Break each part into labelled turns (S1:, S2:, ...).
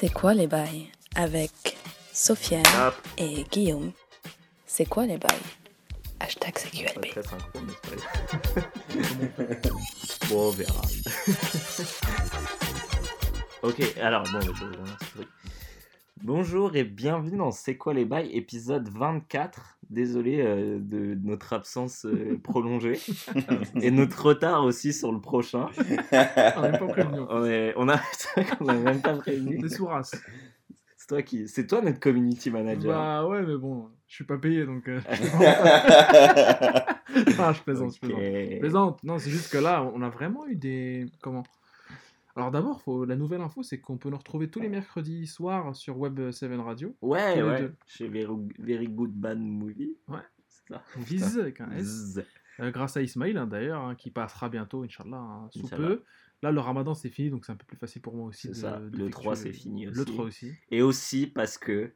S1: C'est quoi les bails Avec Sofiane
S2: Hop.
S1: et Guillaume. C'est quoi les bails Hashtag CQLB.
S2: Bon, on verra. ok, alors, bon, je. Bonjour et bienvenue dans C'est quoi les bails, épisode 24. Désolé euh, de notre absence euh, prolongée et notre retard aussi sur le prochain.
S3: On n'est pas prévenu.
S2: On, est, on a, même pas prévenu.
S3: Des sourasses.
S2: C'est toi qui, c'est toi notre community manager.
S3: Bah ouais, mais bon, je suis pas payé donc. euh, ah, je plaisante, je plaisante. Je plaisante. Non, c'est juste que là, on a vraiment eu des. Comment Alors d'abord, faut... la nouvelle info, c'est qu'on peut nous retrouver tous les mercredis soirs sur Web 7 Radio.
S2: Ouais, ouais. Chez Very, Very Good Bad Movie.
S3: Ouais.
S2: C'est ça.
S3: Viz avec un S. Euh, grâce à Ismail hein, d'ailleurs, hein, qui passera bientôt, Inch'Allah, hein, sous
S2: Inch'Allah.
S3: peu. Là, le ramadan c'est fini, donc c'est un peu plus facile pour moi aussi.
S2: C'est
S3: de-
S2: ça. Le
S3: d'effectuer
S2: 3 c'est fini aussi.
S3: Le 3 aussi.
S2: Et aussi parce que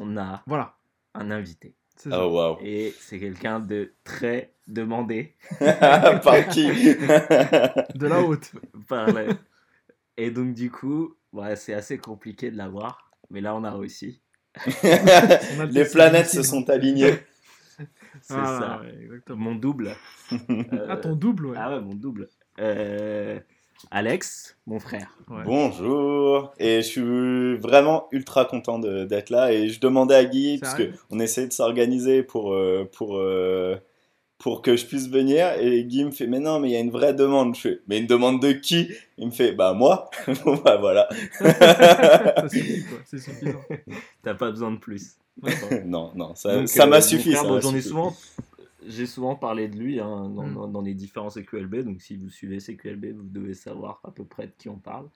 S2: on a
S3: Voilà.
S2: un invité.
S3: c'est ça.
S4: Oh waouh.
S2: Et c'est quelqu'un de très demandé
S4: Par qui?
S3: De la haute.
S2: par le- Et donc du coup, ouais, c'est assez compliqué de l'avoir. Mais là, on a réussi.
S4: Les planètes se sont alignées.
S2: C'est
S3: Ah,
S2: ça.
S3: ouais, exactement.
S2: Mon double. Euh,
S3: Ah, ton double, ouais.
S2: Ah ouais, mon double. Euh, Alex, mon frère.
S3: Ouais.
S4: Bonjour. Et je suis vraiment ultra content d'être là. Et je demandais à Guy, parce qu'on essayait de s'organiser pour, euh, pour, euh, pour que je puisse venir. Et Guy me fait, mais non, mais il y a une vraie demande. Je fais, mais une demande de qui? Il me fait, bah moi. bon, bah voilà.
S3: ça suffit, quoi. C'est suffisant.
S2: T'as pas besoin de plus.
S4: non, non, ça
S2: Donc,
S4: ça
S2: euh,
S4: m'a
S2: mon
S4: suffi.
S2: frère,
S4: ça
S2: bon,
S4: m'a
S2: j'en ai souvent, j'ai souvent parlé de lui hein, dans,
S3: Mm.
S2: dans- dans les différents CQLB. Donc, si vous suivez CQLB, vous devez savoir à peu près de qui on parle.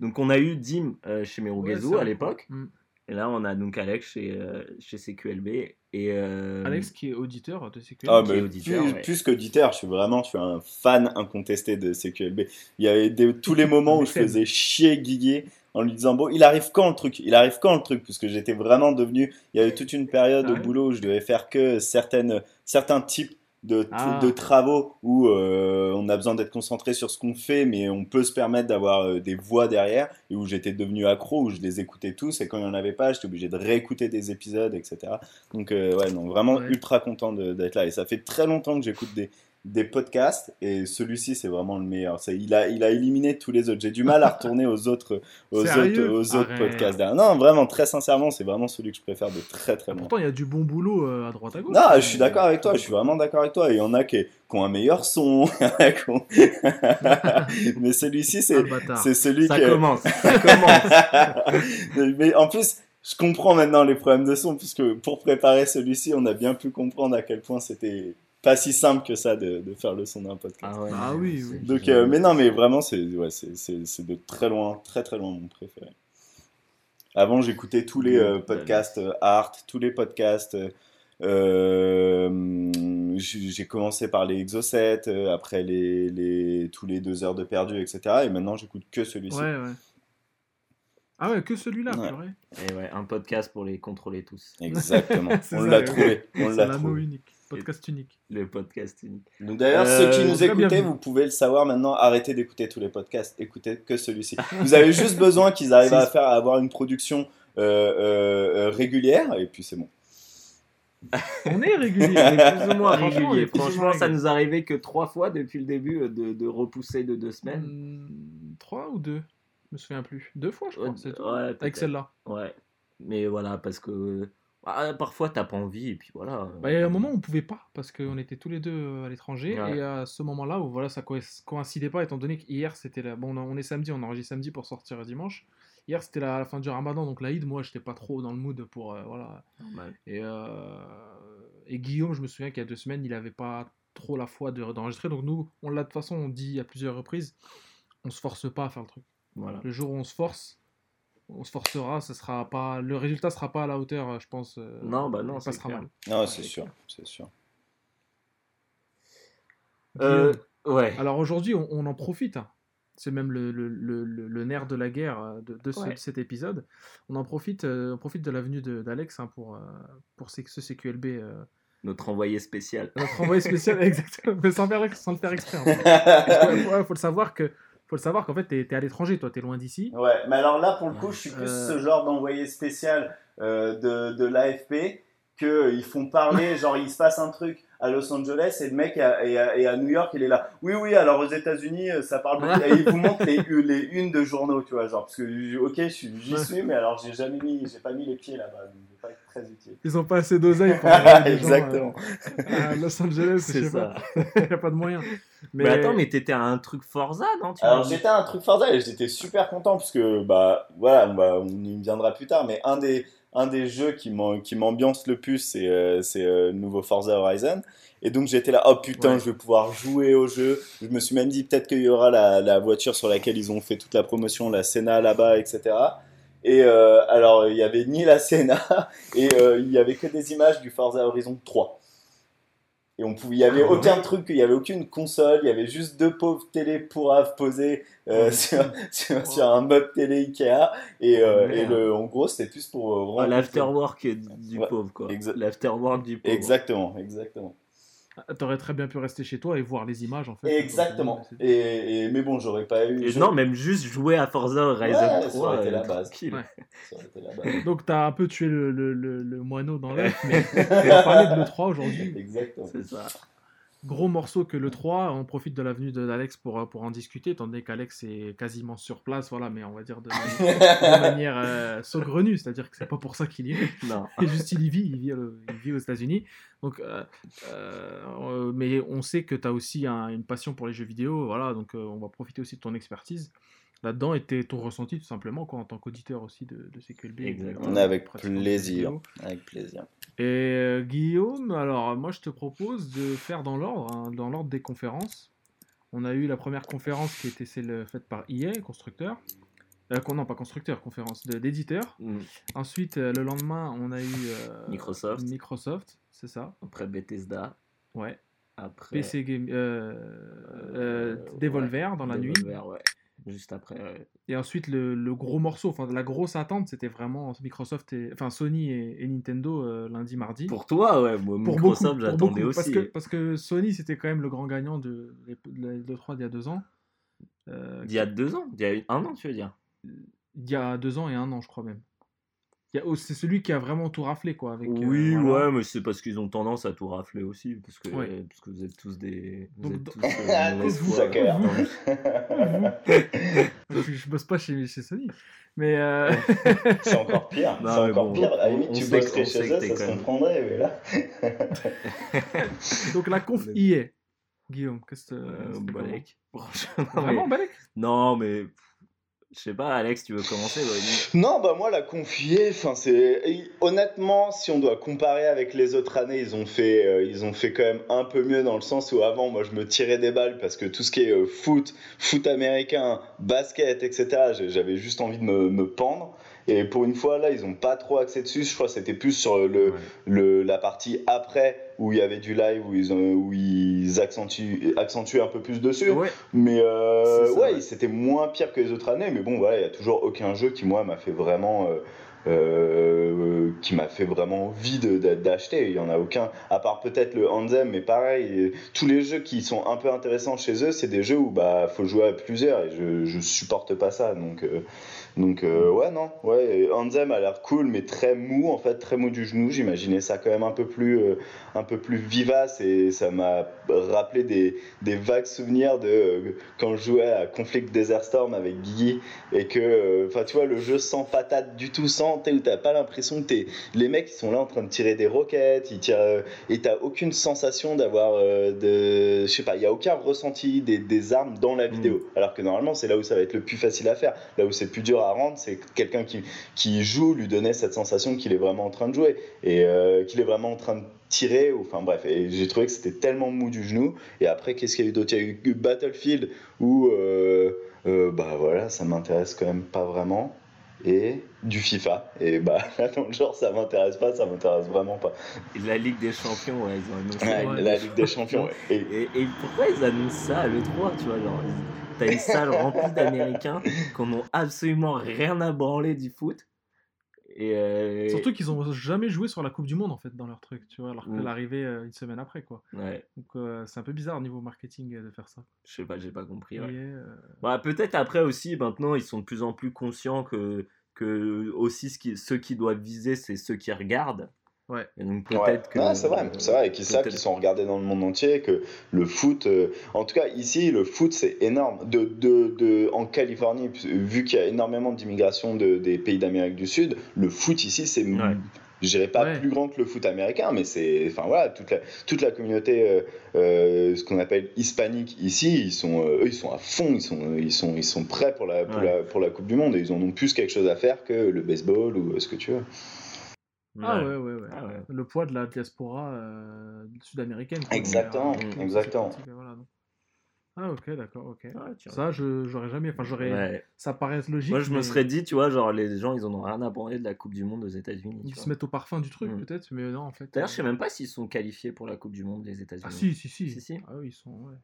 S2: Donc, on a eu Dim euh, chez Merugazu
S3: Ouais,
S2: à l'époque.
S3: Mm.
S2: Et là, on a donc Alex chez, euh, chez CQLB. Et, euh,
S3: Alex qui est auditeur de CQLB.
S4: Ah,
S2: auditeur,
S4: plus,
S2: ouais.
S4: plus qu'auditeur, je suis vraiment je suis un fan incontesté de CQLB. Il y avait des- tous les moments où je faisais chier Guiguier en lui disant bon il arrive quand le truc? Il arrive quand le truc? Parce que j'étais vraiment devenu il y avait toute une période
S3: Ah
S4: au
S3: ouais
S4: boulot où je devais faire que certaines certains types de,
S3: Ah.
S4: de travaux où euh, on a besoin d'être concentré sur ce qu'on fait mais on peut se permettre d'avoir euh, des voix derrière et où j'étais devenu accro où je les écoutais tous et quand il n'y en avait pas j'étais obligé de réécouter des épisodes etc donc euh, ouais non vraiment
S3: Ouais.
S4: ultra content d'être là et ça fait très longtemps que j'écoute des des podcasts et celui-ci c'est vraiment le meilleur. C'est- il a il a éliminé tous les autres. J'ai du mal à retourner aux autres aux
S3: Sérieux?
S4: autres aux autres
S3: Arrête.
S4: podcasts. Non vraiment très sincèrement c'est vraiment celui que je préfère de très très loin.
S3: Pourtant, il y a du bon boulot euh, à droite à gauche.
S4: Non, je suis d'accord avec toi, je suis vraiment d'accord avec toi. Il y en a qui, qui ont un meilleur son. Mais celui-ci,
S3: Ah,
S4: c'est,
S3: bâtard.
S4: c'est celui
S2: ça
S4: que.
S2: commence. Ça commence.
S4: Mais en plus, je comprends maintenant les problèmes de son, puisque pour préparer celui-ci, on a bien pu comprendre à quel point c'était pas si simple que ça de, de faire le son d'un podcast.
S2: ouais,
S3: Ah oui, oui.
S4: Donc, euh, mais non, mais vraiment, c'est ouais, de très loin, très très loin mon préféré. Avant, j'écoutais tous les euh, podcasts euh, art, tous les podcasts. j'ai commencé par les Exocet, euh, après les, les, tous les deux heures de perdu, etc. Et maintenant, j'écoute que celui-ci.
S3: Ouais, ouais. Ah ouais, que celui-là,
S4: Ouais.
S3: purée.
S2: Et ouais, un podcast pour les contrôler tous.
S4: Exactement. On l'a trouvé. On
S3: C'est
S4: l'a trouvé.
S3: unique. Podcast unique.
S2: Le podcast unique.
S4: Donc d'ailleurs,
S2: Euh,
S4: ceux qui nous
S3: très bien
S4: écoutaient, vous pouvez le savoir maintenant, arrêtez d'écouter tous les podcasts, écoutez que celui-ci. Vous avez juste besoin qu'ils arrivent à faire, à avoir une production euh, euh, euh, régulière, et puis c'est bon.
S3: On est régulier.
S2: Plus ou moins régulier. Franchement, ça nous arrivait que trois fois depuis le début euh, de, de repousser de deux semaines.
S3: Hmm, Trois ou deux? Je me souviens plus. Deux fois, je crois.
S2: Ouais, ouais,
S3: Avec celle-là.
S2: Ouais. Mais voilà, parce que ah, parfois t'as pas envie et puis voilà.
S3: Bah, il y a un moment où on pouvait pas parce qu'on était tous les deux euh, à l'étranger
S2: Ouais.
S3: et à ce moment-là où voilà ça co- coïncidait pas étant donné qu'hier c'était la bon on est samedi on enregistre samedi pour sortir dimanche hier c'était la, la fin du Ramadan donc l'Aïd moi j'étais pas trop dans le mood pour euh, voilà
S2: Normal.
S3: et euh, et Guillaume je me souviens qu'il y a deux semaines il avait pas trop la foi de- d'enregistrer donc nous on l'a de toute façon on dit à plusieurs reprises on se force pas à faire le truc
S2: Voilà.
S3: le jour où on se force on se forcera ce sera pas le résultat sera pas à la hauteur euh, je pense euh,
S2: Non, bah non,
S3: il passera
S2: clair.
S3: mal
S4: Non, c'est
S2: c'est
S4: sûr, c'est sûr.
S2: Euh, ouais.
S3: Alors aujourd'hui, on, on en profite. hein. C'est même le, le- le- le- le nerf de la guerre de, de ce-
S2: Ouais.
S3: cet épisode. On en profite, euh, on profite de la venue de- d'Alex hein, pour, euh, pour ce, ce CQLB. euh,
S2: Notre envoyé spécial.
S3: notre envoyé spécial, exactement, mais sans, faire, sans le faire exprès. que, ouais, faut le savoir que faut le savoir qu'en fait, t'es es à l'étranger, toi, t'es loin d'ici.
S4: Ouais, mais alors là, pour le coup, je suis plus
S3: Euh.
S4: ce genre d'envoyé spécial euh, de, de l'AFP que ils font parler, genre il se passe un truc à Los Angeles et le mec est à, est à- est à New York, il est là. Oui, oui, alors aux États-Unis, euh, ça parle beaucoup. Et il vous montre les, les unes de journaux, tu vois, genre, parce que, ok, je suis- j'y suis, mais alors j'ai jamais mis, j'ai pas mis les pieds là-bas, donc très utile.
S3: Ils ont pas assez d'oseille pour des gens,
S4: Exactement.
S3: euh, à Los Angeles, je
S2: C'est
S3: sais
S2: ça.
S3: pas. Il n'y a pas de moyen.
S2: Mais... attends, mais t'étais à un truc Forza, non tu
S4: Alors j'étais à un truc Forza et j'étais super content parce que bah voilà va- on y viendra plus tard mais un des un des jeux qui m'am- qui m'ambiance le plus c'est euh, euh, le nouveau Forza Horizon. Et donc j'étais là oh putain
S3: Ouais.
S4: je vais pouvoir jouer au jeu. Je me suis même dit peut-être qu'il y aura la, la voiture sur laquelle ils ont fait toute la promotion la Senna là-bas etc et euh, alors il y avait ni la Senna et euh, il y avait que des images du Forza Horizon 3 et on pouvait, il y avait
S3: Ah
S4: aucun truc, il y avait aucune console, il y avait juste deux pauvres télé pourraves posées euh, sur, sur, sur un meuble télé Ikea. Et, euh, et le, en gros, c'était plus pour euh,
S2: Ah, L'afterwork du,
S4: Ouais,
S2: pauvre, quoi. L'afterwork du pauvre.
S4: Exactement, exactement.
S3: T'aurais très bien pu rester chez toi et voir les images, en fait.
S4: Exactement.
S3: C'est-
S4: Et, et, mais bon, j'aurais pas eu.
S2: Et non, même juste jouer à Forza Horizon
S4: Ouais, ça
S2: 3.
S4: aurait été
S2: euh,
S4: la base.
S3: Ouais.
S4: Ça aurait été la base.
S3: Donc t'as un peu tué le, le, le, le moineau dans l'œuf, mais on va parler de l'E3 aujourd'hui.
S4: Exactement.
S2: C'est ça.
S3: Gros morceau que l'E3, on profite de la venue d'Alex pour, euh, pour en discuter, étant donné qu'Alex est quasiment sur place, voilà, mais on va dire de, de manière euh, saugrenue, c'est-à-dire que c'est pas pour ça qu'il y est.
S2: Non.
S3: Juste il y vit, il vit, euh, il vit aux États-Unis. Donc, euh, euh, mais on sait que tu as aussi un- une passion pour les jeux vidéo, voilà, donc on va profiter aussi de ton expertise là-dedans et tes- ton ressenti tout simplement, quoi, en tant qu'auditeur aussi de, de CQLB.
S2: Exactement.
S4: On est avec plaisir. Avec plaisir.
S3: Et euh, Guillaume, alors moi je te propose de faire dans l'ordre, hein, dans l'ordre des conférences. On a eu la première conférence qui était celle faite par EA, constructeur. Euh, non, pas constructeur, conférence de- d'éditeur.
S2: Mm.
S3: Ensuite, euh, le lendemain, on a eu euh,
S2: Microsoft.
S3: Microsoft, c'est ça.
S2: Après Bethesda.
S3: Ouais.
S2: Après.
S3: PC Game, euh, euh, Devolver dans la nuit.
S2: Devolver, ouais. Juste après.
S3: Et ensuite, le, le gros morceau, enfin la grosse attente, c'était vraiment Microsoft et, enfin Sony et, et Nintendo euh, lundi, mardi.
S2: Pour toi, ouais. Moi,
S3: Pour
S2: Microsoft, j'attendais aussi.
S3: Parce que, parce que Sony, c'était quand même le grand gagnant de, de la l'E3 d'il y a deux ans. Euh,
S2: Il y a deux ans? Il y a un an, tu veux dire?
S3: il y a deux ans et un an, je crois même. Y C'est celui qui a vraiment tout raflé, quoi. Avec, euh,
S2: oui,
S3: voilà.
S2: ouais, mais c'est parce qu'ils ont tendance à tout rafler aussi. Parce que,
S3: Ouais.
S2: parce que vous êtes tous des. Vous
S3: Donc,
S2: êtes tous euh, mauvaise
S3: Vous,
S2: foi.
S3: Je, je bosse pas chez, chez Sony. Mais euh,
S4: C'est encore pire.
S2: Non,
S4: C'est
S2: mais
S4: encore
S2: bon,
S4: pire. À la limite, tu bosserais chez eux, ça se comprendrait. Mais là.
S3: donc la conf EA. Guillaume, qu'est-ce que
S2: Euh, Balek.
S3: Vraiment, Balek?
S2: Non, mais. Je sais pas, Alex, tu veux commencer.
S4: Non, bah moi la confier, c'est honnêtement, si on doit comparer avec les autres années, ils ont fait, euh, ils ont fait quand même un peu mieux dans le sens où avant, moi je me tirais des balles parce que tout ce qui est euh, foot, foot américain, basket, etc. J'avais juste envie de me, me pendre. Et pour une fois là, ils ont pas trop axé dessus. Je crois que c'était plus sur le,
S2: Ouais.
S4: le, la partie après où il y avait du live où ils, ont- où ils accentuent, accentuent un peu plus dessus.
S2: Ouais.
S4: Mais euh,
S2: ça,
S4: ouais,
S2: ouais.
S4: c'était moins pire que les autres années. Mais bon, voilà, il y a toujours aucun jeu qui moi m'a fait vraiment, euh, euh, qui m'a fait vraiment envie d'acheter. Il y en a aucun, à part peut-être le Anthem. Mais pareil, et tous les jeux qui sont un peu intéressants chez eux, c'est des jeux où bah faut jouer à plusieurs et je, je supporte pas ça. Donc euh, donc euh, ouais non, ouais, et Anthem a l'air cool, mais très mou en fait, très mou du genou. J'imaginais ça quand même un peu plus euh, un peu plus vivace et ça m'a rappelé des, des vagues souvenirs de euh, quand je jouais à Conflict Desert Storm avec Guigui et que, euh, enfin tu vois, le jeu sans patate du tout, sans, t'es- où t'as pas l'impression que t'es, les mecs ils sont là en train de tirer des roquettes, ils tirent, euh, et t'as aucune sensation d'avoir euh, de, je sais pas, il y a aucun ressenti des, des armes dans la vidéo, alors que normalement c'est là où ça va être le plus facile à faire, là où c'est plus dur à rendre, c'est que quelqu'un qui, qui joue lui donner cette sensation qu'il est vraiment en train de jouer et euh, qu'il est vraiment en train de tirer, ou enfin bref, et j'ai trouvé que c'était tellement mou du genou. Et après, qu'est-ce qu'il y a eu d'autre? Il y a eu Battlefield où, euh, euh, bah voilà, ça m'intéresse quand même pas vraiment. Et du FIFA. Et bah là, dans le genre, ça m'intéresse pas, ça m'intéresse vraiment pas.
S2: Et La Ligue des Champions, ouais, ils ont annoncé.
S4: Ouais. La Ligue des Champions. Et,
S2: Et, et pourquoi ils annoncent ça à l'E3, tu vois genre, ils- T'as une salle remplie d'Américains qui n'ont absolument rien à branler du foot. Et, euh,
S3: Surtout qu'ils ont jamais joué sur la Coupe du Monde en fait dans leur truc, tu vois, alors qu'elle arrivait euh, une semaine après quoi.
S2: ouais,
S3: Donc euh, c'est un peu bizarre au niveau marketing de faire ça.
S2: je sais pas, j'ai pas compris. Ouais. Bah, peut-être après aussi, maintenant, ils sont de plus en plus conscients que, que aussi ce qui, ceux qui doivent viser, c'est ceux qui regardent.
S3: Ouais.
S2: Et donc
S4: Ouais.
S2: peut-être que.
S4: Non, c'est vrai, c'est vrai, et qu'ils savent qu'ils sont regardés dans le monde entier, que le foot, euh, en tout cas ici, le foot c'est énorme. De, de, de, en Californie, vu qu'il y a énormément d'immigration de, des pays d'Amérique du Sud, le foot ici c'est,
S2: Ouais.
S4: je dirais pas
S3: Ouais.
S4: plus grand que le foot américain, mais c'est, enfin voilà, toute la, toute la communauté, euh, euh, ce qu'on appelle hispanique ici, ils sont, euh, eux, ils sont à fond, ils sont, ils sont, ils sont prêts pour la, pour,
S2: Ouais.
S4: la, pour la Coupe du Monde, et ils en ont plus quelque chose à faire que le baseball ou euh, ce que tu veux.
S3: Ah ouais, ouais, ouais.
S2: Ah ouais.
S3: Le poids de la diaspora euh, sud-américaine.
S4: Exactement,
S3: euh,
S4: exactement.
S3: voilà. Ah ok, d'accord, ok.
S2: Tiens.
S3: Ça, je j'aurais jamais, enfin j'aurais,
S2: Ouais.
S3: ça paraît logique.
S2: Moi, je me serais dit, tu vois, genre, les gens, ils en ont rien à branler de la Coupe du Monde aux États-Unis.
S3: Ils
S2: vois.
S3: se mettent au parfum du truc
S2: Mm.
S3: peut-être, mais non en fait.
S2: D'ailleurs,
S3: euh,
S2: je sais même pas s'ils sont qualifiés pour la Coupe du Monde, les États-Unis.
S3: Ah si, si, si.
S2: Si, si.
S3: Ah oui, ils sont. Ouais.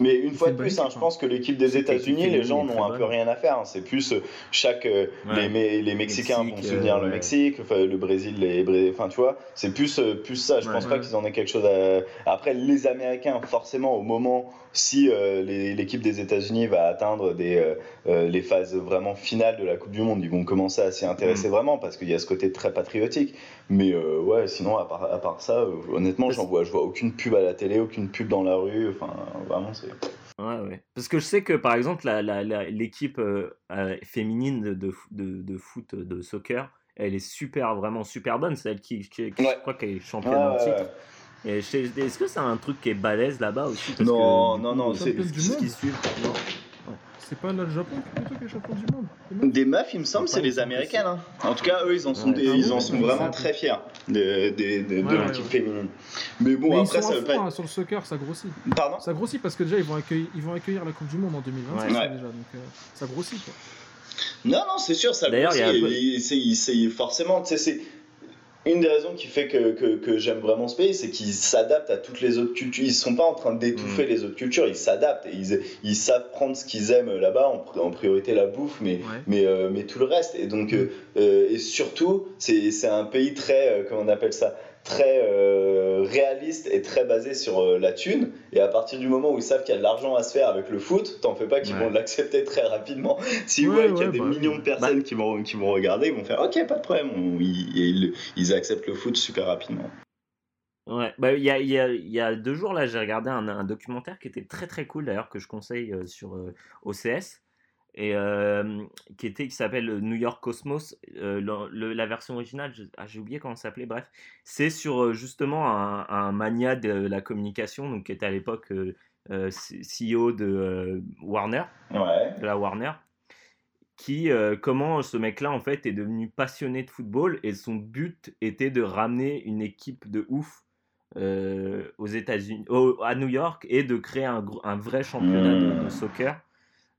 S4: Mais une fois de plus, hein, je
S3: hein.
S4: pense que l'équipe des États-Unis, les gens n'ont un peu rien à faire. hein. C'est plus euh, chaque euh,
S2: Ouais.
S4: les, Mexicains
S2: Mexique,
S4: vont soutenir
S2: euh,
S4: le. Mexique, le Brésil, les enfin tu vois, c'est plus euh, plus ça. Je
S2: Ouais.
S4: pense pas qu'ils en aient quelque chose à. Après, les Américains, forcément, au moment si euh, l'équipe des États-Unis va atteindre des les phases vraiment finales de la Coupe du Monde, ils vont commencer à s'y intéresser
S2: Mm.
S4: vraiment parce qu'il y a ce côté très patriotique. Mais ouais, sinon à part à part ça, honnêtement, j'en vois, je vois aucune pub à la télé, aucune pub dans la rue. Enfin, vraiment.
S2: Ouais, ouais. Parce que je sais que par exemple, la- la- la- l'équipe euh, euh, féminine de, de, foot, de soccer, elle est super, vraiment super bonne. C'est elle qui, qui- qui-
S4: Ouais.
S2: je crois qu'elle est championne
S4: Ouais,
S2: en titre. Est-ce que c'est un truc qui est balèze là-bas aussi? Parce
S4: Non,
S2: que,
S4: non,
S2: coup,
S4: non, c'est-
S2: ce qui
S3: monde
S2: suit. Non.
S3: C'est pas là le Japon qui plutôt qui est champion du monde
S4: Des meufs, il me semble, c'est les américaines. hein. En tout cas, eux, ils en sont,
S2: Ouais.
S4: des- ils
S3: bon
S4: en sont
S3: Ouais,
S4: vraiment très fiers de, de, de- de
S3: Ouais,
S4: l'équipe
S3: ouais.
S4: féminine. Mais bon,
S3: Mais
S4: après,
S3: ils sont
S4: ça veut pas
S3: hein, sur le soccer, ça grossit.
S4: Pardon?
S3: Ça grossit parce que déjà ils vont accueillir, ils vont accueillir la Coupe du Monde en 2026
S2: Ouais.
S3: ça,
S4: Ouais.
S3: déjà, donc euh, ça grossit quoi.
S4: Non, non, c'est sûr, ça
S2: D'ailleurs, il y a un peu-
S4: forcément, tu sais, c'est une des raisons qui fait que, que, que j'aime vraiment ce pays, c'est qu'ils s'adaptent à toutes les autres cultures. Ils sont pas en train d'étouffer les autres cultures, ils s'adaptent et ils, ils savent prendre ce qu'ils aiment là-bas, en, pr- en priorité la bouffe, mais,
S3: Ouais.
S4: mais, euh, mais tout le reste. Et donc, euh, euh, et surtout, c'est un pays très, comment on appelle ça, très euh, réaliste et très basé sur euh, la thune. Et à partir du moment où ils savent qu'il y a de l'argent à se faire avec le foot, t'en fais pas qu'ils
S2: Ouais.
S4: vont l'accepter très rapidement. S'ils
S3: Ouais,
S4: voient qu'il y a des
S3: bah,
S4: millions de personnes qui, vont, qui vont regarder, ils vont faire Ok, pas de problème. Ils, ils, ils acceptent le foot super rapidement.
S2: Ouais, bah, il y, a, il y, a, il y a deux jours, là, j'ai regardé un, un documentaire qui était très très cool, d'ailleurs, que je conseille euh, sur euh, OCS, et euh, qui, était, qui s'appelle New York Cosmos. Euh, le- le- la version originale, ah, j'ai oublié comment ça s'appelait, bref. C'est sur justement un, un mania de la communication, donc qui était à l'époque euh, CEO de Warner
S4: Ouais.
S2: de la Warner, qui, comment ce mec-là, en fait, est devenu passionné de football et son but était de ramener une équipe de ouf aux États-Unis, à New York et de créer un, vrai championnat de, de
S4: Mm.
S2: soccer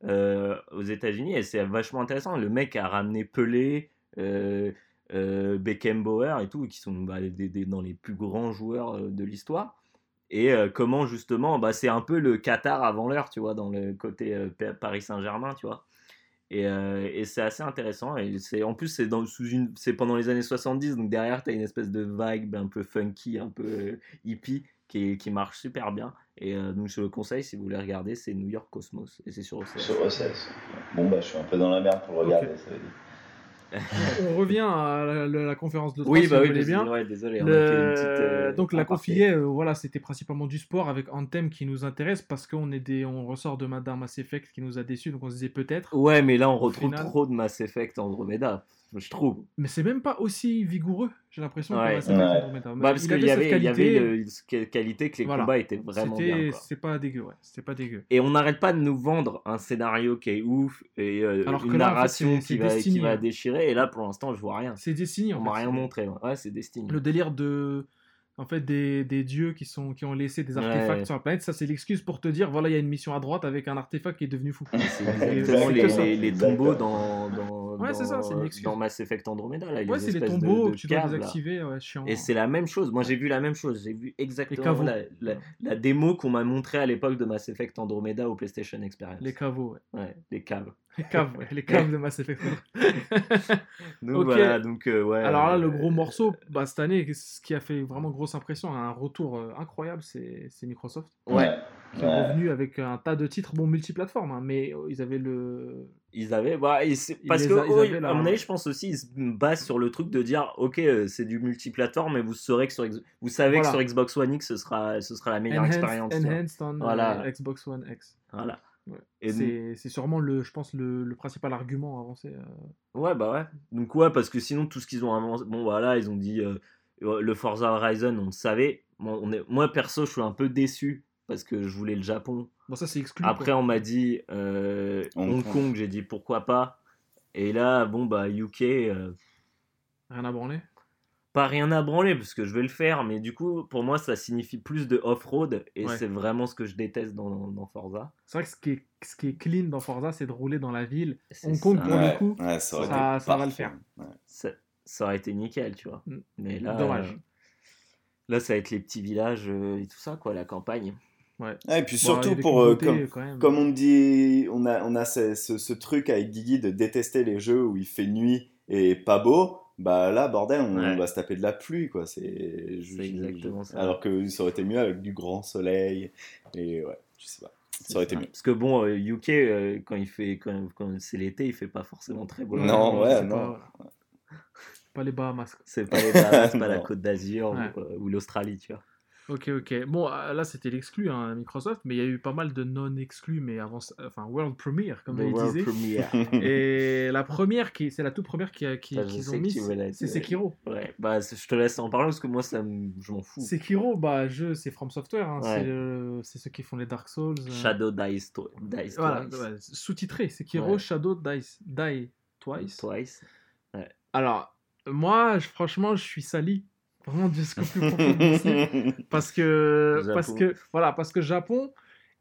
S2: euh, aux États-Unis. Et c'est vachement intéressant. Le mec a ramené Pelé, euh, euh, Beckenbauer et tout, qui sont bah, dans les plus grands joueurs euh, de l'histoire. Et euh, comment justement, bah, c'est un peu le Qatar avant l'heure, tu vois, dans le côté Pa- Paris Saint-Germain, tu vois. Et, c'est assez intéressant. Et en plus, c'est, c'est pendant les années 70, donc derrière, tu as une espèce de vibe un peu funky, un peu hippie, qui, qui marche super bien. Et euh, donc, je le conseille, si vous voulez regarder, c'est New York Cosmos. Et c'est sur OCS.
S4: Sur OCS. Bon, bah, je suis un peu dans la merde pour le regarder. ça veut dire.
S3: On revient à la, la- la conférence de 3
S2: Oui,
S3: si
S2: bah
S3: vous
S2: oui, mais
S3: bien.
S2: ouais, désolé. on a
S3: Le-
S2: fait une petite, euh,
S3: Donc la
S2: aparté.
S3: confilée, euh, voilà, c'était principalement du sport avec un thème qui nous intéresse parce qu'on est des, on ressort de Madame Mass Effect qui nous a déçus, donc on se disait peut-être.
S2: Ouais, mais là, on retrouve
S3: final-
S2: trop de Mass Effect Andromeda, je trouve.
S3: Mais c'est même pas aussi vigoureux, j'ai l'impression.
S2: Ouais.
S3: que
S4: Ouais.
S2: Bah, parce
S3: Il
S2: qu'il y avait, il y avait
S3: qualité,
S2: le- cette qualité que les
S3: Voilà.
S2: combats étaient vraiment bien. quoi.
S3: C'est pas dégueu, ouais. C'était pas dégueu.
S2: Et on n'arrête pas de nous vendre un scénario qui est ouf et euh,
S3: Alors que
S2: une
S3: là, en fait,
S2: narration qui, va, qui
S3: Destiny,
S2: va déchirer. Et là, pour l'instant, je vois rien.
S3: C'est Destiny, en
S2: On
S3: fait.
S2: m'a rien montré. Ouais, Ouais, c'est Destiny.
S3: Le délire de. En fait, des, des dieux qui, sont, qui ont laissé des
S2: Ouais.
S3: artefacts sur la planète, ça c'est l'excuse pour te dire voilà, il y a une mission à droite avec un artefact qui est devenu fou.
S2: C'est les, les, tombeaux dans
S3: Ouais,
S2: dans,
S3: c'est ça, c'est une excuse.
S2: dans Mass Effect Andromeda. Là,
S3: Ouais,
S2: les
S3: c'est les
S2: espèces de-
S3: tombeaux
S2: de
S3: que tu dois désactiver, ouais, chiant.
S2: Et c'est la même chose. Moi, j'ai vu la même chose. J'ai vu exactement
S3: caveaux.
S2: la, la- la démo qu'on m'a montrée à l'époque de Mass Effect Andromeda au PlayStation Experience.
S3: Les caveaux, ouais.
S2: Ouais, les caves.
S3: Les caves, ouais, les caves de Mass Effect.
S2: Donc
S3: Ok.
S2: voilà, donc euh, ouais.
S3: Alors là, le
S2: euh,
S3: gros morceau, bah, cette année, ce qui a fait vraiment grosse impression, un retour euh, incroyable, c'est c'est Microsoft.
S2: Ouais.
S3: Qui est revenu avec un tas de titres, bon, multiplateformes, hein, mais euh, ils avaient le.
S2: Ils avaient. Bah, parce que,
S3: a- ils
S2: eux,
S3: avaient la-
S2: à mon avis, je pense aussi, ils se basent sur le truc de dire ok, euh, c'est du multiplateforme, mais vous, saurez que sur, X- vous savez
S3: Voilà.
S2: que sur Xbox One X, ce sera, ce sera la meilleure
S3: Enhanced,
S2: expérience.
S3: enhanced on euh,
S2: Voilà.
S3: Xbox One X.
S2: Voilà.
S3: Ouais.
S2: Donc-
S3: C'est sûrement, le, je pense, le, le principal argument avancé. euh.
S2: Ouais, bah ouais. Donc, ouais, parce que sinon, tout ce qu'ils ont avancé. Bon, voilà, ils ont dit euh, euh, le Forza Horizon, on le savait. Moi, on est... Moi, perso, je suis un peu déçu parce que je voulais le Japon.
S3: Bon, ça, c'est exclu.
S2: Après,
S3: quoi.
S2: on m'a dit euh,
S4: Hong
S2: Hong
S4: Kong.
S2: Kong, j'ai dit pourquoi pas. Et là, bon, bah, UK, euh,
S3: Rien à branler.
S2: pas rien à branler parce que je vais le faire, mais du coup, pour moi, ça signifie plus de off-road et
S3: Ouais.
S2: c'est vraiment ce que je déteste dans, dans Forza.
S3: C'est vrai que ce qui est, ce qui est clean dans Forza, c'est de rouler dans la ville. Hong Kong,
S2: ça.
S3: pour le coup,
S4: ouais, ça,
S3: ça-
S4: été
S3: ça va le faire.
S4: Ouais.
S2: ça, ça aurait été nickel, tu vois.
S3: Mm.
S2: Mais là,
S3: Dommage.
S2: euh, là, ça va être les petits villages et tout ça, quoi, la campagne.
S3: Ouais.
S4: Ouais, et puis surtout pour euh, comme, comme on dit, on a, on a ce, ce- ce truc avec Guigui de détester les jeux où il fait nuit et pas beau. Bah là, bordel, on,
S2: Ouais.
S4: va se taper de la pluie, quoi. C'est
S2: exactement ça.
S4: Alors que ça aurait été mieux avec du grand soleil. Et ouais, je sais pas. Ça aurait été mieux.
S2: Parce que bon, euh, UK, euh, quand il fait, quand, quand c'est l'été, il fait pas forcément très beau.
S4: Non, ouais, non.
S3: Pas, pas les Bahamas.
S2: C'est pas les Bahamas, pas la. Côte d'Azur
S3: Ouais.
S2: ou, euh, ou l'Australie, tu vois.
S3: Ok, ok. Bon, euh, là, c'était l'exclu, hein, Microsoft, mais il y a eu pas mal de non-exclus, mais avant, enfin, World Premiere, comme ils
S2: World
S3: disaient.
S2: Premiere.
S3: Et la première, qui, c'est la toute première qui, a- qui- qu'ils
S2: sais
S3: ont
S2: que
S3: mis,
S2: tu veux la
S3: c'est. Sekiro.
S2: Ouais, bah je te laisse en parler parce que moi, ça, je m'en fous.
S3: Sekiro, bah, jeu, c'est From Software, hein,
S2: Ouais.
S3: c'est, euh, ceux qui font les Dark Souls. euh,
S2: Shadow Dice, to- Dice
S3: Voilà,
S2: Twice.
S3: ouais, sous-titré, Sekiro
S2: Ouais.
S3: Shadow Dice, Die Twice.
S2: Twice.
S3: Alors, moi, je- franchement, je suis sali. Vraiment de mon slip. Parce que,
S2: Japon.
S3: parce que, voilà, parce que Japon,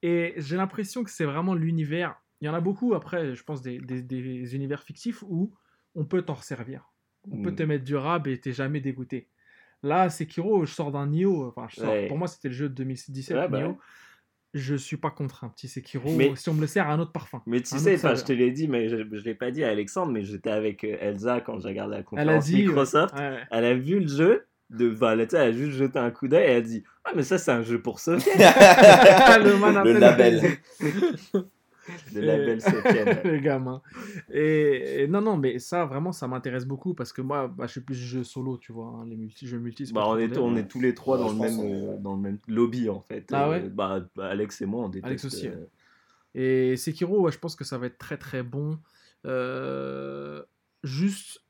S3: et j'ai l'impression que c'est vraiment l'univers. Il y en a beaucoup, après, je pense, des, des- des univers fictifs où on peut t'en resservir. On peut
S2: Mm.
S3: te mettre du rab et t'es jamais dégoûté. Là, Sekiro, je sors d'un Nioh. Enfin, je sors-
S2: Ouais.
S3: pour moi, c'était le jeu de 2017,
S2: Ouais, bah
S3: Nioh. Je suis pas contre un petit Sekiro
S2: Mais-
S3: si on me le sert à un autre parfum.
S2: Mais tu sais, je te l'ai dit, mais je, je l'ai pas dit à Alexandre, mais j'étais avec euh, Elsa quand j'ai regardé la
S3: Elle a
S2: conférence
S3: dit.
S2: Microsoft.
S3: ouais, ouais.
S2: Elle a vu le jeu, de, elle, tu sais, elle a juste jeté un coup d'œil et elle a dit Ah, mais ça, c'est un jeu pour Sofiane.
S3: le,
S4: Le label.
S2: Le
S3: Et-
S2: label Sofiane.
S3: les gamins. Et, et non, non, mais ça, vraiment, ça m'intéresse beaucoup parce que moi, bah, je suis plus jeu solo, tu vois. hein, les multi, jeux multi, c'est
S2: Bah, on, est, on est tous les trois
S4: Ouais,
S2: dans, le même, euh, dans le même lobby en fait.
S3: Ah
S2: Euh,
S3: ouais?
S2: Bah, bah, Alex et moi on déteste.
S3: Alex aussi,
S2: euh.
S3: Et Sekiro, ouais, je pense que ça va être très très bon. Euh, juste,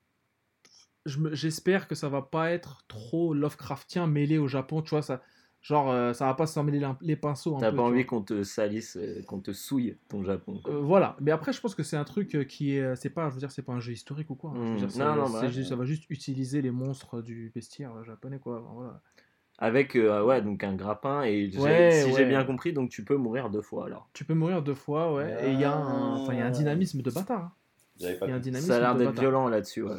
S3: j'espère que ça va pas être trop Lovecraftien mêlé au Japon, tu vois. Ça, genre, euh, ça va pas s'en mêler les pinceaux.
S2: T'as pas envie qu'on te salisse, euh, qu'on te souille ton Japon. quoi.
S3: Euh, voilà, mais après je pense que c'est un truc euh, qui est, c'est pas, je veux dire, c'est pas un jeu historique ou quoi. hein. Je veux
S2: Mm.
S3: dire, ça,
S2: Non, non, bah
S3: juste- ça va juste utiliser les monstres du bestiaire japonais quoi. Enfin, voilà.
S2: Avec euh, ouais, donc un grappin et
S3: Ouais,
S2: si j'ai bien compris, donc tu peux mourir deux fois alors.
S3: Tu peux mourir deux fois, ouais. Et il y a un, enfin, il y a un dynamisme de bâtard. hein.
S4: J'avais pas
S3: Il y a un dynamisme
S2: Ça a l'air d'être violent là-dessus. ouais.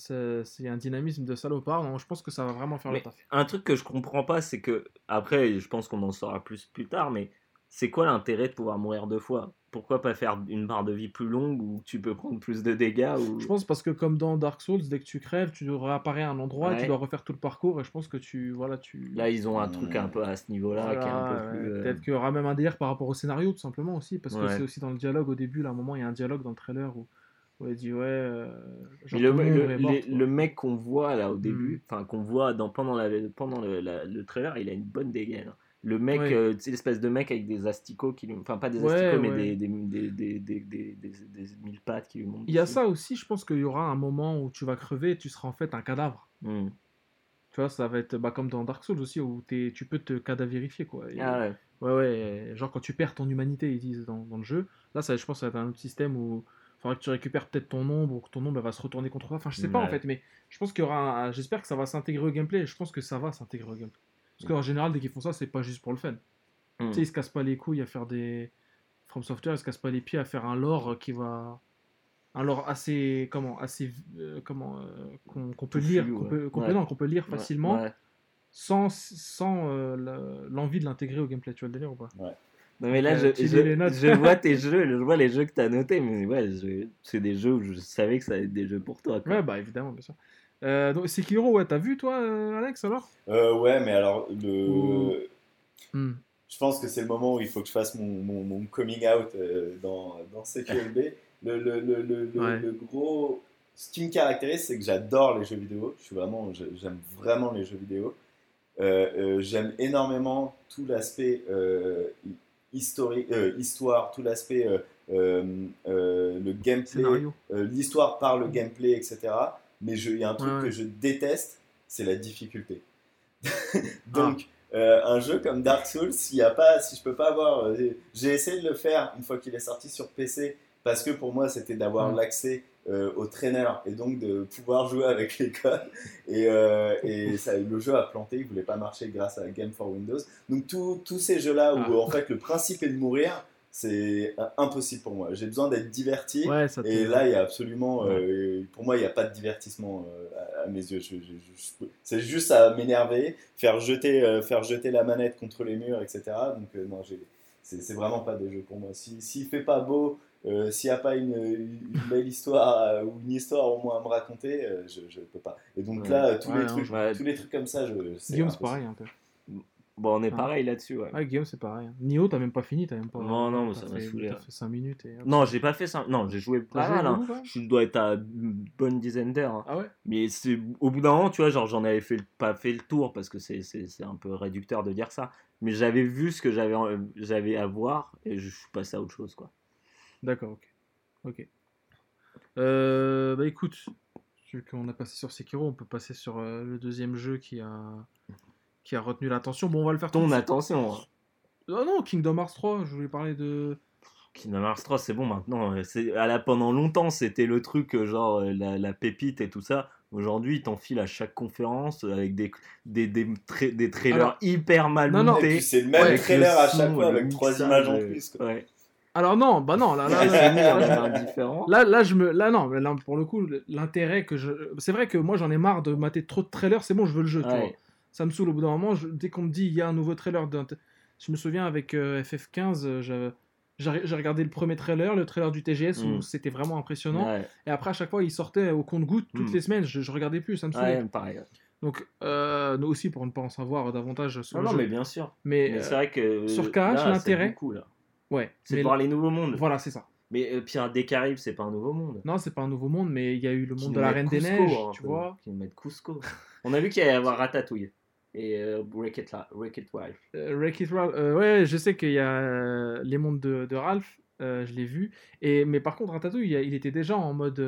S3: C'est un dynamisme de salopard. Donc je pense que ça va vraiment faire
S2: Mais
S3: le taf.
S2: un truc que je comprends pas, c'est que après, je pense qu'on en saura plus plus tard, mais c'est quoi l'intérêt de pouvoir mourir deux fois? Pourquoi pas faire une barre de vie plus longue où tu peux prendre plus de dégâts ou...
S3: Je pense parce que comme dans Dark Souls, dès que tu crèves, tu dois réapparaître à un endroit, et tu dois refaire tout le parcours. Et je pense que tu, voilà, tu.
S2: Là, ils ont un truc un peu à ce niveau-là qui est un
S3: Voilà,
S2: peu plus. euh,
S3: Peut-être qu'il y aura même un délire par rapport au scénario, tout simplement aussi, parce que c'est aussi dans le dialogue au début. Là, à un moment, il y a un dialogue dans le trailer où, où elle dit ouais. euh,
S2: Mais le, le- les- mec qu'on voit là au
S3: Mhm.
S2: début, enfin qu'on voit dans, pendant, la, pendant le, la- le trailer, il a une bonne dégaine. hein. Le mec,
S3: Ouais.
S2: euh, l'espèce de mec avec des asticots, qui lui... enfin pas des
S3: Ouais,
S2: asticots, mais
S3: ouais.
S2: des, des, des, des, des, mille pattes qui lui montent.
S3: Il y a
S2: dessus.
S3: ça aussi, je pense qu'il y aura un moment où tu vas crever et tu seras en fait un cadavre.
S2: Hmm.
S3: Tu vois, ça va être bah, comme dans Dark Souls aussi, où t'es- tu peux te cadavérifier. Quoi. Et-
S2: Ah ouais.
S3: Ouais, ouais, genre quand tu perds ton humanité, ils disent dans, dans le jeu. Là, ça, je pense que ça va être un autre système où faudra que tu récupères peut-être ton ombre ou que ton ombre va se retourner contre toi. Enfin, je sais pas en
S2: Ouais.
S3: fait, mais je pense qu'il y aura un- J'espère que ça va s'intégrer au gameplay. Je pense que ça va s'intégrer au gameplay. Parce qu'en général, dès qu'ils font ça, c'est pas juste pour le fun.
S2: Hmm.
S3: Tu sais, ils se cassent pas les couilles à faire des. From Software, ils se cassent pas les pieds à faire un lore qui va. un lore assez comment assez euh, comment euh, qu'on peut lire qu'on
S2: ouais.
S3: peut,
S2: Ouais.
S3: non, qu'on peut lire
S2: Ouais,
S3: facilement
S2: ouais.
S3: sans sans euh, l'envie de l'intégrer au gameplay tu vois le délire ou pas?
S2: Non mais là,
S3: Euh,
S2: je,
S3: tu
S2: je, vois tes jeux, je vois les jeux que t'as notés, mais ouais, je- c'est des jeux où je savais que ça allait être des jeux pour toi. quoi.
S3: ouais bah évidemment bien sûr euh, donc Sekiro ouais t'as vu toi euh, Alex alors?
S4: Euh, ouais, mais alors, le...
S3: Hmm.
S4: je pense que c'est le moment où il faut que je fasse mon, mon, mon coming out euh, dans, dans CQLB. Le, le, le, le, le-
S3: Ouais.
S4: le gros. Ce qui me caractérise, c'est que j'adore les jeux vidéo. Je suis vraiment, j'aime vraiment les jeux vidéo. Euh, euh, j'aime énormément tout l'aspect euh, histoire, tout l'aspect, euh, euh, le gameplay, l'histoire par le gameplay, etc. Mais il y a un truc
S3: Ouais,
S4: que je déteste, c'est la difficulté. Donc, euh, un jeu comme Dark Souls, y a pas, si je peux pas avoir, j'ai essayé de le faire une fois qu'il est sorti sur PC, parce que pour moi c'était d'avoir l'accès euh, au trainer et donc de pouvoir jouer avec les codes. Et, euh, et ça, le jeu a planté, il voulait pas marcher grâce à Game for Windows. Donc tous ces jeux-là où
S3: Ah.
S4: en fait le principe est de mourir, c'est euh, impossible pour moi. J'ai besoin d'être diverti.
S3: ouais
S4: Et là, il y a absolument, euh, pour moi, il n'y a pas de divertissement à, à mes yeux. Je- je- je- c'est juste à m'énerver, faire jeter, faire jeter la manette contre les murs, etc. Donc non, c'est vraiment pas des jeux pour moi. Si s'il fait pas beau, euh, s'il n'y a pas une, une belle histoire euh, ou une histoire au moins à me raconter, euh, je ne peux pas. Et donc
S2: Ouais.
S4: là, tous
S3: Ouais,
S4: les
S3: non,
S4: trucs,
S2: je-
S4: tous les trucs comme ça, je. c'est
S3: Guillaume c'est pareil un peu
S2: Bon, on est
S3: Ah.
S2: pareil là-dessus, ouais.
S3: Guillaume c'est pareil Nio t'as même pas fini t'as même pas
S2: Non, non, ça m'a
S3: fait-
S2: saoulé,
S3: t'as
S2: hein.
S3: fait 5 minutes et...
S2: Non, j'ai pas fait ça. Non, j'ai joué pas mal. hein. Je dois être à une bonne dizaine d'heures. hein.
S3: ah ouais?
S2: Mais c'est au bout d'un moment, tu vois, genre j'en avais fait le- pas fait le tour parce que c'est c'est c'est un peu réducteur de dire ça. Mais j'avais vu ce que j'avais à voir et je suis passé à autre chose quoi.
S3: D'accord, ok. Ok. Euh, bah écoute, vu qu'on a passé sur Sekiro, on peut passer sur euh, le deuxième jeu qui a, qui a retenu l'attention. Bon, on va le faire tout
S2: Ton
S3: de suite.
S2: attention. hein.
S3: Ah non, Kingdom Hearts 3, je voulais parler de.
S2: Kingdom Hearts 3, c'est bon maintenant. C'est à la pendant longtemps, c'était le truc euh, genre la, la pépite et tout ça. Aujourd'hui, ils t'enfilent à chaque conférence avec des des des, tra- des trailers
S3: Alors-
S2: hyper mal
S3: Non,
S2: montés.
S4: c'est le même
S3: Ouais,
S4: trailer à chaque fois avec trois images en plus. quoi.
S2: Ouais.
S3: Alors non, bah non, là, là,
S2: La
S3: là, là, je me, là non, là, pour le coup, l'intérêt que je, c'est vrai que moi j'en ai marre de mater trop de trailers. C'est bon, je veux le jeu, tu vois. Ça me saoule au bout d'un moment. je- dès qu'on me dit il y a un nouveau trailer, d'un- je me souviens avec euh, FF15, euh, je- j'ai regardé le premier trailer, le trailer du TGS où
S2: Mm.
S3: c'était vraiment impressionnant.
S2: Ouais,
S3: Et après, à chaque fois, il sortait au compte-goutte toutes
S2: Mm.
S3: les semaines. Je, je regardais plus, ça me saoulait.
S2: ouais, pareil.
S3: Donc, euh, nous aussi, pour ne pas en savoir davantage sur
S2: Non,
S3: le
S2: non,
S3: jeu.
S2: mais bien sûr.
S3: Mais,
S2: Mais
S3: euh,
S2: c'est vrai que
S3: sur
S2: c'est
S3: l'intérêt-. Ouais.
S2: C'est
S3: mais
S2: voir les nouveaux mondes.
S3: Voilà, c'est ça.
S2: Mais euh, Pirates des Caraïbes, c'est pas un nouveau monde.
S3: Non, c'est pas un nouveau monde, mais il y a eu le monde de la Reine des Neiges,
S2: un
S3: tu vois.
S2: Qui mettent Cusco. On a vu qu'il allait y avoir Ratatouille. Et euh, La- Wreck-It Ralph.
S3: Euh, Wreck-It Ralph, euh, ouais, je sais qu'il y a euh, les mondes de, de Ralph, je l'ai vu. Et, mais par contre, Ratatouille, il était déjà en mode.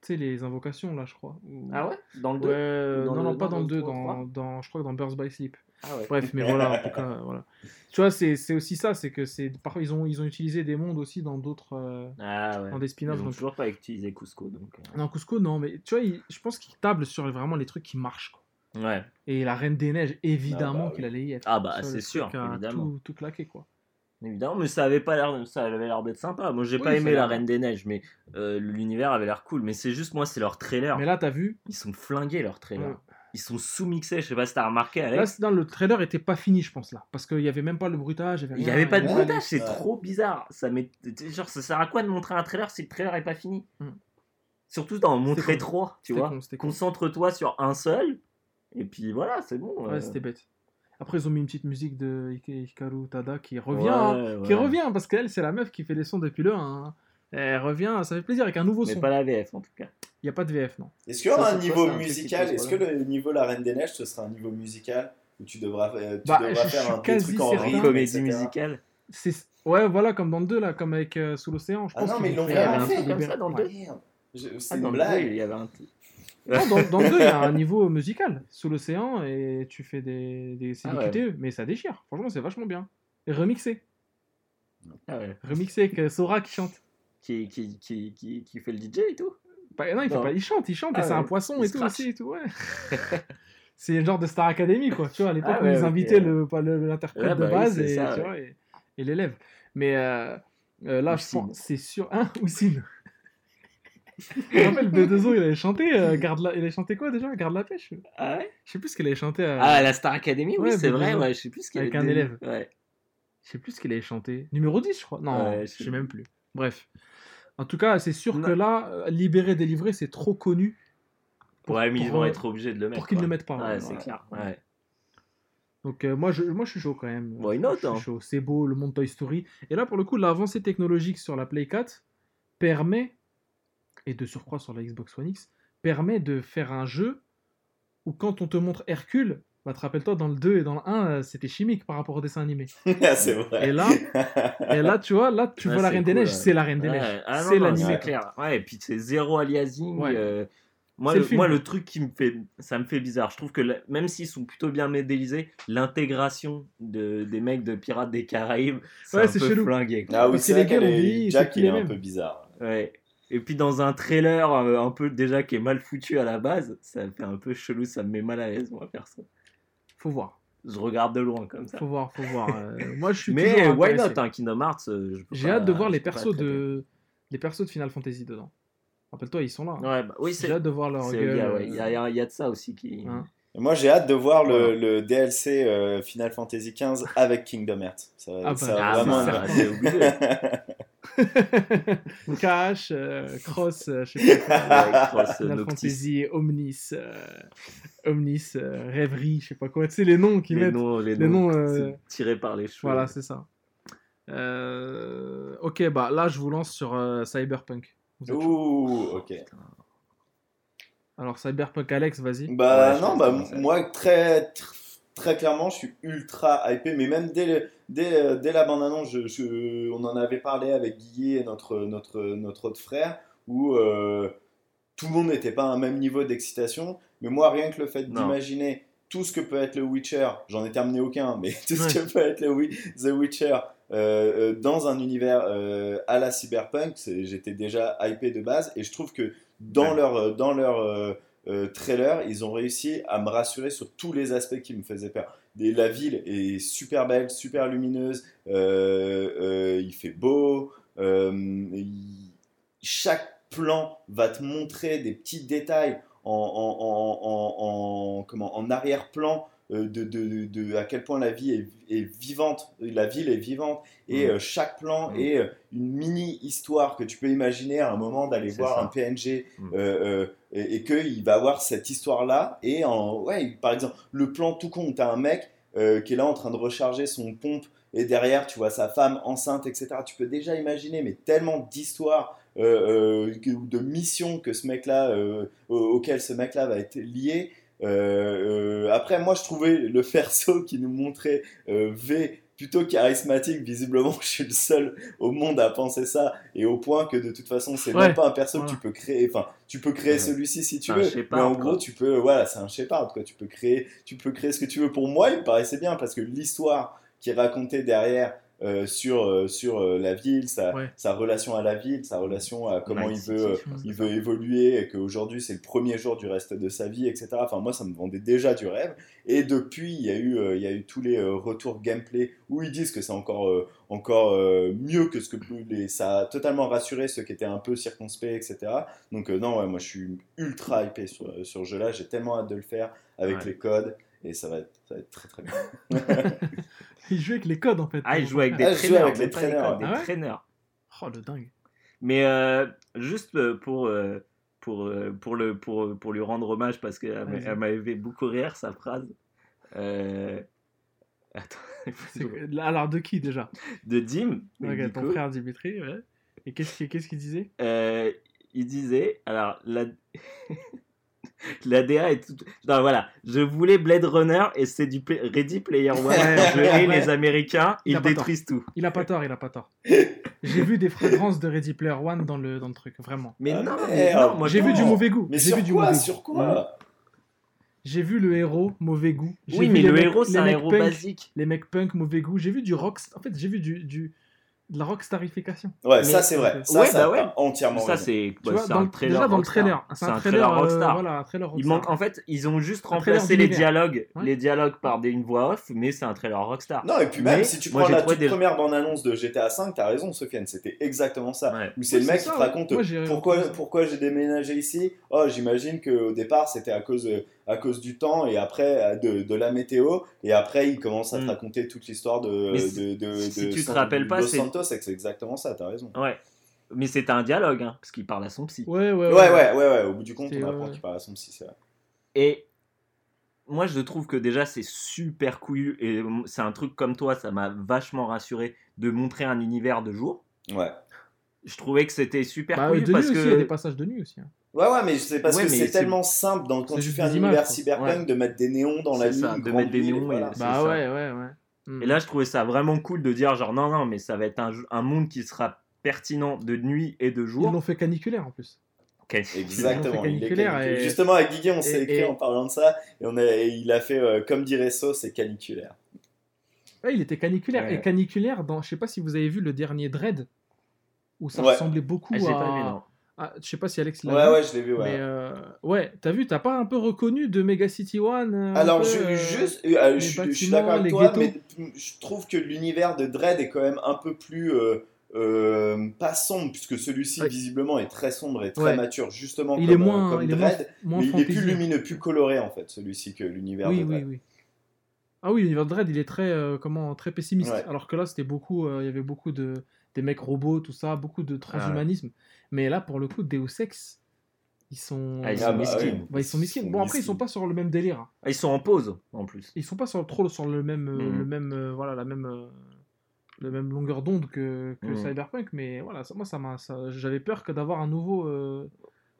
S3: Tu sais, les invocations, là, je crois. Ou-
S2: Ah ouais? Dans le 2
S3: Ouais, euh,
S2: Dans
S3: non, non, pas
S2: dans
S3: le
S2: le
S3: 2,
S2: trois,
S3: dans, dans, je crois que dans Birds by Sleep.
S2: Ah ouais.
S3: Bref, mais voilà, en tout cas, voilà. Tu vois, c'est aussi ça, c'est que c'est parfois ils ont, ils ont utilisé des mondes aussi dans d'autres. euh,
S2: Ah ouais.
S3: dans des
S2: Ils
S3: spin-offs.
S2: ont
S3: donc-
S2: toujours pas utilisé Cusco. Donc, euh,
S3: Non, Cusco, non, mais tu vois, il- je pense qu'il table sur vraiment les trucs qui marchent. Quoi.
S2: Ouais.
S3: Et la Reine des Neiges, évidemment
S4: Ah bah
S3: qu'il allait y être.
S2: Ah bah, c'est sûr,
S3: truc
S2: évidemment.
S3: Tout, tout claqué, quoi.
S2: Évidemment, mais ça avait pas l'air, ça avait l'air d'être sympa. Moi, j'ai
S3: Oui,
S2: pas aimé la Reine des Neiges, mais euh, l'univers avait l'air cool. Mais c'est juste moi, c'est leur trailer.
S3: Mais là, t'as vu
S2: Ils sont flingués leurs trailers.
S3: Ouais.
S2: Ils sont sous-mixés. Je sais pas si t'as remarqué,
S3: Là,
S2: Alex.
S3: c'est- non, le trailer était pas fini, je pense, là. Parce qu'il y avait même pas le bruitage.
S2: Il y avait pas de bruitage, c'est trop bizarre. Ça met... Genre, ça sert à quoi de montrer un trailer si le trailer est pas fini
S3: Hmm.
S2: Surtout d'en montrer trois, tu vois. Concentre-toi sur un seul, et puis voilà, c'est bon.
S3: Ouais,
S2: euh.
S3: c'était bête. Après, ils ont mis une petite musique de Hikaru Tada qui revient.
S2: Ouais,
S3: hein, Qui revient, parce qu'elle, c'est la meuf qui fait les sons depuis le 1. hein. Elle revient, ça fait plaisir avec un nouveau
S2: Mais
S3: son.
S2: pas la VF en tout cas.
S3: Il n'y a pas de VF, non.
S4: Est-ce qu'il y aura un niveau
S2: quoi, un
S4: musical Est-ce que le niveau La Reine des Neiges, ce sera un niveau musical où tu devras, euh, tu
S3: Bah,
S4: devras
S3: je suis
S4: faire un des
S3: quasi
S4: trucs en rythme,
S2: Comédie musicale.
S3: Ouais, voilà, comme dans le 2, là, comme avec euh, Sous l'océan. Je
S4: Ah
S3: pense
S4: non, mais ils l'ont
S2: vraiment
S3: un
S2: fait
S3: truc
S2: comme ça dans le
S3: Ouais.
S2: deux.
S4: Merde. Je-
S2: Ah,
S4: C'est une
S2: le deux,
S4: blague.
S2: il y avait un.
S3: Non, dans, dans le 2, il y a un niveau musical. Sous l'océan, et tu fais des. des c'est
S2: Ah
S3: des
S2: ouais.
S3: QTE, mais ça déchire. Franchement, c'est vachement bien. Et remixé.
S2: Ah ouais.
S3: Remixé avec euh, Sora qui chante.
S2: Qui, qui, qui, qui, qui fait le DJ et tout?
S3: Bah, non, il, fait
S2: Non.
S3: pas... il chante, il chante,
S2: Ah
S3: et c'est
S2: ouais.
S3: un poisson
S2: Il
S3: et tout
S2: crache.
S3: aussi. Et tout, ouais. c'est le genre de Star Academy, quoi. Tu vois, à l'époque
S2: Ah
S3: ils
S2: ok.
S3: invitaient le, le- l'interprète
S2: Ouais,
S3: de
S2: bah
S3: base
S2: c'est
S3: et,
S2: ça,
S3: tu
S2: ouais.
S3: vois, et, et l'élève. Mais euh, euh, là, je pense, c'est sûr. Hein, Houssine Je me rappelle, B2O, il avait chanté, euh, garde la... il avait chanté quoi déjà? Garde la pêche?
S2: Ah ouais?
S3: Je sais plus ce qu'il avait chanté. euh,
S2: Ah, la Star Academy, oui,
S3: Ouais,
S2: c'est
S3: Bob
S2: vrai, ouais, je sais plus ce qu'il
S3: Avec
S2: avait
S3: un
S2: dit.
S3: élève.
S2: Ouais.
S3: Je sais plus ce qu'il avait chanté. Numéro 10, je crois. Non,
S2: Ouais, je sais
S3: même plus. Bref. En tout cas, c'est sûr
S2: Non.
S3: que là, euh, libéré, délivré, c'est trop connu. pour-
S2: ouais, mais ils vont
S3: euh,
S2: être obligés de le mettre.
S3: pour qu'ils ne le mettent pas.
S2: Ouais,
S3: ouais,
S2: c'est clair. Ouais.
S3: Donc euh, moi, je, moi, je suis chaud quand même.
S2: Why not,
S3: Je suis
S2: hein?
S3: chaud. C'est beau, le monde Toy Story. Et là, pour le coup, l'avancée technologique sur la Play 4 permet, et de surcroît sur la Xbox One X, permet de faire un jeu où quand on te montre Hercule, bah, te rappelle-toi, dans le 2 et dans le 1, euh, c'était chimique par rapport au dessin animé.
S4: C'est vrai.
S3: Et là, et là, tu vois, là, tu
S2: Ouais,
S3: vois la Reine des Neiges,
S2: ouais.
S3: c'est la Reine des
S2: Ouais,
S3: Neiges.
S2: ah
S3: c'est l'animé.
S2: clair. Ouais, et puis c'est zéro aliasing.
S3: Ouais.
S2: euh, Moi, le, moi, le truc qui me fait, ça me fait bizarre. Je trouve que la- même s'ils sont plutôt bien modélisés, l'intégration de, des mecs de Pirates des Caraïbes, c'est
S3: Ouais,
S2: un
S3: c'est
S2: peu
S3: chelou.
S2: flingué. quoi.
S4: Ah oui, c'est
S3: les gars,
S4: Jack,
S3: c'est
S4: il est un peu bizarre.
S2: Ouais. Et puis dans un trailer euh, un peu déjà qui est mal foutu à la base, ça me fait un peu chelou, ça me met mal à l'aise moi perso.
S3: Faut voir,
S2: Je regarde de loin comme ça.
S3: faut voir, faut voir. Euh, moi, je suis
S2: Mais why not hein, Kingdom Hearts euh,
S3: J'ai hâte de voir les persos de les persos de Final Fantasy dedans. Rappelle-toi, ils sont là.
S2: Ouais, bah, oui, c'est
S3: J'ai hâte de voir leur
S2: c'est
S3: gueule.
S2: ouais. Il
S3: euh,
S2: y, y a- il y a de ça aussi qui.
S3: Hein.
S4: Et Moi, j'ai hâte de voir le,
S2: Voilà.
S4: le DLC euh, Final Fantasy XV avec Kingdom Hearts. Ça, va-
S3: Ah bah,
S4: ça va
S2: Ah,
S4: vraiment
S2: bah,
S4: être-
S2: c'est obligé.
S3: Cash, euh, Cross, euh, je sais pas quoi.
S2: Ouais, Cross, euh,
S3: Final
S2: Noctis.
S3: Fantasy, Omnis, euh, Omnis, euh, Rêverie, je sais pas quoi. Tu sais, les noms qu'ils
S2: les
S3: mettent.
S2: noms, les
S3: les
S2: noms,
S3: noms, euh,
S2: c'est tirés par les cheveux.
S3: Voilà, c'est ça. Euh, Ok, bah là, je vous lance sur euh, Cyberpunk.
S4: Ouh, ok.
S3: Alors, Cyberpunk, Alex, vas-y.
S4: Bah
S2: Ouais,
S4: non, bah moi très tr- très clairement, je suis ultra hypé, mais même dès le- dès, euh, dès la bande annonce, je, je- on en avait parlé avec Guy et notre notre notre autre frère, où euh, tout le monde n'était pas à un même niveau d'excitation, mais moi rien que le fait d'imaginer tout ce que peut être le Witcher, j'en ai terminé aucun, mais tout ce que peut être le The Witcher euh, dans un univers euh, à la cyberpunk, j'étais déjà hypé de base, et je trouve que dans
S2: Ouais.
S4: leur dans leur trailer, ils ont réussi à me rassurer sur tous les aspects qui me faisaient peur. Et la ville est super belle, super lumineuse, euh, euh, il fait beau, euh, il- chaque plan va te montrer des petits détails en, en, en, comment, arrière-plan euh, de, de, de- de à quel point la vie est, est vivante, la ville est vivante, et
S2: Mm.
S4: euh, chaque plan
S2: Mm.
S4: est euh, une mini-histoire que tu peux imaginer à un moment d'aller voir
S2: ça.
S4: un PNG
S2: Mm.
S4: euh, euh, et, et qu'il va avoir cette histoire-là. Et en, ouais, par exemple, le plan tout con où tu as un mec euh, qui est là en train de recharger son pompe et derrière tu vois sa femme enceinte, etc. Tu peux déjà imaginer, mais tellement d'histoires euh, euh, de missions que ce mec-là, euh, au- auquel ce mec-là va être lié. Euh, après, moi, je trouvais le perso qui nous montrait V plutôt charismatique. Visiblement, je suis le seul au monde à penser ça, et au point que de toute façon, c'est
S3: Ouais,
S4: même pas un perso que tu peux créer. Enfin, tu peux créer
S2: Ouais.
S4: celui-ci si tu veux,
S2: Shepard,
S4: mais en
S2: quoi.
S4: gros, tu peux, voilà, c'est un Shepard, quoi. Tu peux créer, tu peux créer ce que tu veux. Pour moi, il me paraissait bien parce que l'histoire qui est racontée derrière. euh, sur, euh, sur euh, la ville, sa,
S3: Ouais.
S4: sa relation à la ville, sa relation à comment il veut, euh, il
S2: que
S4: veut
S2: c'est
S4: évoluer et qu'aujourd'hui c'est le premier jour du reste de sa vie, etc. Enfin, moi ça me vendait déjà du rêve. Et depuis, il y a eu, euh, il y a eu tous les euh, retours gameplay où ils disent que c'est encore, euh, encore euh, mieux que ce que les, ça a totalement rassuré ceux qui étaient un peu circonspects, etc. Donc, euh, non, ouais, moi je suis ultra hypé sur, sur ce jeu-là. J'ai tellement hâte de le faire avec
S2: Ouais.
S4: les codes et ça va être, ça va être très très bien.
S3: Il joue avec les codes en fait.
S2: Ah, il joue avec des
S4: Ah, je joue
S2: traîneurs,
S4: avec les
S2: des
S4: traîneurs,
S2: codes, des
S3: ouais. Ah ouais
S2: traîneurs.
S3: Oh le dingue.
S2: Mais euh, juste pour, euh, pour, euh, pour, le, pour, pour lui rendre hommage, parce qu'elle m'avait fait beaucoup rire sa phrase. Euh... Attends,
S3: Alors de qui déjà?
S2: De Dim,
S3: Ton
S2: coup,
S3: frère Dimitri, ouais. Et qu'est-ce qu'il qu'est-ce qu'il disait?
S2: Euh, il disait, alors la, la DA est toute... Non, voilà, je voulais Blade Runner et c'est du Ready Player One.
S3: Ouais,
S2: je hais
S3: ouais.
S2: les Américains,
S3: Il
S2: ils détruisent tout.
S3: Il a pas tort, il a pas tort. J'ai vu des fragrances de Ready Player One dans le, dans le truc, vraiment.
S2: Mais
S4: Ah,
S2: non,
S4: merde.
S2: mais non, moi
S3: J'ai
S2: je
S3: vu du mauvais goût.
S4: Mais
S3: J'ai
S4: sur
S3: vu du
S4: quoi
S3: mauvais goût.
S4: Sur quoi
S3: J'ai vu le héros, mauvais goût. J'ai
S2: Oui,
S3: vu
S2: mais le héros, c'est un héros
S3: punk,
S2: basique.
S3: Les mecs punk, mauvais goût. J'ai vu du rock. En fait, j'ai vu du, du, de la rockstarification.
S4: Ouais,
S2: Mais-
S4: ça c'est vrai. Ça,
S2: Ouais,
S4: ça,
S2: bah ouais.
S4: entièrement
S2: Ça, c'est
S3: Tu
S2: bah,
S3: vois,
S2: c'est
S3: dans
S2: un
S3: le-
S2: trailer.
S3: déjà dans le
S2: rockstar.
S3: trailer,
S2: C'est un trailer
S3: euh,
S2: rockstar.
S3: voilà, un trailer
S2: Il
S3: rockstar.
S2: manque, en fait, ils ont juste remplacé les dialogues,
S3: Ouais.
S2: les dialogues par des, une voix off, mais c'est un trailer rockstar.
S4: Non, et puis même
S2: Mais
S4: si tu prends la toute
S2: des-
S4: première bande-annonce de GTA V, t'as raison, Sofiane, c'était exactement ça.
S2: Ouais.
S4: Où c'est le mec qui te raconte pourquoi, pourquoi j'ai déménagé ici? Oh, j'imagine qu'au départ c'était à cause, euh, à cause du temps et après de, de la météo. Et après il commence à te
S2: Mm.
S4: raconter toute l'histoire de, de, de,
S2: si
S4: de
S2: tu te rappelles pas,
S4: Los
S2: c'est-
S4: Santos, c'est c'est exactement ça, t'as raison.
S2: Ouais. Mais c'était un dialogue, hein, parce qu'il parle à son psy.
S3: Ouais, ouais,
S4: Ouais, ouais, ouais, ouais, au bout du compte,
S3: C'est,
S4: on apprend
S3: ouais.
S4: qu'il parle à son psy, c'est vrai.
S2: Et moi, je trouve que déjà, c'est super couillu. Et c'est un truc comme toi, ça m'a vachement rassuré de montrer un univers de jour.
S4: Ouais.
S2: Je trouvais que c'était super
S3: Bah,
S2: couillu
S3: de nuit
S2: parce
S3: aussi,
S2: que.
S3: il y a des passages de nuit aussi. hein.
S4: Ouais, ouais, mais c'est parce
S2: Ouais,
S4: que c'est tellement simple dans, quand tu fais un univers cyberpunk
S2: Ouais.
S4: de mettre des néons dans la nuit,
S2: ça, de mettre des néons et-
S4: voilà.
S3: Bah
S2: ça.
S3: ouais, ouais, ouais. Mm.
S2: Et là, je trouvais ça vraiment cool de dire genre non, non, mais ça va être un, monde qui sera pertinent de nuit et de
S3: Ils
S2: jour.
S3: l'ont fait caniculaire en plus.
S2: Ok.
S4: Exactement. il est
S3: et-
S4: Justement, avec Guigui, on s'est écrit
S3: et-
S4: en parlant de ça, et on a, et il a fait, euh, comme dirait So, c'est caniculaire.
S3: Ouais, il était caniculaire.
S2: Ouais.
S3: Et caniculaire, dans, je sais pas si vous avez vu le dernier Dread, où ça
S4: Ouais.
S3: ressemblait beaucoup
S2: Ah,
S3: à. Ah, je sais pas si Alex l'a
S4: Ouais,
S3: vu.
S4: ouais, je l'ai vu, ouais.
S3: Mais euh, ouais, t'as vu, t'as pas un peu reconnu de Mega City One euh,
S4: Alors,
S3: peu,
S4: je,
S3: euh,
S4: juste, euh, je, suis- je suis
S3: bâtiments,
S4: d'accord avec toi,
S3: ghettos?
S4: mais je trouve que l'univers de Dread est quand même un peu plus. euh, euh, pas sombre, puisque celui-ci
S3: Ouais.
S4: visiblement est très sombre et très
S3: Ouais.
S4: mature, justement
S3: il
S4: comme,
S3: est moins,
S4: comme
S3: il est moins,
S4: Dread.
S3: moins
S4: mais il est plus lumineux, plus coloré en fait, celui-ci que l'univers
S3: Oui,
S4: de
S3: oui,
S4: Dread.
S3: oui. Ah oui, l'univers de Dread, il est très, euh, comment, très pessimiste.
S4: Ouais.
S3: Alors que là, c'était beaucoup, euh, il y avait beaucoup de des mecs robots, tout ça, beaucoup de transhumanisme. Mais là, pour le coup, Deus Ex, ils sont,
S2: Ah, ils sont
S4: bah,
S2: miskin.
S4: ouais.
S3: bah, ils sont miskin. Bon, après, ils sont pas sur le même délire. hein.
S2: Ah, Ils sont en pause en plus.
S3: Ils sont pas sur, trop sur le même, euh,
S2: Mhm.
S3: le même, euh, voilà, la même, euh, le même longueur d'onde que, que
S2: Mhm.
S3: Cyberpunk. Mais voilà, ça- moi, ça m'a, ça- j'avais peur que d'avoir un nouveau. euh,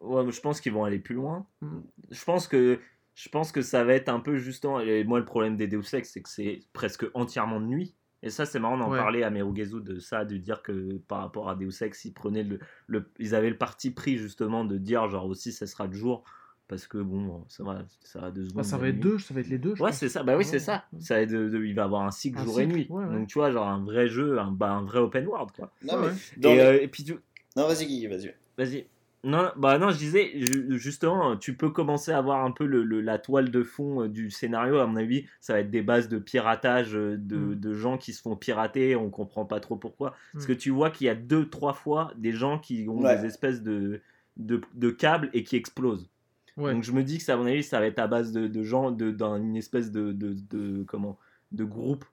S2: Ouais, mais je pense qu'ils vont aller plus loin.
S3: Mm.
S2: Je pense que je pense que ça va être un peu justement. Et moi, le problème des Deus Ex, c'est que c'est presque entièrement de nuit. Et ça, c'est marrant d'en
S3: Ouais.
S2: parler à Merugezu de ça, de dire que par rapport à Deus Ex, ils prenaient le, le- ils avaient le parti pris justement de dire genre aussi ça sera de jour parce que bon, ça va, ça va deux secondes.
S3: bah, ça va être
S2: nuit.
S3: deux, ça va être les deux. je
S2: Ouais, c'est ça. Bah oui, c'est
S3: Ouais.
S2: ça. ça va être de- de- il va avoir un cycle
S3: Un
S2: jour et nuit.
S3: ouais, ouais.
S2: Donc tu vois, genre un vrai jeu, un, bah, un vrai open world quoi.
S4: Non,
S3: Ouais,
S4: mais
S2: et,
S4: les-
S2: euh, et puis tu,
S4: Non, vas-y, Guigui, vas-y.
S2: Vas-y. Non, bah non, je disais, ju- justement, tu peux commencer à voir un peu le, le- la toile de fond euh, du scénario. À mon avis, ça va être des bases de piratage, euh, de,
S3: Mm.
S2: de gens qui se font pirater, on comprend pas trop pourquoi. Parce
S3: Mm.
S2: que tu vois qu'il y a deux, trois fois des gens qui ont
S4: Ouais.
S2: des espèces de, de, de câbles et qui explosent.
S3: Ouais.
S2: Donc je me dis que ça, à mon avis, ça va être à base de, de gens, de- dans une espèce de, de, de- comment, de groupe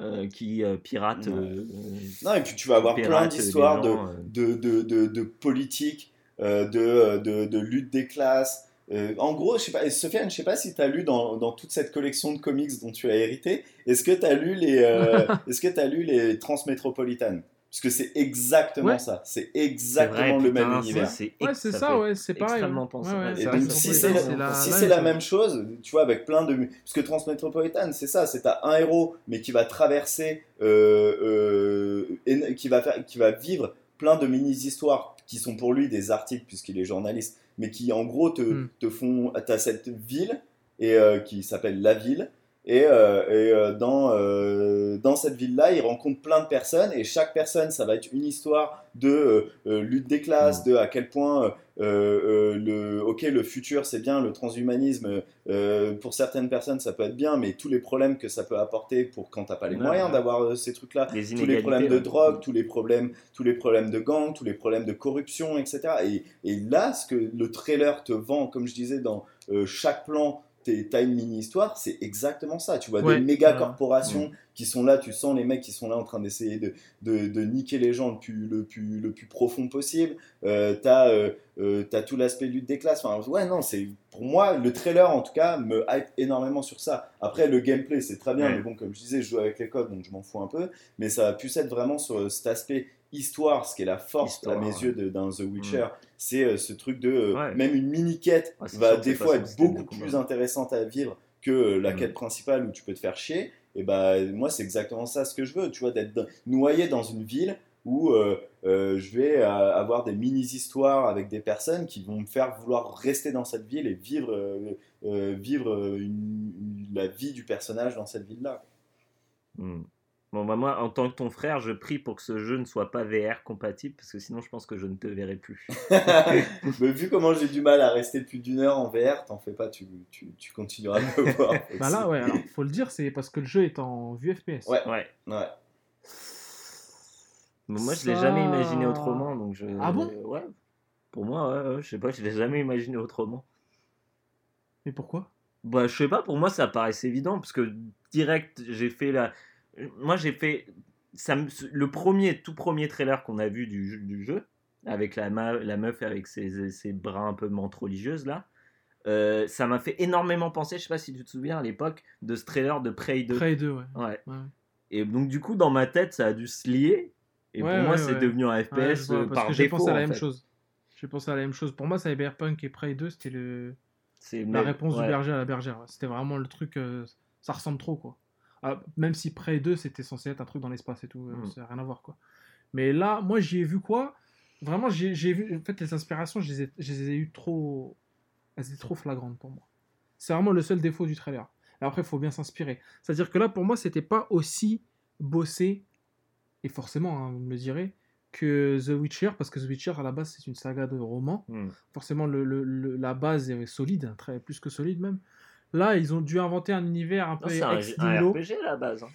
S2: euh, qui euh, euh,
S4: Non, et puis tu vas avoir plein d'histoires de,
S2: euh.
S4: de, de, de, de politique, de, de, de lutte des classes. Euh, en gros, je sais pas, Sofiane, je sais pas si tu as lu dans, dans toute cette collection de comics dont tu as hérité, est-ce que tu as lu les, euh, est-ce que tu as lu les Transmétropolitanes? Parce que c'est exactement
S3: Ouais.
S4: ça, c'est exactement
S2: vrai,
S4: le même univers.
S2: c'est
S3: Ouais, c'est
S2: ça
S3: ça, ouais, c'est pareil.
S2: extrêmement
S3: ouais.
S2: Et
S4: donc, si c'est la, si
S3: la
S4: c'est la même chose, tu vois, avec plein de. Parce que Transmétropolitane, c'est ça, c'est t'as un héros, mais qui va traverser, euh, euh, et- qui, va faire, qui va vivre plein de mini-histoires qui sont pour lui des articles, puisqu'il est journaliste, mais qui en gros te,
S3: Mm.
S4: te font. T'as cette ville, et, euh, qui s'appelle La Ville. Et, euh, et, euh, dans, euh, dans cette ville-là, il rencontre plein de personnes et chaque personne, ça va être une histoire de euh, lutte des classes, de à quel point le, ok, le futur c'est bien, le transhumanisme pour certaines personnes ça peut être bien, mais tous les problèmes que ça peut apporter pour quand t'as pas les
S2: Ouais,
S4: moyens
S2: ouais.
S4: d'avoir ces trucs-là, tous les problèmes de drogue, tous les problèmes, tous les problèmes de gang, tous les problèmes de corruption, etc. Et, et là, ce que le trailer te vend, comme je disais, dans chaque plan, t'as une mini-histoire, c'est exactement ça. Tu vois
S3: Ouais.
S4: des méga
S3: Ouais.
S4: corporations qui sont là, tu sens les mecs qui sont là en train d'essayer de, de, de niquer les gens le plus, le plus, le plus profond possible. Euh, t'as euh, euh, t'as tout l'aspect lutte des classes. Enfin, ouais, non, c'est pour moi, le trailer en tout cas me hype énormément sur ça. Après, le gameplay, c'est très bien,
S2: Ouais.
S4: mais bon, comme je disais, je joue avec les codes, donc je m'en fous un peu. Mais ça va plus être vraiment sur cet aspect histoire, ce qui est la force
S2: Histoire,
S4: à mes
S2: ouais.
S4: yeux de- d'un The Witcher. C'est euh, ce truc de. euh,
S2: Ouais.
S4: Même une mini-quête
S2: Ouais, c'est
S4: va des fois être beaucoup
S2: combat.
S4: plus intéressante à vivre que euh, la
S2: Mm.
S4: quête principale où tu peux te faire chier. Et bah, moi, c'est exactement ça ce que je veux, tu vois, d'être noyé dans une ville où euh, euh, je vais euh, avoir des mini-histoires avec des personnes qui vont me faire vouloir rester dans cette ville et vivre, vivre une- une- la vie du personnage dans cette ville-là.
S2: Hmm. Bon, bah, moi, en tant que ton frère, je prie pour que ce jeu ne soit pas VR compatible, parce que sinon, je pense que je ne te verrai plus.
S4: Mais vu comment j'ai du mal à rester plus d'une heure en VR, t'en fais pas, tu, tu, tu continueras de me voir.
S3: Bah là, ouais, alors, faut le dire, c'est parce que le jeu est en vue FPS.
S4: Ouais.
S2: Ouais.
S4: Ouais.
S2: Mais moi, je l'ai
S3: Ça-
S2: jamais imaginé autrement, donc je.
S3: Ah bon?
S2: Ouais. Pour moi, ouais, ouais, je sais pas, je l'ai jamais imaginé autrement.
S3: Mais pourquoi?
S2: Bah, je sais pas, pour moi, ça paraissait évident, parce que direct, j'ai fait la. Moi, j'ai fait. Ça me- Le premier, tout premier trailer qu'on a vu du jeu, du jeu avec la, meuf avec ses, ses bras un peu menthe religieuse, là, euh, ça m'a fait énormément penser, je sais pas si tu te souviens à l'époque, de ce trailer de Prey 2.
S3: Prey 2, ouais.
S2: Ouais.
S3: Ouais.
S2: Et donc, du coup, dans ma tête, ça a dû se lier. Et
S3: Ouais,
S2: pour moi, c'est devenu un FPS
S3: vois,
S2: euh,
S3: parce
S2: par
S3: que j'ai pensé à la même
S2: fait.
S3: chose. J'ai pensé à la même chose. Pour moi, Cyberpunk et Prey 2, c'était le... La réponse du berger à la bergère. C'était vraiment le truc. euh, Ça ressemble trop, quoi. Ah, même si Prey 2, c'était censé être un truc dans l'espace et tout. euh,
S2: Mm.
S3: Ça n'a rien à voir, quoi. Mais là, moi, j'y ai vu quoi? Vraiment, j'ai vu. En fait, les inspirations, je les ai, je les ai eues trop. Elles étaient trop flagrantes pour moi. C'est vraiment le seul défaut du trailer. Et après, il faut bien s'inspirer. C'est-à-dire que là, pour moi, c'était pas aussi bossé, et forcément, hein, vous me le direz, que The Witcher, parce que The Witcher, à la base, c'est une saga de romans.
S2: Hmm.
S3: Forcément, le, le- le- la base est solide, très, plus que solide même. Là, ils ont dû inventer un univers un peu
S2: c'est un,
S3: ex
S2: un
S3: nihilo.
S2: RPG à la base. hein.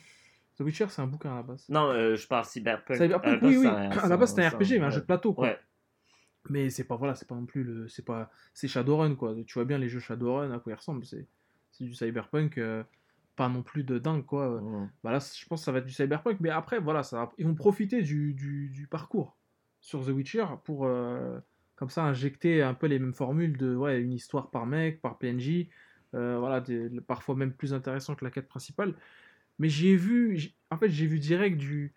S3: The Witcher, c'est un bouquin à la base.
S2: Non, euh, je parle Cyberpunk.
S3: Cyberpunk, oui, oui.
S2: c'est
S3: À la base, c'était un
S2: c'est
S3: RPG, mais un jeu de plateau, quoi.
S2: Ouais.
S3: Mais c'est pas voilà, c'est pas non plus le, c'est pas, c'est Shadowrun quoi. Tu vois bien les jeux Shadowrun à quoi ils ressemblent. C'est, c'est du cyberpunk, euh, pas non plus de dingue quoi. Bah là, je pense que ça va être du cyberpunk, mais après voilà, ça, ils vont profiter du, du, du parcours sur The Witcher pour euh, comme ça injecter un peu les mêmes formules de ouais une histoire par mec, par PNJ, voilà, des- parfois même plus intéressant que la quête principale. Mais j'ai vu, en fait, j'ai vu direct du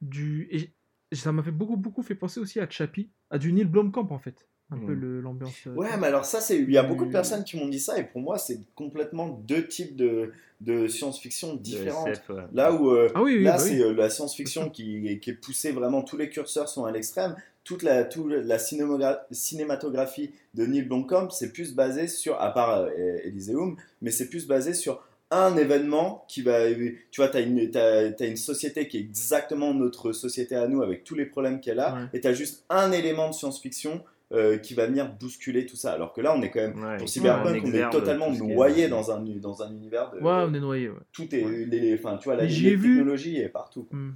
S3: du et ça m'a fait beaucoup beaucoup fait penser aussi à Chappie, à du Neil Blomkamp en fait, un peu le- l'ambiance. euh,
S4: Ouais, mais alors ça, c'est il y a beaucoup de personnes qui m'ont dit ça, et pour moi, c'est complètement deux types de, de science-fiction différentes.
S2: SF, ouais.
S4: Là où euh,
S3: Ah oui, oui,
S4: là,
S3: bah oui.
S4: c'est euh, la science-fiction qui, qui est poussée vraiment, tous les curseurs sont à l'extrême. Toute la, toute la cinémogra- cinématographie de Neil Blomkamp, c'est plus basé sur, à part euh, mais c'est plus basé sur un événement qui va. Tu vois, tu as une, t'as- t'as une société qui est exactement notre société à nous, avec tous les problèmes qu'elle a,
S3: Ouais.
S4: et tu as juste un élément de science-fiction euh, qui va venir bousculer tout ça. Alors que là, on est quand même.
S2: Ouais,
S4: Pour Cyberpunk, on est totalement
S2: est-
S4: noyé dans un, dans un univers de.
S3: Ouais, on est noyé. Ouais.
S4: Tout est. les- enfin, tu vois, la
S3: j'y vu-
S4: technologie est partout. quoi.
S3: Hmm.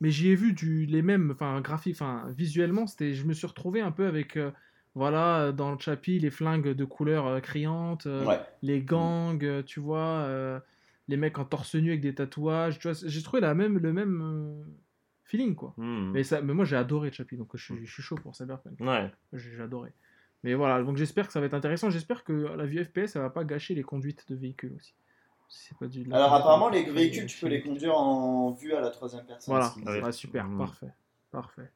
S3: Mais j'y ai vu du, les mêmes, enfin graphiques, enfin visuellement, c'était, je me suis retrouvé un peu avec, euh, voilà, dans le Chappie, les flingues de couleurs euh, criantes, euh,
S4: Ouais.
S3: les gangs, euh, tu vois, les mecs en torse nu avec des tatouages, tu vois, j'ai trouvé la même, le même feeling quoi.
S2: Hmm.
S3: Mais, ça, mais moi j'ai adoré Chappie, donc je, suis- je suis chaud pour Cyberpunk,
S2: Ouais.
S3: j'ai j'ai adoré. Mais voilà, donc j'espère que ça va être intéressant, j'espère que la vue FPS, ça va pas gâcher les conduites de véhicules aussi. Si c'est pas du-
S4: Alors apparemment les véhicules tu peux les conduire en vue à la troisième personne.
S3: Voilà,
S2: Ouais.
S3: Super, parfait, parfait.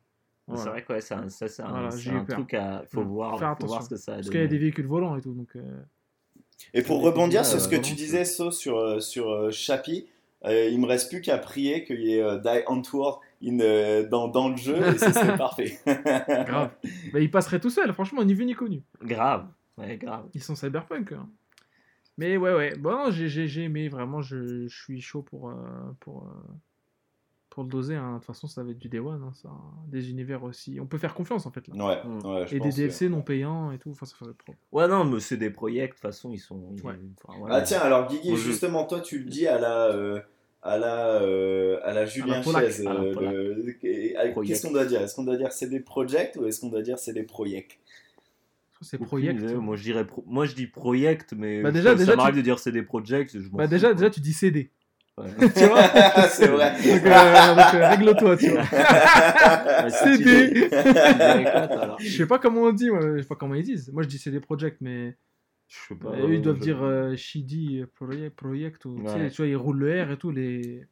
S2: C'est vrai que ouais, un, ça, c'est un,
S3: Voilà,
S2: truc à. Faut, voir,
S3: Faire
S2: faut voir
S3: attention.
S2: ce que ça a
S3: Parce qu'il y a des véhicules volants et tout, donc. euh,
S4: Et pour rebondir sur ce que
S2: euh,
S4: tu disais So sur euh, sur Chappie, euh, il me reste plus qu'à prier qu'il y ait euh, Die Antwoord in, euh, dans, dans le jeu et ce serait parfait.
S3: Grave. bah, ils passeraient tout seuls, franchement, ni vu ni connu.
S2: Grave. Ouais, grave.
S3: Ils sont cyberpunk. hein. Mais ouais, ouais. Bon, non, j'ai j'ai- j'ai aimé, vraiment, je, je suis chaud pour, euh, pour, euh, pour le doser. hein. De toute façon, ça va être du Day One. hein, ça. Des univers aussi. On peut faire confiance en fait. Là.
S4: Ouais,
S2: Mm.
S4: ouais, je
S3: et des
S4: que-
S3: DLC non payants et tout. Enfin, ça propre.
S2: Ouais, non, mais c'est des projets, de toute façon, ils sont.
S3: Ouais.
S2: enfin, voilà.
S4: Ah tiens, alors Guigui, justement, toi tu le dis à la, euh, à la, euh, à la Julien. Chaise. Qu'est-ce qu'on doit dire? Est-ce qu'on doit dire c'est des projects ou est-ce qu'on doit dire c'est des projects?
S3: C'est project.
S2: idée. Moi, je dirais pro- moi, je dis project, mais
S3: Bah, déjà-
S2: ça,
S3: déjà,
S2: ça m'arrive
S3: tu-
S2: de dire c'est des projects. Je
S3: Bah, déjà, déjà, tu dis CD.
S2: Ouais.
S3: tu vois
S4: C'est vrai.
S3: Donc, euh, donc, euh, règle-toi, tu vois.
S2: Ouais,
S3: CD Je sais pas comment on dit, moi, je sais pas comment ils disent. Moi, je dis CD Project, mais.
S2: Je sais pas.
S3: Eux, ils doivent
S2: je-
S3: dire euh, Shidi project, project ou, tu sais,
S2: Ouais.
S3: tu vois, ils roulent le R et tout, les,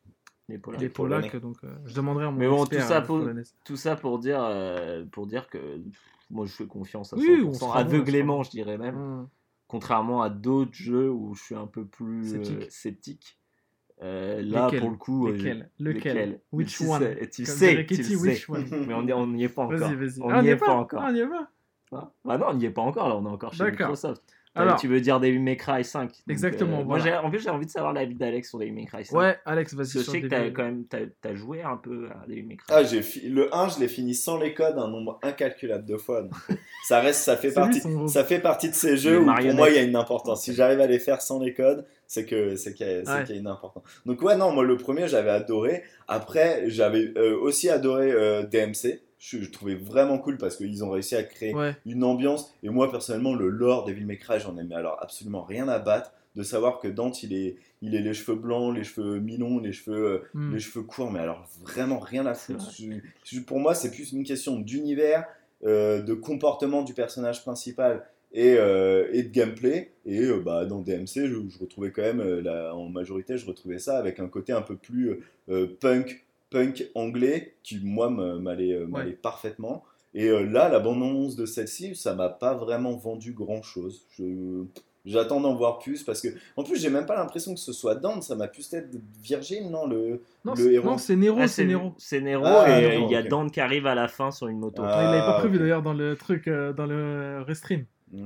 S2: Les Polonais.
S3: les. Donc, euh, je demanderai à mon
S2: Mais bon,
S3: expert,
S2: tout ça
S3: euh,
S2: pour-. Tout ça pour dire, euh, pour dire que pff, moi, je fais confiance à
S3: Oui,
S2: 100%,
S3: on sera bon, on
S2: aveuglément, je dirais même.
S3: Hum.
S2: Contrairement à d'autres jeux où je suis un peu plus euh,
S3: Sceptique.
S2: sceptique. Euh, là, pour le coup, euh,
S3: Lequel
S2: je-
S3: Lequel?
S2: lesquels?
S3: Which one?
S2: tu sais, tu sais.
S3: which one?
S2: Mais on n'y on est pas encore.
S3: Vas-y, vas-y.
S2: On
S3: Ah,
S2: n'y
S3: y
S2: est pas encore.
S3: Ah, on y est pas?
S2: Ah, Bah non, on n'y est pas encore, là, on est encore chez. Microsoft.
S3: Alors,
S2: tu veux dire Devil May Cry 5. donc,
S3: Exactement,
S2: euh, Moi,
S3: voilà.
S2: en plus, j'ai envie de savoir l'avis d'Alex sur Devil May Cry 5.
S3: ouais, Alex, vas-y.
S2: je
S3: sur
S2: sais que t'as quand même t'as, t'as joué un peu à Devil May Cry.
S4: Ah, j'ai fi- le 1, je l'ai fini sans les codes, un nombre incalculable de fois. donc, euh, ça reste, ça fait partie,
S3: son-
S4: ça fait partie de ces
S2: Les
S4: jeux où pour moi il y a une importance. Si j'arrive à les faire sans les codes, c'est que c'est qu'il y, a- c'est
S3: Ouais.
S4: qu'il y a une importance. Donc ouais, non, moi le premier j'avais adoré. Après, j'avais euh, aussi adoré euh, DMC. Je, je trouvais vraiment cool parce qu'ils ont réussi à créer
S3: Ouais,
S4: une ambiance. Et moi, personnellement, le lore Devil May Cry, j'en ai mais alors absolument rien à battre. De savoir que Dante, il est, il est les cheveux blancs, les cheveux mi-longs, les cheveux, euh,
S3: hmm.
S4: les cheveux courts, mais alors vraiment rien à foutre.
S2: vrai.
S4: Je- je- pour moi, c'est plus une question d'univers, euh, de comportement du personnage principal et, euh, et de gameplay. Et euh, bah, dans DMC, je, je retrouvais quand même, la- en majorité, je retrouvais ça avec un côté un peu plus punk, punk anglais, qui moi me- m'allait euh, parfaitement. Et euh, là, la bande-annonce de celle-ci, ça m'a pas vraiment vendu grand-chose. Je... J'attends d'en voir plus parce que, en plus, j'ai même pas l'impression que ce soit Dante, ça m'a plus être Virgile, non le,
S3: Non,
S4: le
S3: c'est-
S4: héros.
S3: non, c'est Nero,
S2: Ah,
S3: c'est Nero.
S2: C'est Nero
S4: Ah,
S2: et il y a. Dante qui arrive à la fin sur une moto.
S4: Ah.
S3: il l'avait pas prévu d'ailleurs dans le truc, euh, dans le restream.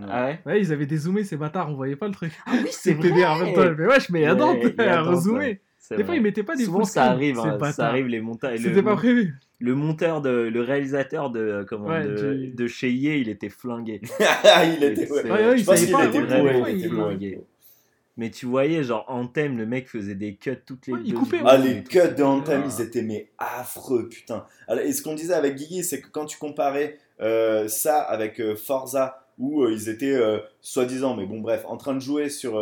S2: Ah ouais
S3: Ouais, ils avaient dézoomé ces bâtards, on voyait pas le truc.
S2: Ah oui,
S3: en même temps. Mais wesh, mais il y a
S2: Ouais,
S3: Dante,
S2: il y a Dante, ouais.
S3: Des fois, ils mettaient pas des
S2: Souvent ça
S3: screen,
S2: arrive, hein, ça arrive les montages.
S3: C'était pas prévu.
S2: Le monteur de, le réalisateur de euh, comment
S3: Ouais,
S2: de,
S3: du-
S2: de chez Ye, il était flingué.
S4: il était, ouais.
S3: Ouais, ouais,
S4: Je
S3: il
S4: pense
S3: savait
S4: qu'il
S3: pas.
S4: était
S2: vraiment flingué. Mais tu voyais, genre, Anthem, le mec faisait des cuts toutes les
S3: Ouais, il
S2: deux
S3: coupait,
S4: Ah, les cuts de Anthem,
S2: Ah.
S4: ils étaient mais affreux, putain. Alors, et ce qu'on disait avec Guigui, c'est que quand tu comparais euh, ça avec euh, Forza, où euh, ils étaient euh, soi-disant, mais bon, bref, en train de jouer sur,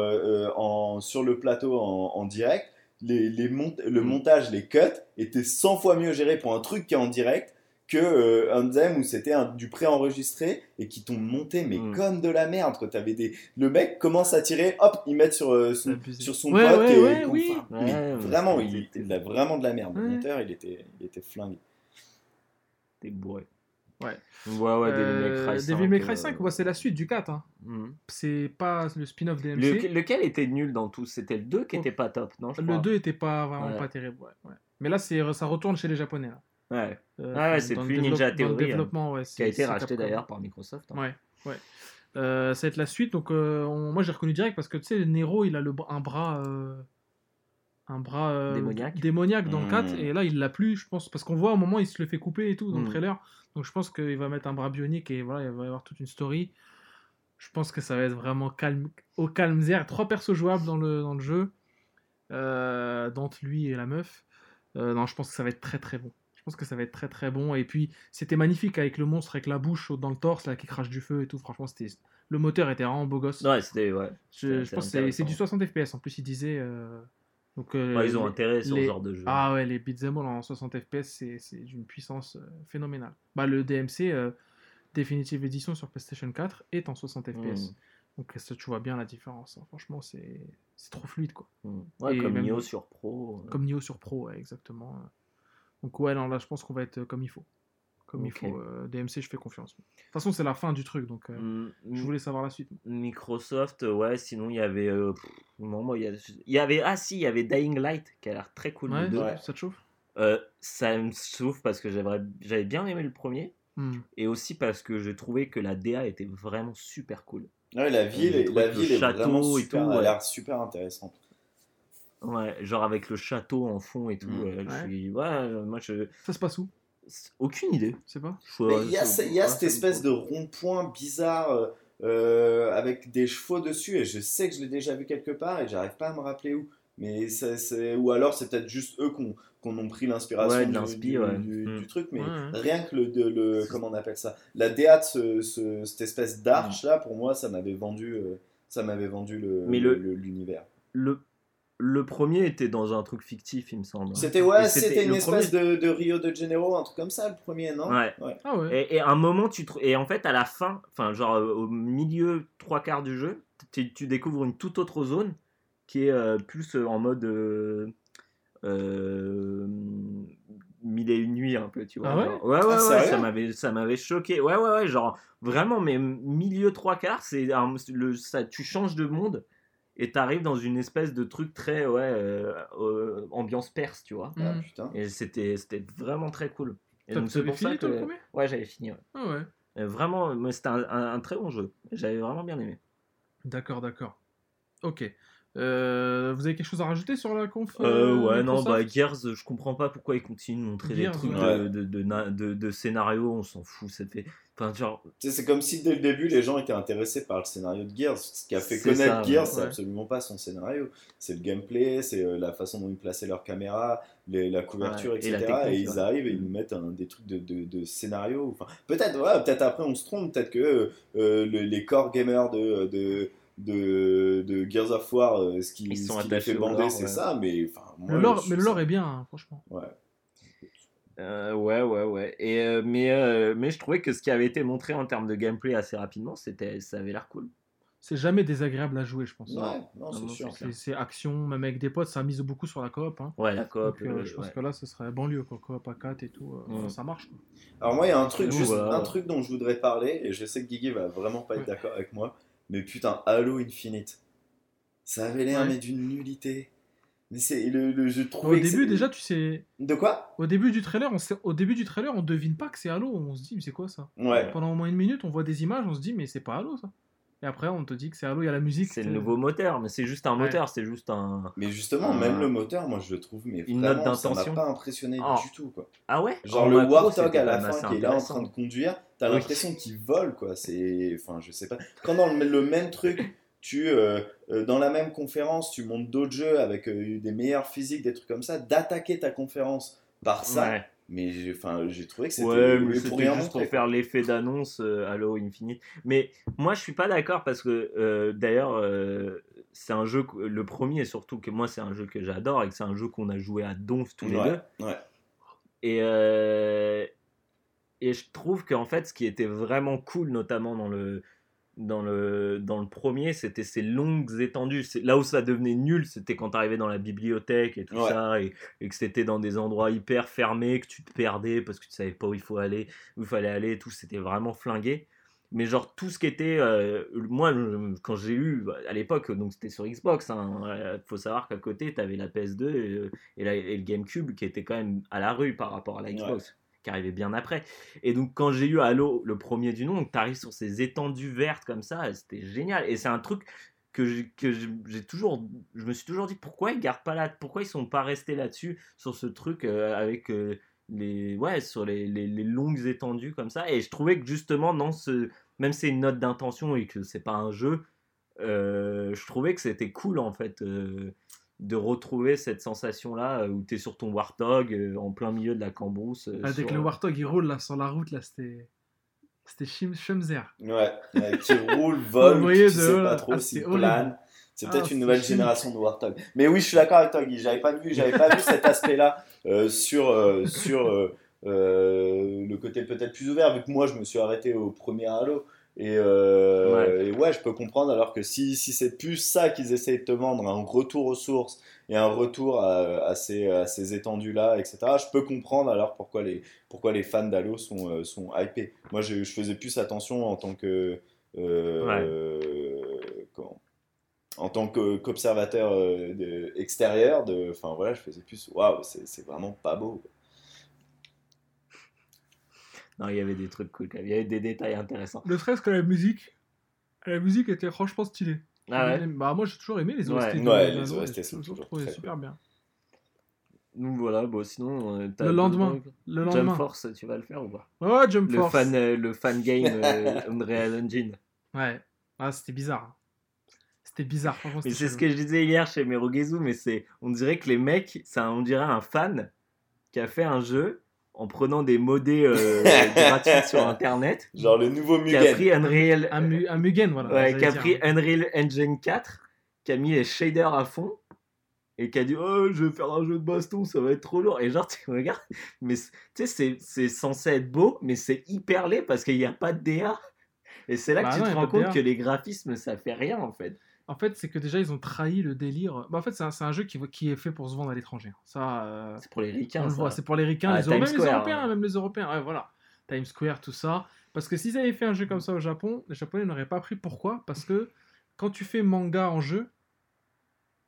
S4: en, sur le plateau en, en direct, les, les mont- le
S2: Mm.
S4: montage, les cuts étaient 100 fois mieux gérés pour un truc qui est en direct que euh, Anthem où c'était un- du pré-enregistré et qui t'ont monté mais
S2: Mm.
S4: comme de la merde. T'avais des le mec commence à tirer hop ils mettent sur euh, son, sur son
S3: Ouais,
S4: pote
S3: ouais,
S4: et
S3: ouais, oui.
S4: mais vraiment il, il a vraiment de la merde le monteur il était il était flingué
S2: T'es bourré.
S3: Ouais.
S2: Ouais, ouais, Devil May
S3: Euh,
S2: Cry 5.
S3: Devil May Cry
S2: euh,
S3: 5, ouais, c'est la suite du 4. Hein.
S2: mhm.
S3: C'est pas le spin-off DMC.
S2: Le- lequel était nul dans tout? C'était le 2 qui était pas top, non je
S3: Le
S2: crois
S3: 2 était pas vraiment
S2: Ouais.
S3: pas terrible. Ouais, ouais. Mais là, ça retourne chez les Japonais. Là.
S2: Ouais.
S3: Euh,
S2: Ah ouais, c'est
S3: le
S2: plus Ninja Theory, hein,
S3: ouais,
S2: Qui a été racheté d'ailleurs par Microsoft. hein.
S3: Ouais, ouais. Euh, ça va être la suite. Donc, euh, on- moi, j'ai reconnu direct parce que tu sais, Nero, il a le, un bras. Un bras euh,
S2: Démoniaque.
S3: démoniaque dans le
S4: Mmh.
S3: 4 et là il l'a plus je pense parce qu'on voit au moment il se le fait couper et tout dans le
S2: Mmh.
S3: trailer donc je pense qu'il va mettre un bras bionique et voilà il va y avoir toute une story je pense que ça va être vraiment calme au calme zère trois persos jouables dans le, dans le jeu euh, Dante lui et la meuf Euh, non je pense que ça va être très très bon je pense que ça va être très très bon et puis c'était magnifique avec le monstre avec la bouche dans le torse là qui crache du feu et tout franchement c'était le moteur était vraiment beau gosse
S2: Ouais, c'était. Ouais.
S3: je, pense que c'est- c'est du
S2: intéressant.
S3: 60 fps en plus il disait euh, donc euh,
S2: ils ont
S3: les-
S2: intérêt sur
S3: les-
S2: ce genre de jeu.
S3: ah ouais, les beat'em all en 60 fps, c'est d'une puissance euh, phénoménale. Bah, le DMC euh, Definitive Edition sur PlayStation 4 est en 60 fps.
S2: Mm.
S3: Donc ça, tu vois bien la différence. hein. Franchement, c'est trop fluide, quoi.
S2: Mm. Ouais,
S3: Et
S2: comme
S3: même-
S2: Nioh sur Pro. euh.
S3: Comme Nioh sur Pro, ouais, exactement. Donc ouais, non, là, je pense qu'on va être euh, comme il faut. Comme
S2: Ok.
S3: il faut. euh, DMC, je fais confiance. De toute façon, c'est la fin du truc, donc euh,
S2: Mm,
S3: je voulais savoir la suite.
S2: Microsoft, euh, ouais, sinon il y avait. euh, pff, non, moi, il y, a- il y avait. Ah si, il y avait Dying Light qui a l'air très cool.
S3: Ouais, ça te chauffe?
S2: Euh, ça me chauffe parce que j'avais j'avais bien aimé le premier
S3: Hmm.
S2: et aussi parce que j'ai trouvé que la DA était vraiment super cool.
S4: Ouais, la ville, la ville est
S2: château
S4: vraiment
S2: et
S4: super,
S2: tout,
S4: a
S2: ouais.
S4: l'air super intéressante.
S2: Ouais, genre avec le château en fond et tout.
S4: Mm.
S2: je
S3: Ouais.
S2: suis- ouais, moi je.
S3: Ça se passe où?
S2: Aucune idée.
S3: C'est pas
S2: Je-
S4: Mais il y a,
S2: ça-
S4: il y a cette espèce de rond-point bizarre euh, euh, avec des chevaux dessus et je sais que je l'ai déjà vu quelque part et j'arrive pas à me rappeler où. Mais c'est ou alors c'est peut-être juste eux qu'on qu'on ont pris l'inspiration
S2: Ouais,
S4: du,
S2: l'inspi,
S4: du-
S2: ouais.
S4: du-
S2: Mm.
S4: du truc, mais
S3: Ouais, ouais.
S4: rien que le, de, le comment on appelle ça, la DA de ce, ce- cette espèce d'arche là, pour moi, ça m'avait vendu, euh, ça m'avait vendu le
S2: Mais
S4: le-
S2: le-
S4: le- l'univers.
S2: Le, le premier était dans un truc fictif, il me semble.
S4: C'était ouais, c'était une espèce
S2: premier-
S4: de, de Rio de Janeiro, un truc comme ça, le premier, non?
S2: Ouais.
S3: Ah ouais.
S2: Et, un moment, tu te- et en fait, à la fin, enfin, genre euh, au milieu, trois quarts du jeu, tu, tu découvres une toute autre zone qui est euh, plus euh, en mode euh, euh, mille et une nuits un peu, tu vois.
S3: Ah ouais?
S2: Genre. ouais, ouais,
S4: Ah,
S2: ouais, ça m'avait, ça m'avait choqué. Ouais, ouais, ouais, genre vraiment, mais milieu trois quarts, c'est ça, tu changes de monde et t'arrives dans une espèce de truc très, ouais, euh, euh, ambiance perse, tu vois.
S4: Ah, putain.
S2: Et c'était, c'était vraiment très cool. Et donc, c'est pour ça
S3: fini, le
S2: que-
S3: premier?
S2: Ouais, j'avais fini. ouais.
S3: Ah ouais.
S2: Euh, Vraiment, mais c'était un, un- un très bon jeu. J'avais vraiment bien aimé.
S3: D'accord, d'accord. Ok. Euh, vous avez quelque chose à rajouter sur la conf
S2: Euh, ouais, non, bah Gears, je comprends pas pourquoi ils continuent de montrer
S3: Gears,
S2: des trucs
S4: ouais.
S2: de, de, de, na- de- de scénario, on s'en fout, ça fait... Enfin, genre,
S4: c'est comme si dès le début les gens étaient intéressés par le scénario de Gears. Ce qui a fait connaître
S2: ça,
S4: Gears,
S2: ouais.
S4: c'est absolument pas son scénario. C'est le gameplay, c'est euh, la façon dont ils plaçaient leur caméra, les- la couverture,
S2: Ouais,
S4: etc. Et, ils
S2: ouais.
S4: arrivent et ils nous mettent un- des trucs de, de, de scénario. Enfin, peut-être, ouais, peut-être après on se trompe, peut-être que euh, le- les core gamers de, de, de, Gears of War, euh, ce qui,
S2: Ils
S4: ce
S2: sont
S4: qui les
S2: attachés
S4: fait
S2: au
S4: bander,
S2: lore,
S4: c'est
S2: ouais.
S4: ça. Mais, enfin, moi,
S3: Le lore,
S4: je
S3: mais le
S4: trouve
S3: lore
S4: ça-
S3: est bien, hein, franchement.
S4: Ouais.
S2: Euh, ouais, ouais, ouais. Et, euh, mais, euh, mais je trouvais que ce qui avait été montré en termes de gameplay assez rapidement, c'était, ça avait l'air cool.
S3: C'est jamais désagréable à jouer, je pense.
S4: Ouais, non, c'est
S2: non,
S4: sûr.
S2: c'est
S3: C'est c'est action, même avec des potes, ça mise beaucoup sur la coop. Hein.
S2: Ouais, la coop.
S3: Donc, euh,
S2: euh,
S3: je pense
S2: ouais.
S3: que là, ce serait banlieue, quoi. Coop à 4 et tout, euh,
S2: Mm.
S3: ça marche. quoi.
S4: Alors moi, il y a un truc, juste,
S2: voilà.
S4: un truc dont je voudrais parler, et je sais que Guigui va vraiment pas être
S3: Ouais.
S4: d'accord avec moi, mais putain, Halo Infinite, ça avait l'air
S3: Ouais.
S4: mais d'une nullité. Mais c'est le, le je
S3: Au début, déjà, tu sais.
S4: De quoi?
S3: Au début du trailer, on sait- au début du trailer, on devine pas que c'est Halo. On se dit, mais c'est quoi ça?
S4: Ouais.
S3: Pendant au moins une minute, on voit des images, on se dit, mais c'est pas Halo ça. Et après, on te dit que c'est Halo, il y a la musique.
S2: C'est le nouveau moteur, mais c'est juste un
S3: Ouais.
S2: moteur, c'est juste un.
S4: Mais justement, même le moteur, moi je le trouve, mais
S2: Une
S4: vraiment,
S2: note
S4: ça m'a
S2: d'intention.
S4: pas impressionné
S2: Ah.
S4: du tout. Quoi.
S2: Ah ouais?
S4: Genre
S2: En
S4: le
S2: macro,
S4: Warthog à la fin qui est là en train de conduire, t'as
S2: Oui.
S4: l'impression qu'il vole quoi. C'est, enfin, je sais pas. Quand dans le, le même truc, tu euh, euh, dans la même conférence, tu montes d'autres jeux avec euh, des meilleures physiques, des trucs comme ça, d'attaquer ta conférence par ça.
S2: Ouais.
S4: Mais j'ai, enfin, j'ai trouvé que c'était
S2: Ouais, mais
S4: pour rien
S2: juste pour faire l'effet d'annonce euh, Halo Infinite. Mais moi, je suis pas d'accord parce que euh, d'ailleurs, euh, c'est un jeu, le premier surtout que moi, c'est un jeu que j'adore et que c'est un jeu qu'on a joué à donf tous les deux.
S4: ouais.
S2: Et, euh, et je trouve qu'en fait, ce qui était vraiment cool, notamment dans le, dans le, dans le premier, c'était ces longues étendues. Là où ça devenait nul, c'était quand tu arrivais dans la bibliothèque et tout
S4: Ouais.
S2: ça, et, et que c'était dans des endroits hyper fermés, que tu te perdais parce que tu savais pas où il faut aller, où il fallait aller, et tout. C'était vraiment flingué. Mais genre tout ce qui était, euh, moi quand j'ai eu à l'époque, donc c'était sur Xbox. Hein, euh, faut savoir qu'à côté tu avais la PS2 et, euh, et, la- et le GameCube qui était quand même à la rue par rapport à la Xbox, qui arrivait bien après. Et donc quand j'ai eu Halo, le premier du nom, tu arrives sur ces étendues vertes comme ça, c'était génial. Et c'est un truc que j'ai toujours, je me suis toujours dit pourquoi ils gardent pas là, pourquoi ils sont pas restés là-dessus sur ce truc euh, avec euh, les, ouais, sur les, les- longues étendues comme ça. Et je trouvais que justement dans ce, même si c'est une note d'intention et que c'est pas un jeu, euh, je trouvais que c'était cool en fait. Euh, de retrouver cette sensation là où tu es sur ton Warthog euh, en plein milieu de la cambrousse euh,
S3: Ah, dès
S2: sur-
S3: que le Warthog il roule là sur la route, là, c'était. C'était Schumzer.
S4: Ouais, qui roule, vole, tu
S3: de-
S4: sais pas trop
S3: Ah,
S4: s'il plane. C'est
S3: Ah,
S4: peut-être une nouvelle génération de Warthog. Mais oui, je suis d'accord avec toi, Guy. J'avais pas vu, j'avais pas vu cet aspect-là euh, sur euh, sur euh, euh, le côté peut-être plus ouvert, vu que moi je me suis arrêté au premier Halo. Et, euh,
S2: Ouais.
S4: et ouais, je peux comprendre. Alors que si, si c'est plus ça qu'ils essayent de te vendre, un retour aux sources et un retour à, à ces, à ces étendues-là, etc., je peux comprendre alors pourquoi les, pourquoi les fans d'Halo sont, euh, sont hypés. Moi, je, je faisais plus attention en tant que. euh, en tant qu'observateur euh, extérieur, de, enfin voilà, je faisais plus, waouh, c'est c'est vraiment pas beau.
S2: Non, il y avait des trucs cool, quand même. il y avait des détails intéressants.
S3: Ne serait-ce que la musique. La musique était franchement stylée.
S2: Ah ouais.
S3: Bah, moi j'ai toujours aimé les
S2: Ouais.
S3: OST. de-
S4: Ouais, les OST sont
S3: toujours
S4: toujours
S3: trouvé
S4: très
S3: super bien.
S2: Donc voilà, bon, sinon. euh,
S3: Le lendemain. Le
S2: Jump
S3: lendemain.
S2: Force, tu vas le faire ou pas?
S3: Ouais, Jump
S2: le
S3: Force.
S2: fan, euh, le fan game euh, Unreal Engine.
S3: Ouais. Ah, c'était bizarre. C'était bizarre, franchement.
S2: C'est ce que je disais hier chez Merugezu, mais c'est, on dirait que les mecs, ça, on dirait un fan qui a fait un jeu en prenant des modés euh, gratuits sur internet,
S4: Genre le nouveau
S2: qui a
S4: Mugen.
S2: pris Unreal,
S3: Un, Mu- un Mugen, voilà.
S2: ouais, qui a
S3: dire.
S2: pris Unreal Engine 4, qui a mis les shaders à fond et qui a dit oh je vais faire un jeu de baston ça va être trop lourd et genre tu regardes mais tu sais c'est, c'est censé être beau mais c'est hyper laid parce qu'il n'y a pas de DA et c'est là
S3: Bah
S2: que tu te rends compte que les graphismes ça fait rien en fait
S3: En fait, c'est que déjà, ils ont trahi le délire. Bah, en fait, c'est un, un jeu qui, qui est fait pour se vendre à l'étranger. Ça, euh,
S2: c'est pour les ricains
S3: on le voit. C'est pour les ricains,
S2: Ah,
S3: les même les Européens,
S2: hein.
S3: même les Européens. Ouais, voilà. Times Square, tout ça. Parce que s'ils avaient fait un jeu comme ça au Japon, les Japonais n'auraient pas pris. Pourquoi? Parce que quand tu fais manga en jeu,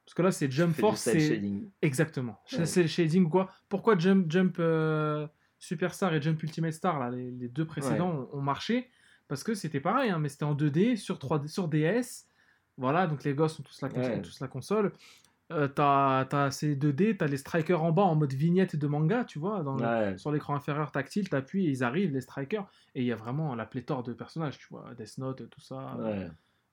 S3: parce que là, c'est Jump Force, c'est
S2: shading.
S3: Exactement.
S2: Ouais.
S3: C'est le shading ou quoi? Pourquoi Jump, Jump euh, Superstar et Jump Ultimate Star, là, les, les deux précédents, ont, ont marché? Parce que c'était pareil, hein, mais c'était en 2D, sur, 3D, sur DS. Voilà, donc les gosses ont tous la, cons-
S2: Ouais.
S3: ont tous la console. Euh, t'as, t'as ces 2D, t'as les strikers en bas en mode vignette de manga, tu vois, dans le-
S2: Ouais.
S3: sur l'écran inférieur tactile, t'appuies et ils arrivent, les strikers, et il y a vraiment la pléthore de personnages, tu vois, Death Note, tout ça,
S2: Ouais.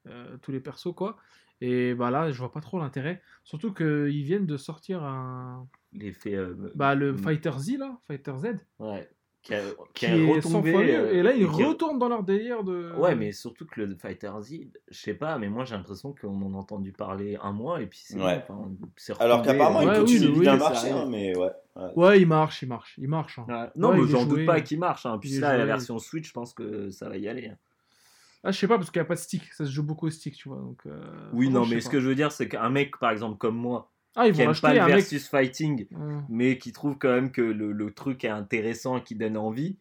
S3: euh, tous les persos, quoi. Et bah là, je vois pas trop l'intérêt. Surtout qu'ils viennent de sortir un.
S2: L'effet. euh,
S3: Bah, le. Fighter Z, là, Fighter Z,
S2: Ouais. Qui, a,
S3: qui
S2: a
S3: est
S2: retombé, euh,
S3: Et là, ils retournent dans leur délire de.
S2: Ouais, mais surtout que le Fighter Z, je sais pas, mais moi j'ai l'impression qu'on en a entendu parler un mois et puis c'est
S4: Ouais.
S2: enfin,
S4: Alors qu'apparemment,
S2: euh,
S4: il continue
S3: oui,
S4: bien marcher, hein, mais ouais. ouais.
S3: Ouais, il marche, il marche, il marche. hein.
S2: Ouais. Non,
S3: Ouais,
S2: mais j'en doute pas qu'il marche. Hein. Puis
S3: Il
S2: là, la version Switch, je pense que ça va y aller. hein.
S3: Ah, je sais pas, parce qu'il n'y a pas de stick. Ça se joue beaucoup au stick, tu vois. Donc, euh,
S2: Oui,
S3: franchement,
S2: non, mais ce que je veux dire, c'est qu'un mec, par exemple, comme moi,
S3: Ah, ils
S2: qui
S3: vont
S2: aime pas le
S3: un mec.
S2: versus fighting,
S3: Hum.
S2: mais qui trouve quand même que le, le truc est intéressant et qui donne envie,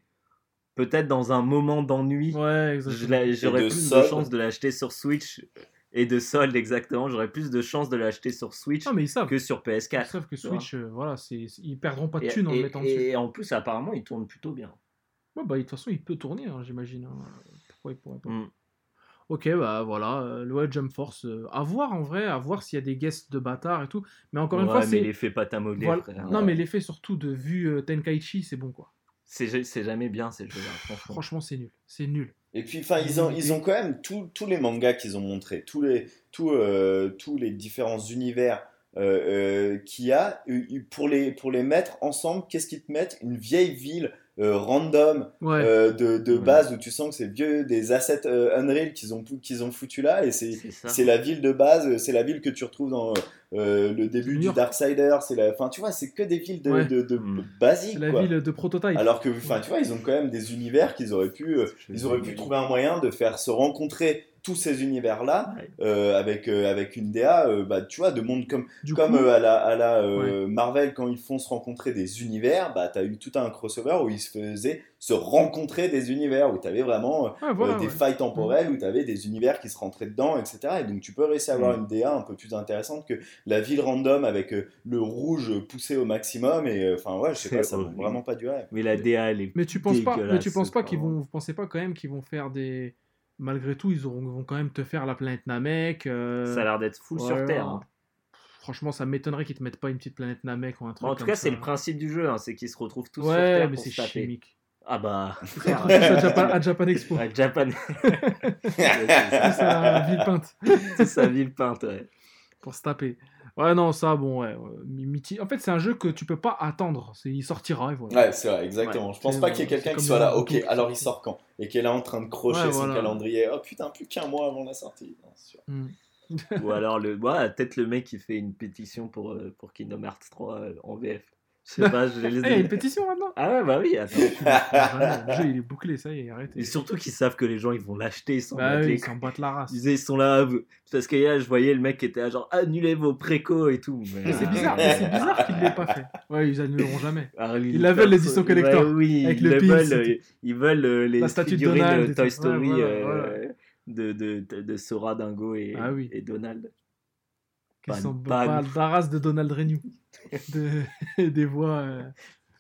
S2: peut-être dans un moment d'ennui,
S3: Ouais,
S2: j'aurais
S4: de
S2: plus de
S4: solde.
S2: chances de l'acheter sur Switch et de solde exactement. J'aurais plus de chances de l'acheter sur Switch
S3: Ah, mais ils savent.
S2: que sur
S3: Ils
S2: PS4.
S3: savent que. Switch, euh, voilà, c'est... ils perdront pas de
S2: Et,
S3: thunes en le
S2: et-
S3: mettant dessus.
S2: et en plus, apparemment, il tourne plutôt bien.
S3: Ouais, bah, de toute façon, il peut tourner, hein, j'imagine. hein. Pourquoi il pourrait pas
S2: Mm.
S3: Ok, bah voilà, euh, le ouais, Jump Force, euh, à voir en vrai, à voir s'il y a des guests de bâtards et tout. Mais encore une fois,
S2: mais
S3: c'est.
S2: l'effet modeler,
S3: voilà-
S2: frère.
S3: Non, mais l'effet surtout de vue euh, Tenkaichi, c'est bon quoi.
S2: C'est c'est jamais bien ces jeux-là, franchement.
S3: Franchement, c'est nul. C'est nul.
S4: Et puis, enfin, ils ont, ils ont quand même tous tous les mangas qu'ils ont montrés, tous les, tous, euh, tous les différents univers euh, euh, qu'il y a, euh, pour les, pour les mettre ensemble, qu'est-ce qu'ils te mettent Une vieille ville euh, random
S3: Ouais.
S4: euh, de, de
S2: Ouais.
S4: base où tu sens que c'est vieux, des assets euh, Unreal qu'ils ont, qu'ils ont foutu là, et c'est la ville de base, c'est la ville que tu retrouves dans euh, le début du. Darksider, c'est la, enfin tu vois, c'est que des villes de,
S3: Ouais.
S4: de, de-
S2: Mm.
S4: basiques
S3: c'est la
S4: quoi.
S3: ville de prototype.
S4: Alors que, enfin, tu vois, ils ont quand même des univers qu'ils auraient pu, euh, ils auraient pu trouver un moyen de faire se rencontrer tous ces univers-là
S2: Ouais.
S4: euh, avec euh, avec une DA, euh, bah, tu vois, de monde comme
S3: du
S4: comme
S3: coup,
S4: euh, à la à la euh, Marvel quand ils font se rencontrer des univers, bah t'as eu tout un crossover où ils se faisaient se rencontrer des univers où t'avais vraiment
S3: ouais, voilà,
S4: des
S3: ouais.
S4: failles temporelles où tu avais des univers qui se rentraient dedans, etc. Et donc tu peux réussir à avoir
S2: Mm.
S4: une DA un peu plus intéressante que la ville random avec euh, le rouge poussé au maximum. Et euh, enfin, ouais, je sais pas, ça vaut vraiment pas du rêve.
S2: Mais la DA, elle est.
S3: Mais tu penses pas, mais tu penses pas qu'ils vont, vous pensez pas quand même qu'ils vont faire des, malgré tout, ils auront, vont quand même te faire la planète Namek. euh,
S2: Ça a l'air d'être full sur
S3: ouais,
S2: Terre. hein.
S3: Franchement, ça m'étonnerait qu'ils te mettent pas une petite planète Namek ou un truc.
S2: Bon, en tout
S3: comme
S2: cas, c'est le principe du jeu, hein, c'est qu'ils se retrouvent tous sur
S3: Ouais,
S2: Terre
S3: mais
S2: pour
S3: c'est chimique.
S2: Ah bah.
S3: À Japan, à Japan Expo.
S2: Ouais, Japan.
S3: Tous à Villepinte.
S2: C'est sa ville peinte, ouais.
S3: pour se taper. Ouais, non, ça, bon, ouais. miti- En fait, c'est un jeu que tu peux pas attendre. C'est... Il sortira et voilà.
S4: Ouais, c'est vrai, exactement.
S2: Ouais.
S4: je pense pas qu'il y ait quelqu'un qui soit là, ok, alors il sort quand? Et qui est là en train de crocher
S3: Ouais,
S4: son
S3: voilà.
S4: calendrier. Oh putain, plus qu'un mois avant la sortie. Non, c'est sûr.
S3: Hmm.
S2: Ou alors, le... ouais, peut-être le mec qui fait une pétition pour, euh, pour Kingdom Hearts 3 euh, en VF. Je sais pas, je les
S3: Eh, il y a une pétition maintenant
S2: Ah ouais, bah oui, attends.
S3: Le jeu, il est bouclé, ça y est, arrêtez.
S2: Et surtout qu'ils savent que les gens ils vont l'acheter, ils s'en
S3: Bah
S2: battent
S3: oui,
S2: les
S3: ils s'en battent la race.
S2: Ils disaient, ils sont là. Parce que là, je voyais le mec qui était là, genre, annulez vos précos et tout.
S3: Mais c'est bizarre, c'est bizarre qu'ils l'aient pas fait. Ouais, ils annuleront jamais.
S2: Harley
S3: Ils la veulent, l'édition
S2: Perso-
S3: collector,
S2: Ouais, oui,
S3: avec
S2: ils
S3: le pins
S2: veulent. euh, Ils veulent euh, les
S3: La statue de
S2: figurines de
S3: et
S2: Toy. Story
S3: Ouais, voilà,
S2: euh,
S3: voilà.
S2: De, de, de, de Sora, Dingo et,
S3: Ah oui.
S2: et Donald. Ban-
S3: sont
S2: ban.
S3: pas de Donald Renew. De... Des voix euh,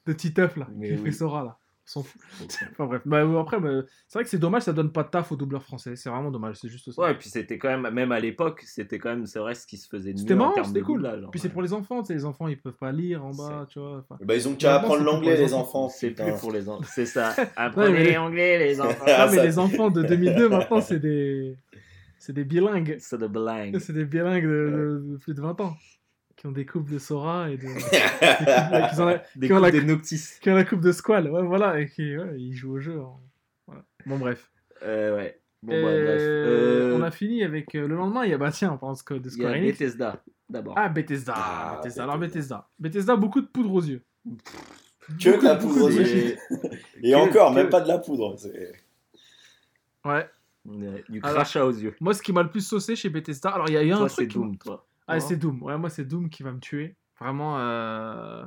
S3: de Titeuf, là,
S2: Mais
S3: qui
S2: oui.
S3: fait Sora, là. On s'en fout. Enfin bref. Bah, euh, après, bah, c'est vrai que c'est dommage, ça donne pas de taf aux doubleurs français. C'est vraiment dommage, c'est juste ça.
S2: Ouais, et puis c'était quand même, même à l'époque, c'était quand même, c'est vrai, ce qui se faisait de
S3: C'était marrant, c'était cool.
S2: doublage. hein.
S3: Puis c'est pour les enfants, tu sais, les enfants ils peuvent pas lire en bas, tu vois.
S4: Bah, ils ont qu'à apprendre l'anglais,
S3: les
S4: les
S3: enfants.
S2: C'est plus pour les enfants. C'est ça. Apprenez
S3: mais-
S2: anglais, les enfants.
S4: Ah,
S3: non, mais les enfants de 2002 maintenant, c'est des. C'est des bilingues.
S2: C'est
S3: des bilingues de, de- de plus de 20 ans. Qui ont des coupes de Sora et de. des coupes- qui, ont la,
S2: Des
S3: qui ont la-
S2: coups des Noctis.
S3: qui ont la coupe de Squall. Ouais, voilà. Et qui ouais, ils jouent au jeu. hein. Voilà. Bon, bref.
S2: Euh, ouais. Bon, bah, bref. Euh,
S3: On a fini avec. euh, le lendemain, il y a. Bah, tiens, on pense que de
S2: Il y
S3: Square
S2: a
S3: Enix.
S2: Bethesda, d'abord.
S3: Ah, Bethesda.
S4: Ah,
S3: Bethesda. Alors,
S4: Bethesda.
S3: Bethesda. Beaucoup de poudre aux yeux.
S4: Que de la poudre aux yeux. Et
S2: Que-
S4: encore,
S2: que-
S4: même pas de la poudre.
S3: Ouais.
S2: Du
S3: Alors-
S2: crachat aux yeux.
S3: Moi, ce qui m'a le plus saucé chez Bethesda. Alors, il y a eu un
S2: Toi,
S3: truc.
S2: c'est
S3: qui
S2: Doom, toi.
S3: Ah, c'est Doom. Ouais, moi, c'est Doom qui va me tuer. Vraiment, euh,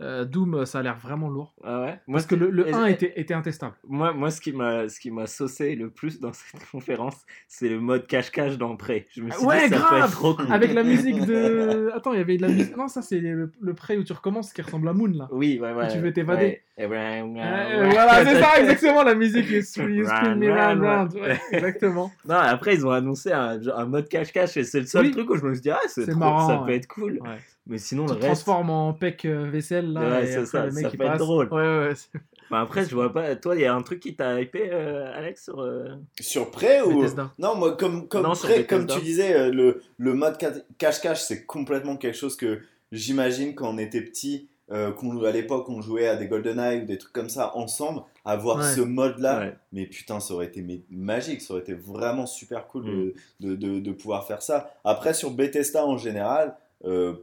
S3: euh, Doom, ça a l'air vraiment lourd.
S2: Ah ouais? Moi,
S3: Parce que le, le
S2: est-ce-
S3: 1 était, était intestable.
S2: Moi, moi, ce qui m'a, ce qui m'a saucé le plus dans cette conférence, c'est le mode cache-cache dans Prey. Je me suis
S3: Ouais,
S2: dit, ça peut
S3: grave
S2: être trop cool.
S3: Avec la musique de. Attends, il y avait de la musique. Non, ça, c'est le, le prêt où tu recommences qui ressemble à Moon, là.
S2: Oui, ouais, ouais.
S3: tu veux t'évader.
S2: ouais.
S3: Euh, voilà, c'est ça, exactement, la musique. You spin me round. Ouais, exactement.
S2: Non, après, ils ont annoncé un, un mode cache-cache et c'est le seul
S3: Oui.
S2: truc où je me suis dit, ah, c'est
S3: marrant,
S2: ça peut être cool. Mais sinon,
S3: Tu
S2: le reste.
S3: transformes en pec euh, vaisselle, là.
S2: Ouais,
S3: et
S2: c'est ça,
S3: le mec,
S2: ça
S3: il
S2: peut être drôle.
S3: Ouais, ouais,
S2: Bah, après, je vois pas. Toi, il y a un truc qui t'a hypé, euh, Alex, sur. euh,
S4: Sur Prey ou
S3: Bethesda.
S4: Non, moi comme comme
S2: Non, sur
S4: Prey, comme
S2: Bethesda.
S4: tu disais euh, le le mode ca- cache-cache c'est complètement quelque chose que j'imagine quand on était petit euh, qu'on à l'époque on jouait à des GoldenEye ou des trucs comme ça ensemble avoir
S3: Ouais.
S4: ce mode là
S2: ouais.
S4: mais putain ça aurait été magique ça aurait été vraiment super cool
S2: Mm.
S4: de, de, de, de pouvoir faire ça après sur Bethesda en général euh,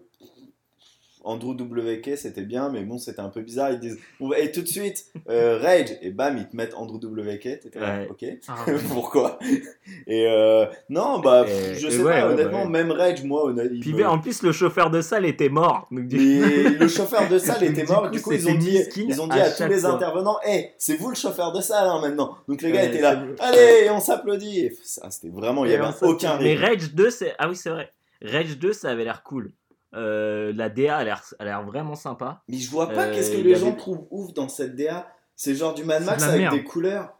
S4: Andrew WK c'était bien mais bon c'était un peu bizarre ils disent Bon, et tout de suite euh, Rage et bam ils te mettent Andrew WK t'étais là,
S2: Ouais.
S4: ok
S3: Ah,
S4: pourquoi? Et euh, non, bah,
S2: Et-
S4: je sais
S2: ouais,
S4: pas,
S2: ouais,
S4: honnêtement,
S2: bah ouais.
S4: même Rage, moi, honnêtement,
S2: Puis
S4: me-
S2: en plus, le chauffeur de salle était mort. Donc, du-
S4: Mais le chauffeur de salle était
S2: Du
S4: mort,
S2: coup,
S4: du coup, ils ont dit, ils ont dit
S2: à
S4: à, tous les
S2: fois.
S4: intervenants, hé, c'est vous le chauffeur de salle hein, maintenant. Donc les gars
S2: Ouais,
S4: étaient là, allez, on s'applaudit. Et ça, c'était vraiment, il y
S2: Et
S4: avait aucun
S2: Mais. Rage 2, c'est. Ah oui, c'est vrai. Rage 2, ça avait l'air cool. Euh, la DA a l'air a l'air vraiment sympa.
S4: Mais je vois pas
S2: Euh,
S4: qu'est-ce que les gens trouvent ouf dans cette DA. C'est genre du Mad Max
S3: de
S4: avec
S3: merde.
S4: des couleurs.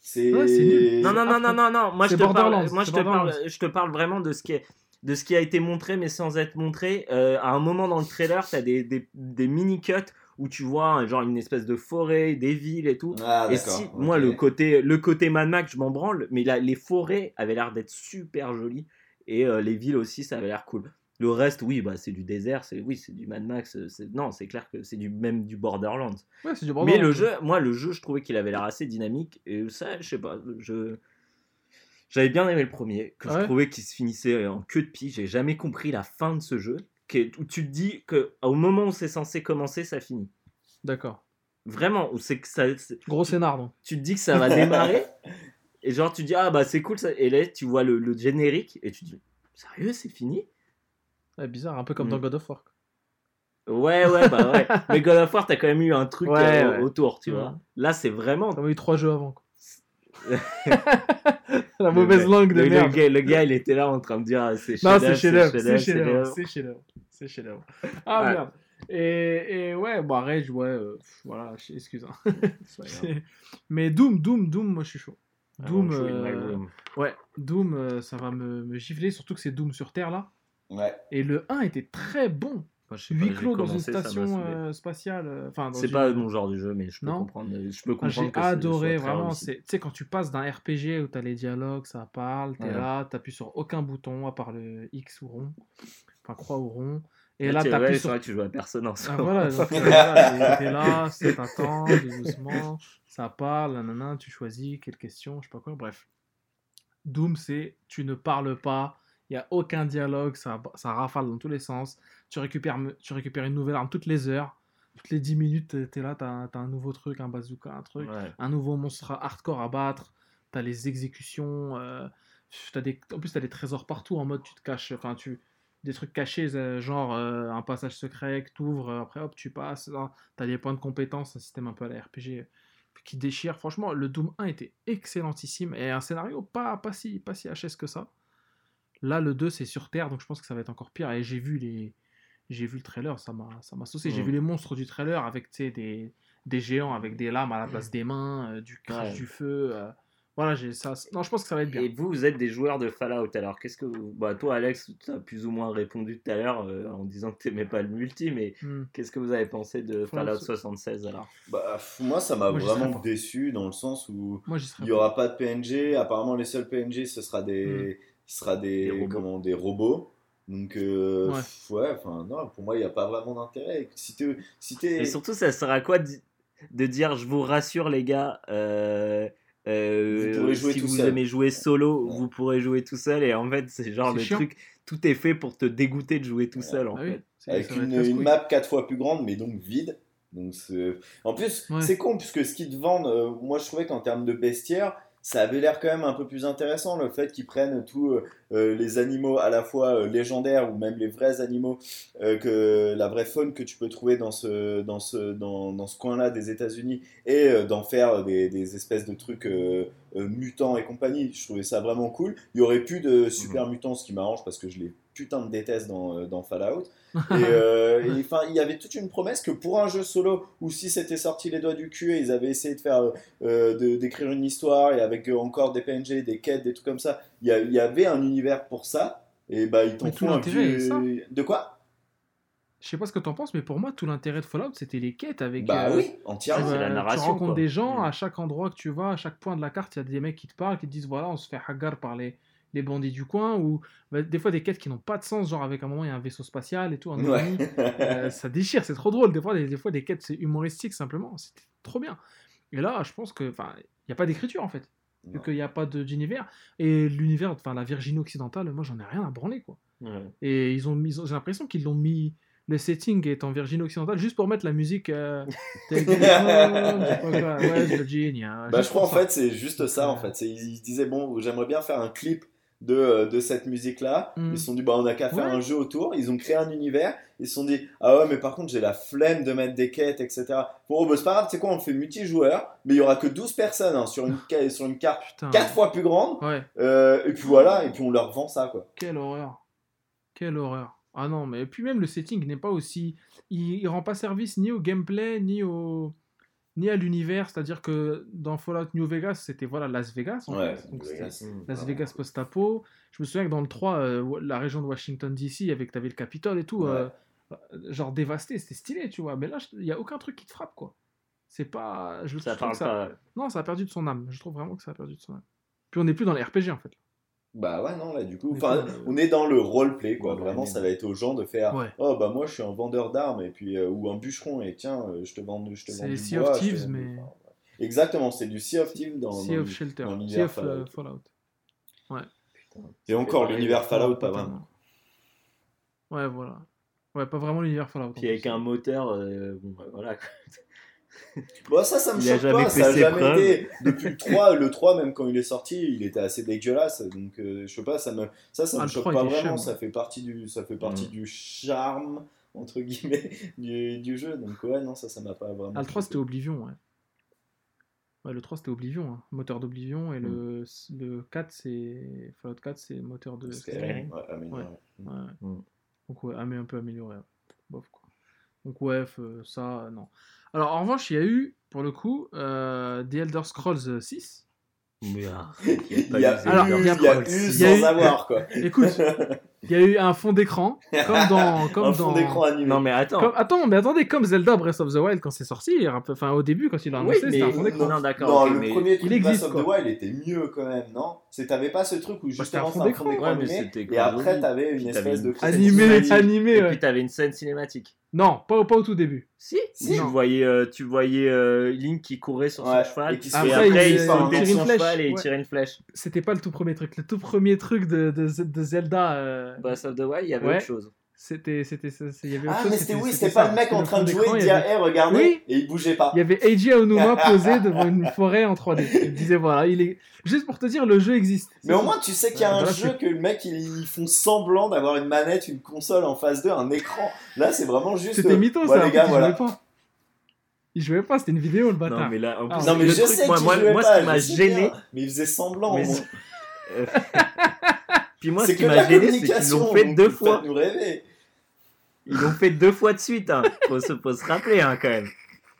S4: C'est.
S3: Ouais, c'est nul.
S2: Non, non, non, non, non, non. Moi, je te, parle, moi je, te parle, je te parle vraiment de ce qui, est, de ce qui a été montré, mais sans être montré. Euh, à un moment dans le trailer, tu as des, des, des mini-cuts où tu vois hein, genre une espèce de forêt, des villes et tout.
S4: Ah,
S2: et
S4: d'accord.
S2: si, moi, le côté, le côté Mad Max, je m'en branle, mais là, les forêts avaient l'air d'être super jolies. Et euh, les villes aussi, ça avait l'air cool. Le reste, oui, bah, c'est du désert, c'est oui, c'est du Mad Max. euh, Non, c'est clair que c'est du même du Borderlands.
S3: Ouais, c'est du
S2: Mais le jeu, moi, le jeu, je trouvais qu'il avait l'air assez dynamique. Et ça, je sais pas, je. J'avais bien aimé le premier, que
S3: Ouais.
S2: je trouvais qu'il se finissait en queue de pie. J'ai jamais compris la fin de ce jeu, qui est- où tu te dis que au moment où c'est censé commencer, ça finit.
S3: D'accord.
S2: Vraiment, où c'est que ça,
S3: Gros scénar, donc.
S2: tu te dis que ça va démarrer, et genre tu dis ah bah c'est cool ça, et là tu vois le, le générique et tu dis sérieux c'est fini?
S3: Ouais, bizarre, un peu comme
S2: Mm.
S3: dans God of War.
S2: Ouais ouais bah ouais. Mais God of War t'as quand même eu un truc
S3: Ouais,
S2: euh,
S3: ouais.
S2: autour tu
S3: Ouais.
S2: vois. Là c'est vraiment
S3: a eu trois jeux avant. quoi. La mauvaise
S2: Le-
S3: langue de
S2: le, le
S3: merde.
S2: gars, le gars, il était là en train de dire ah, c'est
S3: Non, c'est chef-d'œuvre, c'est
S2: chef-d'œuvre,
S3: chef-d'œuvre,
S2: chef-d'œuvre.
S3: c'est chef-d'œuvre, c'est chef-d'œuvre. Ah
S2: Ouais.
S3: merde. Et, et ouais, bah Rage, ouais, euh, voilà, excuse. hein.
S2: C'est.
S3: C'est- Mais Doom, Doom, Doom, moi je suis chaud.
S2: Ah,
S3: Doom, euh,
S2: room.
S3: ouais, Doom, ça va me, me gifler, surtout que c'est Doom sur Terre là.
S4: Ouais.
S3: Et le 1 était très bon.
S2: Moi, je sais pas,
S3: Huis
S2: j'ai
S3: clos dans une
S2: commencé,
S3: station euh, spatiale. euh, Enfin,
S2: C'est
S3: une-
S2: pas mon genre de jeu, mais je peux
S3: Non.
S2: comprendre. Je peux
S3: Ah,
S2: comprendre
S3: J'ai adoré, vraiment. Tu sais, quand tu passes d'un RPG où tu as les dialogues, ça parle, tu es
S2: Ouais.
S3: là, tu sur aucun bouton à part le X ou rond, enfin croix ou rond. Et
S2: Ah,
S3: là,
S2: tu-
S3: tu
S2: ouais,
S3: appuies
S2: c'est
S3: sur.
S2: vrai que tu joues à personne en
S3: Ah, voilà, euh, t'es là, c'est t'attends, doucement, ça parle, nanana, tu choisis, quelle question, je sais pas quoi, bref. Doom, c'est tu ne parles pas, il n'y a aucun dialogue, ça, ça rafale dans tous les sens, tu récupères, tu récupères une nouvelle arme toutes les heures, toutes les 10 minutes, tu es là, tu as, un nouveau truc, un bazooka, un truc,
S2: Ouais.
S3: un nouveau monstre hardcore à battre, tu as les exécutions, euh, des, en plus tu as des trésors partout en mode tu te caches, enfin tu des trucs cachés, euh, genre euh, un passage secret que t'ouvres, euh, après hop tu passes, là, t'as des points de compétence, un système un peu à la RPG qui déchire. Franchement, le Doom 1 était excellentissime et un scénario pas, pas, si, pas si HS que ça. Là, le 2 c'est sur Terre, donc je pense que ça va être encore pire. Et j'ai vu les, j'ai vu le trailer, ça m'a, ça m'a saucé. J'ai vu les monstres du trailer avec tu sais, des, des géants avec des lames à la place des mains, euh, du crash
S2: Ouais.
S3: du feu. euh, voilà, j'ai ça. Non, je pense que ça va être bien.
S2: Et vous, vous êtes des joueurs de Fallout. Alors, qu'est-ce que vous... bah, toi, Alex, tu as plus ou moins répondu tout à l'heure euh, en disant que tu n'aimais pas le multi, mais
S3: Hmm.
S2: qu'est-ce que vous avez pensé de
S3: Fallout
S2: Fallout 76 alors?
S4: Bah, moi, ça m'a vraiment déçu dans le sens où
S3: Moi,
S4: il n'y aura pas de PNG. Apparemment, les seuls PNG, ce sera des, ce sera des,
S2: Des robots.
S4: comment, des robots. Donc, euh,
S3: Ouais.
S4: pff, ouais, enfin, non, pour moi, il n'y a pas vraiment d'intérêt. Si t'es. Si t'es-
S2: Et surtout, ça sert à quoi de, de dire je vous rassure, les gars euh, euh,
S4: Vous pourrez jouer
S2: si
S4: tout
S2: vous
S4: seul.
S2: aimez jouer solo,
S4: Ouais.
S2: vous pourrez jouer tout seul. Et en fait, c'est genre le
S3: chiant.
S2: truc, tout est fait pour te dégoûter de jouer tout seul. En
S3: Ah
S2: fait.
S3: c'est-
S4: avec une, map quatre fois plus grande, mais donc vide. Donc en plus,
S3: Ouais.
S4: c'est con puisque ce qu'ils te vendent, euh, moi je trouvais qu'en termes de bestiaire, ça avait l'air quand même un peu plus intéressant le fait qu'ils prennent tout, euh, les animaux à la fois euh, légendaires ou même les vrais animaux, euh, que la vraie faune que tu peux trouver dans ce, dans ce, dans, dans ce coin-là des États-Unis et euh, d'en faire des, des espèces de trucs euh, euh, mutants et compagnie. Je trouvais ça vraiment cool. Il y aurait plus de super mutants, ce qui m'arrange parce que je les putain de déteste dans, euh, dans Fallout. Et, euh, enfin, il y avait toute une promesse que pour un jeu solo, ou si c'était sorti les doigts du cul et ils avaient essayé de faire, euh, de- d'écrire une histoire et avec euh, encore des PNG, des quêtes, des trucs comme ça, il y, avait un univers pour ça. Et bah ils t'en font un vieux... De quoi?
S3: Je sais pas ce que t'en penses, mais pour moi, tout l'intérêt de Fallout, c'était les quêtes avec.
S4: Bah
S3: euh,
S4: oui, entièrement.
S2: c'est la narration,
S3: Tu rencontres
S2: quoi.
S3: des gens,
S2: Mm.
S3: à chaque endroit que tu vas, à chaque point de la carte, il y a des mecs qui te parlent, qui te disent voilà, on se fait hagar par les, les bandits du coin, ou bah, des fois des quêtes qui n'ont pas de sens, genre avec un moment, il y a un vaisseau spatial et tout, un
S4: Ouais.
S3: Euh, ça déchire, c'est trop drôle. Des fois, des, des fois, des quêtes, c'est humoristique simplement. C'était trop bien. Et là, je pense que, enfin, il n'y a pas d'écriture en fait, vu qu'il n'y a pas de- d'univers. Et l'univers, enfin, la Virginie occidentale, moi, j'en ai rien à branler quoi.
S2: Ouais.
S3: Et ils ont mis, j'ai l'impression qu'ils l'ont mis. Le setting est en Virginie occidentale juste pour mettre la musique. Euh, Take je Virginia.
S4: Bah, je crois en
S3: ça.
S4: fait c'est juste ça en fait. Ils, disaient bon j'aimerais bien faire un clip de, euh, de cette musique là.
S3: Mm.
S4: Ils se sont dit bah on a qu'à faire
S3: Ouais.
S4: un jeu autour. Ils ont créé un univers. Ils se sont dit ah ouais mais par contre j'ai la flemme de mettre des quêtes etc. Bon bah, c'est pas grave c'est quoi on fait multijoueur mais il y aura que 12 personnes hein, sur, une, ca- sur une carte
S3: Putain.
S4: 4 fois plus grande.
S3: Ouais,
S4: Euh, et puis voilà et puis on leur vend ça quoi.
S3: quelle horreur. Quelle horreur. Ah non, mais puis même le setting n'est pas aussi. Il, il rend pas service ni au gameplay, ni au. Ni à l'univers, c'est-à-dire que dans Fallout New Vegas, c'était voilà Las Vegas. En
S4: Ouais,
S3: fait. Donc,
S4: Vegas.
S2: Mm.
S3: Las Vegas post-apo. Je me souviens que dans le 3, euh, la région de Washington DC, avec t'avais le Capitole et tout,
S4: Ouais.
S3: euh, genre dévasté, c'était stylé, tu vois. Mais là, il y a aucun truc qui te frappe, quoi. C'est pas. Je,
S2: Ça
S3: je
S2: parle
S3: que ça-
S2: pas.
S3: Non, ça a perdu de son âme. Je trouve vraiment que ça a perdu de son âme. Puis on n'est plus dans les RPG en fait.
S4: Bah ouais non là du coup enfin
S3: euh,
S4: on est dans le roleplay quoi.
S2: Ouais,
S4: Vraiment
S2: mais-
S4: ça va être aux gens de faire
S3: Ouais.
S4: oh bah moi je suis un vendeur d'armes et puis euh, ou un bûcheron et tiens euh, je te vends je te vends
S3: C'est
S4: du
S3: Sea
S4: bois,
S3: of Thieves, mais-
S4: enfin, ouais. Exactement, c'est du Sea of Thieves dans,
S3: Sea
S4: dans
S3: of
S4: le-
S3: Shelter.
S4: dans
S3: Sea
S4: l'univers
S3: of
S4: Fallout.
S3: euh, Fallout.
S2: Putain.
S4: Et encore
S2: Ouais,
S4: l'univers Fallout pas
S3: Pas
S4: vraiment.
S3: Ouais, voilà. Ouais, pas vraiment l'univers Fallout.
S2: Puis avec un moteur, euh, bon, bah, voilà.
S4: Bon, ça, ça me
S2: Il
S4: choque
S2: jamais
S4: pas, ça a jamais
S2: preuves.
S4: été. Depuis le 3, le 3, même quand il est sorti, il était assez dégueulasse. Donc, euh, je sais pas, ça me, ça, ça
S3: Ah,
S4: me choque
S3: 3
S4: pas vraiment. Ça fait partie du, ça fait partie
S2: Mm.
S4: du charme, entre guillemets, du, du jeu. Donc, ouais, non, ça, ça m'a pas vraiment.
S3: Ah, le 3
S4: choqué.
S3: c'était Oblivion, ouais. Ouais, le 3 c'était Oblivion, hein. moteur d'Oblivion, et le, le 4 c'est. Fallout 4 c'est moteur de
S4: Skyrim,
S3: Skyrim.
S4: ouais, amélioré.
S3: Ouais.
S2: Mm.
S3: Donc ouais, un peu amélioré. ouais. Bof, quoi. Donc ouais, f- ça, euh, non. Alors en revanche, il y a eu, pour le coup, euh, The Elder Scrolls 6.
S2: Mais, ah,
S4: Il y a
S3: Alors,
S4: eu,
S3: il y a
S4: sans
S3: eu-
S4: avoir, quoi.
S3: Écoute, il y a eu un fond d'écran, comme dans... Comme
S4: Un fond d'écran animé.
S2: Non, mais attends.
S3: Comme- Attends, mais attendez, comme Zelda Breath of the Wild quand c'est sorti, enfin au début quand il a
S2: Oui,
S3: annoncé, c'était un fond d'écran.
S2: non, d'accord.
S4: Non,
S2: ok,
S4: le
S2: mais-
S4: premier truc
S3: il
S4: Breath of the. Wild était mieux quand même, non? C'est t'avais pas ce truc où justement
S3: un fond
S4: c'était un fond
S3: d'écran.
S2: Ouais, mais
S4: animé, et après t'avais une espèce de
S3: Animé, animé,
S2: Et puis t'avais une scène cinématique.
S3: Non, pas, pas au tout début.
S2: Si,
S3: Si.
S2: tu voyais, euh, tu voyais euh, Link qui courait sur
S4: Ouais,
S2: son cheval,
S4: et qui
S2: après
S3: il-
S2: il sautait de son
S3: flèche,
S2: cheval et il tirait une flèche.
S3: C'était pas le tout premier truc. Le tout premier truc de, de, de Zelda, euh,
S2: Breath of the Wild, il y avait
S3: Ouais.
S2: autre chose.
S3: C'était, c'était, ça- c'est- il y avait autre
S4: Ah,
S3: chose,
S4: mais c'était oui,
S3: c'était
S4: pas
S3: ça.
S4: le mec en train de jouer
S3: il avait-
S4: hé, regardez,
S3: Oui.
S4: et il bougeait pas.
S3: Il y avait Eiji Aonuma posé devant une forêt en 3D. Il disait voilà, il est juste pour te dire le jeu existe.
S4: Mais au moins, tu sais qu'il y a
S3: Ouais,
S4: un jeu que le mec, il- ils font semblant d'avoir une manette, une console en face d'eux, un écran. Là, c'est vraiment juste.
S3: c'était
S4: euh,
S3: mytho
S4: ouais,
S3: ça.
S4: les gars,
S3: il
S4: voilà.
S3: jouait pas. Il jouait pas, c'était une vidéo le bâtard.
S2: Non, mais là, en
S3: Ah,
S2: plus,
S4: Non, mais
S2: le
S4: je
S2: truc,
S4: sais
S2: moi, moi, moi, ce qui m'a gêné,
S4: mais il faisait semblant.
S2: Euh, puis moi, ce
S4: C'est
S2: qui m'a gêné, c'est qu'ils l'ont fait deux fois.
S4: nous rêver.
S2: Ils l'ont fait deux fois de suite, hein. faut, se, rappeler hein, quand même.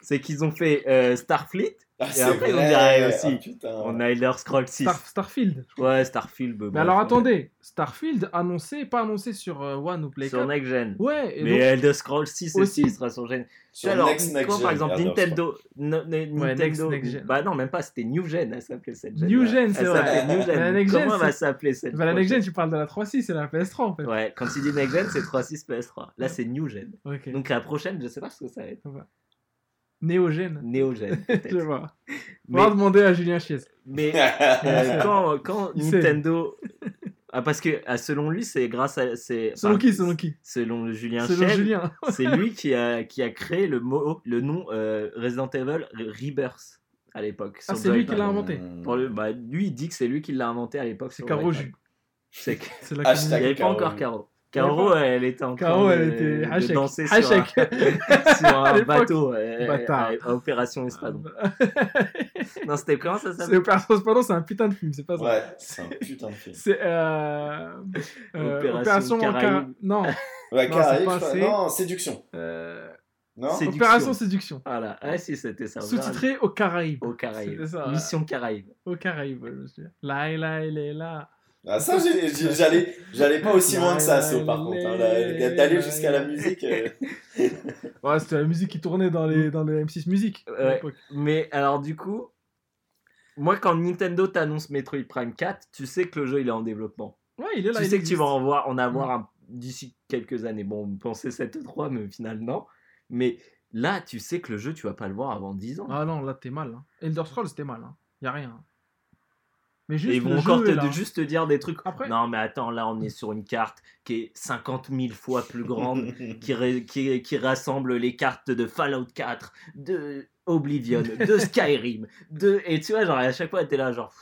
S2: C'est qu'ils ont fait euh, Starfleet,
S4: Ah, c'est
S2: après, on
S4: vrai.
S2: dirait aussi.
S4: Ah, putain.
S2: on a Elder Scrolls 6.
S3: Star- Starfield.
S2: Ouais, Starfield. bah,
S3: Mais alors
S2: on
S3: attendez, Starfield annoncé, pas annoncé sur euh, One ou Play
S2: Sur
S3: 4.
S2: Next Gen.
S3: Ouais, et
S2: Mais
S3: donc-
S2: Elder Scrolls 6 aussi,
S3: Aussi.
S2: sera sur Gen.
S4: Sur
S2: alors,
S4: Next, Next
S2: quand
S4: Gen,
S2: par exemple Nintendo, no- no- Nintendo,
S3: Next- Next Gen.
S2: bah non même pas, c'était New Gen, elle s'appelait cette Gen.
S3: New Gen, c'est
S2: Elle
S3: vrai.
S2: s'appelait New
S3: Mais la
S2: Gen.
S3: Next Gen,
S2: Comment va s'appeler cette
S3: Bah, la Next Gen, tu parles de la 3.6, c'est la PS3 en fait.
S2: Ouais, quand tu dis Next Gen, c'est 3.6 PS3. Là, c'est New Gen.
S3: Ok.
S2: Donc la prochaine, je sais pas ce que ça va être.
S3: Néogène.
S2: Neo Gen.
S3: Je vois. On
S2: mais
S3: va demander à Julien Chies.
S2: mais euh, quand. Nintendo. Ah, parce que ah, selon lui, c'est grâce à. c'est-
S3: Selon
S2: enfin,
S3: qui Selon qui?
S2: Selon Julien
S3: Selon
S2: Cheb,
S3: Julien.
S2: c'est lui qui a, qui a créé le, mot, le nom euh, Resident Evil Rebirth à l'époque.
S3: Ah, c'est lui qui l'a inventé.
S2: Pour le, bah, lui, il dit que c'est lui qui l'a inventé à l'époque.
S3: C'est Caro. Jus.
S2: C'est que-
S3: C'est la
S2: il n'y avait pas encore Caro. Caro, elle était en train
S3: Caro,
S2: de,
S3: elle était
S2: de
S3: hachek.
S2: danser sur un, sur bateau euh, à, Opération Espadon. Non, c'était comment ça
S3: C'est
S2: s'appelle
S3: Opération Spadon, c'est un putain de film, c'est pas ça.
S4: Ouais, c'est un putain de film.
S3: C'est euh, euh,
S2: Opération
S3: Opération. Cara- Non,
S4: Ouais,
S3: Non,
S4: Caraïbes,
S3: c'est pas
S4: je crois.
S3: assez.
S4: Non, séduction.
S3: euh,
S4: Non
S2: Séduction.
S3: Opération Séduction.
S2: Voilà, ah si, c'était ça.
S3: Sous-titré aux Caraïbes.
S2: Au Caraïbes.
S3: Ouais.
S2: Mission Caraïbes.
S3: Aux Caraïbes, je me souviens. Là, là, il est là.
S4: Ah, ça, j'allais j'allais pas aussi loin que ça, So, par contre. hein, D'aller jusqu'à la musique. euh,
S3: Ouais, c'était la musique qui tournait dans les, dans les M6 Music. à
S2: Ouais.
S3: l'époque.
S2: Mais alors, du coup, moi, quand Nintendo t'annonce Metroid Prime 4, tu sais que le jeu il est en développement.
S3: Ouais, il est là.
S2: tu sais que tu vas en, voir, en avoir un- d'ici quelques années. Bon, on pensait 7 ou 3, mais au final, non. Mais là, tu sais que le jeu, tu vas pas le voir avant 10 ans.
S3: Ah non, là, t'es mal. Hein. Elder Scrolls, c'était mal. Hein. Y a rien. Mais
S2: Et
S3: juste,
S2: ils vont encore te, juste te dire des trucs.
S3: Après-
S2: Non, mais attends, là, on est sur une carte qui est 50 000 fois plus grande, qui, ré- qui, qui rassemble les cartes de Fallout 4, de Oblivion, de Skyrim, de... Et tu vois, genre, à chaque fois, t'es là, genre...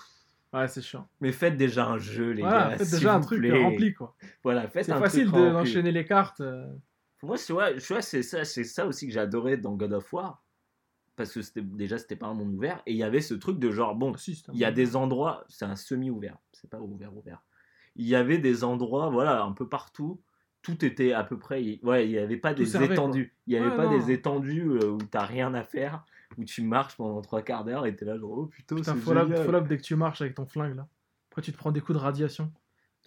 S3: Ouais, c'est chiant.
S2: Mais faites déjà un jeu, les
S3: Voilà,
S2: gars.
S3: faites déjà un truc
S2: plaît.
S3: rempli, quoi.
S2: Voilà, faites
S3: C'est
S2: un
S3: facile
S2: truc
S3: de-
S2: rempli.
S3: d'enchaîner les cartes. euh.
S2: Moi, tu vois, vois c'est ça, c'est ça aussi que j'ai adoré dans God of War. Parce que c'était, déjà, c'était pas un monde ouvert. Et il y avait ce truc de genre, bon,
S3: Ah,
S2: il y a des endroits, c'est un semi-ouvert, c'est pas ouvert, ouvert. Il y avait des endroits, voilà, un peu partout. Tout était à peu près. Ouais, il n'y avait pas
S3: Tout
S2: des
S3: servait,
S2: étendues. Il n'y avait
S3: Ouais,
S2: pas
S3: non.
S2: des étendues euh, où t'as rien à faire, où tu marches pendant trois quarts d'heure et t'es là, genre, oh putain,
S3: Putain,
S2: c'est
S3: faut
S2: génial.
S3: faut dès que tu marches avec ton flingue, là. Après, tu te prends des coups de radiation.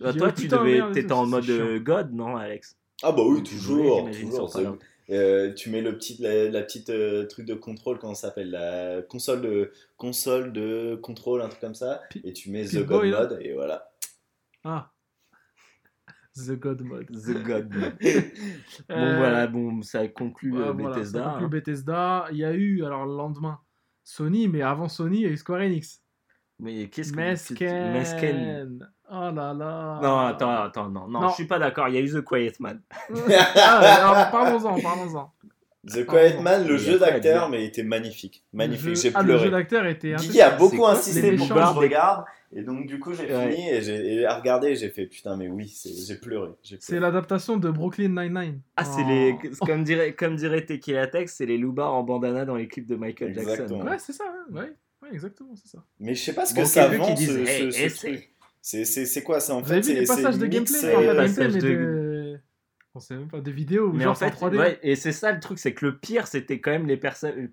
S2: Ah,
S3: dis,
S2: toi,
S3: oh,
S2: tu devais, t'étais en mode euh, God, non, Alex?
S4: Ah bah oui,
S2: Tu
S4: toujours. toujours. Euh, tu mets le petit, la, la petite euh, truc de contrôle, comment ça s'appelle La console de, console de contrôle, un truc comme ça. Et tu mets The God. Mode, et voilà.
S3: Ah. The God Mode.
S2: The God. bon,
S3: Euh,
S2: voilà, bon, ça conclut
S3: ouais,
S2: euh,
S3: voilà,
S2: Bethesda.
S3: ça conclut
S2: hein.
S3: Bethesda. Il y a eu, alors le lendemain, Sony, mais avant Sony, il y a eu Square Enix.
S2: Mais qu'est-ce que
S3: Mesken.
S2: Mesken.
S3: Oh là là.
S2: Non, attends, attends, non, non,
S3: Non.
S2: je suis pas d'accord. Il y a eu The Quiet Man.
S3: Ah, parlons-en, parlons-en.
S4: The Quiet Man, le jeu d'acteur, mais il était magnifique. Magnifique,
S3: Le jeu-
S4: j'ai
S3: ah, le jeu
S4: pleuré.
S3: d'acteur était
S4: Guigui a beaucoup insisté pour que je regarde. Et donc, du coup, j'ai fini et j'ai et à regarder, j'ai fait putain, mais oui, j'ai pleuré.
S3: C'est
S4: pleuré.
S3: l'adaptation de Brooklyn Nine-Nine.
S2: Ah, c'est
S3: En-
S2: les. Comme dirait, comme dirait Tequila Tex, c'est les loupards en bandana dans les clips de Michael Jackson.
S3: Ouais, c'est ça, ouais, ouais, ouais, exactement, c'est ça.
S4: Mais je sais pas ce que ça vend, ce, truc. C'est c'est- c'est quoi C'est en
S3: Vous
S4: fait
S3: avez vu
S4: c'est-
S3: les passages
S4: c'est
S3: de gameplay
S4: c'est-
S3: Enfin, pas de
S2: Passage
S3: gameplay, mais
S2: de-
S3: de... On sait même pas, des vidéos
S2: Mais
S3: genre
S2: en fait,
S3: c'est en 3D.
S2: ouais, et c'est ça le truc, c'est que le pire, c'était quand même les personnes.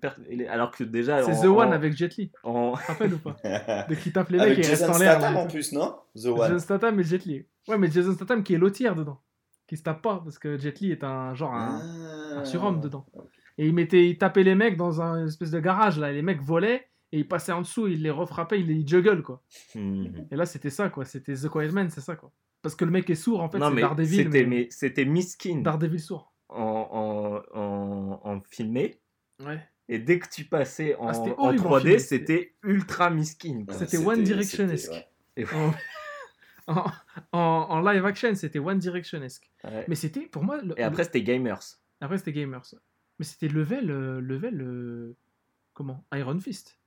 S2: Alors que déjà.
S3: c'est
S2: en-
S3: The One
S2: en-
S3: avec Jet Li,
S2: en-
S3: tu te rappelles ou pas Dès qu'il tape les mecs et reste
S4: Jason
S3: en l'air.
S4: Statham
S3: mais-
S4: en plus, non? The
S3: Jason
S4: One.
S3: Statham et Jet Li. Ouais, mais Jason Statham qui est l'autre dedans. Qui se tape pas, parce que Jet Li est un genre un,
S4: Ah.
S3: un surhomme dedans. Et il, mettait, il tapait les mecs dans un espèce de garage, là. et les mecs volaient, et il passait en dessous, il les refrappait, il les juggle, quoi.
S2: Hmm.
S3: Et là, c'était ça, quoi. C'était The Quiet Man, c'est ça, quoi. Parce que le mec est sourd, en fait, c'est Daredevil.
S2: c'était
S3: mais...
S2: mais... c'était Miskin
S3: Daredevil sourd.
S2: en, en, en, en filmé.
S3: Ouais.
S2: Et dès que tu passais en,
S3: Ah,
S2: en
S3: horrible en
S2: 3D,
S3: filmé,
S2: c'était ultra miskin.
S3: C'était One Direction-esque.
S4: ouais.
S2: Et,
S3: En, en, live action, c'était One Direction-esque.
S2: ouais.
S3: Mais c'était, pour moi... le-
S2: Et après, c'était Gamers.
S3: après c'était Gamers. Mais c'était level... euh, level euh, comment? Iron Fist.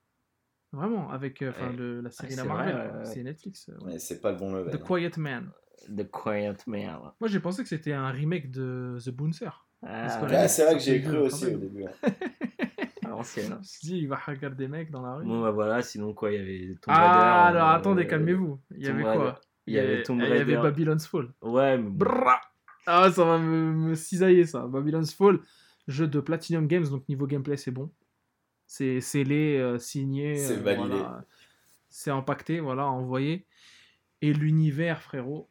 S3: Vraiment, avec euh, enfin
S2: Ouais.
S3: le- la série
S2: Ouais,
S3: la
S2: c'est
S3: Marvel. C'est Netflix. euh, ouais.
S4: Mais c'est pas le bon level.
S3: The Quiet Man.
S2: The Quiet Man.
S3: Moi, j'ai pensé que c'était un remake de The Bouncer.
S2: Ah,
S4: Ouais, c'est vrai que j'ai cru aussi au début.
S2: à l'ancienne.
S3: Je me suis dit, il va regarder des mecs dans la rue.
S2: Bon, bah voilà, sinon quoi, il y avait Tomb
S3: ah,
S2: Raider,
S3: alors
S2: euh,
S3: attendez, calmez-vous. Il y avait
S2: Raider.
S3: quoi
S2: Il y avait Tomb
S3: il y avait
S2: Raider.
S3: Babylon's Fall.
S2: Ouais, mais.
S3: Brrra Ah, ça va me, me cisailler ça. Babylon's Fall, jeu de Platinum Games, donc niveau gameplay, c'est bon. C'est scellé, euh, signé.
S4: C'est
S3: euh,
S4: validé.
S3: voilà. C'est empaqueté, voilà, envoyé. Et l'univers, frérot,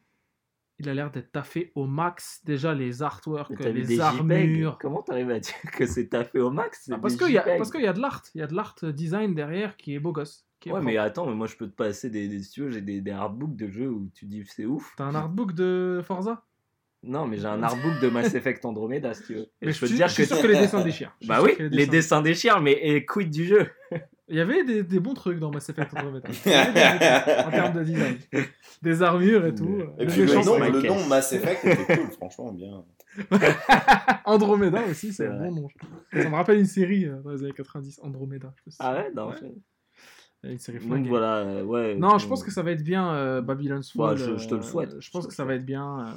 S3: il a l'air d'être taffé au max. Déjà, les artworks, les
S2: JPEG
S3: armures.
S2: Comment t'arrives à dire que c'est taffé au max? C'est
S3: Ah, parce qu'il y, qu'il y a de l'art. Il y a de l'art design derrière qui est beau gosse. qui est
S2: Ouais,
S3: propre.
S2: mais attends, mais moi je peux te passer des, des si tu veux, j'ai des, des artbooks de jeux où tu dis c'est ouf.
S3: T'as un artbook de Forza?
S2: Non, mais j'ai un artbook de Mass Effect Andromeda si tu veux. Et
S3: Mais
S2: je peux te
S3: suis-
S2: dire
S3: je suis
S2: que.
S3: sûr que les dessins déchirent. Je
S2: Bah oui,
S3: que
S2: les dessins déchirent, mais et quid du jeu?
S3: Il y avait des, des bons trucs dans Mass Effect Andromeda. En termes de design. Des armures et tout.
S4: Et
S3: Les
S4: puis le nom, le. Mass Effect était cool, franchement bien.
S3: Andromeda aussi, c'est un bon nom. Ça me rappelle une série euh, dans les années 90, Andromeda. je sais
S2: Ah ouais Non.
S3: Ouais.
S2: je-
S3: Une série
S2: Donc voilà, euh, ouais.
S3: Non, je
S2: on-
S3: pense que ça va être bien euh, Babylon's Fall.
S2: Ouais, je- je te le
S3: euh,
S2: souhaite.
S3: Je pense que ça va être bien.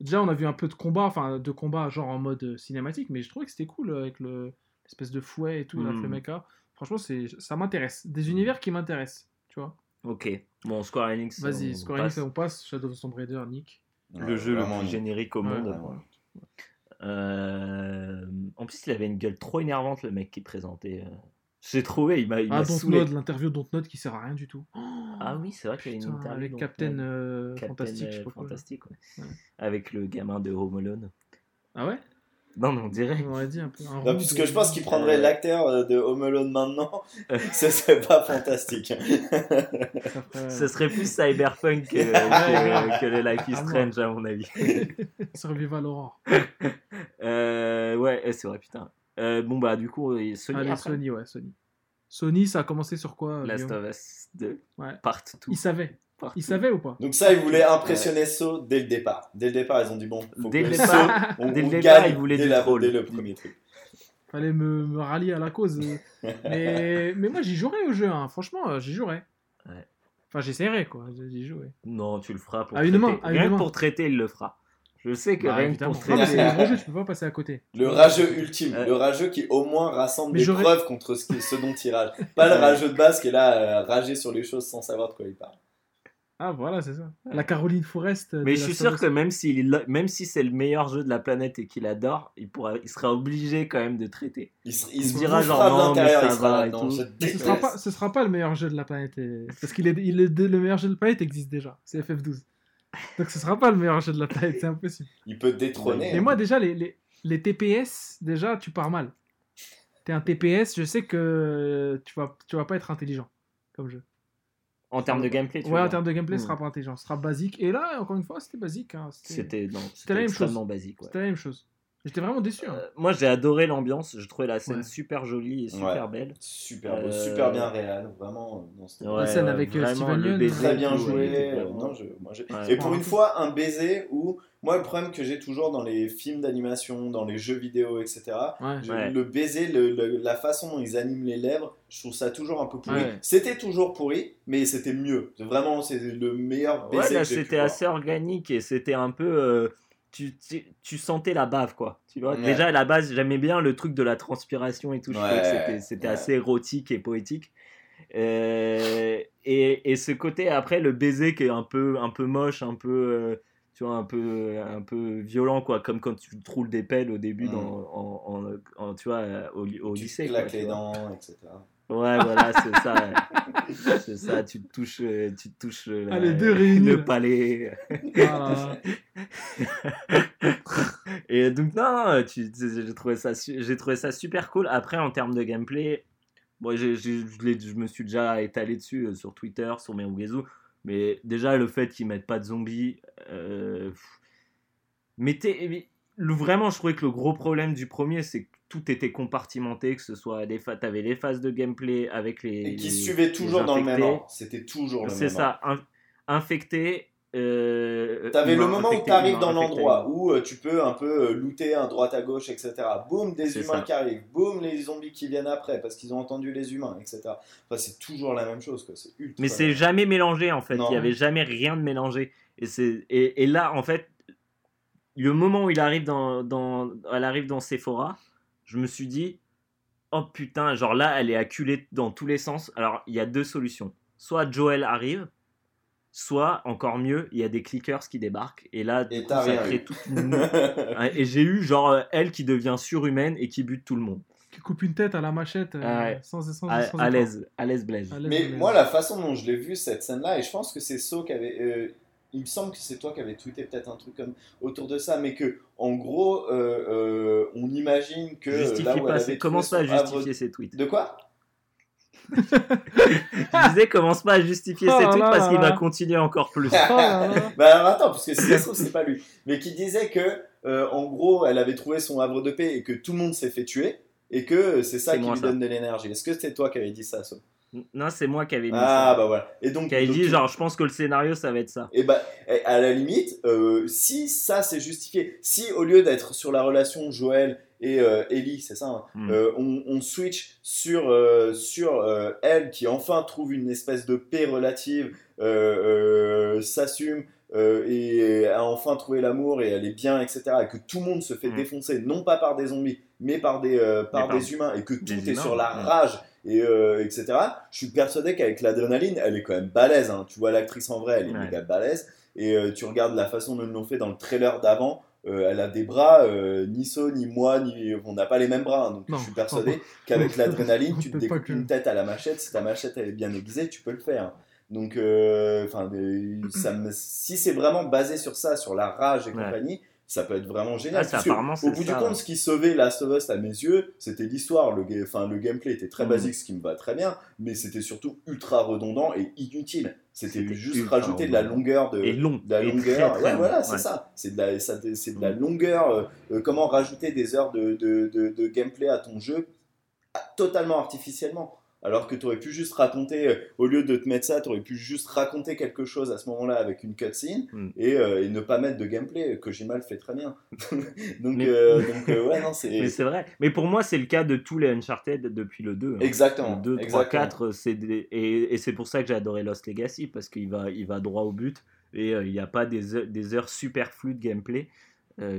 S3: Déjà, on a vu un peu de combat, enfin de combat genre en mode euh, cinématique, mais je trouvais que c'était cool euh, avec le l'espèce de fouet et tout, avec le mecha. Franchement, c'est ça m'intéresse. Des univers qui m'intéressent, tu vois.
S2: Ok. Bon, Square Enix.
S3: Vas-y, Square. Enix, on passe. Shadow of the Tomb Raider, Nick.
S2: Le jeu le plus générique au
S3: Ouais,
S2: monde.
S4: ouais.
S2: Euh, En plus, il avait une gueule trop énervante, le mec qui présentait. euh. J'ai trouvé, il m'a il
S3: Ah. Dontnod, l'interview Dontnod qui sert à rien du tout.
S2: Ah oui, c'est vrai qu'il y a une
S3: Putain,
S2: interview.
S3: avec Captain
S2: euh, Captain,
S3: Fantastique, je sais
S2: euh. Fantastique, ouais.
S3: Ouais.
S2: Avec le gamin de Home Alone.
S3: Ah ouais?
S2: Non, mais on dirait.
S3: On aurait dit un peu. Un
S4: Non, puisque
S3: de-
S4: je pense qu'il prendrait
S2: Euh.
S4: l'acteur de Home Alone maintenant, ce serait pas fantastique.
S3: ferait-
S2: Ce serait plus cyberpunk que, que, que le Life is
S3: Ah.
S2: Strange, à mon avis.
S3: Survival Horror.
S2: Euh, ouais, eh, c'est vrai, putain. Euh, bon, bah, du coup, euh, Sony,
S3: Allez,
S2: après,
S3: Sony, ouais, Sony. Sony, ça a commencé sur quoi euh,
S2: Last
S3: Guillaume
S2: of Us 2,
S3: Ouais.
S2: part 2.
S3: Ils savaient.
S2: part
S3: Ils savaient ou pas
S4: Donc ça, ils voulaient impressionner So dès le départ. Dès le départ, ils ont dit bon, faut
S2: Dès
S4: que
S2: le
S4: So,
S2: départ-
S4: on,
S2: dès le
S4: on
S2: départ, ils voulaient
S4: dès,
S2: du
S4: la- dès le premier truc.
S3: Fallait me, me rallier à la cause. mais, mais moi, j'y jouerais au jeu, hein. franchement, j'y jouerais.
S2: Ouais.
S3: Enfin, j'essaierais, quoi, j'y jouerais.
S2: Non, tu le feras pour
S3: À une
S2: traiter.
S3: main, à une
S2: rien que
S3: main.
S2: pour traiter, il le fera. Je sais que
S3: Bah,
S2: rien que pour traiter.
S3: c'est un gros jeu, tu peux pas passer à côté.
S4: Le rageux ultime,
S2: Euh.
S4: le rageux qui au moins rassemble
S3: Mais
S4: des preuves contre ce, qui- ce dont il rage. Pas le rageux de base qui est là, euh, rager sur les choses sans savoir de quoi il parle.
S3: Ah, voilà, c'est ça. La Caroline Forest. euh,
S2: Mais je suis sûr que même, s'il, même si c'est le meilleur jeu de la planète et qu'il adore, il, pourra, il sera obligé quand même de traiter.
S4: Il, se-
S2: Il
S4: il
S2: se dira genre, non, mais
S4: il
S2: ça
S4: sera
S2: va et tout.
S3: Mais ce sera pas, ce sera pas le meilleur jeu de la planète. et- Parce qu'il est, il est, le meilleur jeu de la planète existe déjà. C'est FF12. Donc ce sera pas le meilleur jeu de la planète, c'est impossible.
S4: Il peut détrôner.
S3: Mais
S4: hein.
S3: moi, déjà, les, les, les TPS, déjà, tu pars mal. T'es un TPS, je sais que tu vas, tu vas pas être intelligent comme jeu.
S2: En termes de gameplay, tu
S3: Ouais,
S2: veux
S3: en termes de gameplay, ce
S2: Hmm.
S3: sera pas intelligent. Ce sera basique. Et là, encore une fois, c'était basique. hein.
S2: C'était,
S3: la
S2: c'était
S3: même
S2: extrêmement
S3: chose.
S2: basique. ouais.
S3: C'était la même chose. J'étais vraiment déçu. hein.
S2: Euh, moi, j'ai adoré l'ambiance. Je trouvais la scène
S3: Ouais.
S2: super jolie et super
S4: Ouais.
S2: belle.
S4: Super beau,
S2: Euh,
S4: super bien réel, vraiment. euh, non,
S2: Ouais,
S3: scène
S2: ouais,
S3: avec, euh, Steven
S2: le
S3: Yeun,
S2: baiser
S4: Très bien joué.
S2: était
S4: euh,
S2: vraiment-
S4: non, je- moi, j'ai-
S2: Ouais.
S4: Et pour une fois, un baiser où, moi, le problème que j'ai toujours dans les films d'animation, dans les jeux vidéo, etc.,
S3: Ouais.
S4: je-
S2: Ouais.
S4: le baiser, le- le- la façon dont ils animent les lèvres, je trouve ça toujours un peu pourri.
S3: Ouais.
S4: C'était toujours pourri, mais c'était mieux. Vraiment, c'est le meilleur baiser
S2: Ouais, là, c'était assez organique et c'était un peu. euh, tu, tu, tu sentais la bave, quoi. Tu vois
S4: Ouais.
S2: Déjà, à la base, j'aimais bien le truc de la transpiration et tout. Je trouvais que
S4: Ouais,
S2: c'était-
S4: ouais.
S2: assez érotique et poétique. Euh, et, et ce côté, après, le baiser qui est un peu, un peu moche, un peu. euh, tu vois, un peu, un peu violent, quoi, comme quand tu te roules des pelles au début
S4: Mm.
S2: dans, en, en- en- tu vois, au, au
S4: Tu
S2: lycée.
S4: claques
S2: quoi, tu
S4: les
S2: vois.
S4: dents, etc.
S2: Ouais, voilà, c'est ça. c'est ça, tu te touches, euh, tu te touches euh,
S3: Ah,
S2: la- le palais.
S3: Voilà.
S2: Et donc, non, j'ai trouvé, ça trouvé ça super cool. Après, en termes de gameplay, bon, je, je me suis déjà étalé dessus euh, sur Twitter, sur mes Ugezu. Mais déjà, le fait qu'ils mettent pas de zombies. Euh, le, vraiment, je trouvais que le gros problème du premier, c'est que tout était compartimenté, que ce soit les phases, t'avais les phases de gameplay avec les.
S4: Et qui
S2: les-
S4: suivait toujours dans le même ordre. C'était toujours le
S2: C'est
S4: même ordre.
S2: ça, in- infecté. Euh,
S4: T'avais le moment où
S2: infecté,
S4: tu arrives
S2: humain,
S4: dans l'endroit où euh, tu peux un peu euh, looter à droite à gauche, etc. Boum, des
S2: C'est
S4: humains
S2: ça.
S4: qui arrivent. Boum, les zombies qui viennent après parce qu'ils ont entendu les humains, etc. Enfin, c'est toujours la même chose. Quoi. C'est ultra.
S2: Mais c'est jamais mélangé en fait.
S4: Non.
S2: Il y avait jamais rien de mélangé. Et, c'est, et, et là, en fait, le moment où il arrive dans, dans, elle arrive dans Sephora, je me suis dit, oh putain, genre là, elle est acculée dans tous les sens. Alors, il y a deux solutions. Soit Joel arrive, soit, encore mieux, il y a des clickers qui débarquent. Et là,
S4: Et
S2: coup, ça crée toute une... Et j'ai eu, genre, euh, elle qui devient surhumaine et qui bute tout le monde.
S3: Qui coupe une tête à la machette euh,
S2: Ah ouais.
S3: sans, sans, sans,
S2: À,
S3: sans
S2: à l'aise, à l'aise Blaise.
S4: Mais moi, la façon dont je l'ai vu cette scène-là, et je pense que c'est So qui avait. euh, il me semble que c'est toi qui avais tweeté peut-être un truc comme autour de ça, mais que en gros, euh, euh, on imagine que
S2: Justifie
S4: là où
S2: pas,
S4: elle
S2: ses-
S4: avait
S2: commence pas à justifier ses tweets.
S4: De quoi?
S2: Je disais, commence pas à justifier
S3: Oh
S2: ses tweets
S3: là
S2: parce qu'il va continuer encore plus.
S3: Oh.
S4: Bah alors attends, parce que si ça se trouve, c'est pas lui. Mais qui disait que, euh, en gros, elle avait trouvé son havre de paix et que tout le monde s'est fait tuer et que c'est ça qui
S2: moi,
S4: lui
S2: ça.
S4: donne de l'énergie. Est-ce que c'est toi qui avais dit ça, So
S2: Non, c'est moi qui avais mis
S4: Ah
S2: ça.
S4: bah voilà. Et donc,
S2: Qui avait
S4: donc,
S2: dit, genre, je pense que le scénario, ça va être ça.
S4: Et bah, à la limite, euh, si ça c'est justifié, si au lieu d'être sur la relation Joël et euh, Ellie, c'est ça, hein,
S2: Mm.
S4: euh, on, on switch sur, sur elle qui enfin trouve une espèce de paix relative, s'assume et a enfin trouvé l'amour et elle est bien, etc. Et que tout le monde se fait
S2: Mm.
S4: défoncer, non pas par des zombies, mais par des, par des humains et que tout est
S2: humains,
S4: sur la
S2: ouais.
S4: rage. Et euh, etc. Je suis persuadé qu'avec l'adrénaline, elle est quand même balèze. hein. Tu vois l'actrice en vrai, elle est
S2: Ouais.
S4: méga balèze. Et euh, tu regardes la façon dont ils l'ont fait dans le trailer d'avant. euh, elle a des bras, euh, ni So, ni moi, ni... on n'a pas les mêmes bras. hein. donc
S3: Non,
S4: je suis persuadé qu'avec l'adrénaline, tu te découpes
S3: que-
S4: une tête à la machette. Si ta machette elle est bien aiguisée, tu peux le faire. Donc, euh, enfin, si c'est vraiment basé sur ça, sur la rage et
S2: Ouais.
S4: compagnie, ça peut être vraiment génial.
S2: Ah,
S4: Parce au bout du compte,
S2: ouais.
S4: ce qui sauvait Last of Us à mes yeux, c'était l'histoire. Le, ga- enfin, le gameplay était très
S2: Mhm.
S4: basique, ce qui me va très bien, mais c'était surtout ultra redondant et inutile. C'était juste rajouter de la longueur de,
S2: Et long.
S4: de la longueur.
S2: très, très
S4: ouais, voilà, c'est
S2: Ouais.
S4: ça. C'est de la, ça- c'est de la
S2: Mhm.
S4: longueur. euh, euh, comment rajouter des heures de, de, de, de gameplay à ton jeu ah, totalement artificiellement. Alors que tu aurais pu juste raconter, euh, au lieu de te mettre ça, tu aurais pu juste raconter quelque chose à ce moment-là avec une cutscene
S2: Mm.
S4: et, euh, et ne pas mettre de gameplay, que j'ai mal fait très bien. donc,
S2: Mais-
S4: euh, donc euh, ouais, non, c'est.
S2: Mais c'est vrai. Mais pour moi, c'est le cas de tous les Uncharted depuis le 2. hein.
S4: Exactement.
S2: Le 2, 3,
S4: exactement.
S2: 4, c'est des- et, et c'est pour ça que j'ai adoré Lost Legacy, parce qu'il va, il va droit au but, et il n'y a pas des heures, des heures superflues de gameplay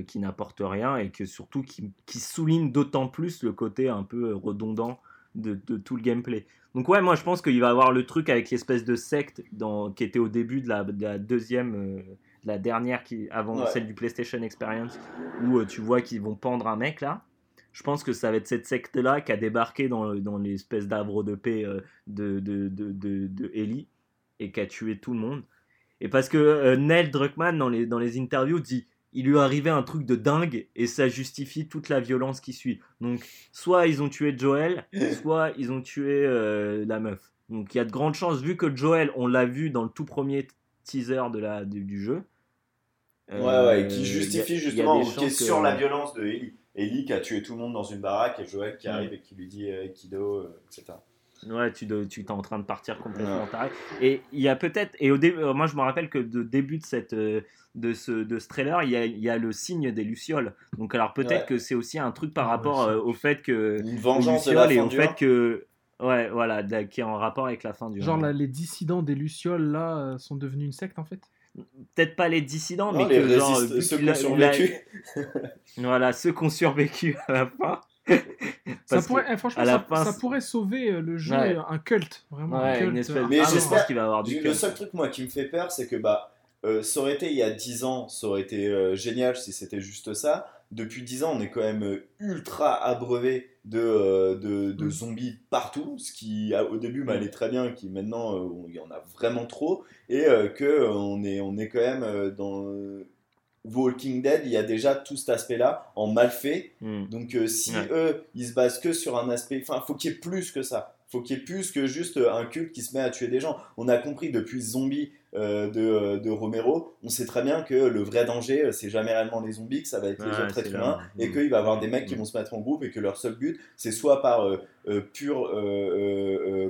S2: qui n'apportent rien, et que surtout qui, qui soulignent d'autant plus le côté un peu redondant de, de tout le gameplay. Donc ouais, moi je pense qu'il va avoir le truc avec l'espèce de secte dans, qui était au début de la, de la deuxième, euh, de la dernière, qui, avant
S4: Ouais.
S2: celle du PlayStation Experience, où euh, tu vois qu'ils vont pendre un mec là. Je pense que ça va être cette secte-là qui a débarqué dans, dans l'espèce d'arbre de paix euh, de, de, de, Ellie et qui a tué tout le monde. Et parce que Neil Druckmann, dans les, dans les interviews, dit il lui est arrivé un truc de dingue et ça justifie toute la violence qui suit. Donc, soit ils ont tué Joel, soit ils ont tué euh, la meuf. Donc, il y a de grandes chances, vu que Joel, on l'a vu dans le tout premier teaser de la, du, du jeu.
S4: Ouais, ouais, et
S2: euh,
S4: qui justifie
S2: a
S4: justement,
S2: des
S4: qui est
S2: chances que-
S4: sur la violence de Ellie. Ellie qui a tué tout le monde dans une baraque et Joël qui
S2: Ouais.
S4: arrive et qui lui dit euh, Kido, euh, etc.
S2: Ouais, tu, tu es en train de partir complètement
S4: Ouais.
S2: taré. Et il y a peut-être, et au début, euh, moi je me rappelle que de début de cette, euh, de ce, de ce trailer, il y a, il y a le signe des lucioles. Donc alors peut-être
S4: Ouais.
S2: que c'est aussi un truc par
S3: ouais,
S2: rapport euh, au fait que
S4: Une vengeance de la
S2: et au
S4: du
S2: fait que, ouais, voilà, de- qui est en rapport avec la fin du.
S3: Genre là, les dissidents des Lucioles là sont devenus une secte en fait?
S2: Peut-être pas les dissidents,
S4: Non,
S2: mais
S4: les
S2: que genre,
S4: ceux qui ont survécu.
S2: voilà, ceux qui ont survécu à la fin.
S3: Ça pourrait, eh, franchement, ça,
S2: fin,
S3: ça
S2: c'est-
S3: pourrait sauver euh, le jeu,
S2: Ouais.
S3: un culte, vraiment un
S2: Ouais,
S3: culte.
S2: une espèce.
S3: euh,
S4: Mais
S2: Ah, je
S4: j'espère-
S2: pense qu'il va avoir du.
S4: Le seul truc, moi, qui me fait peur, c'est que bah, euh, ça aurait été il y a 10 ans, ça aurait été euh, génial si c'était juste ça. Depuis 10 ans, on est quand même ultra abreuvé de, euh, de, de
S3: Mm.
S4: zombies partout, ce qui a- au début m'allait très bien, qui maintenant, euh, on- il y en a vraiment trop, et euh, que euh, on est, on est quand même euh, dans euh, Walking Dead, il y a déjà tout cet aspect-là en mal fait,
S2: Hmm.
S4: donc euh, si
S2: Ouais.
S4: eux, ils se basent que sur un aspect, enfin, faut qu'il y ait plus que ça. Faut qu'il y ait plus que juste euh, un culte qui se met à tuer des gens. On a compris depuis Zombie euh, de, de Romero, on sait très bien que le vrai danger, c'est jamais réellement les zombies, que ça va être les autres êtres humains, et qu'il va y avoir des mecs qui vont se mettre en groupe et que leur seul but, c'est soit par euh, pur,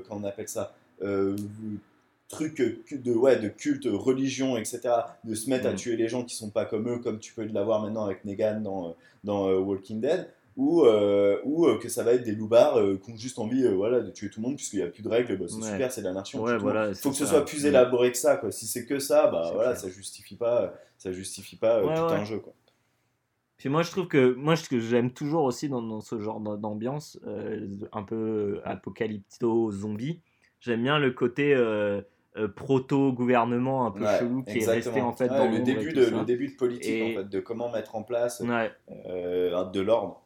S4: comment on appelle ça, truc de, ouais, de culte, religion, etc., de se mettre à
S2: Mm.
S4: tuer les gens qui sont pas comme eux, comme tu peux l'avoir maintenant avec Negan dans, euh, dans euh, Walking Dead, ou, euh, ou euh, que ça va être des loupards euh, qui ont juste envie euh, voilà, de tuer tout le monde puisqu'il n'y a plus de règles, bah, c'est
S2: Ouais.
S4: super, c'est de l'anarchie. on
S2: Ouais, voilà.
S4: faut que ce soit plus
S2: Mm.
S4: élaboré que ça. Quoi. Si c'est que ça, bah voilà,
S2: clair.
S4: ça justifie pas, ça justifie pas euh,
S2: Ouais,
S4: tout un jeu. Quoi.
S2: Puis moi, je trouve que moi, ce que j'aime toujours aussi dans, dans ce genre d'am- d'ambiance, euh, un peu apocalypto-zombie, j'aime bien le côté euh, euh, proto-gouvernement un peu
S4: Ouais,
S2: chelou qui est resté
S4: exactement.
S2: en fait
S4: Ouais,
S2: dans
S4: le début de le début de politique
S2: Et-
S4: en fait, de comment mettre en place
S2: Ouais.
S4: euh, de l'ordre.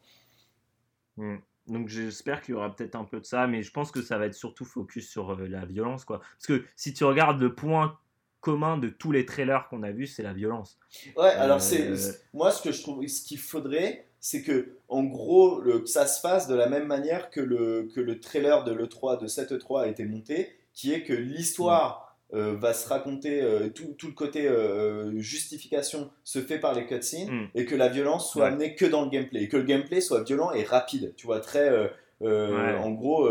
S2: Mm. Donc j'espère qu'il y aura peut-être un peu de ça, mais je pense que ça va être surtout focus sur euh, la violence, quoi. Parce que si tu regardes le point commun de tous les trailers qu'on a vus, c'est la violence.
S4: Ouais,
S2: Euh,
S4: alors c'est c'est- moi ce que je trouve, ce qu'il faudrait, c'est que en gros le, ça se fasse de la même manière que le que le trailer de l'E3 de cette E3 a été monté, qui est que l'histoire euh, va se raconter, euh, tout, tout le côté euh, justification se fait par les cutscenes
S2: Mm.
S4: et que la violence soit
S2: Ouais.
S4: amenée que dans le gameplay et que le gameplay soit violent et rapide, tu vois très
S2: Ouais.
S4: en gros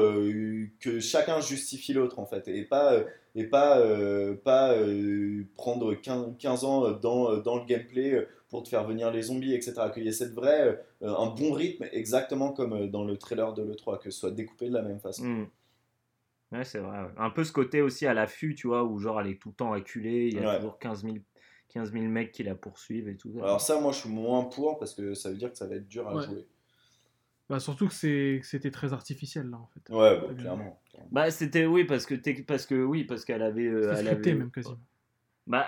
S4: que chacun justifie l'autre en fait et pas et pas, euh, pas euh, prendre 15, 15 ans dans, dans le gameplay pour te faire venir les zombies, etc. Qu'il y ait cette vraie, euh, un bon rythme, exactement comme dans le trailer de l'E3, que ce soit découpé de la même façon.
S2: Hmm. Ouais, c'est vrai. ouais. Un peu ce côté aussi à l'affût, tu vois, où genre elle est tout le temps acculée, il y a
S4: Ouais.
S2: toujours 15 000, 15 000 mecs qui la poursuivent et tout. ça.
S4: Alors ça, moi, je suis moins pour parce que ça veut dire que ça va être dur à
S3: Ouais.
S4: jouer.
S3: Bah, surtout que c'était très artificiel là en fait.
S4: Ouais, bah, clairement.
S2: Bah c'était oui parce que t'es- parce que oui parce qu'elle avait euh, elle
S3: scripté
S2: avait-
S3: même quasiment.
S2: Bah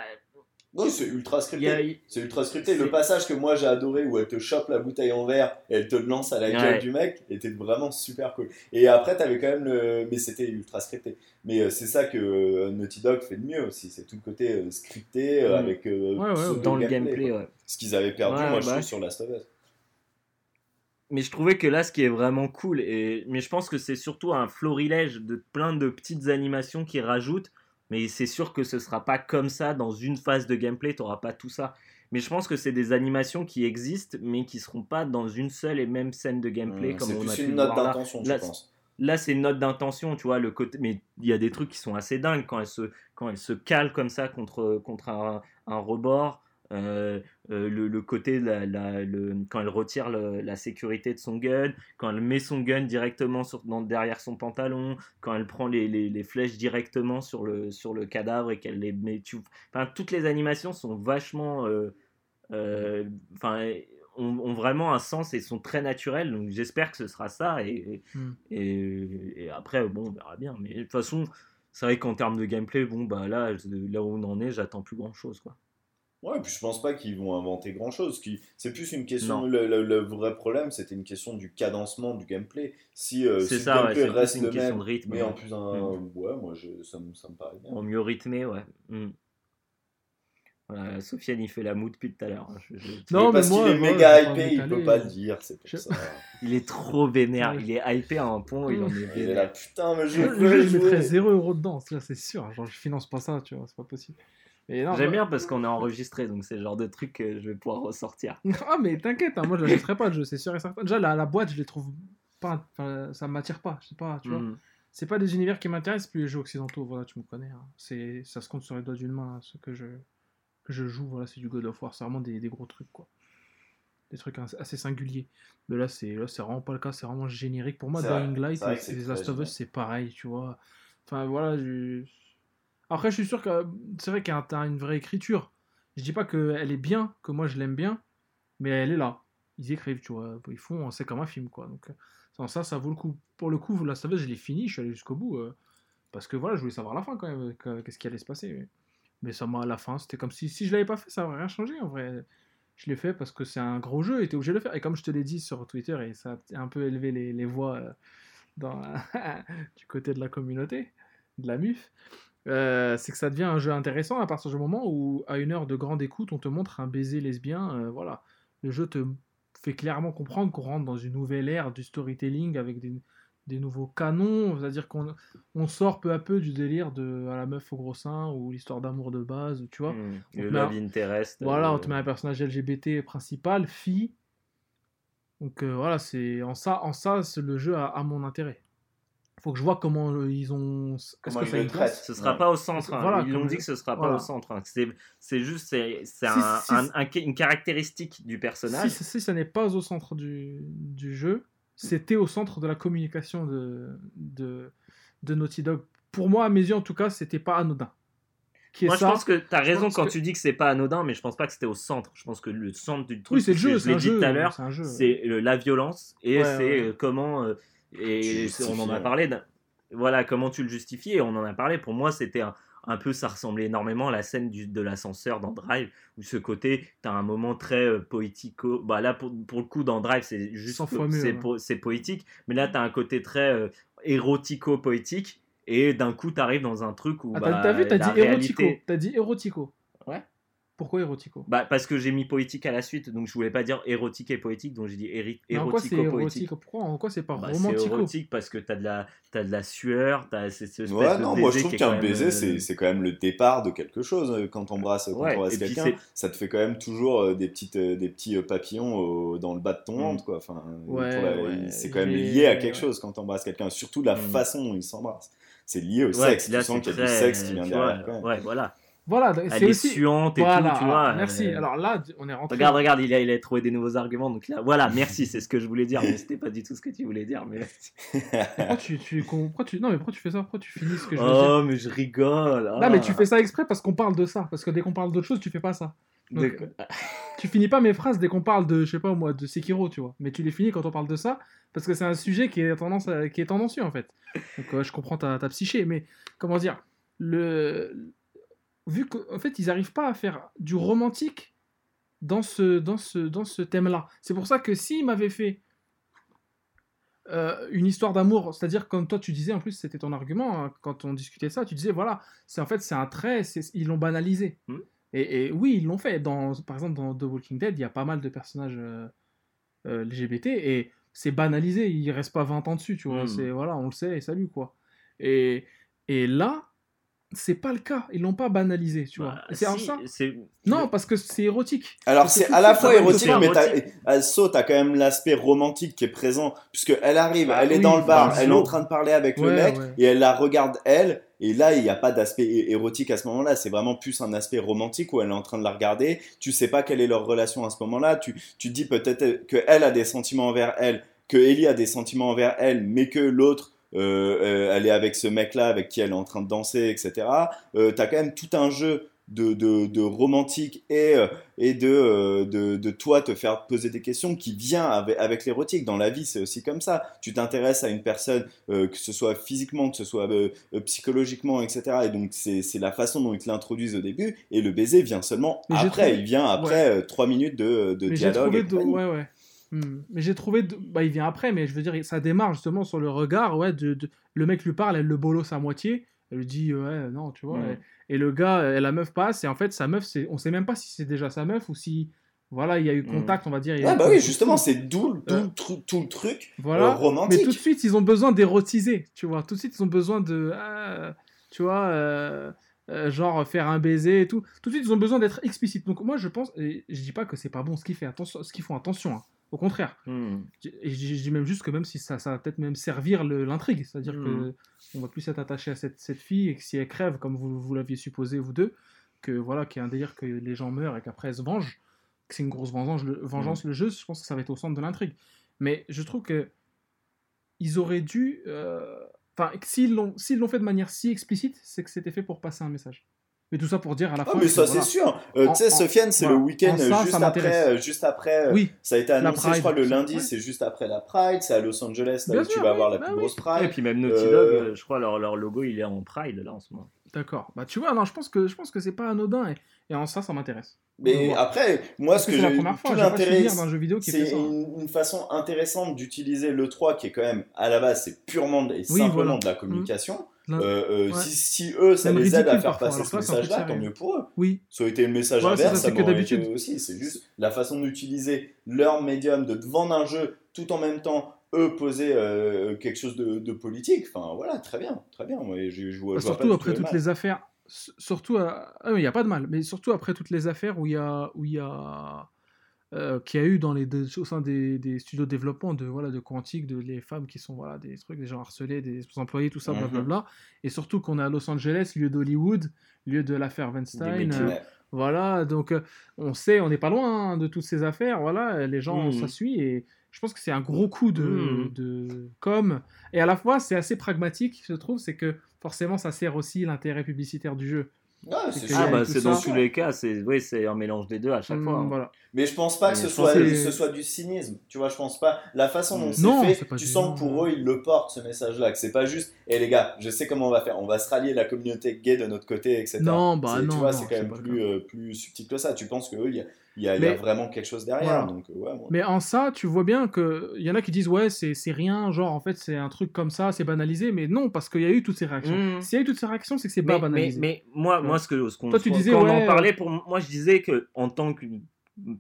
S4: Oui, c'est ultra scripté.
S2: a
S4: C'est ultra scripté. Le passage que moi j'ai adoré où elle te chope la bouteille en verre et elle te le lance à la gueule
S2: Ouais.
S4: du mec était vraiment super cool. Et après, t'avais quand même le. Mais c'était ultra scripté. Mais euh, c'est ça que euh, Naughty Dog fait de mieux aussi. C'est tout le côté euh, scripté
S2: Mm.
S4: avec. euh,
S3: Ouais, ouais,
S2: dans le
S4: gameplay. Ce qu'ils avaient perdu, moi je
S2: bah.
S4: trouve, sur Last of Us.
S2: Mais je trouvais que là, ce qui est vraiment cool, et... mais je pense que c'est surtout un florilège de plein de petites animations qui rajoutent. Mais c'est sûr que ce sera pas comme ça dans une phase de gameplay, t'auras pas tout ça. Mais je pense que c'est des animations qui existent, mais qui seront pas dans une seule et même scène de gameplay
S4: Mm,
S2: comme a pu
S4: une note d'intention, je
S2: Là,
S4: pense.
S2: Là, c'est une note d'intention, tu vois, le côté. Mais il y a des trucs qui sont assez dingues quand elle se, quand elle se cale comme ça contre, contre un, un rebord. euh, euh, le, le côté, la, la- le, quand elle retire le- la sécurité de son gun, quand elle met son gun directement sur, dans, derrière son pantalon, quand elle prend les, les, les flèches directement sur le, sur le cadavre et qu'elle les met. tu- Enfin, toutes les animations sont vachement. euh, euh, Enfin, ont, ont vraiment un sens et sont très naturelles. Donc j'espère que ce sera ça. Et,
S3: Hmm.
S2: et, et après, bon, on verra bien. Mais de toute façon, c'est vrai qu'en termes de gameplay, bon, bah là, là où on en est, j'attends plus grand chose. Quoi.
S4: Ouais, puis je pense pas qu'ils vont inventer grand chose. C'est plus une question. Le, le- le vrai problème, c'était une question du cadencement du gameplay. Si, euh,
S2: C'est
S4: si
S2: ça,
S4: le
S2: ouais,
S4: gameplay
S2: c'est plus
S4: reste
S2: une
S4: le
S2: question
S4: même,
S2: de rythme.
S4: mais
S2: ouais.
S4: en plus, un... ouais, moi, je, ça, me, ça me paraît bien.
S2: En mieux rythmé, ouais. Hmm. Voilà, Sofiane, il fait la moue depuis tout à l'heure. hein. Je-
S3: Non, mais
S4: parce qu'il est méga hypé, il peut pas le dire, c'est pour
S3: Je-
S4: ça.
S2: Il est trop vénère.
S3: Ouais.
S2: Il est hypé à un point où il en est
S4: Il est là, putain, mais je
S3: Je, je mettrais
S4: jouer.
S3: 0 euros dedans, ça c'est sûr. Genre, je finance pas ça, tu vois, c'est pas possible. Mais non,
S2: J'aime
S3: bah-
S2: bien parce qu'on est enregistré, donc c'est le genre de truc que je vais pouvoir ressortir.
S3: Ah, mais t'inquiète, hein, moi je l'achèterai pas le jeu, c'est sûr et certain. Déjà, la, la boîte, je les trouve pas. enfin, ça m'attire pas, je sais pas, tu vois.
S2: Hmm.
S3: C'est pas des univers qui m'intéressent, plus les jeux occidentaux, voilà, tu me connais. hein. C'est, ça se compte sur les doigts d'une main, hein, ce que je, que je joue, voilà, c'est du God of War, c'est vraiment des, des gros trucs, quoi. Des trucs assez singuliers. Mais là, c'est, là, c'est vraiment pas le cas, c'est vraiment générique. Pour moi, Dying Light
S4: c'est vrai
S3: et,
S4: que c'est
S3: et The
S4: très
S3: Last of. Us, c'est pareil, tu vois. Enfin, voilà, je... Après, je suis sûr que c'est vrai qu'il y a une vraie écriture. Je dis pas qu'elle est bien, que moi je l'aime bien, mais elle est là. Ils écrivent, tu vois. Ils font, c'est comme un film, quoi. Donc, euh, ça, ça vaut le coup. Pour le coup, Last of Us, je l'ai fini, je suis allé jusqu'au bout. euh, parce que voilà, je voulais savoir la fin quand même, que- qu'est-ce qui allait se passer. Mais, ça m'a, à la fin, c'était comme si, si je l'avais pas fait, ça aurait rien changé en vrai. Je l'ai fait parce que c'est un gros jeu et t'es obligé de le faire. Et comme je te l'ai dit sur Twitter, et ça a un peu élevé les, voix euh, du côté de la communauté, de la MUF, euh, c'est que ça devient un jeu intéressant à partir du moment où, à une heure de grande écoute, on te montre un baiser lesbien. euh, voilà. Le jeu te fait clairement comprendre qu'on rentre dans une nouvelle ère du storytelling avec des, des nouveaux canons. C'est-à-dire qu'on on sort peu à peu du délire de à la meuf au gros sein ou l'histoire d'amour de base, tu vois.
S2: Hmm. Le love
S3: un-
S2: interest.
S3: Voilà,
S2: euh,
S3: on te met un personnage LGBT principal, fille. Donc euh, voilà, c'est en ça, en ça, c'est- le jeu a, a mon intérêt. Faut que je vois comment euh, ils ont.
S4: Comment
S3: que
S4: ils
S3: ça
S4: le traitent.
S2: Ce sera
S4: Ouais.
S2: pas au centre. hein.
S3: Voilà,
S2: Ils l'ont dit que ce sera pas
S3: voilà.
S2: au centre. hein. C'est, c'est juste c'est, c'est
S3: Si-
S2: un,
S3: si-
S2: un- un- une caractéristique du personnage.
S3: Si, si, si ça n'est pas au centre du, du jeu, c'était au centre de la communication de, de, de Naughty Dog. Pour moi, à mes yeux en tout cas, c'était pas anodin. Qui est
S2: Moi,
S3: ça
S2: je pense que tu as raison quand
S3: que-
S2: tu dis que c'est pas anodin, mais je pense pas que c'était au centre. Je pense que le centre du truc,
S3: Oui, c'est le jeu,
S2: je
S3: c'est
S2: l'ai
S3: un
S2: dit
S3: jeu.
S2: tout à l'heure,
S3: c'est un jeu.
S2: c'est le- la violence et
S3: Ouais,
S2: c'est
S3: ouais.
S2: euh, comment euh, et on en a parlé voilà comment tu le justifies et on en a parlé pour moi c'était un, un peu ça ressemblait énormément à la scène du- de l'ascenseur dans Drive où ce côté tu as un moment très euh, poético bah là pour, pour le coup dans Drive c'est juste c'est
S3: ouais.
S2: po- poétique mais là tu as un côté très euh, érotico poétique et d'un coup tu arrives dans un truc où
S3: Ah,
S2: bah,
S3: t'as vu, t'as dit érotico.
S2: réalité-
S3: T'as dit érotico.
S2: Ouais.
S3: Pourquoi érotico?
S2: Bah, parce que j'ai mis poétique à la suite, donc je voulais pas dire érotique et poétique, donc j'ai dit éri-
S3: Mais en quoi c'est
S2: érotico-poétique.
S3: érotico Pourquoi En quoi c'est pas
S2: Bah, c'est
S3: romantico?
S2: érotique parce que t'as de la, t'as de la sueur, t'as cette espèce
S4: Ouais,
S2: de
S4: non, moi je
S2: baiser
S4: trouve qu'un baiser,
S2: euh,
S4: c'est quand même le départ de quelque chose. euh, Quand on embrasse, quand
S2: Ouais,
S4: quelqu'un, ça te fait quand même toujours euh, des, petites, des petits papillons au- dans le bas de ton
S2: Mm.
S4: ventre. quoi. Enfin,
S3: Ouais,
S4: la-
S3: ouais,
S4: c'est quand même lié à quelque
S3: ouais.
S4: chose quand on embrasse quelqu'un, surtout la
S2: Mm.
S4: façon dont il s'embrasse. C'est lié au
S2: Ouais,
S4: sexe.
S2: là,
S4: tu sens
S2: c'est
S4: qu'il y a du sexe qui vient derrière.
S2: vois. Ouais, voilà.
S3: Voilà,
S2: Elle
S3: c'est
S2: est
S3: aussi.
S2: suante et
S3: Voilà,
S2: tout, tu vois.
S3: merci.
S2: euh,
S3: Alors là, on est rentré.
S2: Regarde, regarde, il a, il a trouvé des nouveaux arguments. Donc là, voilà, merci, c'est ce que je voulais dire. Mais c'était pas du tout ce que tu voulais dire. Mais...
S3: Pourquoi tu, tu, pourquoi tu, non, mais pourquoi tu fais ça? Pourquoi tu finis ce que je veux dire?
S2: Oh, mais je rigole.
S3: Non, mais tu fais ça exprès parce qu'on parle de ça. Parce que dès qu'on parle d'autre chose, tu fais pas ça. Donc,
S2: D'accord.
S3: Tu finis pas mes phrases dès qu'on parle de, je sais pas moi, de Sekiro, tu vois. Mais tu les finis quand on parle de ça, parce que c'est un sujet qui est, tendance qui est tendancieux, en fait. Donc, euh, je comprends ta, ta psyché, mais comment dire le... Vu qu'en fait, ils arrivent pas à faire du romantique dans ce, dans ce, dans ce thème-là. C'est pour ça que s'ils m'avaient fait euh, une histoire d'amour, c'est-à-dire comme toi tu disais, en plus c'était ton argument hein, quand on discutait ça, tu disais voilà, c'est en fait c'est un trait, ils l'ont banalisé.
S2: Hmm.
S3: Et, et oui, ils l'ont fait. Dans, par exemple, dans The Walking Dead, il y a pas mal de personnages euh, euh, LGBT et c'est banalisé. Il reste pas 20 ans dessus, tu vois.
S2: Hmm.
S3: C'est voilà, on le sait et salut quoi. Et, et là, c'est pas le cas. Ils l'ont pas banalisé, tu vois.
S2: Bah,
S3: c'est
S2: si,
S3: ça.
S2: c'est-
S3: Non, parce que c'est érotique.
S4: Alors c'est à la fois érotique, mais t'as, saut, t'as quand même l'aspect romantique qui est présent, puisque elle arrive,
S3: Bah
S4: elle est
S3: oui,
S4: dans le bar,
S3: bah,
S4: elle est en train de parler avec le mec,
S3: ouais.
S4: et elle la regarde elle, et là il n'y a pas d'aspect érotique à ce moment-là, c'est vraiment plus un aspect romantique où elle est en train de la regarder, tu sais pas quelle est leur relation à ce moment-là, tu, tu dis peut-être que elle a des sentiments envers elle, que Ellie a des sentiments envers elle, mais que l'autre euh, euh, elle est avec ce mec-là avec qui elle est en train de danser, etc. Euh, t'as quand même tout un jeu de, de, de romantique et, euh, et de, euh, de, de toi te faire poser des questions qui vient avec, avec l'érotique. Dans la vie, c'est aussi comme ça. Tu t'intéresses à une personne, euh, que ce soit physiquement, que ce soit euh, psychologiquement, etc. Et donc, c'est la façon dont ils te l'introduisent au début. Et le baiser vient seulement
S3: Mais
S4: après.
S3: trouvé-
S4: Il vient après euh, trois minutes de, de
S3: mais
S4: dialogue.
S3: Hmm. mais j'ai trouvé de... bah il vient après mais je veux dire ça démarre justement sur le regard ouais de, de- le mec lui parle elle le bolosse à moitié elle lui dit ouais non tu vois et, et le gars et la meuf passe et en fait sa meuf c'est on sait même pas si c'est déjà sa meuf ou si voilà il y a eu
S2: Mhm.
S3: contact on va dire il y a
S4: Ouais,
S3: eu
S4: bah oui, justement, c'est d'où tout,
S3: Euh,
S4: tout le truc euh,
S3: voilà
S4: romantique.
S3: mais tout de suite ils ont besoin d'érotiser tu vois. Tout de suite ils ont besoin de ah, tu vois euh, euh, genre faire un baiser et tout. Tout de suite ils ont besoin d'être explicites. Donc moi je pense et je dis pas que c'est pas bon ce qu'ils fait attention ce qu'ils font attention hein. au contraire.
S2: Hmm.
S3: et je dis même juste que même si ça, ça va peut-être même servir le- l'intrigue, c'est-à-dire que on va plus être attaché à cette, cette fille et que si elle crève, comme vous, vous l'aviez supposé vous deux, que voilà, qu'il y a un délire que les gens meurent et qu'après elle se venge, que c'est une grosse vengeance, le, vengeance le jeu, je pense que ça va être au centre de l'intrigue. Mais je trouve que ils auraient dû, euh, enfin, s'ils l'ont fait de manière si explicite, c'est que c'était fait pour passer un message. Mais tout ça pour dire à la
S4: Ah,
S3: fin.
S4: mais ça,
S3: voilà.
S4: c'est sûr. Euh, tu sais, Sofiane, c'est
S3: voilà.
S4: le week-end
S3: En ça,
S4: juste,
S3: ça
S4: après, euh, juste après. euh,
S3: Oui,
S4: Ça a été annoncé, je
S3: Pride,
S4: crois, le lundi,
S3: Ouais.
S4: c'est juste après la Pride, c'est à Los Angeles, là
S3: Bien
S4: où tu vas
S3: oui,
S4: avoir la
S3: bah
S4: plus grosse
S2: Et
S4: Pride.
S2: puis même Naughty
S4: Euh,
S2: Dog, euh, je crois leur, leur logo il est en Pride là en ce moment.
S3: d'accord. Bah tu vois, non, je pense que je pense que c'est pas anodin et, et en ça, ça m'intéresse.
S4: Mais après, moi,
S3: Parce
S4: ce
S3: que
S4: que j'ai
S3: fois,
S4: tout l'intérêt, c'est
S3: hein.
S4: une, une façon intéressante d'utiliser le 3 qui est quand même, à la base, c'est purement et simplement de la communication. Euh, euh,
S3: Ouais.
S4: si, si eux, ça les aide à faire passer ce message-là, tant mieux pour eux.
S3: Oui,
S4: Ça aurait été le message
S3: c'est
S4: inverse,
S3: ça,
S4: ça
S3: que d'habitude.
S4: aussi. C'est juste la façon d'utiliser leur médium, de vendre un jeu, tout en même temps, eux, poser euh, quelque chose de, de politique. Enfin, voilà, très bien, très bien. Ouais, je, je vois,
S3: Bah,
S4: je
S3: surtout après toutes les affaires, surtout, à- ah il n'y a pas de mal, mais surtout après toutes les affaires où il y a, où il y a, euh, qu'il y a eu dans les au sein des, des studios de développement de voilà de quantique, de les femmes qui sont voilà des trucs, des gens harcelés, des employés, tout ça,
S4: Mhm.
S3: blablabla, et surtout qu'on est à Los Angeles, lieu d'Hollywood, lieu de l'affaire Weinstein, euh, voilà, donc euh, on sait, on n'est pas loin hein, de toutes ces affaires, voilà, les gens,
S2: Mhm.
S3: ça suit, et je pense que c'est un gros coup de,
S2: Mhm.
S3: de com, et à la fois c'est assez pragmatique, je trouve, c'est que forcément ça sert aussi l'intérêt publicitaire du jeu.
S4: C'est
S3: que
S2: Ah bah c'est
S3: ça.
S2: dans tous les cas, c'est oui, c'est un mélange des deux à chaque
S3: Mm,
S2: fois. hein.
S3: Voilà.
S4: Mais je pense pas que ce soit,
S3: que-
S4: ce soit du cynisme. Tu vois, je pense pas. La façon dont
S2: Mm.
S4: c'est fait, tu
S3: du-
S4: sens que pour eux, ils le portent ce message-là. Que c'est pas juste, hé les gars, je sais comment on va faire. On va se rallier la communauté gay de notre côté, etc.
S3: Non, bah
S4: C'est-
S3: non,
S4: Tu vois,
S3: non,
S4: c'est quand même plus, euh, plus subtil que ça. Tu penses qu'eux, il y a, il y vraiment quelque chose derrière.
S3: Voilà.
S4: Donc, ouais.
S3: Mais en ça, tu vois bien que il y en a qui disent ouais, c'est c'est rien, genre en fait c'est un truc comme ça, c'est banalisé, mais non, parce qu'il y a eu toutes ces réactions.
S2: Mm.
S3: S'il y a eu toutes ces réactions, c'est que c'est pas
S2: mais,
S3: banalisé.
S2: mais moi,
S3: Ouais.
S2: moi ce que ce qu'on
S3: Toi, tu
S2: quand
S3: disais,
S2: on
S3: ouais,
S2: en parlait pour moi je disais que en tant que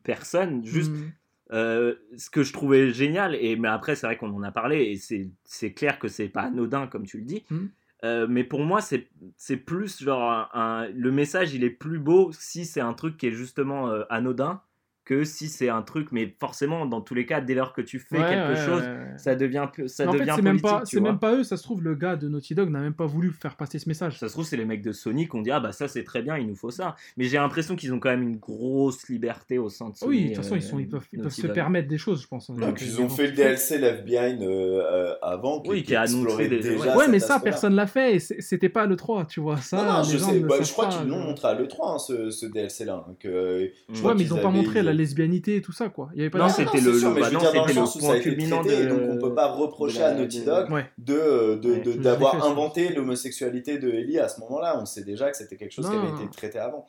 S2: personne juste
S3: Mm.
S2: euh, ce que je trouvais génial et mais après c'est vrai qu'on en a parlé et c'est c'est clair que c'est pas anodin comme tu le dis
S3: Mm.
S2: Euh, mais pour moi c'est plus genre le message il est plus beau si c'est un truc qui est justement euh, anodin que si c'est un truc, mais forcément, dans tous les cas, dès lors que tu fais
S3: Ouais,
S2: quelque
S3: ouais,
S2: chose,
S3: ouais, ouais.
S2: ça devient, ça
S3: Mais en fait,
S2: devient
S3: même
S2: politique,
S3: c'est même pas eux. Ça se trouve, le gars de Naughty Dog n'a même pas voulu faire passer ce message.
S2: Ça se trouve, c'est les mecs de Sony qui ont dit Ah bah ça c'est très bien, il nous faut ça. Mais j'ai l'impression qu'ils ont quand même une grosse liberté au sein de Sony.
S3: oui, de toute façon,
S2: euh,
S3: ils, sont, ils peuvent, ils peuvent se permettre des choses, je pense. Donc,
S4: puis
S3: ils
S4: ont fait le. DLC Left Behind euh, euh, avant, qui,
S2: Oui, qui
S4: qui
S2: a annoncé des-
S4: déjà
S3: Ouais, mais ça, personne l'a fait et c'était pas à l'E3, tu vois. Ça,
S4: non, non,
S3: les
S4: je sais, bah, je crois qu'ils l'ont
S3: je-
S4: montré à l'E3, hein, ce, ce DLC-là. hein, que, je
S2: Ouais,
S4: crois
S3: mais ils ont pas montré la lesbianité et tout ça, quoi. Il y avait pas
S2: Non,
S3: de-
S2: c'était le-
S4: sûr,
S2: le- bah non,
S4: dire, dans le
S2: c'était le
S4: sens où
S2: point
S4: ça a été
S2: culminant
S4: traité,
S2: de-
S4: donc on peut pas reprocher
S2: de la-
S4: à Naughty Dog
S3: Ouais.
S4: de, de,
S2: Ouais.
S4: de-
S3: Je
S4: d'avoir inventé l'homosexualité de Ellie à ce moment-là. On sait déjà que c'était quelque chose qui avait été traité avant.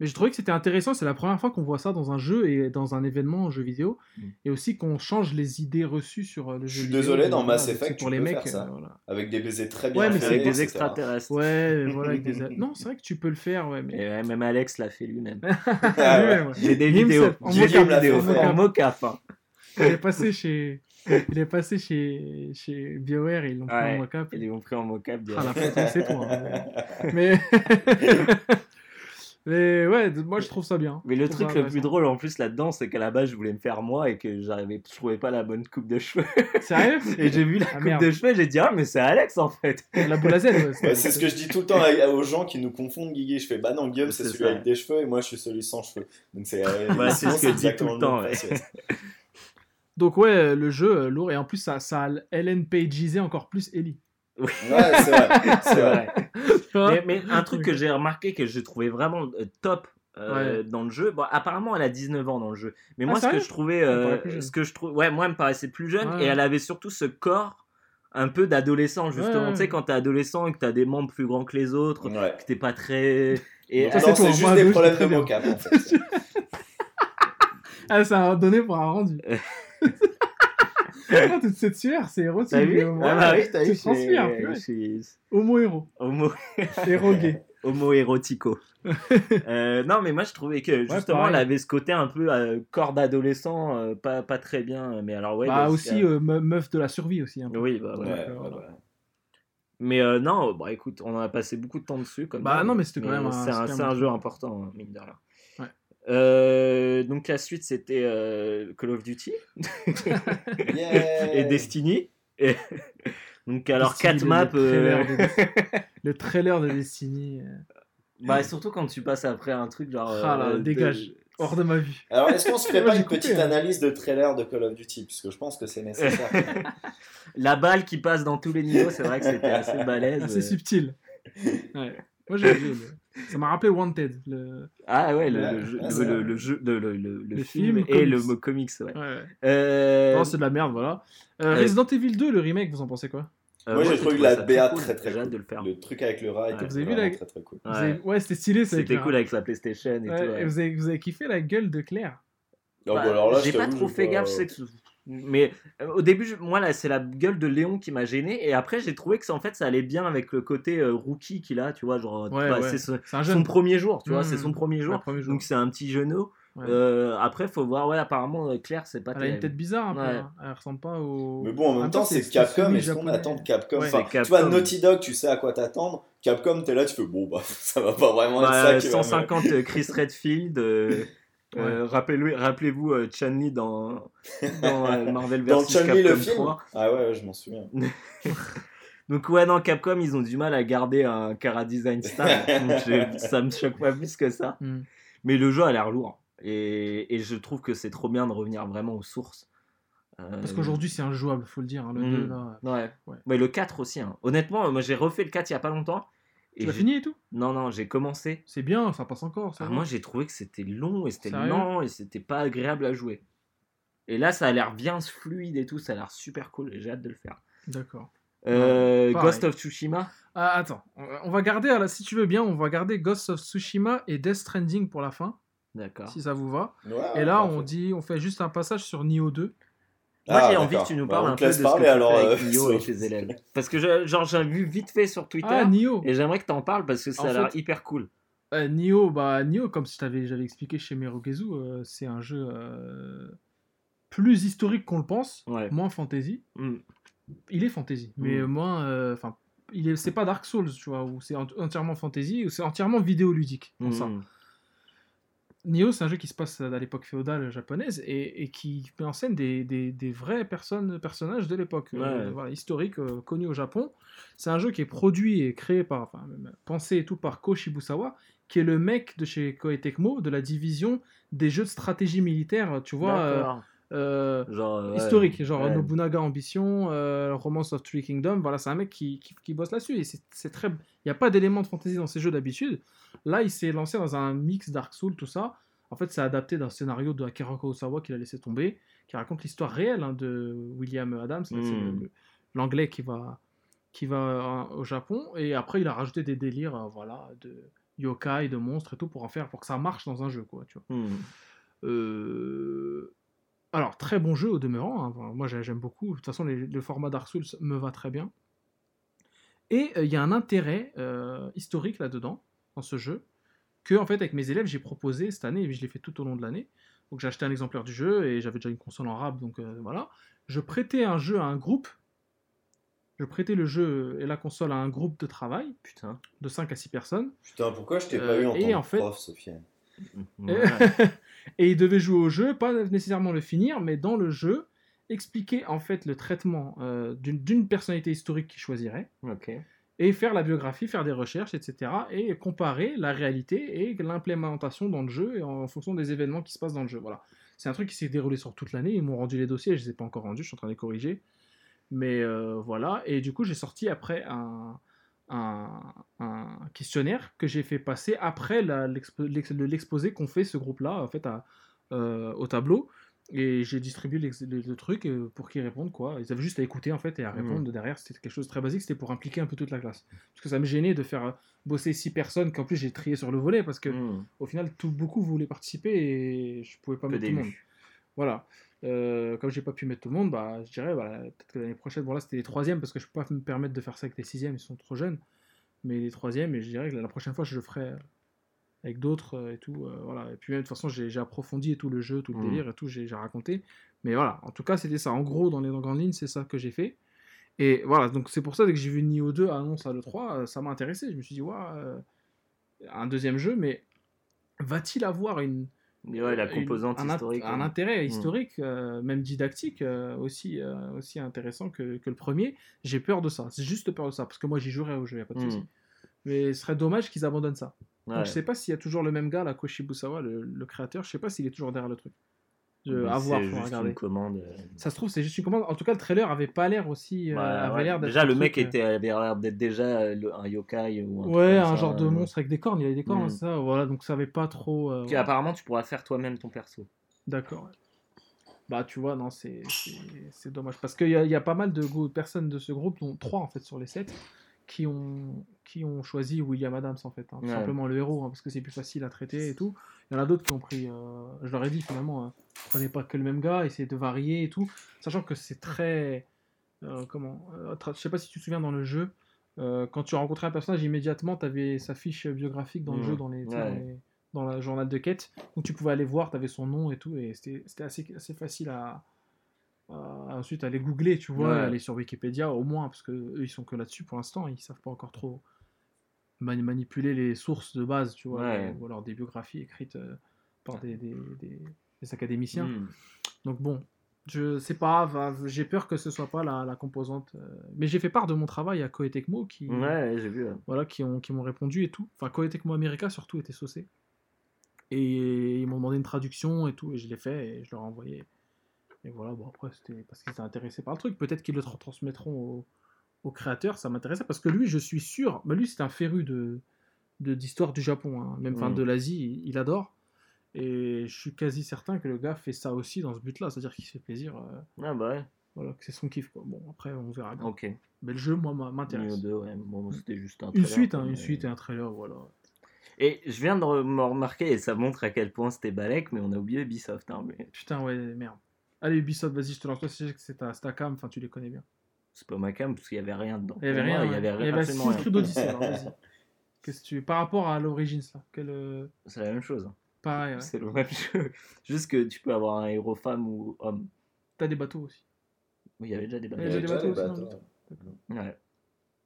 S3: Mais je trouvais que c'était intéressant, c'est la première fois qu'on voit ça dans un jeu et dans un événement en jeu vidéo,
S2: Mm.
S3: et aussi qu'on change les idées reçues sur euh, le
S4: Je
S3: jeu
S4: suis
S3: vidéo.
S4: désolé, dans Mass Effect,
S3: pour
S4: tu
S3: les
S4: peux
S3: mecs.
S4: faire ça.
S3: euh, voilà.
S4: Avec des baisers très bien
S3: Ouais, mais
S2: Avec des extraterrestres.
S3: Ouais, voilà, avec des... Non, c'est vrai que tu peux le faire, ouais, mais...
S2: Ouais, même Alex l'a fait lui-même.
S4: Ah ouais.
S3: Ouais.
S2: J'ai des vidéos.
S3: en
S2: J'ai
S4: mocap,
S2: des vidéos.
S4: en mocap.
S2: En mocap. hein.
S3: Il est passé chez... Il est passé chez, chez BioWare et ils l'ont pris en mocap.
S2: Ils l'ont pris en mocap.
S3: Ah, la c'est toi. hein. Mais... mais ouais, moi je trouve ça bien.
S2: Mais le truc le plus drôle en plus là-dedans, c'est qu'à la base, je voulais me faire moi et que j'arrivais, je trouvais pas la bonne coupe de cheveux.
S3: Sérieux?
S2: Et j'ai vu la
S3: Ah,
S2: coupe
S3: merde.
S2: de cheveux, j'ai dit ah mais c'est Alex en fait.
S3: La boule à Z, ouais.
S4: C'est ce que je dis tout le temps à- aux gens qui nous confondent, Guigui. Je fais bah non, Guillaume, c'est celui
S2: ça.
S4: avec des cheveux et moi je suis celui sans cheveux. Donc c'est sinon,
S2: ce que je dis tout le temps, ouais.
S3: Donc ouais, euh, le jeu euh, lourd et en plus ça, ça Pageisé encore plus Ellie.
S4: Ouais, c'est vrai. C'est
S2: C'est
S3: vrai.
S2: Mais, un truc que j'ai remarqué que je trouvais vraiment euh, top euh,
S3: Ouais.
S2: dans le jeu, bon, apparemment elle a 19 ans dans le jeu, mais
S3: Ah,
S2: moi ce que je trouvais, euh, ce que je trouve, ouais, moi elle me paraissait plus jeune
S3: Ouais.
S2: et elle avait surtout ce corps un peu d'adolescent justement.
S3: Ouais.
S2: Tu sais quand t'es adolescent et que t'as des membres plus grands que les autres,
S4: Ouais.
S2: que t'es pas très et
S4: Non,
S3: c'est
S4: juste
S3: moi,
S4: des
S3: deux,
S4: problèmes de
S3: très
S4: mocap en fait.
S3: Ah, ça a donné pour un rendu. Toute cette sueur, c'est érotique.
S2: T'as vu Ah bah oui, t'as vu,
S3: Homo héros,
S2: Homo,
S3: héros gay.
S2: homo érotico. Euh, non, mais moi je trouvais que justement elle avait ce côté un peu euh, corps d'adolescent, euh, pas, pas très bien. Mais alors, ouais.
S3: bah,
S2: bah,
S3: aussi euh, me- meuf de la survie aussi. un peu.
S2: Oui, bah, ouais.
S3: Voilà.
S2: Mais non, bah écoute, on a passé beaucoup de temps dessus. Comme
S3: Bah non, mais c'était quand même un-
S2: C'est un,
S3: un
S2: jeu important, hein, mine de rien. Euh, donc la suite c'était euh, Call of Duty
S4: Yeah.
S2: et Destiny. Et... donc alors
S3: Destiny,
S2: 4
S3: le-
S2: maps.
S3: Le trailer,
S2: euh,
S3: de... le trailer de Destiny.
S2: bah surtout quand tu passes après un truc genre.
S3: Ah là,
S2: euh, de-
S3: dégage. Hors de ma vue.
S4: Alors, est-ce qu'on se fait
S3: Moi,
S4: pas une
S3: coupé,
S4: petite
S3: hein.
S4: analyse de trailer de Call of Duty? Puisque je pense que c'est nécessaire.
S2: La balle qui passe dans tous les niveaux, c'est vrai que c'était assez balèze.
S3: C'est subtil. Ouais. Moi j'ai le- Ça m'a rappelé Wanted. Le...
S2: Ah ouais, le,
S4: Ouais,
S2: le jeu, le,
S4: c'est
S2: le- jeu, le, le, le- le
S3: Le
S2: film,
S3: film,
S2: et
S3: comics.
S2: le comics. Ouais.
S3: Ouais, ouais.
S2: Euh,
S3: Non, c'est de la merde, voilà. Euh,
S2: Euh,
S3: Resident Evil 2, le remake, vous en pensez quoi?
S2: Euh,
S4: Moi, j'ai trouvé
S2: trouvé
S4: la BA
S2: cool,
S4: très très cool.
S2: de le faire.
S4: Le truc avec le rat était
S2: Ouais.
S3: Vous avez vu
S4: vraiment
S3: la-
S4: très très cool.
S2: Ouais.
S3: avez- Ouais, c'était stylé.
S2: C'était cool avec la PlayStation et
S3: Ouais,
S2: tout.
S3: et
S2: ouais.
S3: vous, avez, vous avez kiffé la gueule de Claire?
S4: Donc,
S2: Bah,
S4: là,
S2: j'ai pas trop fait gaffe, je sais que mais euh, au début, je- moi là, c'est la gueule de Léon qui m'a gêné, et après j'ai trouvé que ça, en fait, ça allait bien avec le côté euh, rookie qu'il a, tu vois, genre
S3: Ouais,
S2: bah,
S3: ouais.
S2: c'est ce- son premier jour, tu vois,
S3: Mmh.
S2: c'est son premier jour,
S3: Ouais, premier jour.
S2: donc c'est un petit genou.
S3: Ouais.
S2: Euh, après, faut voir, ouais, apparemment euh, Claire, c'est pas
S3: Elle a une
S2: terrible.
S3: tête bizarre un peu.
S2: Ouais.
S3: hein. Elle ressemble pas au.
S4: Mais bon, en même temps, c'est Capcom. Est-ce qu'on attend de Capcom
S3: Ouais.
S4: Enfin,
S2: C'est
S4: Tu vois. Naughty Dog, tu sais à quoi t'attendre. Capcom, t'es là, tu fais bon, bah, ça va pas vraiment être ça qui va me-
S2: 150 euh, Chris Redfield. euh, euh, rappelez-vous, rappelez-vous euh, Chun-Li dans, dans euh, Marvel
S4: Dans
S2: vs
S4: Chun-Li,
S2: Capcom
S4: le film
S2: 3.
S4: Ah ouais, ouais, je m'en souviens.
S2: Donc ouais, non, Capcom, ils ont du mal à garder un Cara Design style. donc je- ça me choque pas plus que ça.
S3: Hmm.
S2: Mais le jeu a l'air lourd. Et, et je trouve que c'est trop bien de revenir vraiment aux sources. Euh,
S3: Parce qu'aujourd'hui, c'est injouable, faut le dire. hein, le
S2: Mm.
S3: 2, là.
S2: Ouais.
S3: Ouais.
S2: Mais le 4 aussi. hein. Honnêtement, moi j'ai refait le 4 il y a pas longtemps.
S3: Tu l'as fini et tout?
S2: Non, non, j'ai commencé.
S3: C'est bien, ça passe encore. ça
S2: Ah, moi j'ai trouvé que c'était long et c'était lent et c'était pas agréable à jouer. Et là, ça a l'air bien fluide et tout, ça a l'air super cool et j'ai hâte de le faire.
S3: D'accord.
S2: Euh. Ghost of Tsushima?
S3: Ah, attends, on va- garder, alors, si tu veux bien, on va garder Ghost of Tsushima et Death Stranding pour la fin,
S2: D'accord.
S3: si ça vous va.
S4: Ouais,
S3: Et là,
S4: parfait.
S3: on dit, on fait juste un passage sur Nioh 2.
S2: Moi,
S4: Ah,
S2: j'ai envie que tu nous
S4: Bah,
S2: parles un peu de
S4: laisse
S2: ce
S4: parler,
S2: que tu
S4: alors,
S2: fais
S4: euh,
S2: avec Nioh et tes élèves. Parce que je- genre j'ai vu vite fait sur Twitter
S3: Ah, Nioh
S2: et j'aimerais que t'en parles parce que ça
S3: En
S2: a l'air
S3: fait-
S2: hyper cool.
S3: Euh, Nioh, bah, Nioh, comme je t'avais- j'avais expliqué chez Merogezu, euh, c'est un jeu euh, plus historique qu'on le pense,
S2: Ouais.
S3: moins fantasy.
S2: Mm.
S3: Il est fantasy, mais
S2: Mm.
S3: moins. Enfin, il est, c'est pas Dark Souls, tu vois, où c'est ent- entièrement fantasy, ou c'est entièrement vidéoludique. en ça. Nioh, c'est un jeu qui se passe à l'époque féodale japonaise et, et qui met en scène des, des, des vraies personnes, personnages de l'époque, euh,
S2: Ouais.
S3: voilà, historiques, euh, connus au Japon. C'est un jeu qui est produit et créé par, enfin, pensé et tout par Ko Shibusawa, qui est le mec de chez Koei Tecmo, de la division des jeux de stratégie militaire, tu vois, euh, euh,
S2: Genre, euh, ouais.
S3: historique, genre
S2: Ouais.
S3: Nobunaga Ambition, euh, Romance of Three Kingdoms, voilà, c'est un mec qui, qui, qui bosse là-dessus, et c'est très... Il n'y a pas d'éléments de fantasy dans ces jeux d'habitude. Là, il s'est lancé dans un mix Dark Souls, tout ça. En fait, c'est adapté d'un scénario de Akira Kurosawa qu'il a laissé tomber, qui raconte l'histoire réelle hein, de William Adams,
S2: Mm.
S3: le- l'anglais qui va, qui va euh, au Japon, et après, il a rajouté des délires, euh, voilà, de yokai, de monstres et tout, pour en faire, pour que ça marche dans un jeu, quoi, tu vois.
S2: Hmm.
S3: Euh, Alors, très bon jeu au demeurant. hein. Enfin, moi, j'ai- j'aime beaucoup. De toute façon, les- le format Dark Souls me va très bien. Et euh, il y a un intérêt euh, historique là-dedans, dans ce jeu, que, en fait, avec mes élèves, j'ai proposé cette année, et je l'ai fait tout au long de l'année. Donc, j'ai acheté un exemplaire du jeu, et j'avais déjà une console en rab, donc euh, voilà. Je prêtais un jeu à un groupe. Je prêtais le jeu et la console à un groupe de travail
S2: Putain.
S3: de 5 à 6 personnes.
S4: Putain, pourquoi je t'ai pas eu en tant
S3: en
S4: que
S3: fait-
S4: prof, Sofiane
S2: Ouais.
S3: et il devait jouer au jeu, pas nécessairement le finir, mais dans le jeu, expliquer en fait le traitement euh, d'une personnalité historique qu'il choisirait, et faire la biographie, faire des recherches, etc. Et comparer la réalité et l'implémentation dans le jeu et en fonction des événements qui se passent dans le jeu. Voilà. C'est un truc qui s'est déroulé sur toute l'année. Ils m'ont rendu les dossiers, je ne les ai pas encore rendus, je suis en train de les corriger. Mais euh, voilà. Et du coup, j'ai sorti après un, un, un questionnaire que j'ai fait passer après l'exposé qu'ont fait ce groupe-là en fait, à- euh, au tableau. Et j'ai distribué le, truc euh, pour qu'ils répondent quoi. Ils avaient juste à écouter en fait et à répondre
S2: Mhm.
S3: derrière. C'était quelque chose de très basique. C'était pour impliquer un peu toute la classe. Parce que ça me gênait de faire euh, bosser six personnes qu'en plus j'ai trié sur le volet parce que
S2: Hmm.
S3: au final tout beaucoup voulaient participer et je pouvais pas
S2: Que
S3: mettre tout le monde. Voilà. Euh, comme j'ai pas pu mettre tout le monde, bah, je dirais voilà, peut-être que l'année prochaine, bon là c'était les troisièmes parce que je peux pas me permettre de faire ça avec les sixièmes, ils sont trop jeunes. Mais les troisièmes, et je dirais que la prochaine fois je le ferai euh, avec d'autres euh, et tout. euh, voilà. Et puis même, de toute façon j'ai approfondi et tout le jeu, tout le
S2: Mm.
S3: délire et tout, j'ai raconté. Mais voilà, en tout cas c'était ça. En gros, dans les grandes lignes, c'est ça que j'ai fait. Et voilà, donc c'est pour ça dès que j'ai vu Nioh 2 annonce à l'E3, euh, ça m'a intéressé. Je me suis dit, waouh, euh, un deuxième jeu, mais va-t-il avoir une,
S2: ouais, la
S3: une-
S2: composante
S3: un, int-
S2: historique.
S3: un
S2: ouais.
S3: intérêt
S2: Mm.
S3: historique, euh, même didactique, euh, aussi, euh, aussi intéressant que, que le premier. J'ai peur de ça. C'est juste peur de ça, parce que moi j'y jouerai au jeu, a pas de
S2: Mm.
S3: souci. Mais ce serait dommage qu'ils abandonnent ça. Donc,
S2: Ouais.
S3: je sais pas s'il y a toujours le même gars, là, Koshibusawa, le, le créateur. Je sais pas s'il est toujours derrière le truc. Je, à voir,
S2: c'est
S3: faut
S2: juste
S3: regarder.
S2: une commande. euh,
S3: Ça se trouve, c'est juste une commande. En tout cas, le trailer avait pas l'air aussi. euh, avait
S2: ouais.
S3: l'air d'être
S2: Déjà, le mec
S3: euh,
S2: était, avait l'air d'être déjà un yokai ou un
S3: Ouais, un
S2: ça,
S3: genre de monstre avec des cornes. Il avait des cornes,
S2: Mm.
S3: c'est ça. Voilà, donc ça avait pas trop. euh,
S2: Puis apparemment, tu pourras faire toi-même ton perso.
S3: D'accord. Bah, tu vois, non, c'est dommage. Parce qu'il y, y a pas mal de personnes de ce groupe, dont trois en fait sur les sept, qui ont, qui ont choisi William Adams en fait. hein, tout
S2: Ouais.
S3: simplement le héros, hein, parce que c'est plus facile à traiter et tout. Il y en a d'autres qui ont pris. euh, je leur ai dit finalement, hein, prenez pas que le même gars, essayez de varier et tout. Sachant que c'est très. euh, comment euh, Je sais pas si tu te souviens dans le jeu. euh, quand tu rencontrais un personnage, immédiatement, tu avais sa fiche biographique dans le
S2: Mhm.
S3: jeu, dans les,
S2: Ouais.
S3: dans les- dans la journal de quête. Donc tu pouvais aller voir, tu avais son nom et tout, et c'était c'était assez, assez facile à, ensuite aller googler, tu vois,
S2: Ouais.
S3: aller sur Wikipédia au moins, parce que eux ils sont que là-dessus pour l'instant, ils savent pas encore trop mani- manipuler les sources de base, tu vois,
S2: Ouais.
S3: ou alors des biographies écrites euh, par des, des- des- des académiciens.
S2: Hmm.
S3: Donc bon, je sais pas, j'ai peur que ce soit pas la, la composante. euh, Mais j'ai fait part de mon travail à Koei Tecmo qui,
S2: Ouais, j'ai vu. ouais.
S3: voilà, qui ont, qui m'ont répondu et tout. Enfin, Koei Tecmo America surtout était saucé. Et ils m'ont demandé une traduction et tout, et je l'ai fait et je leur ai envoyé. Et voilà, bon après c'était parce qu'ils étaient intéressés par le truc. Peut-être qu'ils le tra- transmettront au, au créateur, ça m'intéressait parce que lui, je suis sûr, mais lui c'est un féru de d'histoire du Japon, hein, même enfin de l'Asie, il, adore. Et je suis quasi certain que le gars fait ça aussi dans ce but-là, c'est-à-dire qu'il se fait plaisir, euh,
S2: Ah bah ouais,
S3: voilà, que c'est son kiff. Quoi. Bon, après on verra bien.
S2: ok.
S3: Mais le jeu, moi, m'intéresse.
S2: 2, ouais. Bon, c'était juste un
S3: Une suite, hein, une suite et un trailer, voilà.
S2: Et je viens de me remarquer, et ça montre à quel point c'était balèque, mais on a oublié Ubisoft. Hein, mais
S3: Putain, ouais, merde. Allez, Ubisoft, vas-y, je te lance. C'est ta, ta cam, enfin, tu les connais bien.
S2: C'est pas ma cam, parce qu'il y avait rien dedans.
S3: Il y avait
S2: moi,
S3: rien.
S2: Il y avait rien, absolument
S3: Assassin's
S2: rien.
S3: Creed Odyssey, alors vas-y. Qu'est-ce que tu... Par rapport à l'Origins, là, quel, euh,
S2: C'est la même chose. hein.
S3: pareil, ouais.
S2: C'est le même jeu. Juste que tu peux avoir un héros femme ou homme.
S3: T'as des bateaux aussi.
S2: Oui, il y avait déjà des
S3: Il y déjà
S4: Il y
S3: des
S4: a déjà
S3: bateaux
S4: des
S3: aussi, non,
S4: bateaux.
S2: Ouais.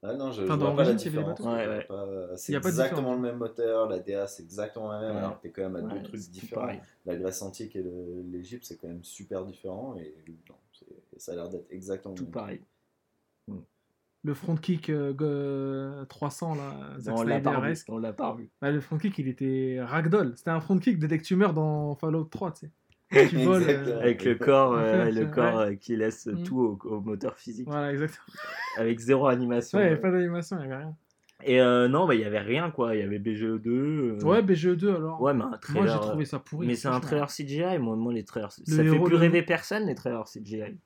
S4: Ah non, je,
S3: Enfin,
S4: je
S3: dans
S4: vois pas la
S3: il y avait
S4: différence.
S2: bateaux. Ouais, ouais.
S4: pas- C'est
S3: Il y a pas de
S4: exactement le même moteur, la DA c'est exactement la même,
S2: Ouais.
S4: alors que t'es quand même à
S2: Ouais,
S4: deux trucs différents. La Grèce antique et le- l'Égypte c'est quand même super différent et non, ça a l'air d'être exactement
S2: Tout
S4: le même.
S2: pareil.
S3: Le front kick euh, go- 300, là, Zack
S2: Non, on l'a pas revu.
S3: Snyder-esque.
S2: On l'a pas revu.
S3: Ouais, le front kick, il était ragdoll. C'était un front kick de dès que tu meurs dans Fallout 3, tu sais. Tu voles. euh.
S2: Avec le corps, euh, le corps euh, qui laisse
S3: Mm.
S2: tout au, au moteur physique.
S3: Voilà, exactement.
S2: Avec zéro animation.
S3: Ouais, il n'y avait pas d'animation, il n'y avait rien.
S2: Et euh, non, bah, il y avait rien quoi. Il y avait BGE2. euh,
S3: Ouais, BGE2 alors.
S2: Ouais, mais un
S3: Moi,
S2: trailer.
S3: j'ai
S2: euh,
S3: trouvé ça pourri.
S2: Mais c'est un trailer CGI. Moi, moi les trailers.
S3: Le
S2: ça fait plus
S3: de-
S2: rêver personne, les trailers CGI.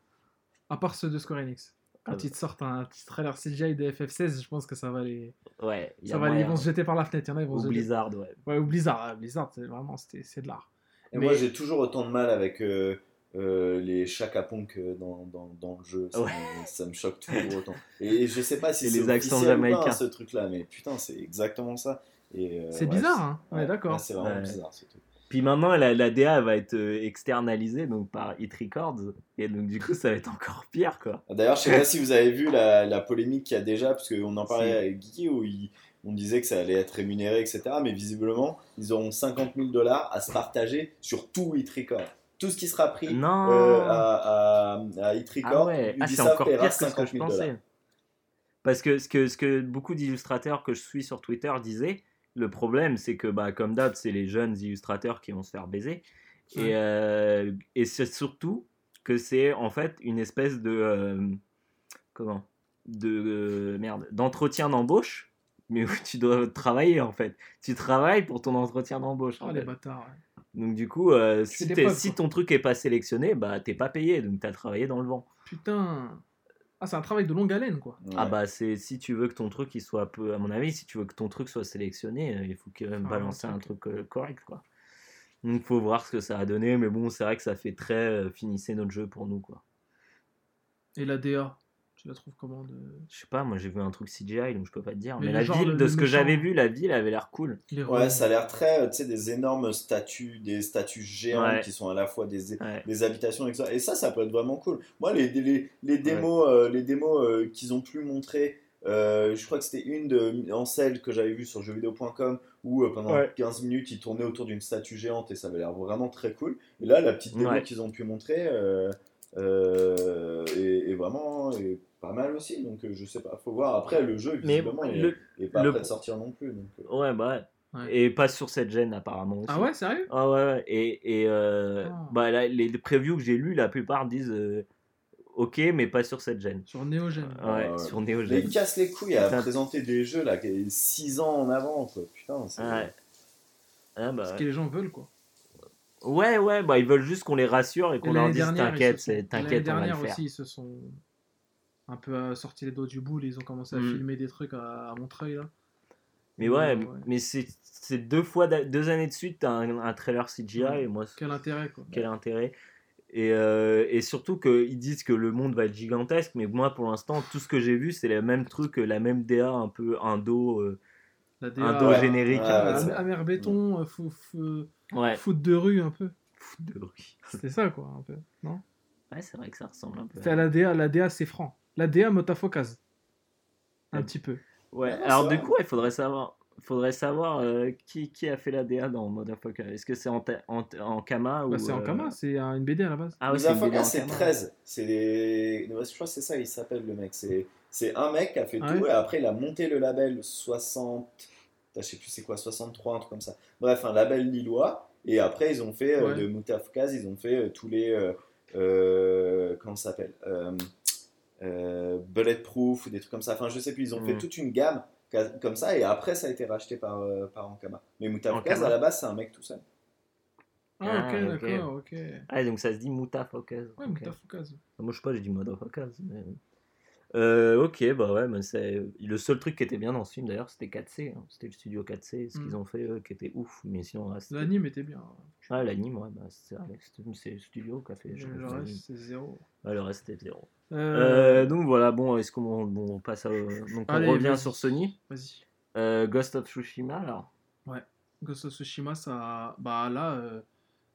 S3: À part ceux de Square Enix. Quand
S2: ouais.
S3: ils te sortent un petit trailer CGI de FF16, je pense que ça va les.
S2: Ouais. y
S3: Ça va, les- ils vont se jeter par la fenêtre. Il y en a, ils vont
S2: Ou
S3: se jeter.
S2: Blizzard, ouais.
S3: Ouais, ou Blizzard. Blizzard, c'est vraiment, c'était- c'est de l'art.
S4: Et
S3: Mais-
S4: moi j'ai toujours autant de mal avec euh, euh, les Chaka Punk euh, dans, dans, dans le jeu, ça,
S2: Ouais.
S4: me, ça me choque toujours autant. Et je sais pas si
S2: Et
S4: c'est
S2: les accents jamaïcains.
S4: hein, ce truc là, mais putain c'est exactement ça. Et, euh,
S3: C'est
S4: ouais,
S3: bizarre,
S4: c'est-
S3: hein. Ouais,
S4: ouais,
S3: d'accord.
S4: c'est vraiment
S2: Ouais.
S4: bizarre ce truc.
S2: Puis maintenant, la, la DA elle va être euh, externalisée donc par Hit Records. Et donc, du coup, ça va être encore pire, quoi.
S4: D'ailleurs, je sais pas si vous avez vu la, la polémique qu'il y a déjà, parce qu'on en parlait avec Guy, où il- on disait que ça allait être rémunéré, etc. Mais visiblement, ils auront 50 000 dollars à se partager sur tout Hit Record. Tout ce qui sera pris
S2: Non.
S4: euh, à, à, à Hit
S2: Ah
S4: Record,
S2: ouais, ah, c'est encore pire que ce que
S4: 50
S2: je
S4: 000 dollars.
S2: pensais. Parce que ce que, ce que beaucoup d'illustrateurs que je suis sur Twitter disaient, le problème c'est que bah, comme d'hab, c'est les jeunes illustrateurs qui vont se faire baiser. Et, euh, et c'est surtout que c'est en fait une espèce de... euh, comment? De euh, merde d'entretien d'embauche mais où tu dois travailler en fait tu travailles pour ton entretien d'embauche
S3: Oh, les
S2: fait.
S3: bâtards. ouais.
S2: donc du coup si, si ton truc est pas sélectionné bah t'es pas payé donc t'as travaillé dans le vent
S3: Putain. Ah, c'est un travail de longue haleine, quoi.
S2: Ah bah c'est si tu veux que ton truc il soit un peu à mon avis si tu veux que ton truc soit sélectionné euh, il faut quand même
S3: Ah,
S2: balancer
S3: un truc.
S2: truc euh, correct quoi donc faut voir ce que ça a donné mais bon c'est vrai que ça fait très euh, finissez notre jeu pour nous quoi
S3: Et la DA, tu la trouves comment de...
S2: je sais pas moi j'ai vu un truc CGI donc je peux pas te dire
S3: Mais
S2: la ville
S3: le-
S2: de ce que j'avais vu la ville avait l'air cool
S3: Les
S4: Ouais, ça a l'air très, euh, tu sais, des énormes statues, des statues géantes
S2: Ouais.
S4: qui sont à la fois des,
S2: ouais.
S4: des habitations et ça. Et ça, ça peut être vraiment cool. Moi, les, les, les démos, euh, les démos euh, qu'ils ont pu montrer, euh, je crois que c'était une de Ansel que j'avais vue sur jeuxvideo.com où euh, pendant
S2: Ouais.
S4: 15 minutes, ils tournaient autour d'une statue géante et ça avait l'air vraiment très cool. Et là, la petite démo
S2: Ouais.
S4: qu'ils ont pu montrer euh, euh, est vraiment pas mal aussi. Donc, euh, je sais pas, faut voir. Après, le jeu,
S2: mais
S4: visiblement, est-
S2: le...
S4: est, pas
S2: le-
S4: prêt de sortir non plus. Donc, euh,
S2: ouais bah ouais.
S3: Ouais.
S2: et pas sur cette gêne apparemment aussi.
S3: Ah ouais, sérieux?
S2: Ah ouais, ouais. et, et euh,
S3: Ah.
S2: bah, là, les previews que j'ai lus, la plupart disent euh, ok, mais pas sur cette gêne.
S3: Sur Neogène.
S2: Ouais,
S4: Ouais, ouais.
S2: sur
S4: Mais
S2: NeoGen.
S4: ils cassent les couilles à présenter des jeux là, 6 ans en avant, quoi. Putain, c'est.
S2: Ouais. Ah, bah,
S3: Ce
S2: ouais.
S3: que les gens veulent, quoi.
S2: Ouais, ouais, bah ils veulent juste qu'on les rassure et qu'on leur dise t'inquiète, t'inquiète, on va le
S3: dernière
S2: faire.
S3: aussi, ils se sont un peu sortis les doigts du boule. Ils ont commencé à
S2: Mm.
S3: filmer des trucs à, à Montreuil, là.
S2: Mais ouais,
S3: Ouais.
S2: mais c'est deux fois, deux années de suite, t'as un, un trailer CGI
S3: Ouais.
S2: et moi,
S3: Quel intérêt, quoi.
S2: quel intérêt et, euh, et surtout qu'ils disent que le monde va être gigantesque, mais moi pour l'instant, tout ce que j'ai vu, c'est le même truc, la même DA un peu indo. euh,
S3: La
S2: Un dos
S3: DA,
S2: générique.
S4: Ouais,
S3: euh, am- amer béton, euh, fou- fou-
S2: Ouais,
S3: foot de rue, un peu.
S2: Fou de rue.
S3: C'était ça, quoi, un peu. Non?
S2: Ouais, c'est vrai que ça ressemble un peu.
S3: C'était à la DA, la DA, c'est franc. La DA, Motafocase. Un
S2: Ouais.
S3: petit peu.
S2: Ouais,
S4: Ah,
S2: alors du coup, il faudrait savoir, faudrait savoir euh, qui, qui a fait la DA dans Motherfucker. Est-ce que c'est en, en, en Kama ou
S3: Bah, c'est en
S2: euh,
S3: Kama, c'est un- une BD à la base.
S2: Ah ouais, c'est une
S4: Motherfucker, c'est
S2: Kama.
S4: 13. C'est des... Je crois que c'est ça, il s'appelle le mec. C'est c'est un mec qui a fait
S3: Ah
S4: tout
S3: ouais
S4: et après il a monté le label 60. Je sais plus c'est quoi, 63, un truc comme ça. Bref, un label lillois. Et après, ils ont fait euh,
S3: Ouais.
S4: de Moutafkaz, ils ont fait euh, tous les. euh, euh, comment ça s'appelle euh, euh, Bulletproof ou des trucs comme ça. Enfin, je sais plus, ils ont fait
S2: Mm.
S4: toute une gamme comme ça et après, ça a été racheté par, euh, par Ankama. Mais Moutafkaz,
S2: Ankama.
S4: à la base, c'est un mec tout seul.
S3: Ah,
S2: Ah,
S3: ok,
S2: ok.
S3: d'accord, ok.
S2: Ah, donc ça se dit Mutafocus.
S3: Ouais. Motafocase.
S2: Moi, je sais pas, j'ai dit Motherfuckers. Mais... Euh, ok, bah ouais, mais c'est le seul truc qui était bien dans ce film d'ailleurs, c'était 4C. hein. C'était le studio 4C, ce
S3: Mm.
S2: qu'ils ont fait qui était ouf. Mais sinon, reste,
S3: L'anime était bien.
S2: Ah, l'anime, ouais, bah, c'est le studio qui a fait.
S3: Le reste, c'est zéro.
S2: Ouais, le reste, c'était zéro.
S3: Euh,
S2: Euh, donc voilà, bon, est-ce qu'on bon, on passe à, donc on
S3: Allez,
S2: revient sur Sony
S3: Vas-y.
S2: Euh, Ghost of Tsushima alors
S3: Ghost of Tsushima, ça. Bah là.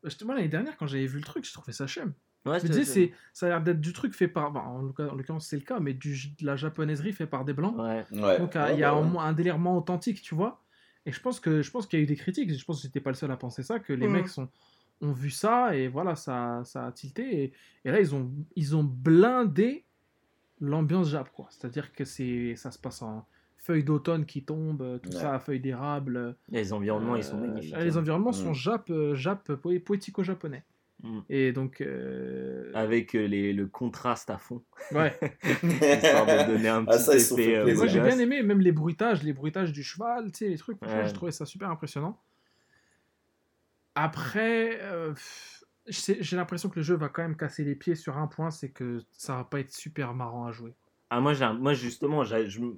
S3: Justement, l'année dernière, quand j'avais vu le truc, je trouvais ça chum.
S2: Ouais,
S3: Je me disais, c'est, ça a l'air d'être du truc fait par. bah, en l'occur- en l'occurrence, c'est le cas, mais du, de la japonaiserie fait par des blancs.
S2: Ouais.
S4: Ouais.
S3: Donc euh,
S4: Ouais,
S3: il y a un délire moins authentique, tu vois. Et je pense que je pense qu'il y a eu des critiques. Je pense que j'étais pas le seul à penser ça, que les
S2: Mhm.
S3: mecs sont, ont vu ça et voilà, ça, ça a tilté. Et, et là, ils ont, ils ont blindé l'ambiance Jap, quoi. C'est-à-dire que c'est, ça se passe en feuilles d'automne qui tombent, tout
S4: Ouais.
S3: ça, feuilles d'érable.
S2: Les environnements, ils sont
S3: Euh,
S2: magnifiques.
S3: Les
S2: hein.
S3: environnements sont
S4: Mm.
S3: Jap, euh, Jap poé- poético-japonais.
S2: Mm.
S3: Et donc, euh,
S2: Avec euh, les, le contraste à fond.
S3: ouais.
S2: Histoire de donner un petit
S4: Ah, ça,
S2: effet. euh.
S3: Moi j'ai bien aimé même les bruitages, les bruitages du cheval, tu sais, les trucs,
S2: Ouais.
S3: j'ai trouvé ça super impressionnant. Après, euh, j'ai l'impression que le jeu va quand même casser les pieds sur un point, c'est que ça va pas être super marrant à jouer.
S2: Ah, moi, moi justement,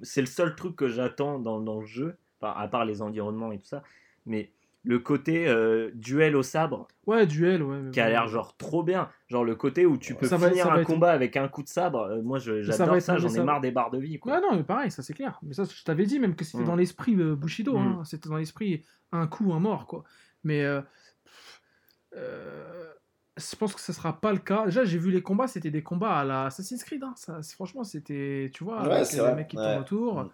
S2: c'est le seul truc que j'attends dans, dans le jeu, enfin, à part les environnements et tout ça, mais le côté euh, duel au sabre
S3: Ouais, duel, ouais.
S2: qui a l'air genre trop bien. Genre le côté où tu peux
S3: Ça
S2: finir
S3: va
S2: un
S3: être-
S2: combat avec un coup de sabre, euh, moi
S3: Ça
S2: j'adore ça, j'en ai marre des barres de vie. Quoi.
S3: Ouais, non, mais pareil, ça c'est clair. Mais ça, je t'avais dit même que c'était
S2: Mm.
S3: dans l'esprit euh, Bushido,
S2: Mm.
S3: hein. c'était dans l'esprit un coup, un mort, quoi. Mais euh, euh, je pense que ce sera pas le cas. Déjà, j'ai vu les combats, c'était des combats à la Assassin's Creed. hein. Ça, c'est- franchement, c'était, tu vois,
S4: Ouais,
S3: avec
S4: c'est
S3: les
S4: vrai,
S3: mecs qui
S4: ouais.
S3: tournent autour.
S4: Mm.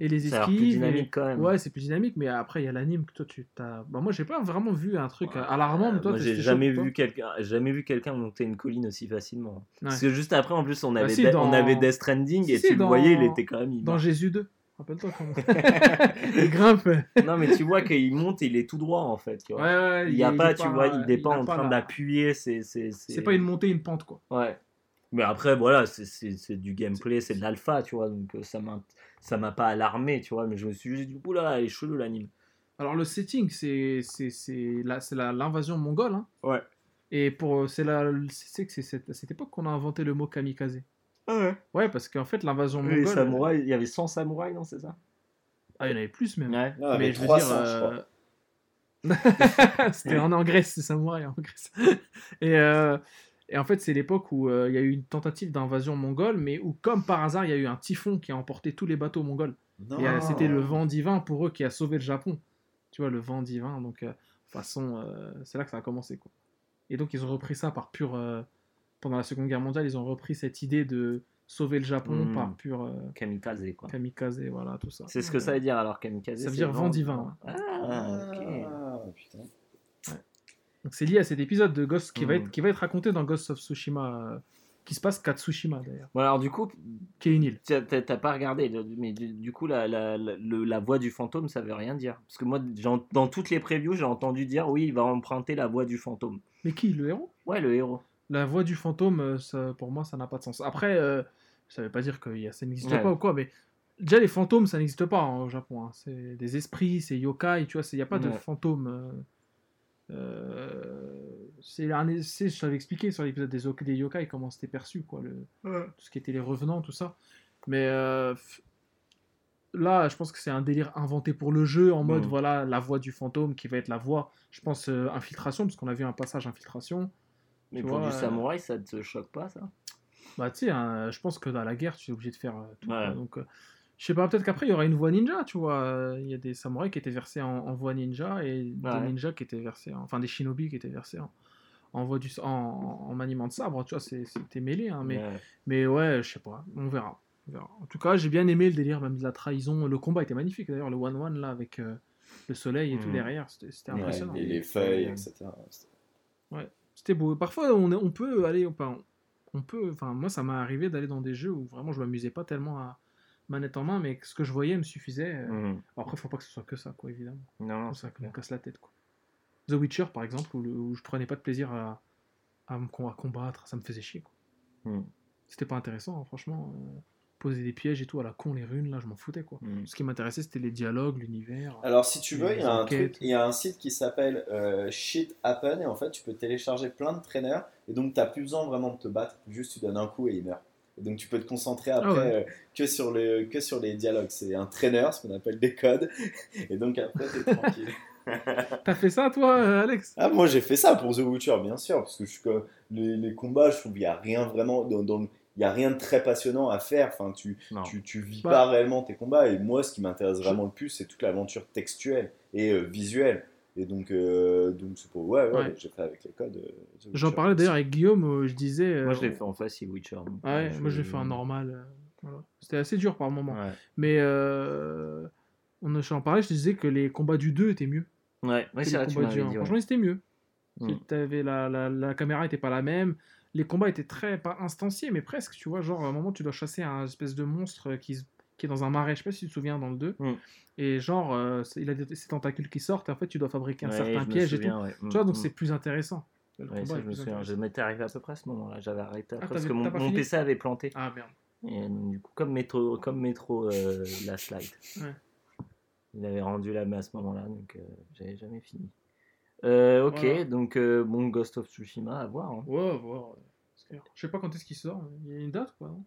S3: Et les
S2: a l'air plus
S3: esquives.
S2: dynamique
S3: et-
S2: quand même.
S3: Ouais, c'est plus dynamique, mais après, il y a l'anime que toi, tu t'as. Bah, moi, j'ai pas vraiment vu un truc alarmant, mais toi,
S2: moi j'ai jamais vu quelqu'un jamais vu quelqu'un monter une colline aussi facilement.
S3: Ouais.
S2: Parce que juste après en plus on avait
S3: si,
S2: De-
S3: dans-
S2: on avait Death Stranding
S3: Si,
S2: et
S3: si,
S2: tu le voyais, il était quand même
S3: Dans Jésus 2. Rappelle-toi comment. il grimpe. Ouais,
S2: Non mais tu vois qu'il monte, il est tout droit en fait, tu vois.
S3: ouais,
S2: il y a pas, tu vois, il n'est pas en train d'appuyer, c'est c'est
S3: C'est pas une montée, une pente, quoi.
S2: Ouais. Mais après, voilà, c'est- c'est c'est du gameplay, c'est de l'alpha, tu vois, donc euh, ça m'a ça m'a pas alarmé, tu vois, mais je me suis juste dit, oula, elle est chelou l'anime.
S3: Alors, le setting, c'est c'est- c'est la- c'est la- l'invasion mongole. Hein.
S2: Ouais.
S3: Et pour c'est c'est que c'est cette, à cette époque qu'on a inventé le mot kamikaze.
S2: Ouais.
S3: Ouais, parce qu'en fait, l'invasion
S2: Les
S3: mongole.
S2: samouraïs, il y avait 100 samouraïs, non, c'est ça?
S3: Ah, il y en avait plus même.
S2: Ouais.
S4: Non,
S3: mais je veux
S4: 300,
S3: dire, euh, c'était en, en Grèce, c'est samouraï en Grèce. et, euh, et en fait, c'est l'époque où euh, il y a eu une tentative d'invasion mongole, mais où, comme par hasard, il y a eu un typhon qui a emporté tous les bateaux mongols.
S4: Non.
S3: Et euh, c'était le vent divin pour eux qui a sauvé le Japon. Tu vois, le vent divin. Donc, euh, de toute façon, euh, c'est là que ça a commencé. Quoi. Et donc, ils ont repris ça par pur. euh, pendant la Seconde Guerre mondiale, ils ont repris cette idée de sauver le Japon
S2: Mm.
S3: par pur euh,
S2: Kamikaze, quoi.
S3: kamikaze, voilà, tout ça.
S2: C'est ce que ça veut dire alors, kamikaze
S3: Ça veut dire vent divin,
S2: Ah, ok.
S4: Ah, putain.
S3: Donc c'est lié à cet épisode de Ghost qui, va être, qui va être raconté dans Ghost of Tsushima, euh, qui se passe qu'à Tsushima d'ailleurs,
S2: Bon, alors du coup,
S3: qui est une île.
S2: t'as pas regardé, mais du, du coup, la, la, la, le- la voix du fantôme, ça veut rien dire. Parce que moi, dans toutes les previews, j'ai entendu dire, oui, il va emprunter la voix du fantôme.
S3: Mais qui Le héros?
S2: Ouais, le héros.
S3: La voix du fantôme, euh, ça, pour moi, ça n'a pas de sens. Après, euh, ça veut pas dire que ça n'existe
S2: Ouais.
S3: pas ou quoi, mais déjà les fantômes, ça n'existe pas hein, au Japon. hein. C'est des esprits, c'est yokai, tu vois, il n'y a pas de fantômes. Euh, c'est un, c'est- je t'avais expliqué sur l'épisode des, des yokai comment c'était perçu, quoi, le, tout ce qui était les revenants, tout ça. Mais euh, là, je pense que c'est un délire inventé pour le jeu, en mode, voilà, la voix du fantôme qui va être la voix, je pense, euh, infiltration, parce qu'on a vu un passage infiltration.
S2: Mais
S3: Tu
S2: pour
S3: vois,
S2: du
S3: euh,
S2: samouraï, ça te choque pas, ça?
S3: Bah, tu sais, hein, je pense que dans la guerre, tu es obligé de faire euh, tout.
S2: Ouais.
S3: quoi. Donc, euh, je sais pas, peut-être qu'après, il y aura une voix ninja, tu vois. Il y a des samouraïs qui étaient versés en, en voix ninja et des
S2: Ouais.
S3: ninjas qui étaient versés, en- enfin, des shinobi qui étaient versés en, en, voix du, en, en maniement de sabre, tu vois, c'était mêlé, hein, mais,
S2: Ouais.
S3: mais ouais, je sais pas, on verra. on verra. En tout cas, j'ai bien aimé le délire, même de la trahison. Le combat était magnifique, d'ailleurs, le 1-1 là, avec euh, le soleil et tout
S2: Mhm.
S3: derrière, c'était
S4: Ouais,
S3: impressionnant.
S4: et les feuilles, etc.
S3: C'était beau. Parfois, on, est- on peut aller. Enfin, on peut. Enfin, moi, ça m'est arrivé d'aller dans des jeux où vraiment je m'amusais pas tellement à manette en main, mais ce que je voyais me suffisait. euh.
S2: Mhm.
S3: Après, faut pas que ce soit que ça, quoi, évidemment.
S2: Non,
S3: ça
S2: c'est
S3: que me
S2: clair.
S3: casse la tête, quoi. The Witcher, par exemple, où, le- où je prenais pas de plaisir à, à me à combattre, ça me faisait chier, quoi.
S2: Mhm.
S3: C'était pas intéressant, hein, franchement. euh, poser des pièges et tout à la con, les runes, là, je m'en foutais, quoi.
S2: Mhm.
S3: Ce qui m'intéressait, c'était les dialogues, l'univers.
S4: Alors, si tu veux, il y a un
S3: Enquête.
S4: truc, il y a un site qui s'appelle euh, Shit Happen et en fait, tu peux télécharger plein de traîneurs et donc t'as plus besoin vraiment de te battre, juste tu donnes un coup et il meurt. Et donc tu peux te concentrer après
S3: Ah ouais.
S4: euh, que sur le que sur les dialogues. C'est un traîneur, ce qu'on appelle des codes, et donc après t'es tranquille.
S3: T'as fait ça, toi, euh, Alex?
S4: Ah, moi j'ai fait ça pour The Witcher, bien sûr, parce que je, les, les combats, je trouve qu'il n'y a rien vraiment, dans, dans- il y a rien de très passionnant à faire. Enfin, tu, tu, tu vis
S3: Bah.
S4: pas réellement tes combats. Et moi, ce qui m'intéresse vraiment le plus, c'est toute l'aventure textuelle et euh, visuelle. Et donc, euh, donc c'est pour. Ouais, ouais,
S3: Ouais.
S4: j'ai fait avec les codes. euh, The
S3: J'en
S4: Witcher.
S3: parlais d'ailleurs avec Guillaume, euh, je disais. euh,
S2: Moi, je l'ai fait en facile, Witcher. donc,
S3: Ouais,
S2: euh,
S3: moi je l'ai fait en normal. euh, voilà. C'était assez dur par moment.
S2: Ouais,
S3: Mais euh, on j'en parlais, je disais que les combats du 2 étaient mieux.
S2: ouais, ouais
S3: que
S2: c'est
S3: les
S2: vrai, tu
S3: combats
S2: m'avais
S3: du 1.
S2: dit. ouais.
S3: Franchement, c'était mieux.
S2: Mm.
S3: C'est- t'avais la, la, la caméra était pas la même. Les combats étaient très, pas instanciés, mais presque, tu vois. Genre, à un moment, tu dois chasser un espèce de monstre qui, se- qui est dans un marais. Je sais pas si tu te souviens dans le 2.
S2: Mm.
S3: Et genre, euh, il a des, tentacules qui sortent. Et en fait, tu dois fabriquer un
S2: Ouais,
S3: certain piège et tout.
S2: ouais.
S3: Tu vois, donc
S2: Mm,
S3: c'est plus intéressant. Le
S2: Ouais, ça, je me souviens. Je m'étais arrivé à peu près à ce moment-là. J'avais arrêté après
S3: Ah,
S2: parce
S3: t'avais-
S2: que mon, PC avait planté.
S3: Ah merde.
S2: Et donc, du coup, comme métro, comme métro euh, la slide. Il avait rendu la main à ce moment-là, donc euh, j'avais jamais fini. Euh, ok,
S3: Voilà.
S2: donc euh, bon Ghost of Tsushima à voir. hein.
S3: Ouais. C'est clair. Je sais pas quand est-ce qu'il sort. Il y a une date, quoi. non?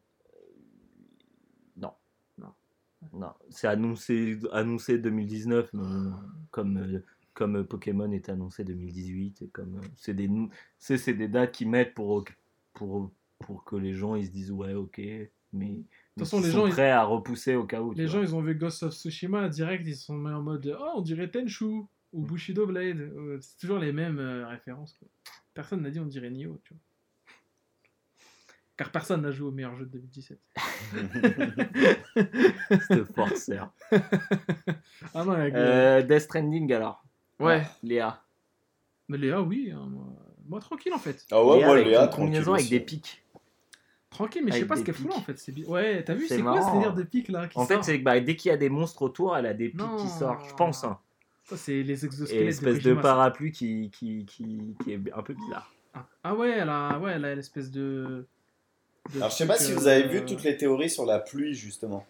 S2: Non, c'est annoncé, annoncé 2019, mais bon, comme, euh, comme euh, Pokémon est annoncé 2018, et comme euh, c'est des, nou- c'est, c'est des dates qu'ils mettent pour, pour, pour que les gens ils se disent ouais, ok, mais. De
S3: façon, les
S2: sont
S3: gens, ils-
S2: prêts à repousser au cas où.
S3: Les
S2: vois.
S3: gens, ils ont vu Ghost of Tsushima direct, ils se sont mis en mode Oh, on dirait Tenchu ou Bushido Blade. Euh, C'est toujours les mêmes euh, références. quoi. Personne n'a dit on dirait Nioh. Tu vois. Car personne n'a joué au meilleur jeu de 2017.
S2: Ce forceur.
S3: Ah non, avec
S2: Euh, Death Stranding alors.
S3: Ouais.
S2: Léa.
S3: Mais Léa, oui. hein, moi... moi, tranquille en fait.
S4: Ah ouais,
S2: Léa
S4: moi,
S2: avec
S4: Léa,
S2: une combinaison avec des pics.
S3: Tranquille, mais je sais pas ce qu'elle fout là en fait. c'est Ouais, t'as vu,
S2: C'est
S3: c'est quoi ce délire de pics là qui
S2: En fait, c'est que bah, dès qu'il y a des monstres autour, elle a des pics
S3: Non.
S2: qui sortent, je pense. hein.
S3: Ça, c'est les
S2: Et
S3: exosquelettes.
S2: l'espèce de
S3: ça.
S2: parapluie qui, qui, qui, qui est un peu bizarre.
S3: Ah. Ah ouais, elle a, ouais, elle a l'espèce de.
S4: Alors, je sais pas si vous avez
S3: euh,
S4: vu toutes les théories sur la pluie, justement.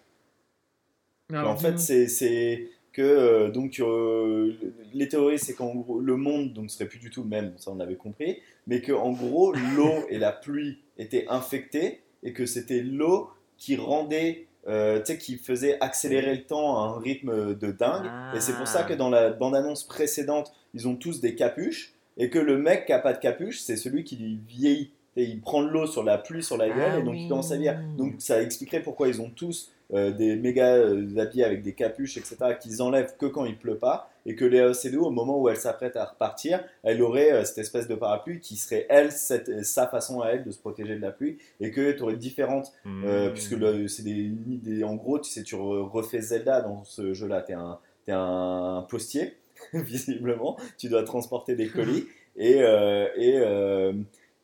S4: en fait, c'est que euh, donc euh, les théories, c'est qu'en gros le monde donc serait plus du tout le même, ça on avait compris, mais que en gros l'eau et la pluie étaient infectées et que c'était l'eau qui rendait, euh, tu sais, qui faisait accélérer le temps à un rythme de dingue. Et c'est pour ça que dans la bande-annonce précédente, ils ont tous des capuches et que le mec qui a pas de capuche, c'est celui qui vieillit. Et il prend de l'eau sur la pluie, sur la gueule,
S2: Ah
S4: et donc il commence à
S2: oui.
S4: Donc ça expliquerait pourquoi ils ont tous euh, des méga euh, habits avec des capuches, etc., qu'ils enlèvent que quand il pleut pas, et que Léa Seydoux, au moment où elle s'apprête à repartir, elle aurait euh, cette espèce de parapluie qui serait, elle, cette- sa façon à elle de se protéger de la pluie, et que tu aurais différentes, euh,
S2: Hmm.
S4: puisque c'est des, des- en gros, tu sais, tu re- refais Zelda dans ce jeu-là, tu es un, t'es un postier, visiblement, tu dois transporter des colis, et, euh, et, euh,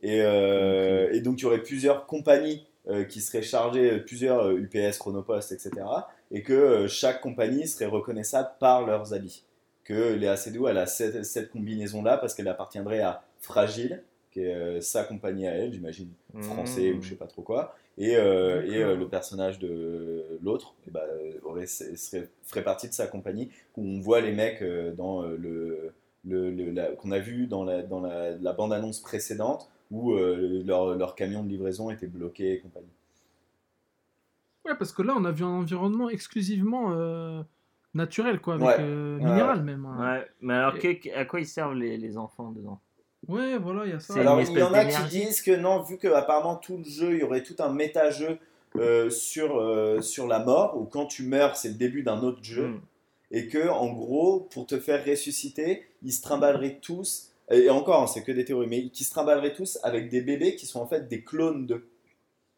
S4: et, euh, et donc il y aurait plusieurs compagnies euh, qui seraient chargées, plusieurs euh, UPS, Chronopost, etc. Et que chaque compagnie serait reconnaissable par leurs habits. Que Léa Seydoux, elle a cette, cette combinaison-là parce qu'elle appartiendrait à Fragile, qui est euh, sa compagnie à elle, j'imagine, français ou je sais pas trop quoi. Et, euh, et euh, le personnage de l'autre eh ben, aurait, serait, ferait partie de sa compagnie, où on voit les mecs dans le, le, le- qu'on a vu dans la, dans la, la bande-annonce précédente, où euh, leur, leur camion de livraison était bloqué et compagnie.
S3: Ouais, parce que là, on a vu un environnement exclusivement euh, naturel, quoi, avec
S4: Ouais.
S3: euh,
S4: Ouais,
S3: minéral même. hein.
S2: Ouais, mais alors
S3: Et-
S2: que- à quoi ils servent les, les enfants dedans?
S3: Ouais, voilà, il y a ça.
S2: C'est
S4: Alors, il y en a qui disent que non, vu que apparemment tout le jeu, il y aurait tout un méta-jeu euh, sur, euh, sur la mort, où quand tu meurs, c'est le début d'un autre jeu.
S2: Hmm.
S4: et que en gros pour te faire ressusciter ils se trimballeraient tous et encore hein, c'est que des théories mais qui se trimballeraient tous avec des bébés qui sont en fait des clones d'eux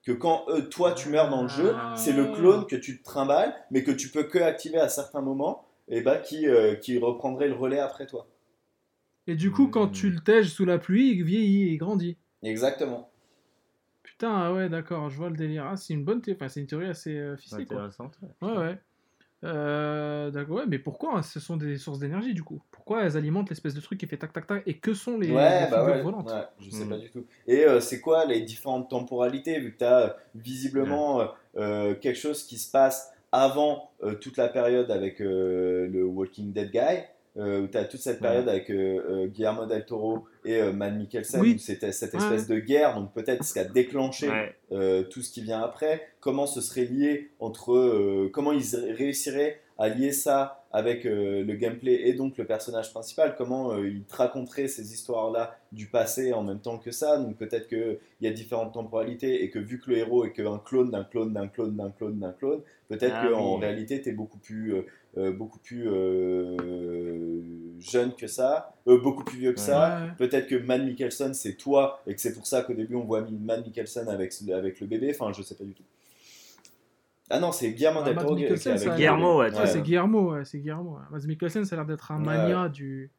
S4: que quand eux, toi tu meurs dans le jeu
S3: Ah.
S4: c'est le clone que tu te trimbales mais que tu peux que activer à certains moments et bah qui, euh, qui reprendrait le relais après toi
S3: Et du coup, quand tu le tèges sous la pluie, il vieillit et grandit.
S4: exactement
S3: Putain, ah ouais, d'accord, je vois le délire. Ah, c'est une bonne théorie, enfin, c'est une théorie assez euh,
S2: C'est
S3: ficelée, quoi.
S2: Ouais,
S3: ouais. Euh, d'accord, ouais, mais pourquoi hein, ce sont des sources d'énergie du coup? Pourquoi elles alimentent l'espèce de truc qui fait tac tac tac et que sont les,
S4: ouais,
S3: les
S4: bah
S3: figures
S4: ouais,
S3: volantes?
S4: ouais, je sais
S2: Hmm.
S4: pas du tout. Et euh, c'est quoi les différentes temporalités Vu que tu as visiblement euh, euh, quelque chose qui se passe avant euh, toute la période avec euh, le Walking Dead Guy, euh, où tu as toute cette période avec euh, euh, Guillermo del Toro et euh, Matt Mikkelsen,
S3: Oui.
S4: où c'était cette
S3: Ouais.
S4: espèce de guerre, donc peut-être ce qui a déclenché
S2: Ouais.
S4: euh, tout ce qui vient après, comment ce serait lié entre, euh, comment ils réussiraient à lier ça avec euh, le gameplay et donc le personnage principal, comment euh, ils te raconteraient ces histoires-là du passé en même temps que ça, donc peut-être qu'il y a différentes temporalités et que vu que le héros est qu'un clone d'un clone d'un clone d'un clone d'un clone, peut-être
S2: Ah
S4: qu'en
S2: oui.
S4: réalité tu es beaucoup plus, euh, beaucoup plus jeune que ça, beaucoup plus vieux que ça. Peut-être que Matt Mikkelsen c'est toi et que c'est pour ça qu'au début on voit Matt Mikkelsen avec, avec le bébé. Enfin, je sais pas du tout. Ah non, c'est Guillermo
S3: Ah,
S4: del Toro qui est
S3: Mikkelsen,
S4: avec
S3: ça a
S2: Guillermo, ouais,
S3: Ouais, c'est Guillermo, ouais, c'est Guillermo. ouais. Mads Mikkelsen, ça a l'air d'être un
S4: Ouais.
S3: mania du,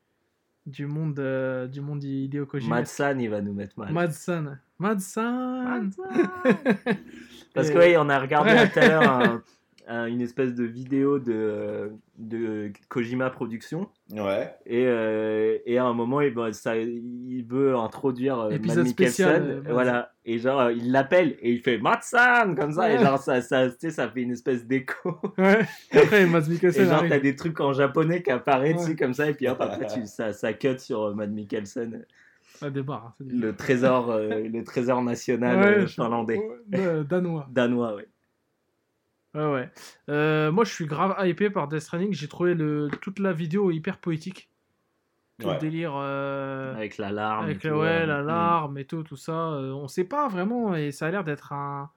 S3: du monde, euh, du monde Hideo Kojima.
S2: Madsan, il va nous mettre mal.
S3: Madsan. Madsan.
S2: Parce
S3: Et-
S2: que ouais, on a regardé tout à l'heure un- un- une espèce de vidéo de, de Kojima Productions.
S4: Ouais.
S2: Et, euh, et à un moment, il, bah, ça, il veut introduire euh, Matt
S3: Épisode
S2: Mikkelsen.
S3: spécial, euh,
S2: voilà. Et genre, euh, il l'appelle et il fait Matsan comme ça. Et genre, ça, ça, fait une espèce d'écho.
S3: Ouais. Et après, Mads
S2: Et
S3: Mikkelsen
S2: genre,
S3: arrive.
S2: t'as des trucs en japonais qui apparaissent
S3: Ouais.
S2: dessus comme ça. Et puis hop, après, tu, ça, ça cut sur euh, Matt Mikkelsen,
S3: Ça débarre. hein,
S2: le trésor, euh, le trésor national
S3: Ouais, je-
S2: finlandais.
S3: Danois.
S2: Danois, ouais.
S3: Ouais, ouais. Euh, moi, je suis grave hypé par Death Stranding. J'ai trouvé le... toute la vidéo hyper poétique. Tout
S4: Ouais.
S3: le délire. euh,
S2: Avec la larme.
S3: Avec
S2: et tout,
S3: ouais,
S2: euh,
S3: la
S2: mm.
S3: larme et tout, tout ça. euh, on sait pas vraiment et ça a l'air d'être un.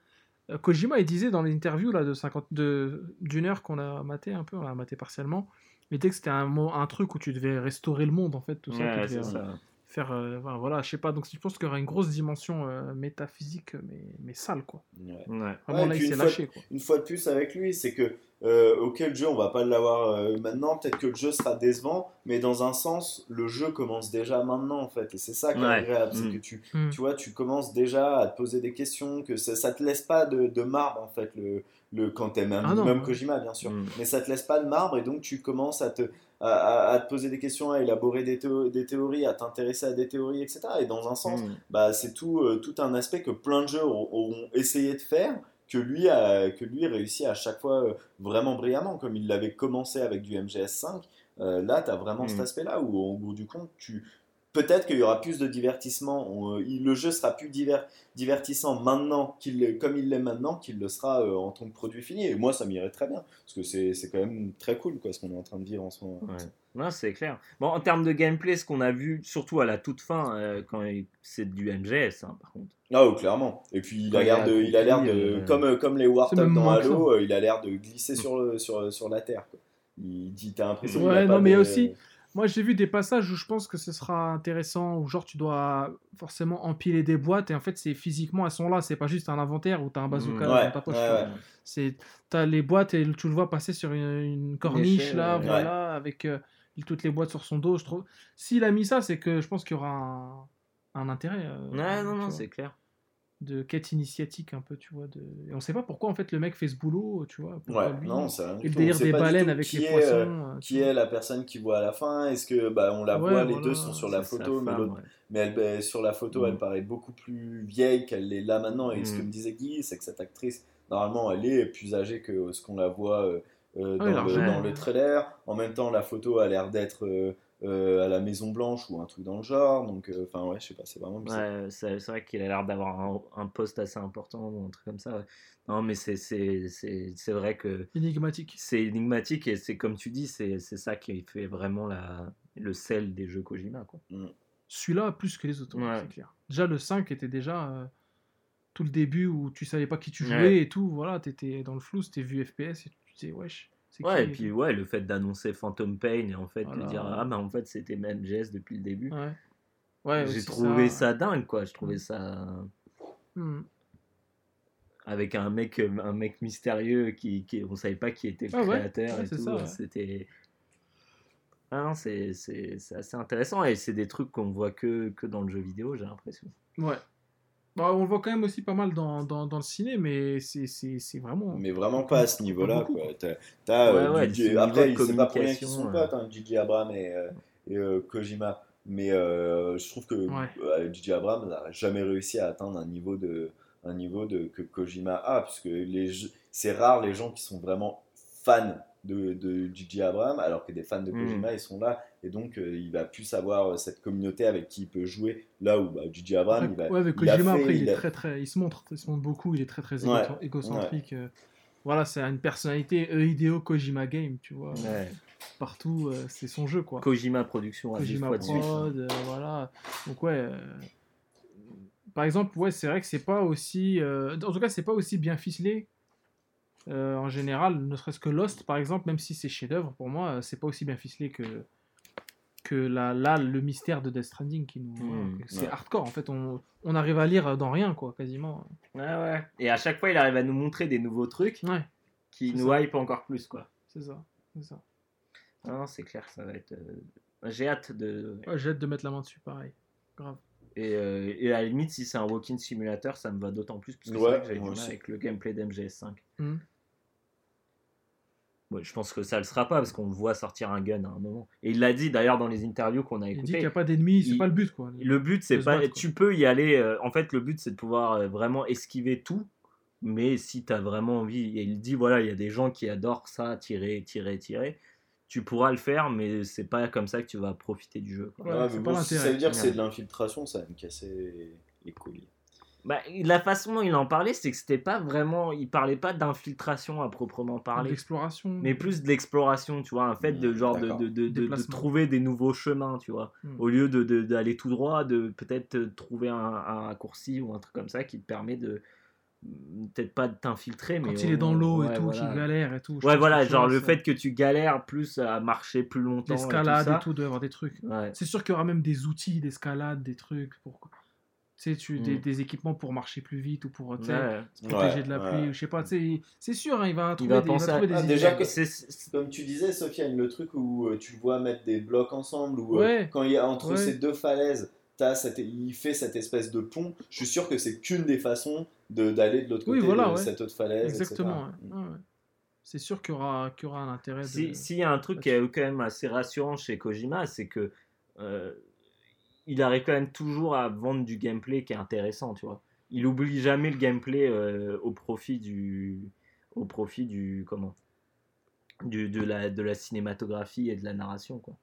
S3: Kojima, il disait dans l'interview là de 50 de d'une heure qu'on a maté un peu, on a maté partiellement. Il disait que c'était un, truc où tu devais restaurer le monde en fait, tout ça.
S2: Ouais,
S3: tu devais,
S2: c'est
S3: euh,
S2: ça.
S3: Faire, euh, voilà, voilà, je sais pas. Donc je pense qu'il y aura une grosse dimension euh, métaphysique, mais, mais sale quoi.
S4: ouais.
S2: Ouais.
S3: Vraiment
S4: Ouais,
S3: là,
S4: puis
S3: il s'est
S4: une fois-
S3: lâché quoi.
S4: une fois de plus avec lui, c'est que euh, ok le jeu on va pas l'avoir euh, maintenant, peut-être que le jeu sera décevant, mais dans un sens le jeu commence déjà maintenant en fait, et c'est ça qui est agréable, c'est
S2: Mm.
S4: que tu,
S3: Mm.
S4: tu vois, tu commences déjà à te poser des questions, que ça, ça te laisse pas de, de marbre en fait le, le quand t'aimes un
S3: Ah
S4: minimum. Kojima bien sûr,
S2: Mm.
S4: mais ça te laisse pas de marbre et donc tu commences à te à, te poser des questions, à élaborer des, théo- des théories, à t'intéresser à des théories, etc. Et dans un sens,
S2: Mm.
S4: bah, c'est tout, euh, tout un aspect que plein de jeux auront, auront essayé de faire, que lui, a, que lui réussit à chaque fois euh, vraiment brillamment, comme il l'avait commencé avec du MGS5. Euh, là, tu as vraiment
S2: Mm.
S4: cet aspect-là où, au bout du compte, tu... peut-être qu'il y aura plus de divertissement. on- euh, le jeu sera plus diver- divertissant maintenant, qu'il comme il l'est maintenant, qu'il le sera euh, en tant que produit fini. Et moi, ça m'irait très bien, parce que c'est c'est quand même très cool quoi, ce qu'on est en train de vivre en ce moment.
S2: Ouais. Non, c'est clair. Bon, en termes de gameplay, ce qu'on a vu, surtout à la toute fin, euh, quand il- c'est du MGS, hein, par contre.
S4: Ah, oh, clairement. Et puis il a l'air de, il a l'air de,
S2: euh,
S4: comme, comme les
S3: C'est
S4: Warthog
S3: même
S4: dans Halo, euh, il a l'air de glisser sur, le, sur, sur la terre. Quoi. Il dit, t'as l'impression
S3: Ouais, non, mais
S4: de-
S3: aussi- Moi, j'ai vu des passages où je pense que ce sera intéressant, où genre tu dois forcément empiler des boîtes et en fait, c'est physiquement elles sont là, c'est pas juste un inventaire où t'as un bazooka
S2: Mm.
S3: dans ta poche.
S4: ouais.
S3: C'est t'as les boîtes et tu le vois passer sur une, une corniche
S2: échelle,
S3: là, voilà, avec euh, toutes les boîtes sur son dos. Je trouve. S'il a mis ça, c'est que je pense qu'il y aura un, un intérêt. euh,
S2: Ouais, non, non, c'est clair.
S3: De quête initiatique un peu, tu vois. De... Et on sait pas pourquoi en fait le mec fait ce boulot, tu vois.
S4: Ouais,
S3: lui.
S4: non, du
S3: et le délire des baleines avec les
S4: est,
S3: poissons.
S4: euh,
S3: euh,
S4: Qui est la personne qui voit à la fin Est-ce que bah, on la
S3: Ouais,
S4: voit, les deux sont sur la photo, mais,
S2: femme,
S4: l'autre-
S2: ouais.
S4: mais elle, bah, sur la photo,
S2: Mm.
S4: elle paraît beaucoup plus vieille qu'elle est là maintenant. Et ce que
S2: Mm.
S4: me disait Guy, c'est que cette actrice, normalement, elle est plus âgée que ce qu'on la voit euh, euh,
S3: Ah
S4: le, dans le trailer. En même temps, la photo a l'air d'être euh, à la Maison Blanche ou un truc dans le genre. Donc, euh, enfin, ouais, je sais pas, c'est vraiment bizarre.
S2: Ouais, c'est vrai qu'il a l'air d'avoir un, un poste assez important ou un truc comme ça. ouais. Non, mais c'est- c'est c'est- c'est vrai que
S3: Énigmatique.
S2: c'est énigmatique et c'est comme tu dis, c'est c'est ça qui fait vraiment la, le sel des jeux Kojima. Quoi.
S3: Celui-là plus que les autres, ouais,
S2: Ouais.
S3: c'est clair. Déjà le 5 était déjà euh, tout le début où tu savais pas qui tu jouais
S2: Ouais.
S3: et tout, voilà, t'étais dans le flou, c'était vu FPS et tu disais wesh,
S2: Ouais, et puis ouais, le fait d'annoncer Phantom Pain et en fait
S3: Voilà.
S2: de dire ah, mais en fait c'était même GS depuis le début.
S3: Ouais. Ouais,
S2: J'ai trouvé ça... dingue quoi, je trouvais
S3: Mm.
S2: ça
S3: Hmm.
S2: avec un mec un mec mystérieux qui, qui on savait pas qui était le
S3: Ah
S2: créateur
S3: ouais,
S2: et tout,
S3: ouais.
S2: c'était ah c'est assez intéressant et c'est des trucs qu'on voit que, que dans le jeu vidéo, j'ai l'impression.
S3: Ouais. Bah, on le voit quand même aussi pas mal dans, dans, dans le ciné, mais c'est vraiment.
S4: Mais vraiment pas à ce niveau-là. T'as- t'as, euh,
S2: Ouais, ouais,
S4: Après, c'est pas pour rien qu'ils sont
S2: euh.
S4: potes, hein, DJ Abrams et, euh, et, euh, Kojima. Mais euh, je trouve que
S3: Ouais.
S4: euh, DJ Abrams n'a jamais réussi à atteindre un niveau de, un niveau de, que Kojima a, puisque les c'est rare les gens qui sont vraiment fans de, de DJ Abrams, alors que des fans de. Kojima, ils sont là, et donc euh, il va plus avoir euh, cette communauté avec qui il peut jouer, là où bah, DJ Abrams, il va,
S3: ouais, avec
S4: il
S3: Kojima,
S4: fait-
S3: après, il,
S4: il
S3: est
S4: a-
S3: très, très, il se montre, il se montre beaucoup, il est très, très
S4: Ouais,
S3: égo- égocentrique. euh. Voilà, c'est une personnalité Hideo Kojima Game, tu vois. Partout, euh, c'est son jeu, quoi.
S2: Kojima Production à 10
S3: Kojima. Prod, euh, voilà. Donc ouais. euh, Par exemple, ouais, c'est vrai que c'est pas aussi. euh, En tout cas, c'est pas aussi bien ficelé. Euh, en général, ne serait-ce que Lost, par exemple, même si c'est chef-d'œuvre pour moi, euh, c'est pas aussi bien ficelé que que là, là, le mystère de Death Stranding, qui nous,
S2: Hmm,
S3: que c'est
S4: ouais.
S3: hardcore. En fait, on, on arrive à lire dans rien, quoi, quasiment.
S2: Ouais, ouais. Et à chaque fois, il arrive à nous montrer des nouveaux trucs
S3: Ouais,
S2: qui nous hype encore plus, quoi.
S3: c'est ça. C'est ça.
S2: Non, c'est clair, ça va être. euh, J'ai hâte de.
S3: Ouais, J'ai hâte de mettre la main dessus, pareil. Grave.
S2: Et, euh, et à la limite, si c'est un walking simulator, ça me va d'autant plus parce que c'est
S4: Ouais,
S2: vrai que j'avais
S4: moi
S2: du mal
S4: aussi.
S2: avec le gameplay d'MGS5.
S3: Mhm.
S2: Je pense que ça le sera pas parce qu'on le voit sortir un gun à un moment. Et il l'a dit d'ailleurs dans les interviews qu'on a
S3: Il dit
S2: écoutées.
S3: qu'il n'y a pas d'ennemis, c'est
S2: il-
S3: pas le but, quoi.
S2: Le but, c'est pas.
S3: battre,
S2: tu peux y aller. euh, en fait, le but, c'est de pouvoir euh, vraiment esquiver tout. Mais si tu as vraiment envie, et il dit voilà, il y a des gens qui adorent ça, tirer, tirer, tirer. Tu pourras le faire, mais c'est pas comme ça que tu vas profiter du jeu. quoi.
S3: Ouais,
S4: Ouais,
S3: c'est
S4: mais
S3: pas
S4: si ça veut dire que c'est de l'infiltration, ça va me casser les couilles.
S2: Bah, la façon dont il en parlait, c'est que c'était pas vraiment. Il parlait pas d'infiltration à proprement parler.
S3: L'exploration.
S2: mais plus de l'exploration, tu vois, un fait de genre de, de, de- de- de trouver des nouveaux chemins, tu vois,
S3: Hmm.
S2: au lieu de de- d'aller tout droit, de peut-être euh, trouver un, un raccourci ou un truc comme ça qui te permet de mm, peut-être pas de t'infiltrer, mais
S3: Quand il est dans l'eau
S2: ouais,
S3: et tout,
S2: voilà.
S3: qu'il galère et tout.
S2: Ouais, voilà, genre le
S3: ça-
S2: fait que tu galères plus à marcher plus longtemps, et
S3: L'escalade
S2: ça.
S3: et tout, doit y avoir des trucs.
S2: Ouais.
S3: C'est sûr qu'il y aura même des outils d'escalade, des trucs pour. Tu sais, tu, des,
S2: Mm.
S3: des équipements pour marcher plus vite ou pour
S2: Ouais.
S3: se protéger
S4: Ouais,
S3: de la
S4: ouais.
S3: pluie, ou je sais pas, c'est sûr, hein, il va trouver
S2: va
S3: des, il va
S2: penser à-
S3: trouver des
S4: Ah,
S3: idées.
S4: déjà que-
S2: C'est- c'est-
S4: Comme tu disais, Sofiane, le truc où euh, tu le vois mettre des blocs ensemble, ou
S3: Ouais.
S4: quand il y a entre
S3: Ouais.
S4: ces deux falaises, t'as cette- il fait cette espèce de pont. Je suis sûr que c'est qu'une des façons de- d'aller de l'autre
S3: Oui,
S4: côté
S3: voilà,
S4: de
S3: ouais.
S4: cette autre falaise.
S3: Exactement.
S4: etc.
S3: ouais. Ouais, ouais. C'est sûr qu'il y aura, qu'il y aura un intérêt de.
S2: Si- S'il y a un truc qui est quand même assez rassurant chez Kojima, c'est que euh, il arrive quand même toujours à vendre du gameplay qui est intéressant, tu vois. Il oublie jamais le gameplay euh, au profit du, au profit du comment, du, de la de la cinématographie et de la narration, quoi.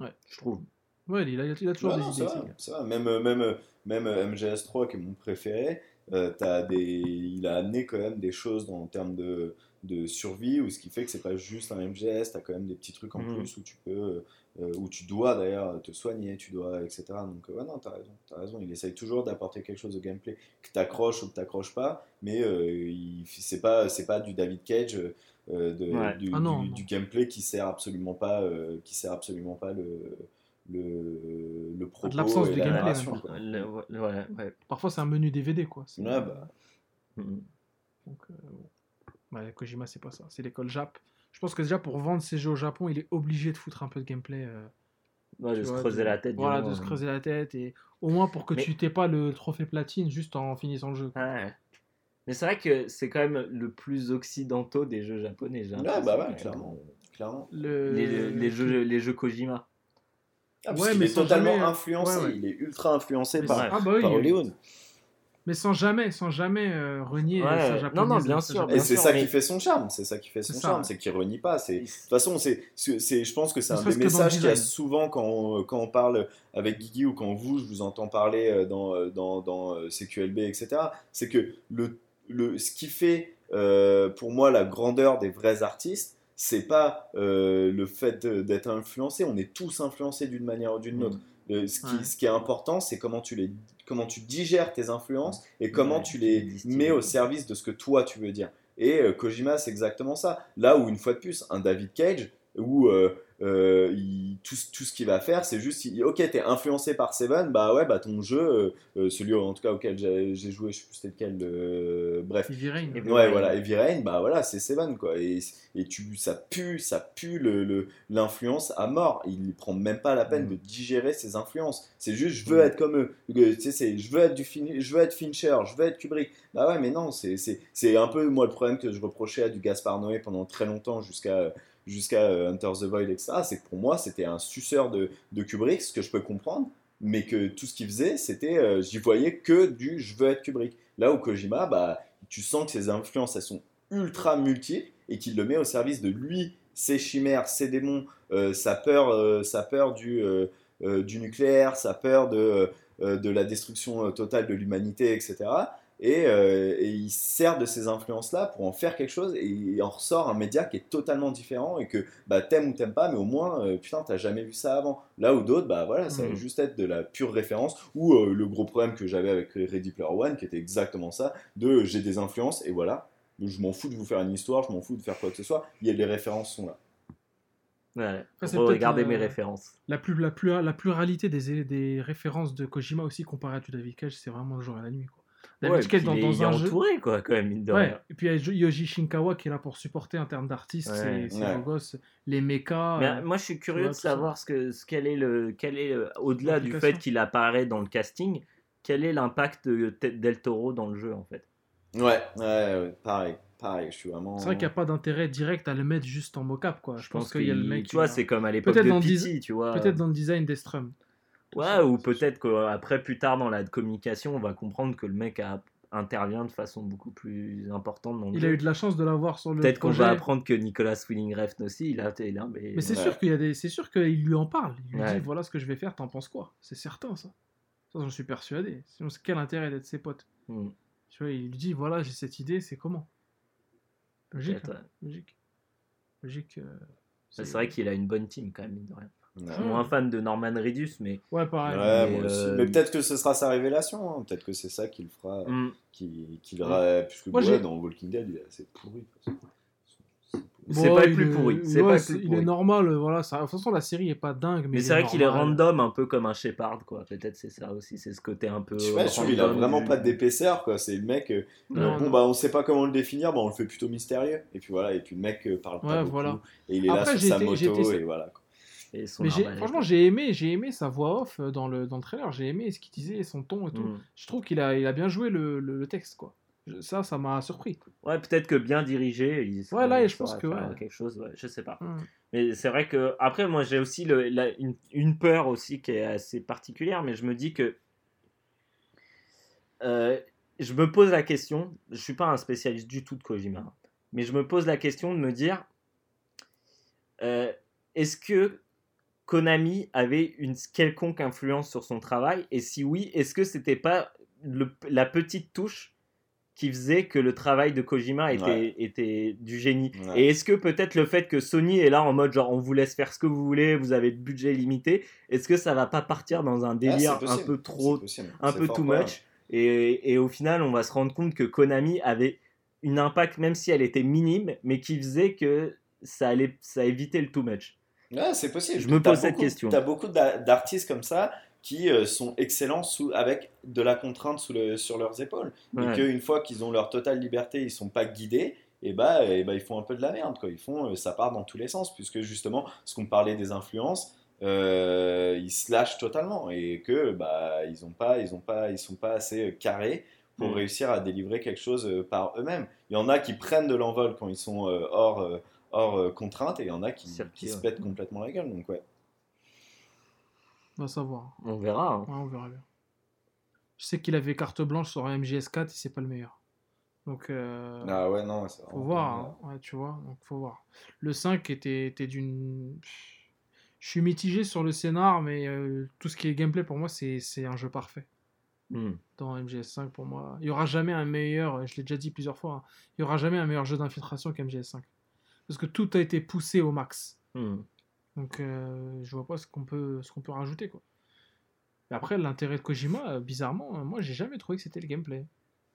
S3: Ouais.
S2: Je trouve.
S3: Ouais, il a, il a toujours
S4: Ouais,
S3: des
S4: non,
S3: idées.
S4: ça ça va. Même, euh, même, euh, même euh, MGS3, qui est mon préféré, euh, t'as des... il a amené quand même des choses dans, en termes de, de survie, ou ce qui fait que c'est pas juste un MGS, t'as quand même des petits trucs en
S2: Mhm.
S4: plus où tu peux, euh, où tu dois d'ailleurs te soigner, tu dois, etc. Donc euh, ouais, non, t'as raison, t'as raison. Il essaye toujours d'apporter quelque chose de gameplay que t'accroches ou que t'accroches pas, mais euh, il- c'est pas, c'est pas du David Cage. euh, de,
S2: Ouais.
S4: du,
S3: Ah non,
S4: du-
S3: non.
S4: du gameplay qui sert absolument pas euh, qui sert absolument pas le le, le propos
S3: l'absence
S4: et
S3: de
S4: la
S3: gameplay.
S2: Le- ouais, ouais, ouais.
S3: Parfois, c'est un menu DVD, quoi. C'est-
S4: Ouais, bah.
S3: Donc, euh, Kojima, c'est pas ça. C'est l'école Jap. Je pense que déjà, pour vendre ses jeux au Japon, il est obligé de foutre un peu de gameplay. euh,
S2: Ouais, de se creuser
S3: de-
S2: la tête.
S3: Voilà, de se
S2: hein.
S3: creuser la tête. Et au moins pour que
S2: Mais-
S3: tu t'aies pas le trophée platine juste en finissant le jeu.
S2: Ouais. Mais c'est vrai que c'est quand même le plus occidentaux des jeux japonais. j'ai
S4: bah ouais, clairement, clairement.
S3: Le...
S2: Les, les jeux, les jeux Kojima.
S4: Ah, parce
S3: Ouais, mais
S4: est
S3: sans
S4: totalement
S3: jamais-
S4: influencé,
S3: ouais, ouais.
S4: il est ultra influencé
S3: Mais
S4: par,
S3: ah bah oui,
S4: par Hollywood.
S3: Mais sans jamais, sans jamais euh, renier
S2: Ouais,
S3: sa
S2: non,
S3: japonaise.
S2: non, bien sûr.
S4: Et c'est ça
S2: mais-
S4: qui fait son charme, c'est ça qui fait son charme,
S3: ouais.
S4: c'est qu'il renie pas. C'est de toute façon, c'est, je pense que c'est un des messages qu'il y a souvent quand on, quand on parle avec Guigui ou quand vous, je vous entends parler euh, dans, euh, dans, dans euh, CQLB, etc. C'est que le, le, ce qui fait euh, pour moi la grandeur des vrais artistes, c'est pas euh, le fait d'être influencé. On est tous influencés d'une manière ou d'une autre. Le- ce, qui,
S3: Ouais.
S4: ce qui est important, c'est comment tu les, comment tu digères tes influences et comment
S2: Ouais,
S4: tu les mets au service de ce que toi tu veux dire. Et euh, Kojima, c'est exactement ça. Là où, une fois de plus, un David Cage, où euh, euh, il- tout, ce- tout ce qu'il va faire, c'est juste, il- ok, t'es influencé par Seven, bah ouais, bah ton jeu, euh, euh, celui en tout cas auquel j'ai joué, je sais plus c'était lequel, euh, bref.
S3: Heavy Rain.
S2: Et-
S4: Ouais, voilà, Heavy Rain, bah voilà, c'est Seven, quoi. Et, et tu, ça pue, ça pue le- le- l'influence à mort. Il prend même pas la peine
S2: Mm.
S4: de digérer ses influences. C'est juste, je veux
S2: Mm.
S4: être comme eux. Tu sais, c'est, je veux être du Fin- je veux être Fincher, je veux être Kubrick. Bah ouais, mais non, c'est, c'est, c'est un peu moi le problème que je reprochais à du Gaspard Noé pendant très longtemps jusqu'à jusqu'à euh, Hunter the Void, etc. C'est que pour moi, c'était un suceur de, de Kubrick, ce que je peux comprendre, mais que tout ce qu'il faisait, c'était, euh, j'y voyais que du je veux être Kubrick. Là où Kojima, bah, tu sens que ses influences, elles sont ultra multiples et qu'il le met au service de lui, ses chimères, ses démons, euh, sa peur, sa peur du, du nucléaire, sa peur de, de la destruction totale de l'humanité, etc. Et, euh, et il sert de ces influences-là pour en faire quelque chose et il en ressort un média qui est totalement différent et que bah, t'aimes ou t'aimes pas, mais au moins, euh, putain, t'as jamais vu ça avant. Là où d'autres, bah voilà, ça va
S2: Mhm.
S4: juste être de la pure référence ou euh, le gros problème que j'avais avec Ready Player One qui était exactement ça, de j'ai des influences et voilà, je m'en fous de vous faire une histoire, je m'en fous de faire quoi que ce soit, il y a les références sont là.
S2: Ouais,
S3: c'est
S2: regardez mes
S3: euh,
S2: références.
S3: La, plus, la, plus, la pluralité des, des références de Kojima aussi comparé à David Cage, c'est vraiment le jour et la nuit. Quoi. David dans,
S2: il est,
S3: dans un jeu.
S2: entouré, quoi, quand même, mine de
S3: Ouais,
S2: rien.
S3: et puis il y a Yoji Shinkawa qui est là pour supporter en termes d'artistes,
S2: Ouais.
S3: c'est
S4: Ouais.
S3: gosse. Les mechas.
S2: Mais,
S3: euh,
S2: moi, je suis curieux
S3: vois,
S2: de savoir ce que, ce, quel est le, quel est au-delà du fait qu'il apparaît dans le casting, quel est l'impact de Del Toro dans le jeu, en fait?
S4: Ouais, ouais, ouais, pareil, pareil, je suis vraiment.
S3: C'est vrai qu'il n'y a pas d'intérêt direct à le mettre juste en mocap, quoi. Je, pense, qu'il y a le mec.
S2: Tu vois, c'est comme à l'époque
S3: Peut-être
S2: de
S3: dans
S2: Pity, tu vois.
S3: Peut-être dans le design des strums.
S2: Ouais, ou peut-être qu'après, plus tard, dans la communication, on va comprendre que le mec a- intervient de façon beaucoup plus importante dans le
S3: Il a eu de la chance de l'avoir sur le
S2: Peut-être qu'on va apprendre que Nicolas Refn aussi, il a été là, mais...
S3: Mais c'est
S4: Ouais.
S3: sûr qu'il y a des, c'est sûr qu'il lui en parle. Il lui
S2: Ouais.
S3: dit voilà ce que je vais faire, t'en penses quoi? C'est certain ça. Ça j'en suis persuadé. Sinon quel intérêt d'être ses potes?
S2: Hmm,
S3: Tu vois, il lui dit voilà j'ai cette idée, c'est comment? Logique, hein,
S2: ouais.
S3: logique, logique. euh,
S2: C'est vrai qu'il a une bonne team, quand même, mine de rien.
S4: Ouais.
S2: Je suis moins fan de Norman Reedus, mais...
S3: Ouais pareil.
S4: Ouais,
S2: Mais,
S4: moi aussi.
S2: euh,
S4: Mais peut-être que ce sera sa révélation, hein. peut-être que c'est ça qu'il fera,
S2: Hmm,
S4: qui, qu'il ra- puisque
S3: Moi,
S4: ouais, dans Walking Dead, il est assez pourri.
S2: C'est
S3: Bon,
S2: pas le
S3: il
S2: plus
S3: est-
S2: pourri, c'est
S3: ouais,
S2: pas plus
S3: il
S2: pourri.
S3: est normal, voilà. Ça... De toute façon la série est pas dingue, mais,
S2: Mais
S3: il
S2: c'est vrai qu'il est random, un peu comme un Shepard, quoi. Peut-être c'est ça aussi, c'est ce côté un peu...
S4: Je sais pas, trouve qu'il a
S2: random
S4: vraiment
S2: du-
S4: pas d'épaisseur, quoi. C'est le mec, euh,
S3: Non,
S4: bon,
S3: non.
S4: bah, on sait pas comment le définir, bah, on le fait plutôt mystérieux. Et puis voilà, et puis le mec euh, parle pas
S3: Ouais,
S4: beaucoup,
S3: voilà.
S4: et il est
S3: Après,
S4: là sur sa moto,
S3: été-
S4: et voilà. quoi.
S2: Et son
S3: Mais j'ai-
S2: arbalète.
S3: franchement, j'ai aimé, j'ai aimé sa voix off euh, dans le, dans le trailer. J'ai aimé ce qu'il disait, son ton et tout.
S2: Hmm.
S3: Je trouve qu'il a, il a bien joué le, le, le texte, quoi. Ça, ça m'a surpris.
S2: Ouais, peut-être que bien dirigé, il
S3: Ouais, là,
S2: il
S3: je pense que ouais.
S2: quelque chose, ouais, je sais pas.
S3: Hmm.
S2: Mais c'est vrai que, après, moi, j'ai aussi le, la- une, une peur aussi qui est assez particulière, mais je me dis que. euh, je me pose la question, je suis pas un spécialiste du tout de Kojima, hein, mais je me pose la question de me dire euh, est-ce que Konami avait une quelconque influence sur son travail? Et si oui, est-ce que c'était pas le- la petite touche qui faisait que le travail de Kojima était,
S4: Ouais.
S2: était du génie?
S4: Ouais.
S2: Et est-ce que peut-être le fait que Sony est là en mode genre on vous laisse faire ce que vous voulez, vous avez de budget limité, est-ce que ça va pas partir dans un
S4: Ah,
S2: délire un peu trop un peu too much? Et, et au final on va se rendre compte que Konami avait une impact même si elle était minime mais qui faisait que ça allait ça évitait le too much
S4: Ouais, c'est possible.
S2: Je me pose cette
S4: beaucoup-
S2: question.
S4: T'as beaucoup d'a- d'artistes comme ça qui euh, sont excellents sous, avec de la contrainte sous le- sur leurs épaules.
S2: Ouais.
S4: Et qu'une fois qu'ils ont leur totale liberté, ils sont pas guidés, et bah, et bah ils font un peu de la merde. Quoi. Ils font, euh, ça part dans tous les sens, puisque justement, ce qu'on parlait des influences, euh, ils se lâchent totalement et que bah ils ont pas, ils ont pas, ils sont pas assez carrés pour
S2: Mm.
S4: réussir à délivrer quelque chose par eux-mêmes. Il y en a qui prennent de l'envol quand ils sont hors, hors euh, contrainte, et il y en a qui, se
S2: ouais.
S4: pètent complètement la gueule. Donc ouais.
S3: On va savoir.
S2: on verra hein.
S3: Ouais, on verra bien. Je sais qu'il avait carte blanche sur un MGS4 et c'est pas le meilleur. Donc, euh,
S4: Ah ouais non, c'est
S3: faut voir. hein. Ouais, tu vois, donc faut voir. Le 5 était, était d'une. Je suis mitigé sur le scénar, mais euh, tout ce qui est gameplay pour moi, c'est c'est un jeu parfait.
S2: Hmm.
S3: Dans MGS5 pour moi. Il y aura jamais un meilleur, je l'ai déjà dit plusieurs fois, hein, il y aura jamais un meilleur jeu d'infiltration qu'MGS5. Parce que tout a été poussé au max.
S2: Hmm.
S3: Donc euh, je vois pas ce qu'on peut, ce qu'on peut rajouter quoi. Mais après l'intérêt de Kojima, euh, bizarrement, euh, moi j'ai jamais trouvé que c'était le gameplay.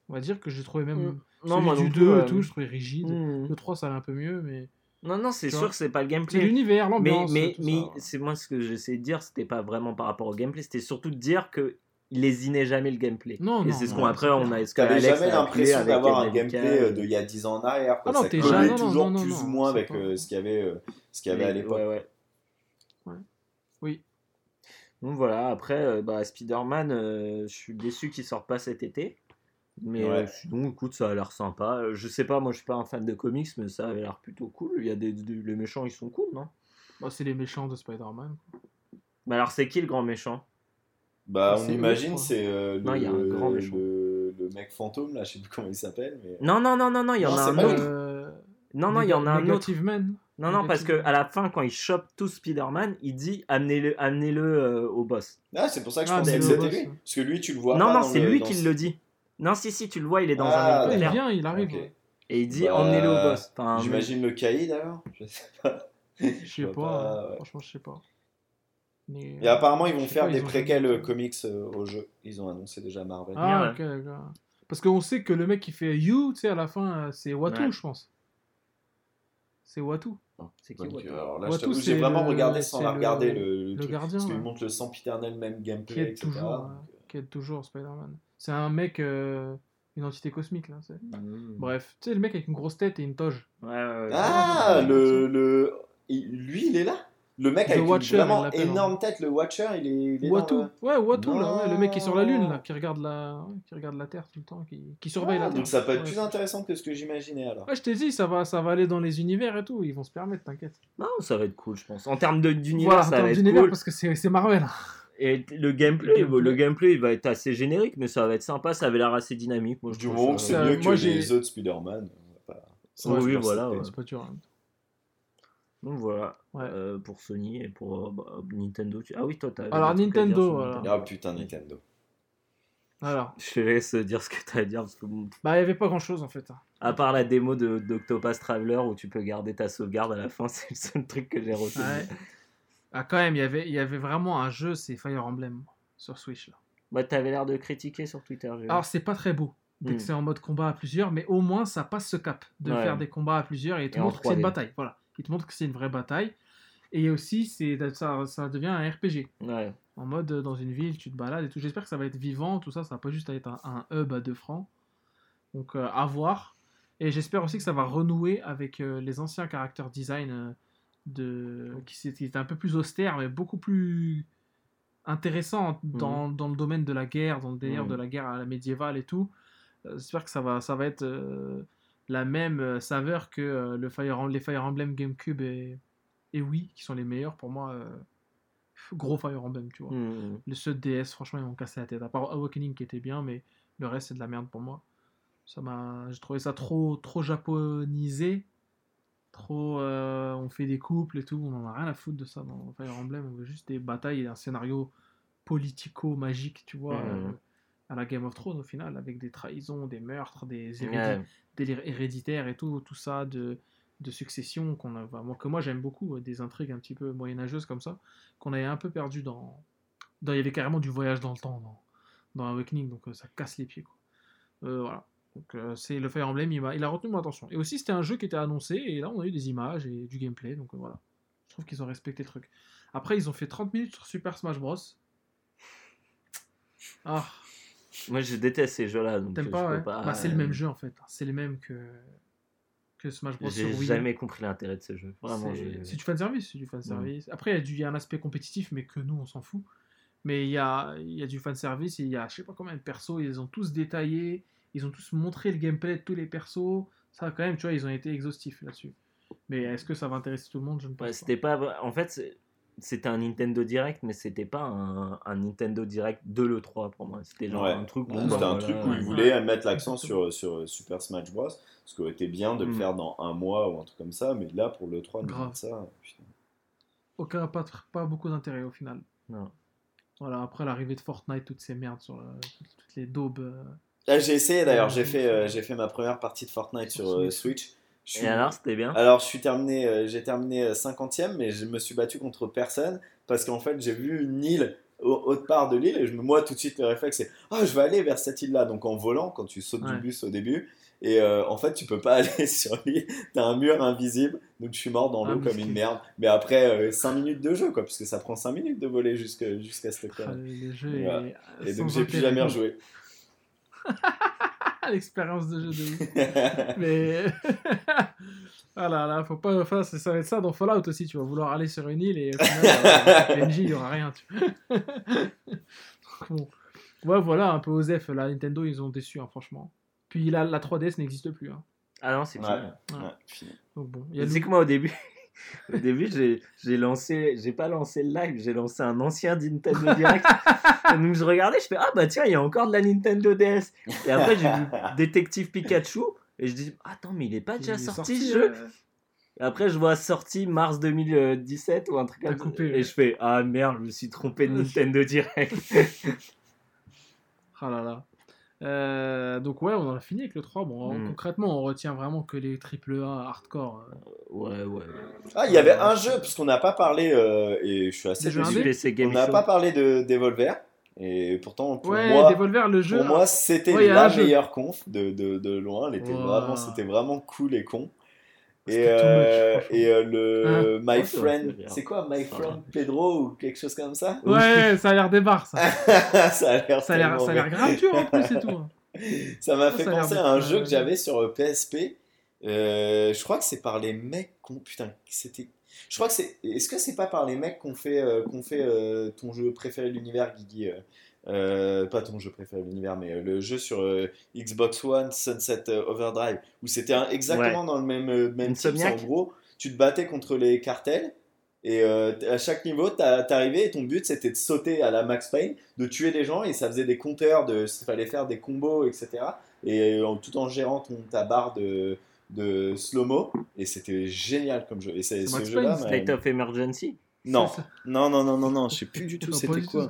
S3: On va dire que j'ai trouvé même
S2: Hmm.
S3: celui
S2: non moi
S3: du
S2: non
S3: 2
S2: plus,
S3: et tout, je trouvais rigide.
S2: hmm.
S3: Le 3 ça allait un peu mieux, mais
S2: non non c'est sûr que c'est pas le
S3: c'est
S2: gameplay
S3: l'univers,
S2: mais
S3: l'ambiance.
S2: mais c'est moi ce que j'essaie de dire c'était pas vraiment par rapport au gameplay c'était surtout de dire que il lésinait jamais le gameplay
S3: Non,
S2: et c'est ce qu'on après on a
S4: T'avais jamais l'impression d'avoir un gameplay euh, d'il y a 10 ans en arrière. Quoi.
S3: Ah non,
S4: ça
S3: t'es
S4: collait
S3: jamais- non,
S4: toujours
S3: non, non,
S4: plus ou moins avec euh, ce qu'il y avait, euh, ce qu'il y avait à l'époque.
S2: ouais, ouais.
S3: Oui.
S2: Donc voilà, après, euh, bah, Spider-Man, euh, je suis déçu qu'il sorte pas cet été. Mais
S4: Ouais.
S2: euh, sinon, écoute, ça a l'air sympa. Je sais pas, moi je suis pas un fan de comics, mais ça avait l'air plutôt cool. Il y a des, des- les méchants, ils sont cool, non?
S3: Bah, c'est les méchants de Spider-Man.
S2: Mais alors, c'est qui le grand méchant?
S4: Bah,
S3: Ah,
S4: on imagine, c'est euh, le,
S2: grand méchant.
S4: le, le mec fantôme, là, je sais plus comment il s'appelle. Mais...
S2: Non, non, non, non, non, il y en
S4: Non,
S2: a un autre.
S3: Euh,
S2: Non, non, il y en a un autre.
S3: Man.
S2: Non, non, parce que à la fin, quand il chope tout Spider-Man, il dit amenez-le amenez -le, au boss.
S4: Ah, c'est pour ça que je
S3: Ah,
S4: pensais que c'était lui. Parce que lui, tu le vois
S2: non,
S4: pas
S2: non, c'est lui
S4: dans
S2: qui le dit. Non, si, si, tu le vois, il est dans
S4: Ah,
S2: un
S3: Ouais, il vient, il arrive.
S2: Et il dit
S4: Bah,
S2: emmenez-le au boss. Enfin,
S4: J'imagine le caïd alors Je sais pas.
S3: Je sais pas,
S4: pas,
S3: hein.
S4: ouais.
S3: franchement, je sais pas. Mais,
S4: Et apparemment, ils vont faire
S3: pas,
S4: des préquels euh, comics euh, au jeu. Ils ont annoncé déjà Marvel.
S3: Ah, ok, d'accord. Parce qu'on sait que le mec qui fait You, tu sais, à la fin, euh, c'est Watu,
S2: Ouais.
S3: je pense. C'est Watu.
S2: Non, C'est qui Watu
S4: alors là,
S3: Watu,
S4: j'ai vraiment
S3: le-
S4: regardé sans la regarder le, le
S3: le
S4: truc,
S3: gardien,
S4: parce qu'il
S3: ouais.
S4: montre le sempiternel même
S3: Qui
S4: gameplay,
S3: aide
S4: etc.
S3: toujours,
S4: Donc,
S3: euh, qui aide toujours Spider-Man. C'est un mec, euh, une entité cosmique, là.
S2: Mmh.
S3: Bref, tu sais, le mec avec une grosse tête et une toge.
S2: Ouais, ouais, ouais.
S4: Ah,
S3: Ouais,
S4: le, le... lui, il est là? Le mec
S3: The
S4: avec
S3: Watcher,
S4: une vraiment
S3: l'appelle,
S4: énorme tête, le Watcher, il est, il est
S3: Watu.
S4: là,
S3: Ouais, Watu, là. Ouais, le mec qui est sur la lune, là, qui regarde la, qui regarde la Terre tout le temps, qui, surveille
S4: Ah,
S3: la Terre.
S4: donc ça peut être
S3: Ouais.
S4: plus intéressant que ce que j'imaginais alors.
S3: Ouais, je t'ai dit, ça va, ça va aller dans les univers et tout. Ils vont se permettre, t'inquiète.
S2: Non, ça va être cool, je pense. En termes de- d'univers,
S3: Voilà,
S2: ça va être cool.
S3: parce que c'est Marvel.
S2: Et le gameplay,
S3: Le gameplay.
S2: il va être assez générique, mais ça va être sympa. Ça avait l'air assez dynamique. Moi, je
S4: Du
S2: trouve
S4: moment que c'est mieux que les autres Spider-Man. pas-
S2: Oui, voilà,
S4: citer.
S2: ouais.
S3: C'est pas dur. hein.
S2: Donc voilà,
S3: Ouais.
S2: euh, pour Sony et pour euh, bah, Nintendo. tu- Ah oui, toi, t'as.
S3: Alors, Nintendo, voilà.
S4: Ah putain, Nintendo.
S3: Alors,
S2: Je te laisse dire ce que t'as à dire, parce que
S3: bah, il y avait pas grand chose en fait.
S2: à part la démo de d'Octopass Traveler où tu peux garder ta sauvegarde à la fin, c'est le seul truc que j'ai retenu.
S3: Ouais. Ah, quand même, il y avait, il y avait vraiment un jeu, c'est Fire Emblem sur Switch. Là.
S2: Bah, t'avais l'air de critiquer sur Twitter.
S3: Alors, c'est pas très beau dès que
S2: Hmm.
S3: c'est en mode combat à plusieurs, mais au moins ça passe ce cap de
S2: Ouais.
S3: faire des combats à plusieurs et
S2: en
S3: montre que c'est une
S2: 3D.
S3: bataille. Voilà, il te montre que c'est une vraie bataille. Et aussi, c'est ça, ça devient un RPG.
S2: Ouais.
S3: En mode euh, dans une ville, tu te balades et tout. J'espère que ça va être vivant, tout ça. Ça va pas juste être un, un hub à 2 francs. Donc euh, à voir. Et j'espère aussi que ça va renouer avec euh, les anciens caractères design euh, de qui qui étaient un peu plus austères, mais beaucoup plus intéressants dans, dans le domaine de la guerre, dans le délire
S2: Mhm.
S3: de la guerre à la médiévale et tout. J'espère que ça va, ça va être la même euh, saveur que euh, le Fire, les Fire Emblem GameCube et, et Wii, qui sont les meilleurs pour moi. euh, gros Fire Emblem, tu vois.
S2: Hmm.
S3: Les ceux de DS, franchement, ils m'ont cassé la tête. À part Awakening qui était bien, mais le reste, c'est de la merde pour moi. Ça m'a... J'ai trouvé ça trop, trop japonisé. Trop. euh, on fait des couples et tout. On en a rien à foutre de ça dans Fire Emblem. On veut juste des batailles et un scénario politico-magique, tu vois. À la Game of Thrones, au final, avec des trahisons, des meurtres, des hérédi-
S2: Ouais.
S3: délires héréditaires et tout, tout ça de, de succession qu'on a, moi, que moi j'aime beaucoup, euh, des intrigues un petit peu moyenâgeuses comme ça, qu'on avait un peu perdu dans, dans. Il y avait carrément du voyage dans le temps dans, dans Awakening, donc euh, ça casse les pieds. Quoi. Euh, voilà. Donc euh, c'est le Fire Emblem, il, a retenu mon attention. Et aussi c'était un jeu qui était annoncé, et là on a eu des images et du gameplay, donc euh, voilà. Je trouve qu'ils ont respecté le truc. Après ils ont fait 30 minutes sur Super Smash Bros. Ah,
S2: Moi, je déteste ces jeux-là. donc,
S3: t'aimes
S2: euh,
S3: pas,
S2: je peux
S3: ouais
S2: pas,
S3: Bah c'est le
S2: euh,
S3: même jeu en fait. C'est le même que, que Smash Bros. sur
S2: J'ai
S3: Wii.
S2: jamais compris l'intérêt de ce jeu. Vraiment,
S3: C'est- du fanservice, c'est du fanservice. Après, il y a du- il y, a un aspect compétitif, mais que nous, on s'en fout. Mais il y a, il y a du fanservice, et il y a je sais pas combien de persos, ils ont tous détaillé, ils ont tous montré le gameplay de tous les persos. Ça, quand même, tu vois, ils ont été exhaustifs là-dessus. Mais est-ce que ça va intéresser tout le monde? Je ne pense
S2: Ouais,
S3: pas.
S2: c'était pas. En fait, c'est- c'était un Nintendo Direct, mais c'était pas un, un Nintendo Direct de l'E3 pour moi. C'était genre
S4: Ouais.
S2: un truc. bon,
S4: C'était
S2: bah,
S4: un
S2: voilà.
S4: truc où ils voulaient mettre l'accent sur, sur Super Smash Bros. Ce qui aurait été bien de le
S2: Mm.
S4: faire dans un mois ou un truc comme ça, mais là pour le 3,
S3: Grave.
S4: ça. putain.
S3: Aucun, pas, pas beaucoup d'intérêt au final.
S2: Non.
S3: Voilà, après l'arrivée de Fortnite, toutes ces merdes sur la- toutes, les daubes. euh,
S4: Ah, j'ai essayé d'ailleurs, j'ai fait, euh, j'ai fait ma première partie de Fortnite
S3: Sur
S4: sur euh,
S3: Switch.
S4: Switch. Je suis-
S2: Et alors, c'était bien
S4: Alors, je suis terminé, euh, j'ai terminé 50e, mais je me suis battu contre personne parce qu'en fait, j'ai vu une île au- autre part de l'île et je, me- moi, tout de suite, le réflexe, c'est Ah, je vais aller vers cette île-là. Donc, en volant, quand tu sautes
S3: Ouais.
S4: du bus au début, et euh, en fait, tu peux pas aller sur l'île, t'as un mur invisible, donc je suis mort dans
S3: Ah,
S4: l'eau comme
S3: miskin.
S4: une merde. Mais après 5 minutes de jeu, quoi, parce que ça prend 5 minutes de voler jusqu'à cette
S3: ah.
S4: Et
S3: sans
S4: donc, j'ai plus jamais rejoué.
S3: L'expérience de jeu de ouf. Mais ah là là, faut pas. Enfin, ça ça va être ça dans Fallout aussi. Tu vas vouloir aller sur une île et au final, euh, PNJ, il y aura rien. Tu... Bon. Ouais, voilà, un peu Osef. La Nintendo, ils ont déçu, hein, franchement. Puis la, la 3DS n'existe plus. Hein.
S2: Ah non, c'est
S4: Ouais. Ouais, fini.
S3: Donc bon, il y a
S2: Tu sais
S3: Lou-
S2: que moi, au début. Au début, j'ai j'ai lancé, j'ai pas lancé le live, j'ai lancé un ancien Nintendo Direct. Et donc je regardais, je fais ah bah tiens, il y a encore de la Nintendo DS. Et après j'ai vu Détective Pikachu et je dis attends mais il est pas
S3: il
S2: déjà
S3: est
S2: sorti, ce jeu?
S3: euh,
S2: Et après je vois sorti mars 2017 ou un truc comme ça. Et je fais ah merde, je me suis trompé de Nintendo Direct.
S3: Ah là là. Euh, donc ouais, on en a fini avec le 3. Bon,
S2: Mm.
S3: concrètement, on retient vraiment que les triple A hardcore. euh,
S2: ouais ouais.
S4: Ah, il y avait un jeu, puisqu'on n'a pas parlé, euh, et je suis assez déçu. On
S2: Game
S4: n'a pas parlé de Devolver, et pourtant, pour
S3: ouais,
S4: moi,
S3: Devolver, le jeu.
S4: pour moi c'était
S3: Ouais,
S4: la
S3: jeu.
S4: meilleure conf de, de, de loin. Elle était
S3: Wow.
S4: vraiment, c'était vraiment cool et con. Et,
S3: much,
S4: euh, et euh, le My
S2: Ouais, ça va
S4: Friend, c'est quoi My
S2: Ça
S4: Friend. Pedro ou quelque chose comme ça?
S3: Ouais, ça a l'air des barres, ça.
S4: Ça a l'air
S3: Ça a l'air,
S4: tellement
S3: ça a l'air
S4: bien.
S3: grave dur en plus et tout. hein.
S4: Ça m'a fait
S3: ça
S4: penser à un jeu que j'avais sur PSP. Euh, je crois que c'est par les mecs qu'on. Putain, c'était. Je crois que c'est. Est-ce que c'est pas par les mecs qu'on fait, euh, qu'on fait euh, ton jeu préféré de l'univers, Guigui euh, Pas ton jeu préféré de l'univers, mais euh, le jeu sur euh, Xbox One, Sunset euh, Overdrive, où c'était exactement dans le même, même type. En gros, tu te battais contre les cartels. Et euh, à chaque niveau, t'a- t'arrivais et ton but c'était de sauter à la Max Payne, de tuer des gens et ça faisait des compteurs, de, il fallait faire des combos, etc. Et en- tout en gérant ton, ta barre de, de slow-mo. Et c'était génial comme jeu. Et c'est ce
S3: Max
S4: jeu-là.
S2: State of Emergency?
S4: Non, non, non, non, non, non, je sais plus du tout c'était quoi.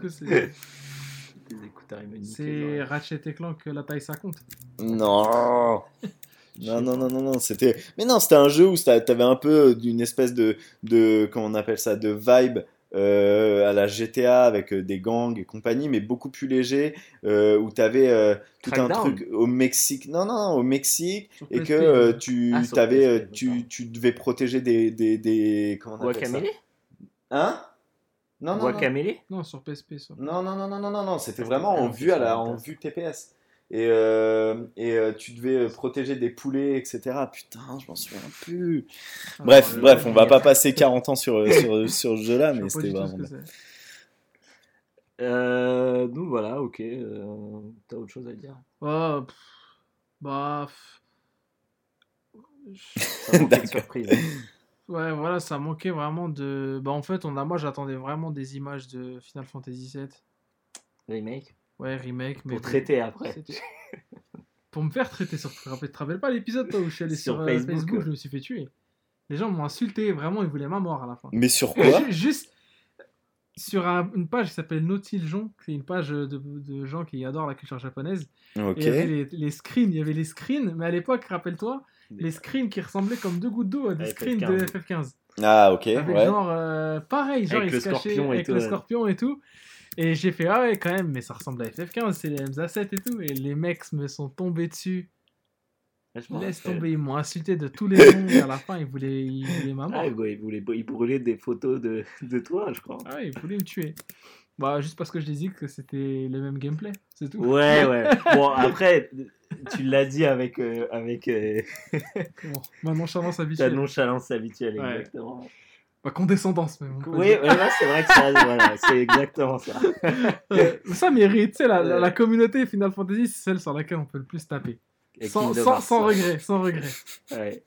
S3: C'est.
S2: Écouteurs.
S3: Ratchet et Clank, la taille ça compte.
S4: Non. Non, non, non, non, non, c'était. Mais non, c'était un jeu où t'avais un peu d'une espèce de, de. Comment on appelle ça De vibe euh, à la GTA avec euh, des gangs et compagnie, mais beaucoup plus léger, euh, où t'avais euh, tout un truc au Mexique. Non, non, non, au Mexique,
S3: Sur
S4: et
S3: PSP,
S4: que euh, tu,
S2: Ah,
S4: euh, tu, tu devais protéger des. des, des comment on appelle ça Hein? Non, non, non.
S2: Guacamele
S3: Non, sur PSP, ça.
S4: Non, non, non, non, non, non, non, c'était vraiment en
S2: un
S4: vue, à la, en vue TPS. Et, euh, et euh, tu devais euh, protéger des poulets, etc. Putain, je m'en souviens plus.
S3: Ah,
S4: Bref, bref, on va pas passer 40 ans sur, sur, sur ce jeu-là,
S3: Je
S4: mais c'était vraiment.
S2: Euh, donc voilà, ok. euh, T'as autre chose à dire?
S3: Oh, pff, bah. pff.
S4: D'accord.
S3: Ouais, voilà, ça manquait vraiment de. Bah, en fait, on a... moi, j'attendais vraiment des images de Final Fantasy VII.
S2: Remake
S3: Ouais, remake. Mais
S2: Pour traiter après.
S3: Pour me faire traiter sur. Tu te rappelles- tu te rappelles pas l'épisode, où je suis allé
S2: Sur
S3: sur, euh,
S2: Facebook,
S3: Facebook,
S2: ouais.
S3: je me suis fait tuer. Les gens m'ont insulté, vraiment, ils voulaient ma mort à la fin.
S4: Mais sur quoi
S3: Ju- Juste sur un- une page qui s'appelle Nautiljon, c'est une page de, de gens qui adorent la culture japonaise.
S4: Ok.
S3: Et il y avait les, les screens, il y avait les screens, mais à l'époque, rappelle-toi, les screens qui ressemblaient comme deux gouttes d'eau à des
S2: À
S3: screens
S2: FF15.
S3: de FF15.
S4: Ah, ok,
S3: Avec
S4: ouais.
S3: genre, euh, pareil, genre
S2: Avec
S3: il
S2: le
S3: se cachait
S2: scorpion et
S3: avec
S2: tout,
S3: le scorpion et tout. Et j'ai fait, ah ouais, quand même, mais ça ressemble à FF15, c'est les MZA7 et tout. Et les mecs me sont tombés dessus.
S2: Ah, je
S3: Laisse tomber, ils m'ont insulté de tous les noms. et à la fin, ils voulaient, ils voulaient ma mort.
S2: Ah, ouais, il, voulait, il brûlait des photos de, de toi, je crois.
S3: Ah ouais, ils voulaient me tuer. Bah, juste parce que je les dis que c'était le même gameplay, c'est tout.
S2: Ouais, ouais. Bon, après, tu l'as dit avec, euh, avec euh,
S3: Bon, ma nonchalance
S2: ta
S3: habituelle.
S2: nonchalance habituelle,
S3: Ouais.
S2: exactement.
S3: Ma condescendance, même.
S2: Oui, c'est vrai que ça, voilà, c'est exactement ça.
S3: Ça mérite, tu sais, la, la- communauté Final Fantasy, c'est celle sur laquelle on peut le plus taper. Sans, regret, sans regret.
S2: Ouais.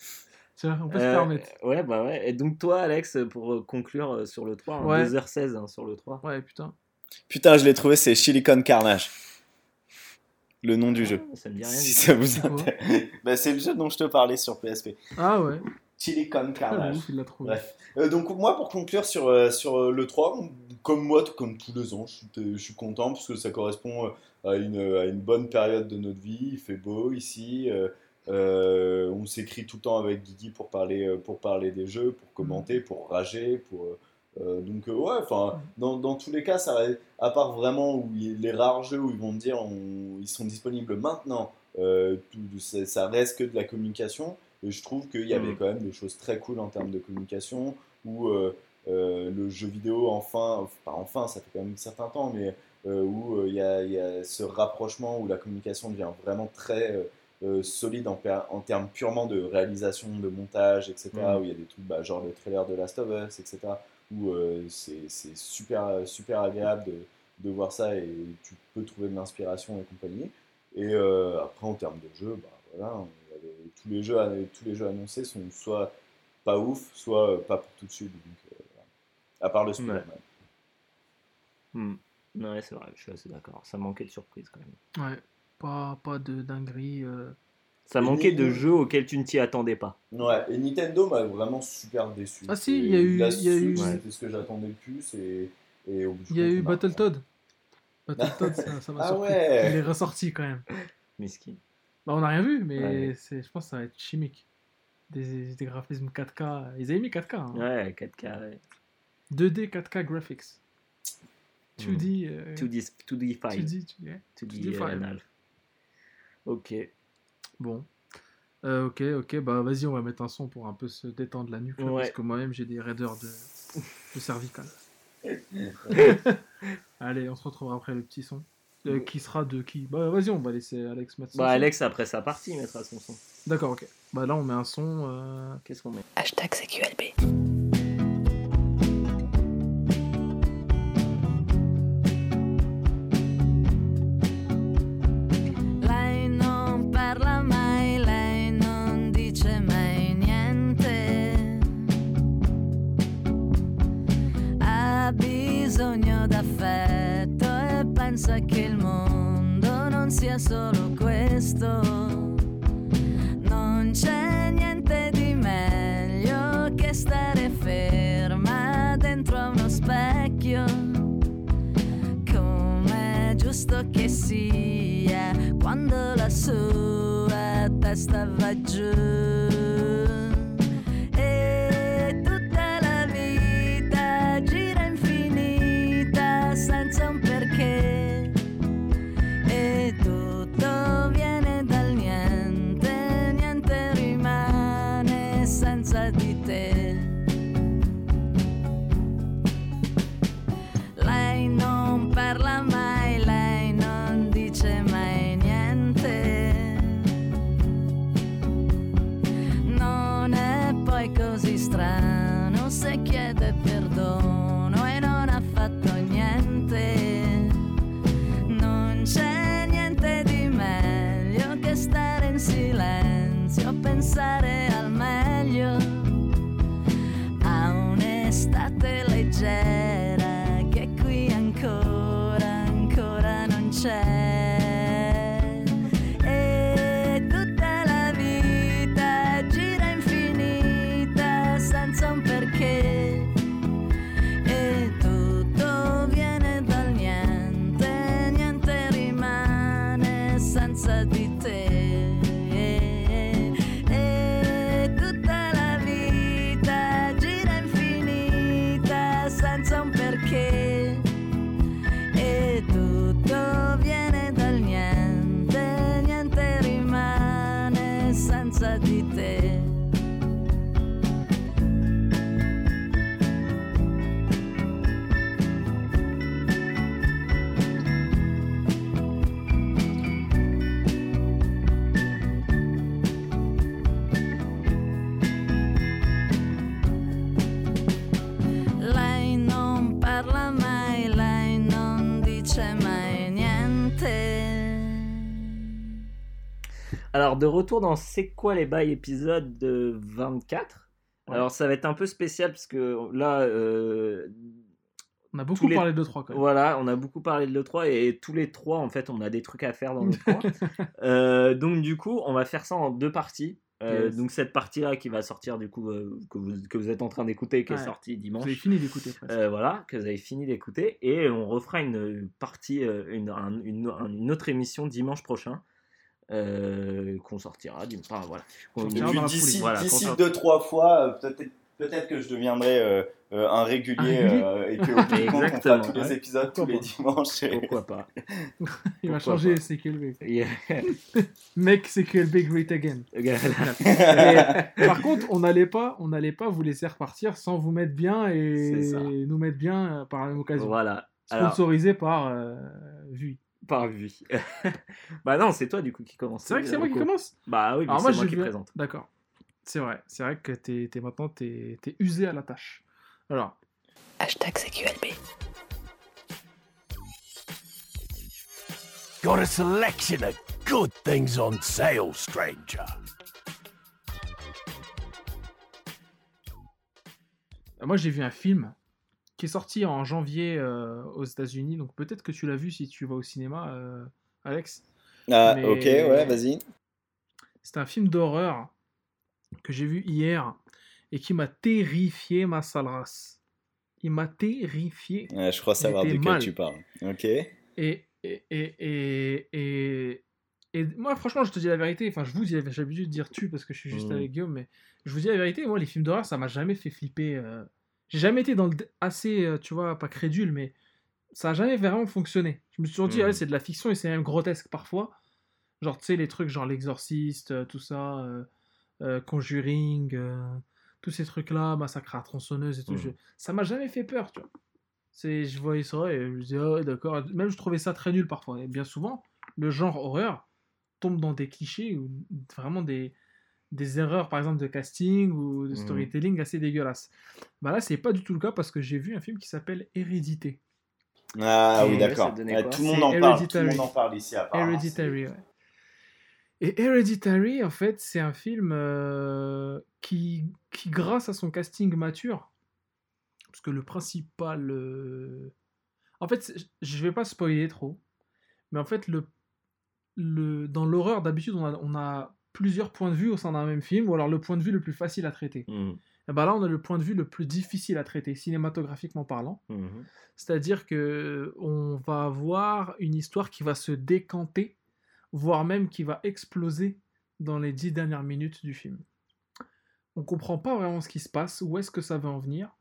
S3: Tu vois, on peut se
S2: Euh,
S3: permettre.
S2: Ouais, bah ouais. Et donc, toi, Alex, pour euh, conclure sur le 3, hein,
S3: Ouais.
S2: 2h16 hein, sur le 3.
S3: Ouais, putain.
S4: Putain, je l'ai trouvé, c'est Silicon Carnage. Le nom du jeu.
S2: Ça me dit rien.
S4: Si ça vous intéresse. Bah, c'est le jeu dont je te parlais sur PSP.
S3: Ah ouais, l'a trouvé.
S4: Bref. Euh, donc moi pour conclure sur, euh, sur euh, le 3, comme moi, comme tous les ans, je suis, je suis content parce que ça correspond à une, à une bonne période de notre vie. Il fait beau ici. euh, euh, on s'écrit tout le temps avec Guigui pour parler, euh, pour parler des jeux, pour commenter, pour rager. Pour, euh, donc euh, ouais, enfin dans, dans tous les cas, ça, va- à part vraiment où il- les rares jeux où ils vont me dire on- ils sont disponibles maintenant, euh, tout- ça, reste que de la communication. Et je trouve qu'il y avait
S2: Mhm.
S4: quand même des choses très cool en termes de communication, où le jeu vidéo, enfin, enfin, pas enfin, ça fait quand même un certain temps, mais où il y, a, il y a ce rapprochement, où la communication devient vraiment très euh, solide en, en termes purement de réalisation, de montage, etc.
S2: Mhm.
S4: Où il y a des trucs, bah, genre le trailer de Last of Us, etc. Où euh, c'est super, super agréable de, de voir ça et tu peux trouver de l'inspiration et compagnie. Et euh, après, en termes de jeu, bah, voilà, avait- tous, les jeux, tous les jeux annoncés sont soit pas ouf, soit euh, pas pour tout de suite. Donc, euh. À part le Spider-Man.
S2: Hmm. Ouais, c'est vrai, je suis assez d'accord. Ça manquait de surprise quand même.
S3: Ouais, pas, pas de dinguerie. euh.
S2: Ça
S4: Et
S2: manquait de jeux auxquels tu ne t'y attendais pas.
S4: Ouais, et Nintendo m'a vraiment super déçu.
S3: Ah si, il y a eu- y a eu-.
S4: C'était ce que j'attendais le plus. Et, et au bout du
S3: Il y a eu
S4: bah,
S3: Battletoad. Battletoad, ça ça m'a
S4: Ah
S3: surpris.
S4: ouais.
S3: Il est ressorti quand même.
S2: Miskin.
S3: Bah, on n'a rien vu, mais
S2: Ouais.
S3: c'est, je pense que ça va être chimique. Des, des graphismes 4K. Ils avaient mis 4K. hein.
S2: Ouais, 4K. ouais.
S3: 2D 4K graphics.
S2: Hmm.
S3: 2D. euh,
S2: 2D, 2D fight.
S3: 2D, tu- ouais.
S2: 2D,
S3: 2D
S2: euh,
S3: five.
S2: anal. Ok.
S3: Bon. Euh, ok, ok, bah vas-y, on va mettre un son pour un peu se détendre la nuque, là,
S2: Ouais.
S3: parce que moi-même j'ai des raideurs de, de cervical. Allez, on se retrouvera après le petit son. Euh, qui sera de qui? Bah vas-y, on va laisser Alex mettre son
S2: Bah,
S3: son.
S2: Alex, après sa partie, mettra son son.
S3: D'accord, ok. Bah là, on met un son. euh,
S2: Qu'est-ce qu'on met?
S1: Hashtag CQLB.
S2: De retour dans C'est quoi les bails épisode de 24.
S3: Ouais.
S2: Alors, ça va être un peu spécial parce que là, euh,
S3: On a beaucoup
S2: les-
S3: parlé de 3 quand même.
S2: voilà, on a beaucoup parlé de l'E3 et tous les trois, en fait, on a des trucs à faire dans notre coin. Euh, donc, du coup, on va faire ça en deux parties. Euh,
S3: Yes.
S2: Donc, cette partie-là qui va sortir, du coup, euh, que, vous, que vous êtes en train d'écouter, qui est sortie
S3: Vous
S2: dimanche.
S3: avez fini d'écouter.
S2: Euh, voilà, que vous avez fini d'écouter. Et on refera une partie, une, un- une, un- une autre émission dimanche prochain. Euh, qu'on sortira. d'une part, voilà.
S3: Sortira
S4: d'ici.
S2: Voilà, qu'on-
S4: deux, trois fois, euh, peut-être peut-être que je deviendrai euh, euh, un régulier
S3: régulier
S4: euh, et que au on fera
S2: Exactement,
S4: tous les
S3: ouais.
S4: épisodes tous
S3: Pourquoi
S4: les
S3: pas.
S4: dimanches. et-
S2: Pourquoi pas
S3: Il va changer. CQLB.
S2: Yeah.
S3: Mec, CQLB great again. Et, par contre, on n'allait pas, on n'allait pas vous laisser repartir sans vous mettre bien et nous mettre bien par la même occasion.
S2: Voilà. Alors,
S3: Sponsorisé par euh, Vui.
S2: Par vie. bah non, c'est toi du coup qui commence.
S3: C'est vrai que c'est moi qui commence.
S2: Bah oui, mais
S3: Alors
S2: c'est
S3: moi,
S2: moi
S3: je
S2: qui
S3: vais-
S2: présente.
S3: D'accord. C'est vrai. C'est vrai que t'es, t'es maintenant t'es, t'es usé à la tâche. Alors,
S1: Hashtag CQLB.
S5: Got a selection of good things on sale, stranger.
S3: euh, moi j'ai vu un film qui est sorti en janvier euh, aux États-Unis. Donc peut-être que tu l'as vu si tu vas au cinéma, euh, Alex.
S4: Ah,
S3: Mais-
S4: ok, ouais, vas-y.
S3: C'est un film d'horreur que j'ai vu hier et qui m'a terrifié, ma sale race. Il m'a terrifié.
S4: Ouais, je crois savoir de quel tu parles. Ok.
S3: Et, et, et, et, et, et moi, franchement, je te dis la vérité. Enfin, je vous dis, j'ai l'habitude de dire tu parce que je suis juste
S2: Mm.
S3: avec Guillaume, mais je vous dis la vérité. Moi, les films d'horreur, ça m'a jamais fait flipper. euh. J'ai jamais été dans le assez, euh, tu vois, pas crédule, mais ça a jamais vraiment fonctionné. Je me suis toujours dit,
S2: Mm.
S3: ouais, c'est de la fiction et c'est même grotesque parfois. Genre, tu sais, les trucs genre L'Exorciste, euh, tout ça, euh, euh, Conjuring, euh, tous ces trucs-là, Massacre à tronçonneuse et tout.
S2: Mhm.
S3: je- Ça m'a jamais fait peur, tu vois. C'est, je voyais ça et je me disais, ah ouais, d'accord. Même je trouvais ça très nul parfois. Et bien souvent, le genre horreur tombe dans des clichés ou vraiment des, des erreurs, par exemple, de casting ou de
S2: Mhm.
S3: storytelling assez dégueulasses. Bah là, c'est pas du tout le cas parce que j'ai vu un film qui s'appelle Hérédité.
S4: Ah
S2: Et
S4: oui, d'accord. Ouais, tout le monde en parle. Tout le monde en parle ici. apparemment.
S3: Hereditary, ouais. Et Hereditary, en fait, c'est un film euh, qui, qui, grâce à son casting mature, parce que le principal. euh, En fait, je vais pas spoiler trop, mais en fait, le, le... dans l'horreur, d'habitude, on a, on a plusieurs points de vue au sein d'un même film, ou alors le point de vue le plus facile à traiter.
S2: Mhm.
S3: Et ben là, on a le point de vue le plus difficile à traiter, cinématographiquement parlant.
S2: Mhm.
S3: C'est-à-dire que on va avoir une histoire qui va se décanter, voire même qui va exploser dans les dix dernières minutes du film. On comprend pas vraiment ce qui se passe, où est-ce que ça va en venir.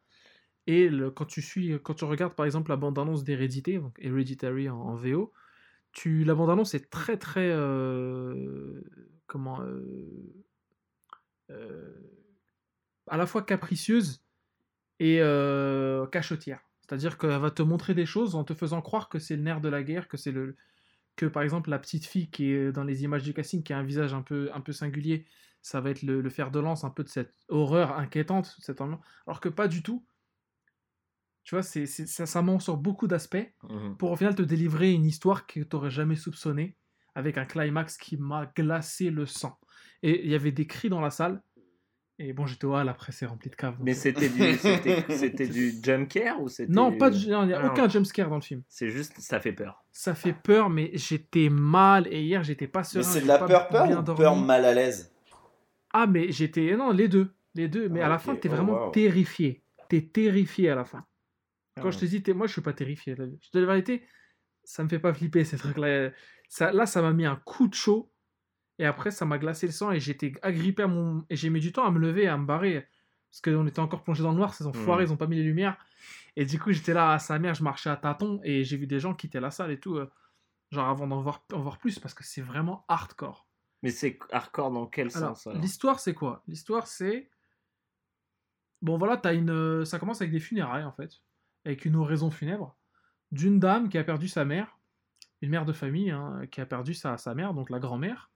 S3: Et le- quand tu suis, quand tu regardes par exemple la bande-annonce d'Hérédité, donc Hereditary en, en VO, tu, la bande-annonce est très très euh, comment euh, euh, à la fois capricieuse et cachotière. C'est-à-dire qu'elle va te montrer des choses en te faisant croire que c'est le nerf de la guerre, que c'est le que par exemple la petite fille qui est dans les images du casting qui a un visage un peu un peu singulier, ça va être le, le fer de lance un peu de cette horreur inquiétante, cette ambiance. alors que pas du tout. Tu vois, c'est, ça, ça ment sur beaucoup d'aspects
S2: Mhm.
S3: pour au final te délivrer une histoire que tu n'aurais jamais soupçonnée, avec un climax qui m'a glacé le sang. Et il y avait des cris dans la salle. Et bon, j'étais au hall, après c'est rempli de caves.
S2: Mais c'était du, c'était, c'était du jump scare ou c'était
S3: Non, pas il n'y a
S2: Ah,
S3: aucun jumpscare dans le film.
S2: C'est juste, ça fait peur.
S3: Ça fait peur, mais j'étais mal. Et hier, j'étais pas
S4: Mais
S3: serein.
S4: c'est de la peur peur ou
S3: dormi.
S4: peur mal à l'aise?
S3: Ah, mais j'étais. Non, les deux. Les deux. Mais
S4: Ah,
S3: à la
S4: ok.
S3: fin, t'es
S4: Oh,
S3: vraiment
S4: wow.
S3: terrifié. T'es terrifié à la fin. Quand
S2: Ah
S3: je te dis, moi, je suis pas terrifié. là. Je te dis la vérité, ça me fait pas flipper ces trucs-là. Ça, là, ça m'a mis un coup de chaud. Et après, ça m'a glacé le sang et j'étais agrippé à mon. Et j'ai mis du temps à me lever et à me barrer. Parce qu'on était encore plongé dans le noir, ces enfoirés,
S2: Mhm.
S3: ils ont pas mis les lumières. Et du coup, j'étais là à sa mère, je marchais à tâtons et j'ai vu des gens quitter la salle et tout. euh, genre avant d'en voir, en voir plus parce que c'est vraiment hardcore.
S2: Mais c'est hardcore dans quel
S3: Alors,
S2: sens
S3: l'histoire, c'est quoi? L'histoire, c'est. Bon, voilà, t'as une... euh, ça commence avec des funérailles, en fait. Avec une oraison funèbre. D'une dame qui a perdu sa mère. Une mère de famille, hein, qui a perdu sa, sa mère, donc la grand-mère.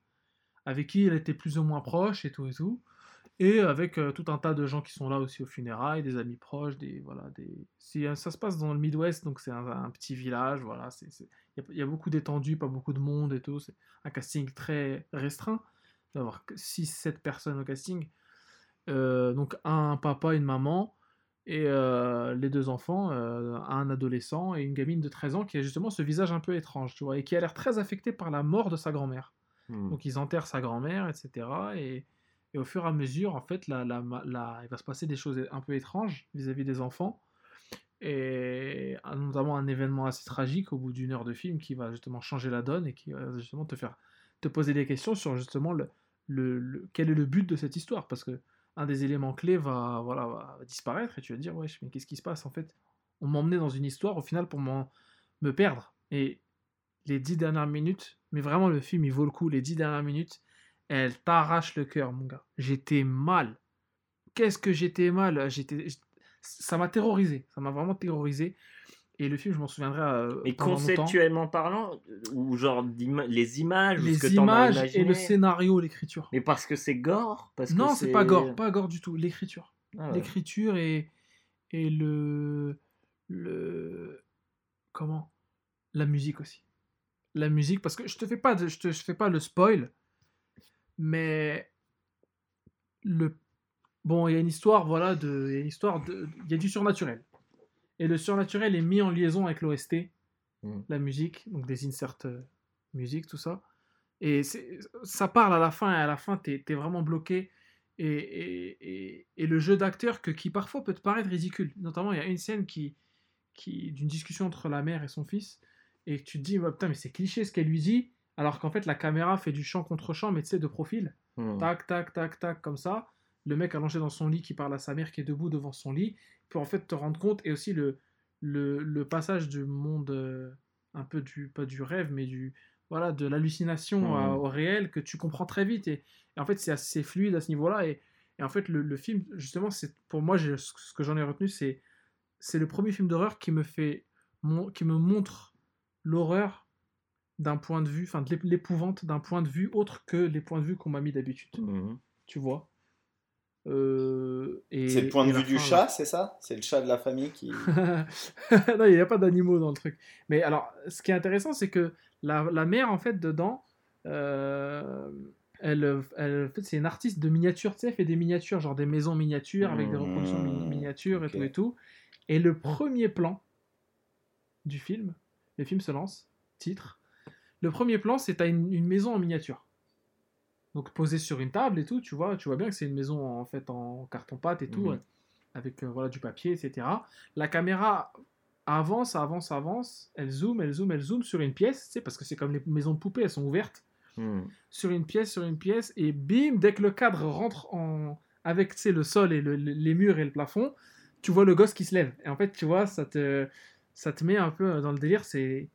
S3: Avec qui elle était plus ou moins proche et tout et tout. Et avec euh, tout un tas de gens qui sont là aussi aux funérailles, des amis proches, des. Voilà, des... euh, ça se passe dans le Midwest, donc c'est un, petit village, voilà. c'est- Il y, a- beaucoup d'étendue, pas beaucoup de monde et tout. C'est un casting très restreint d'avoir 6-7 personnes au casting. Euh, donc un papa, une maman et euh, les deux enfants, euh, un adolescent et une gamine de 13 ans qui a justement ce visage un peu étrange, tu vois, et qui a l'air très affecté par la mort de sa grand-mère.
S2: Mhm.
S3: Donc ils enterrent sa grand-mère, etc. Et, et au fur et à mesure, en fait, la, la- la- il va se passer des choses un peu étranges vis-à-vis des enfants. Et notamment un événement assez tragique au bout d'une heure de film qui va justement changer la donne et qui va justement te faire te poser des questions sur justement le, le, le- quel est le but de cette histoire. Parce que un des éléments clés va, voilà, disparaître et tu vas dire, wesh, mais qu'est-ce qui se passe? En fait On m'emmenait dans une histoire au final pour me perdre. Et les dix dernières minutes, mais vraiment le film il vaut le coup, les dix dernières minutes, elles t'arrachent le cœur, mon gars. J'étais mal. Qu'est-ce que j'étais mal? J'étais, ça m'a terrorisé, ça m'a vraiment terrorisé. Et le film, je m'en souviendrai. euh,
S2: Mais
S3: longtemps.
S2: conceptuellement parlant, euh, ou genre les images, que
S3: les
S2: as
S3: images et le scénario, l'écriture.
S2: Mais parce que c'est gore parce que
S3: Non, c'est pas gore, pas gore du tout. L'écriture.
S2: Ah ouais.
S3: l'écriture et, et le, le comment? La musique aussi la musique parce que je te fais pas de, je te je fais pas le spoil mais le bon il y a une histoire voilà de il y a une histoire de il y a du surnaturel et le surnaturel est mis en liaison avec l'OST
S2: Mm.
S3: la musique donc des inserts euh, musique tout ça et ça parle à la fin et à la fin t'es es vraiment bloqué et, et, et, et le jeu d'acteur qui parfois peut te paraître ridicule. Notamment, il y a une scène qui, qui d'une discussion entre la mère et son fils, et tu te dis, putain, mais c'est cliché ce qu'elle lui dit, alors qu'en fait, la caméra fait du champ contre champ, mais tu sais, de profil.
S2: Mhm.
S3: Tac, tac, tac, tac, comme ça. Le mec allongé dans son lit qui parle à sa mère qui est debout devant son lit, pour en fait te rendre compte, et aussi le, le, le passage du monde, euh, un peu du, pas du rêve, mais du, voilà, de l'hallucination au réel que tu comprends très vite. Et, et en fait, c'est assez fluide à ce niveau-là. Et, et en fait, le, le film, justement, c'est pour moi, ce que j'en ai retenu, c'est c'est le premier film d'horreur qui me fait mon- qui me montre l'horreur d'un point de vue, enfin de l'épouvante d'un point de vue autre que les points de vue qu'on m'a mis d'habitude.
S2: Mhm.
S3: Tu vois? Euh,
S4: C'est le point de vue du chat, c'est ça? C'est le chat de la famille qui.
S3: non, il n'y a pas d'animaux dans le truc. Mais alors, ce qui est intéressant, c'est que la, la mère, en fait, dedans, euh, elle, elle, en fait, c'est une artiste de miniatures, tu sais, elle fait des miniatures, genre des maisons miniatures avec des reproductions mi-
S4: Mmh,
S3: miniatures et tout et tout. Et le premier plan du film, le film se lance, titre. Le premier plan, c'est à une, une maison en miniature. Donc posée sur une table et tout, tu vois, tu vois bien que c'est une maison en fait en carton-pâte et tout, ouais, avec euh, voilà du papier, etc. La caméra avance, avance, avance, elle zoome, elle zoome, elle zoome sur une pièce, tu sais, parce que c'est comme les maisons de poupées, elles sont ouvertes,
S2: Mhm.
S3: sur une pièce, sur une pièce, et bim, dès que le cadre rentre en avec tu le sol et le- le- les murs et le plafond, tu vois le gosse qui se lève. Et en fait, tu vois, ça te, ça te met un peu dans le délire, c'est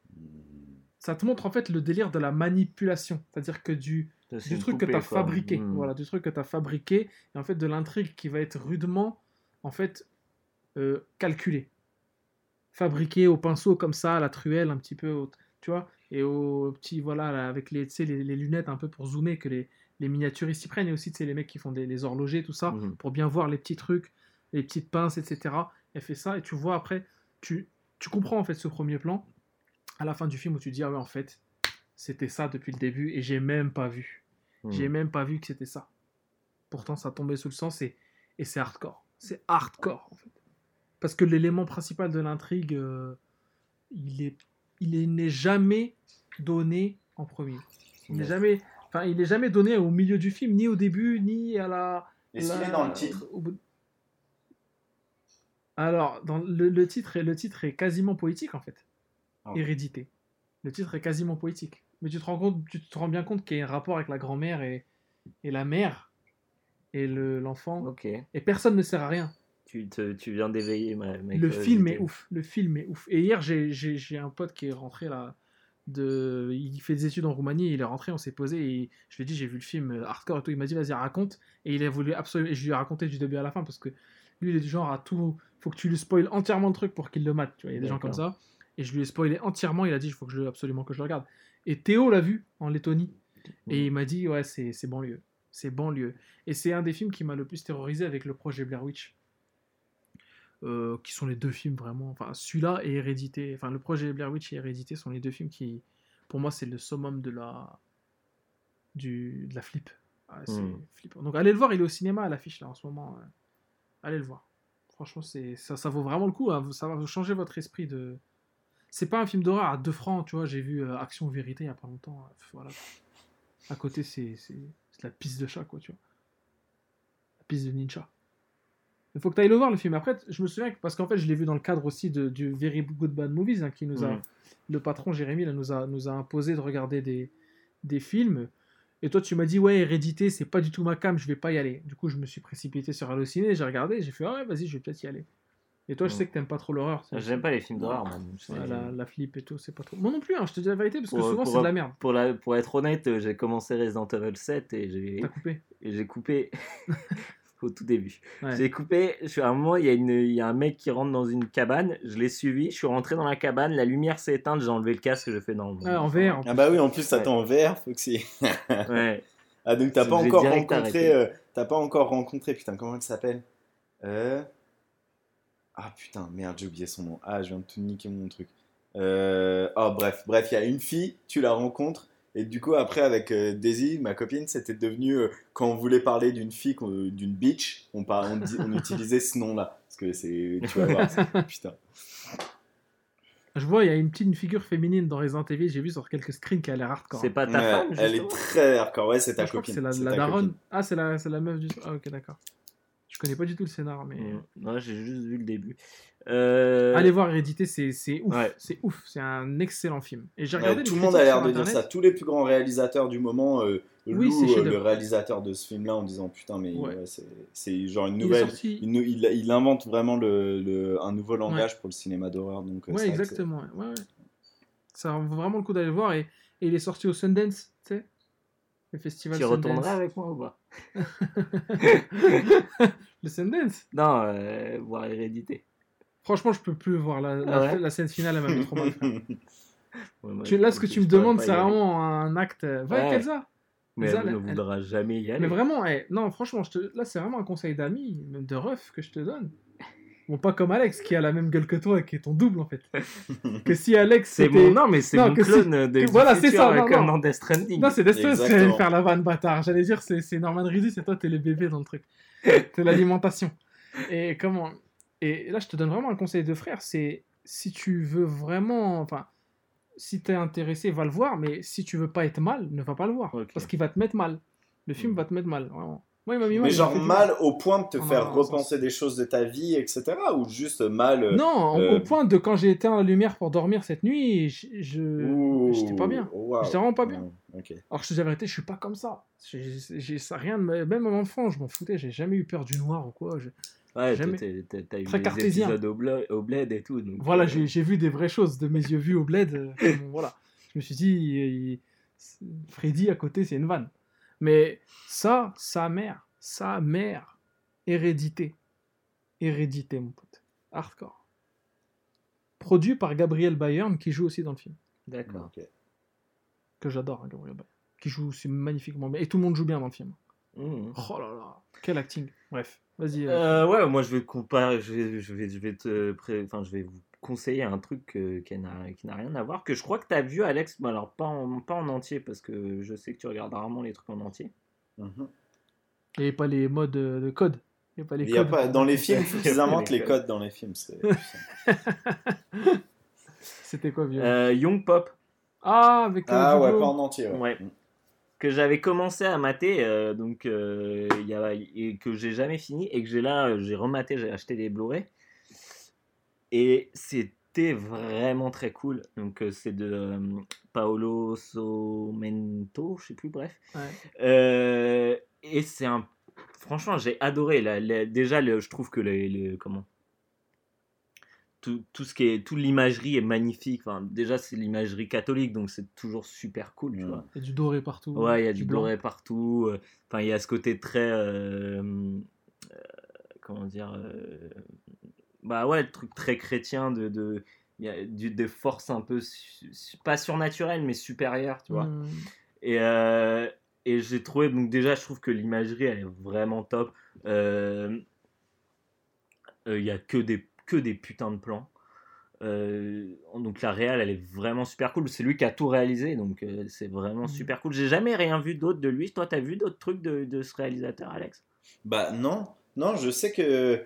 S3: ça te montre en fait le délire de la manipulation. C'est-à-dire que du, Du truc que tu as fabriqué,
S2: Mhm.
S3: voilà, du truc que tu as fabriqué, et en fait de l'intrigue qui va être rudement, en fait, euh, calculée. Fabriquée au pinceau comme ça, à la truelle, un petit peu, tu vois, et au petit, voilà, là, avec les, les, les lunettes un peu pour zoomer, que les, les miniaturistes s'y prennent, et aussi, tu sais, les mecs qui font des, les horlogers, tout ça,
S2: Mhm.
S3: pour bien voir les petits trucs, les petites pinces, etc. Elle fait ça, et tu vois après, tu, tu comprends en fait ce premier plan, à la fin du film où tu te dis, ah ouais, en fait, c'était ça depuis le début, et j'ai même pas vu.
S2: Mhm.
S3: J'ai même pas vu que c'était ça. Pourtant, ça tombait sous le sens et, et c'est hardcore. C'est hardcore, en fait. Parce que l'élément principal de l'intrigue, euh, il est, il est- n'est jamais donné en premier. Il n'est jamais, enfin, il n'est jamais donné au milieu du film, ni au début, ni à la.
S4: Est-ce qu'il est dans le titre
S3: au bout- Alors, dans le, le titre est, le titre est quasiment poétique, en fait.
S4: Ah.
S3: Hérédité. Le titre est quasiment poétique. Mais tu te rends, compte, tu te rends bien compte qu'il y a un rapport avec la grand-mère et, et la mère et le- l'enfant.
S2: Ok.
S3: Et personne ne sert à rien.
S2: Tu, te- tu viens d'éveiller ma, ma
S3: Le film est ouf. Le film est ouf. Et hier, j'ai- un pote qui est rentré là. De... Il fait des études en Roumanie, il est rentré, on s'est posé et je lui ai dit j'ai vu le film hardcore et tout. Il m'a dit vas-y raconte. Et il a voulu absolument. Et je lui ai raconté du début à la fin parce que lui il est du genre à tout. Faut que tu lui spoil entièrement le truc pour qu'il le mate. Tu vois, il y a des gens comme ça. Et je lui ai spoilé entièrement. Il a dit il faut que je absolument que je le regarde. Et Théo l'a vu en Lettonie. Et il m'a dit, ouais, c'est banlieue. C'est banlieue. Et c'est un des films qui m'a le plus terrorisé avec le projet Blair Witch. Euh, qui sont les deux films vraiment. Enfin, celui-là et Hérédité. Enfin, le projet Blair Witch et Hérédité sont les deux films qui, pour moi, c'est le summum de la. Du, de la flip. Ah, c'est
S2: Hmm.
S3: flippant. Donc, allez le voir, il est au cinéma à l'affiche là en ce moment. euh. Allez le voir. Franchement, c'est ça, ça vaut vraiment le coup. hein. Ça va vous changer votre esprit de. C'est pas un film d'horreur à 2 francs, tu vois. J'ai vu euh, Action Vérité il y a pas longtemps. euh, Voilà. À côté, c'est la piste de chat, quoi, tu vois. La piste de ninja. Il faut que tu ailles le voir, le film. Après, je me souviens, que- parce qu'en fait, je l'ai vu dans le cadre aussi de, du Very Good Bad Movies, hein, qui nous a. Le patron Jérémy là, nous, a, nous a imposé de regarder des, des films. Et toi, tu m'as dit, ouais, Hérédité, c'est pas du tout ma cam, je vais pas y aller. Du coup, je me suis précipité sur Allociné, j'ai regardé, j'ai fait, ah ouais, vas-y, je vais peut-être y aller. Et toi, je sais que t'aimes pas trop l'horreur. c'est-
S2: J'aime pas les films d'horreur, moi. C'est-
S3: Ouais, la, la flip et tout, c'est pas trop. Moi non plus, hein, je te dis la vérité, parce que
S2: Pour-
S3: souvent, c'est de la merde.
S2: Pour, la, pour être honnête, euh, j'ai commencé Resident Evil 7 et j'ai
S3: T'as coupé.
S2: et j'ai coupé au tout début.
S3: Ouais.
S2: J'ai coupé, je suis à un moment, il y, a une- il y a un mec qui rentre dans une cabane, je l'ai suivi, je suis rentré dans la cabane, la lumière s'est éteinte, j'ai enlevé le casque, j'ai fait non. bon,
S3: Ah, en VR. en
S4: Ah bah oui, en plus, ça en VR, Foxy.
S2: Ouais.
S4: Ah donc t'as
S2: C'est-
S4: pas encore
S2: direct
S4: rencontré, euh, t'as pas encore rencontré, putain, comment elle s'appelle? Euh... Ah putain, merde, j'ai oublié son nom. Ah, je viens de tout niquer mon truc. Euh... Oh bref, bref, il y a une fille, tu la rencontres, et du coup après avec euh, Daisy, ma copine, c'était devenu, euh, quand on voulait parler d'une fille, qu'on- d'une bitch, on, par- on, dit- on utilisait ce nom-là. Parce que c'est, tu vas voir, c'est- putain.
S3: Je vois, il y a une petite figure féminine dans Resident Evil, j'ai vu sur quelques screens qui a l'air hardcore.
S2: C'est pas ta
S4: Ouais,
S2: femme,
S4: elle est très hardcore, ouais, c'est
S3: Ah,
S4: ta
S3: je crois que
S4: copine.
S3: c'est la, daronne.
S4: copine.
S3: Ah, c'est la, c'est la meuf du. Ah, ok, d'accord. Je connais pas du tout le scénar, mais.
S2: Mm. Non, j'ai juste vu le début. Euh,
S3: Allez voir Hérédité, c'est ouf.
S2: Ouais.
S3: C'est ouf. C'est un excellent film. Et j'ai
S4: Ouais,
S3: regardé
S4: tout le monde a l'air de dire ça. Tous les plus grands réalisateurs du moment euh,
S3: Oui,
S4: louent
S3: c'est
S4: euh, le réalisateur de ce film-là en disant putain, mais
S3: Ouais.
S4: ouais, c'est- genre une
S3: Il
S4: nouvelle.
S3: sorti-
S4: Il, nou- il- il invente vraiment le, le- un nouveau langage pour le cinéma d'horreur. Donc, euh,
S3: Ouais, exactement. Ouais, ouais. Ça vaut vraiment le coup d'aller le voir. Et Et il est sorti au Sundance, tu sais Le festival
S2: Tu
S3: Sundance.
S2: retournerais avec moi ou pas?
S3: le Sundance
S2: Non, euh, voir Hérédité.
S3: Franchement, je peux plus voir la, la,
S2: Ah ouais
S3: la scène finale, elle m'a mis trop mal. frère.
S2: Ouais, moi,
S3: Tu- là, ce que tu me demandes, c'est vraiment un acte. Va
S2: Ouais.
S3: avec Elsa.
S2: Mais
S3: Elsa,
S2: elle ne
S3: elle-
S2: voudra jamais y aller.
S3: Mais vraiment, eh, non, franchement, je te... là, c'est vraiment un conseil d'ami, même de ref que je te donne. Bon, pas comme Alex qui a la même gueule que toi et qui est ton double en fait. que si Alex
S2: C'est mon non mais c'est mon
S3: que si-
S2: clone de
S3: que- voilà, c'est ça, non,
S2: comme
S3: non.
S2: dans Death Stranding.
S3: Non, c'est Death Stranding, faire la vanne bâtard. J'allais dire, c'est c'est Norman Reedus et toi, t'es les bébés dans le truc. T'es l'alimentation. Et comment Et là, je te donne vraiment un conseil de frère c'est si tu veux vraiment. Enfin, si t'es intéressé, va le voir, mais si tu veux pas être mal, ne va pas le voir.
S2: Ok.
S3: Parce qu'il va te mettre mal. Le film
S2: Mm.
S3: va te mettre mal, vraiment. Moi, il m'a mis mal.
S4: Mais genre mal au point de te
S3: Ah,
S4: faire
S3: non,
S4: repenser des choses de ta vie, etc. Ou juste mal. euh,
S3: Non, au-
S4: euh,
S3: au point de quand j'ai éteint la lumière pour dormir cette nuit, je, j'étais pas bien.
S4: waouh.
S3: J'étais vraiment pas bien.
S4: Ouais, ok.
S3: Alors je te dis la vérité, je suis pas comme ça. J'ai ça rien de même en enfant, je m'en foutais, j'ai jamais eu peur du noir ou quoi. je-
S2: Ouais, t'as eu
S3: Très
S2: des
S3: cartésien.
S2: épisodes au, bled et tout. donc,
S3: Voilà,
S2: euh,
S3: j'ai j'ai vu des vraies choses de mes yeux vus au bled. euh, comme- voilà, je me suis dit, il- il- Freddy à côté, c'est une vanne. Mais ça, sa mère, sa mère, hérédité, hérédité, mon pote, hardcore. Produit par Gabriel Bayern qui joue aussi dans le film.
S2: D'accord.
S3: Que j'adore, hein, Gabriel Bayern, qui joue aussi magnifiquement bien. Et tout le monde joue bien dans le film.
S2: Mmh.
S3: Oh là là, quel acting. Bref, vas-y. euh,
S2: Euh, ouais, moi je vais comparer, je vais, je vais, je vais te, enfin je vais vous conseiller un truc euh, qui n'a, qui n'a rien à voir, que je crois que tu as vu Alex, mais alors pas en, pas en entier parce que je sais que tu regardes rarement les trucs en entier.
S4: Mhm.
S3: Il n'y a pas les modes de code. Il n'y a pas les
S4: Il y a
S3: codes.
S4: pas, dans les films, faut
S2: Il y a
S4: qu'ils
S2: pas
S4: inventent
S2: les
S4: les
S2: codes.
S4: dans les films. c'est-
S3: C'était quoi, vieux
S2: Euh, Young Pop,
S3: Ah, avec
S4: ah ouais, pas en entier. Ouais.
S2: Ouais. que j'avais commencé à mater, euh, donc euh, il y a, et que j'ai jamais fini et que j'ai là, euh, j'ai rematé, j'ai acheté des Blu-ray et c'était vraiment très cool. Donc euh, c'est de euh, Paolo Somento, je sais plus, bref.
S3: Ouais.
S2: Euh, et c'est un, franchement, j'ai adoré. La- la- déjà, le- je trouve que les, les- comment? Tout, tout ce qui est toute l'imagerie est magnifique. Enfin, déjà, c'est l'imagerie catholique, donc c'est toujours super cool, tu vois.
S3: Il y a du doré partout.
S2: Ouais, il y a du
S3: blanc.
S2: doré partout. Enfin, il y a ce côté très. euh, euh, comment dire euh, Bah ouais, le truc très chrétien de. de il y a du, des forces un peu. su- pas surnaturelles, mais supérieures, tu vois.
S3: Mm.
S2: Et, euh, et j'ai trouvé. Donc, déjà, je trouve que l'imagerie, elle est vraiment top. Euh, euh, Il y a que des, que des putains de plans. Euh, donc la réal elle est vraiment super cool c'est lui qui a tout réalisé donc euh, c'est vraiment
S3: Mhm.
S2: super cool j'ai jamais rien vu d'autre de lui toi t'as vu d'autres trucs de, de ce réalisateur Alex?
S4: Bah non, non, je sais que euh,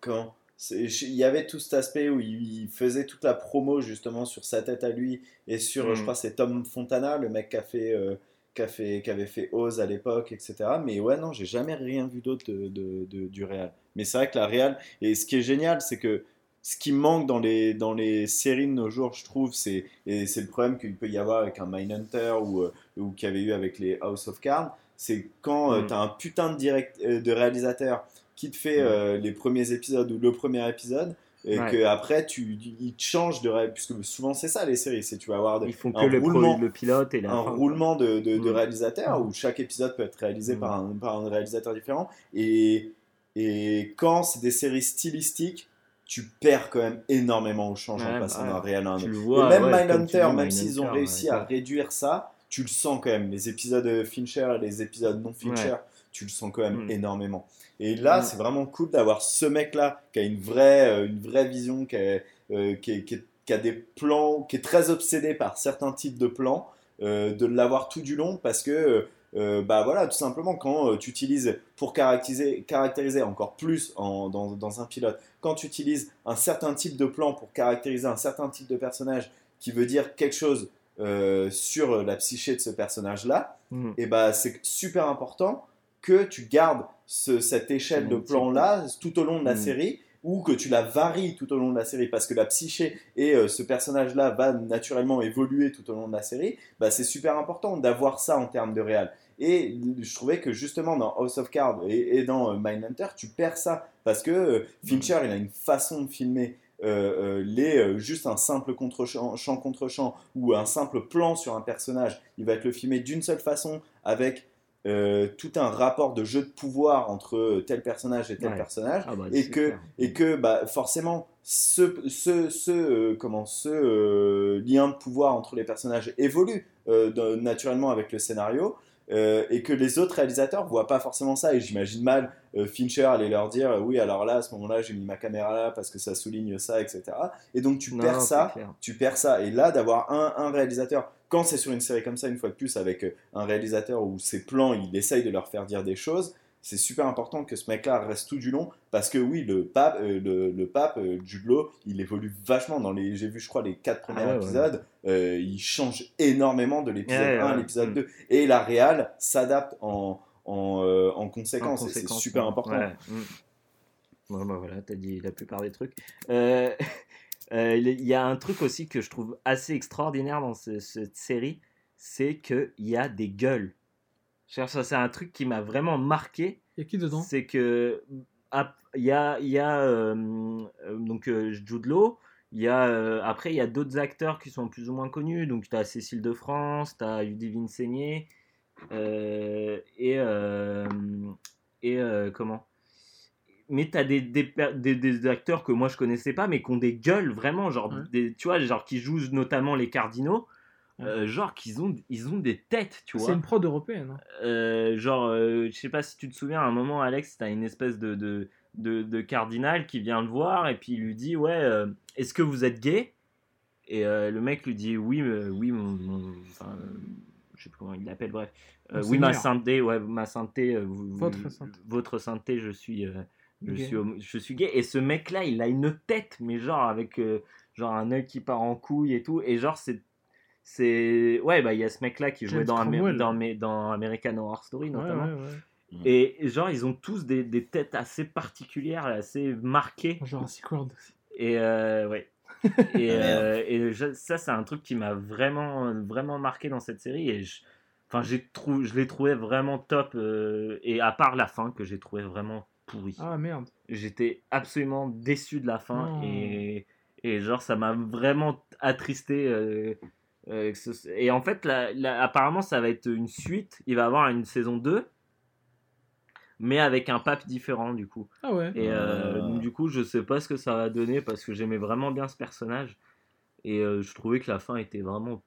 S4: quand c'est- je- il y avait tout cet aspect où il, faisait toute la promo justement sur sa tête à lui et sur,
S2: Mm.
S4: je crois, c'est Tom Fontana, le mec qui a fait, euh, qui a fait, qui avait fait Oz à l'époque, etc. Mais ouais, non, j'ai jamais rien vu d'autre de, de- de- du Real. Mais c'est vrai que la Real, et ce qui est génial, c'est que ce qui manque dans les, dans les séries de nos jours, je trouve, c'est, et c'est le problème qu'il peut y avoir avec un Mindhunter ou, euh, ou qu'il y avait eu avec les House of Cards, c'est quand
S2: Mm.
S4: tu as un putain de, direct, euh, de réalisateur qui te fait
S2: Mm.
S4: euh, les premiers épisodes ou le premier épisode, et
S2: Ouais.
S4: que après tu, tu- il te change de ré- puisque souvent c'est ça les séries, c'est tu vas avoir des-
S2: ils font que
S4: un
S2: le, pro-
S4: roulement,
S2: le pilote et la
S4: un
S2: fin,
S4: roulement de, de, de
S2: Mm.
S4: où chaque épisode peut être réalisé
S2: Mm.
S4: par, un, par un réalisateur différent. Et, et quand c'est des séries stylistiques, tu perds quand même énormément au change en
S2: Ouais,
S4: passant
S2: bah,
S4: d'un réel à un autre.
S2: le
S4: Et même
S2: ouais,
S4: Mindhunter, même s'ils ont réussi à réduire ça, tu le sens quand même. Les épisodes Fincher et les épisodes non Fincher, tu le sens quand même
S2: Mm.
S4: énormément. Et là,
S2: Mm.
S4: c'est vraiment cool d'avoir ce mec-là qui a une vraie, euh, une vraie vision, qui a, euh, qui, a des plans, qui est très obsédé par certains types de plans, euh, de l'avoir tout du long parce que, euh, bah voilà, tout simplement, quand euh, tu utilises pour caractériser, caractériser encore plus en- dans, dans un pilote, quand tu utilises un certain type de plan pour caractériser un certain type de personnage qui veut dire quelque chose euh, sur la psyché de ce personnage-là,
S2: Mm.
S4: et bah c'est super important que tu gardes ce- cette échelle de plan-là tout au long de la
S2: Mm.
S4: série ou que tu la varies tout au long de la série parce que la psyché et euh, ce personnage-là va naturellement évoluer tout au long de la série, bah, c'est super important d'avoir ça en termes de réal. Et je trouvais que justement dans House of Cards et, et dans euh, Mindhunter, tu perds ça parce que euh, Fincher, il a une façon de filmer euh, euh, les, euh, juste un simple contre-champ champ contre champ ou un simple plan sur un personnage, il va être le filmer d'une seule façon avec euh, tout un rapport de jeu de pouvoir entre tel personnage et tel
S2: Ouais.
S4: personnage
S2: Ah bah,
S4: et que
S2: clair.
S4: et que bah, forcément ce, ce, ce, euh, comment, ce euh, lien de pouvoir entre les personnages évolue de- naturellement avec le scénario euh, et que les autres réalisateurs voient pas forcément ça et j'imagine mal euh, Fincher aller leur dire euh, oui alors là à ce moment-là j'ai mis ma caméra là parce que ça souligne ça etc et donc tu
S2: Non,
S4: perds ça
S2: clair.
S4: tu perds ça. Et là, d'avoir un, un réalisateur, quand c'est sur une série comme ça, une fois de plus, avec un réalisateur où ses plans, il essaye de leur faire dire des choses, c'est super important que ce mec-là reste tout du long, parce que oui, le pape, euh, le, le pape euh, Jude Law, il évolue vachement dans les, j'ai vu, je crois, les quatre premiers
S2: ouais, ouais.
S4: épisodes, euh, il change énormément de l'épisode
S2: Ouais,
S4: 1 à l'épisode
S2: Mm.
S4: 2, et la réal s'adapte en, en, euh, en conséquence, c'est super important.
S2: Mm. Bon, bah voilà, t'as dit la plupart des trucs. Euh, Il y a un truc aussi que je trouve assez extraordinaire dans ce- cette série, c'est qu'il y a des gueules. Ça, c'est un truc qui m'a vraiment marqué.
S3: Il y a qui dedans?
S2: C'est que il y a, y a euh, euh, donc euh, Jude Law. Il y a, euh, après, il y a d'autres acteurs qui sont plus ou moins connus. Donc, tu as Cécile de France, tu as Ludivine Seigné, euh, et, euh, et euh, comment? Mais tu as des, des, des, des acteurs que moi je connaissais pas, mais qui ont des gueules vraiment, genre,
S3: Ouais.
S2: des, tu vois, genre qui jouent notamment les cardinaux, euh, genre qu'ils ont, ils ont des têtes, tu
S3: C'est
S2: vois.
S3: une prod européenne. hein.
S2: Euh, genre, euh, je sais pas si tu te souviens, à un moment, Alex, t'as une espèce de, de, de, de cardinal qui vient le voir et puis il lui dit Ouais, est-ce que vous êtes gay? Et le mec lui dit Oui, oui, mon. mon- enfin, je sais plus comment il l'appelle, bref. Oui, ma sainteté, ouais, ma sainteté, vous-
S3: Votre sainteté.
S2: votre sainteté, je suis. je, suis je suis gay et ce mec là il a une tête mais genre avec genre un œil qui part en couille et tout et genre c'est c'est ouais bah il y a ce mec là qui jouait dans, dans, dans American Horror Story notamment
S3: ouais, ouais.
S2: et genre, ils ont tous des, des têtes assez particulières, assez marquées.
S3: Jurassic World aussi.
S2: Et euh, ouais. Et,
S4: Ah, merde.
S2: euh, et je- ça, c'est un truc qui m'a vraiment, vraiment marqué dans cette série. Et je, enfin, j'ai trou, je l'ai trouvé vraiment top. euh, et à part la fin, que j'ai trouvé vraiment pourri.
S3: Ah merde.
S2: J'étais absolument déçu de la fin. Et, et genre, ça m'a vraiment attristé. Euh, ce- et en fait, apparemment, ça va être une suite. Il va y avoir une saison 2. Mais avec un pape différent, du coup.
S3: Ah ouais.
S2: Et euh,
S4: Ah.
S2: du coup, je sais pas ce que ça va donner parce que j'aimais vraiment bien ce personnage. Et euh, je trouvais que la fin était vraiment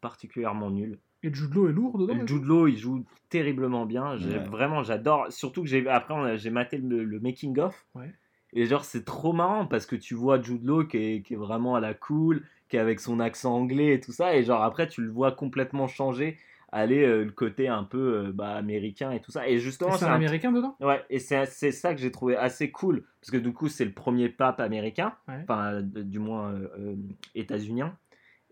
S2: particulièrement nulle.
S3: Et Jude Law est lourd dedans et
S2: Jude Law, il joue terriblement bien.
S4: Ouais.
S2: Vraiment, j'adore. Surtout que j'ai après, j'ai maté le, le making of.
S3: Ouais.
S2: Et genre, c'est trop marrant parce que tu vois Jude Law qui est, qui est vraiment à la cool, qui est avec son accent anglais et tout ça. Et genre, après, tu le vois complètement changer, aller euh, le côté un peu euh, bah, américain et tout ça. Et justement,
S3: c'est
S2: c'est
S3: un
S2: un
S3: américain dedans?
S2: Ouais, et c'est c'est ça que j'ai trouvé assez cool, parce que du coup, c'est le premier pape américain, enfin, du moins euh, états-unien.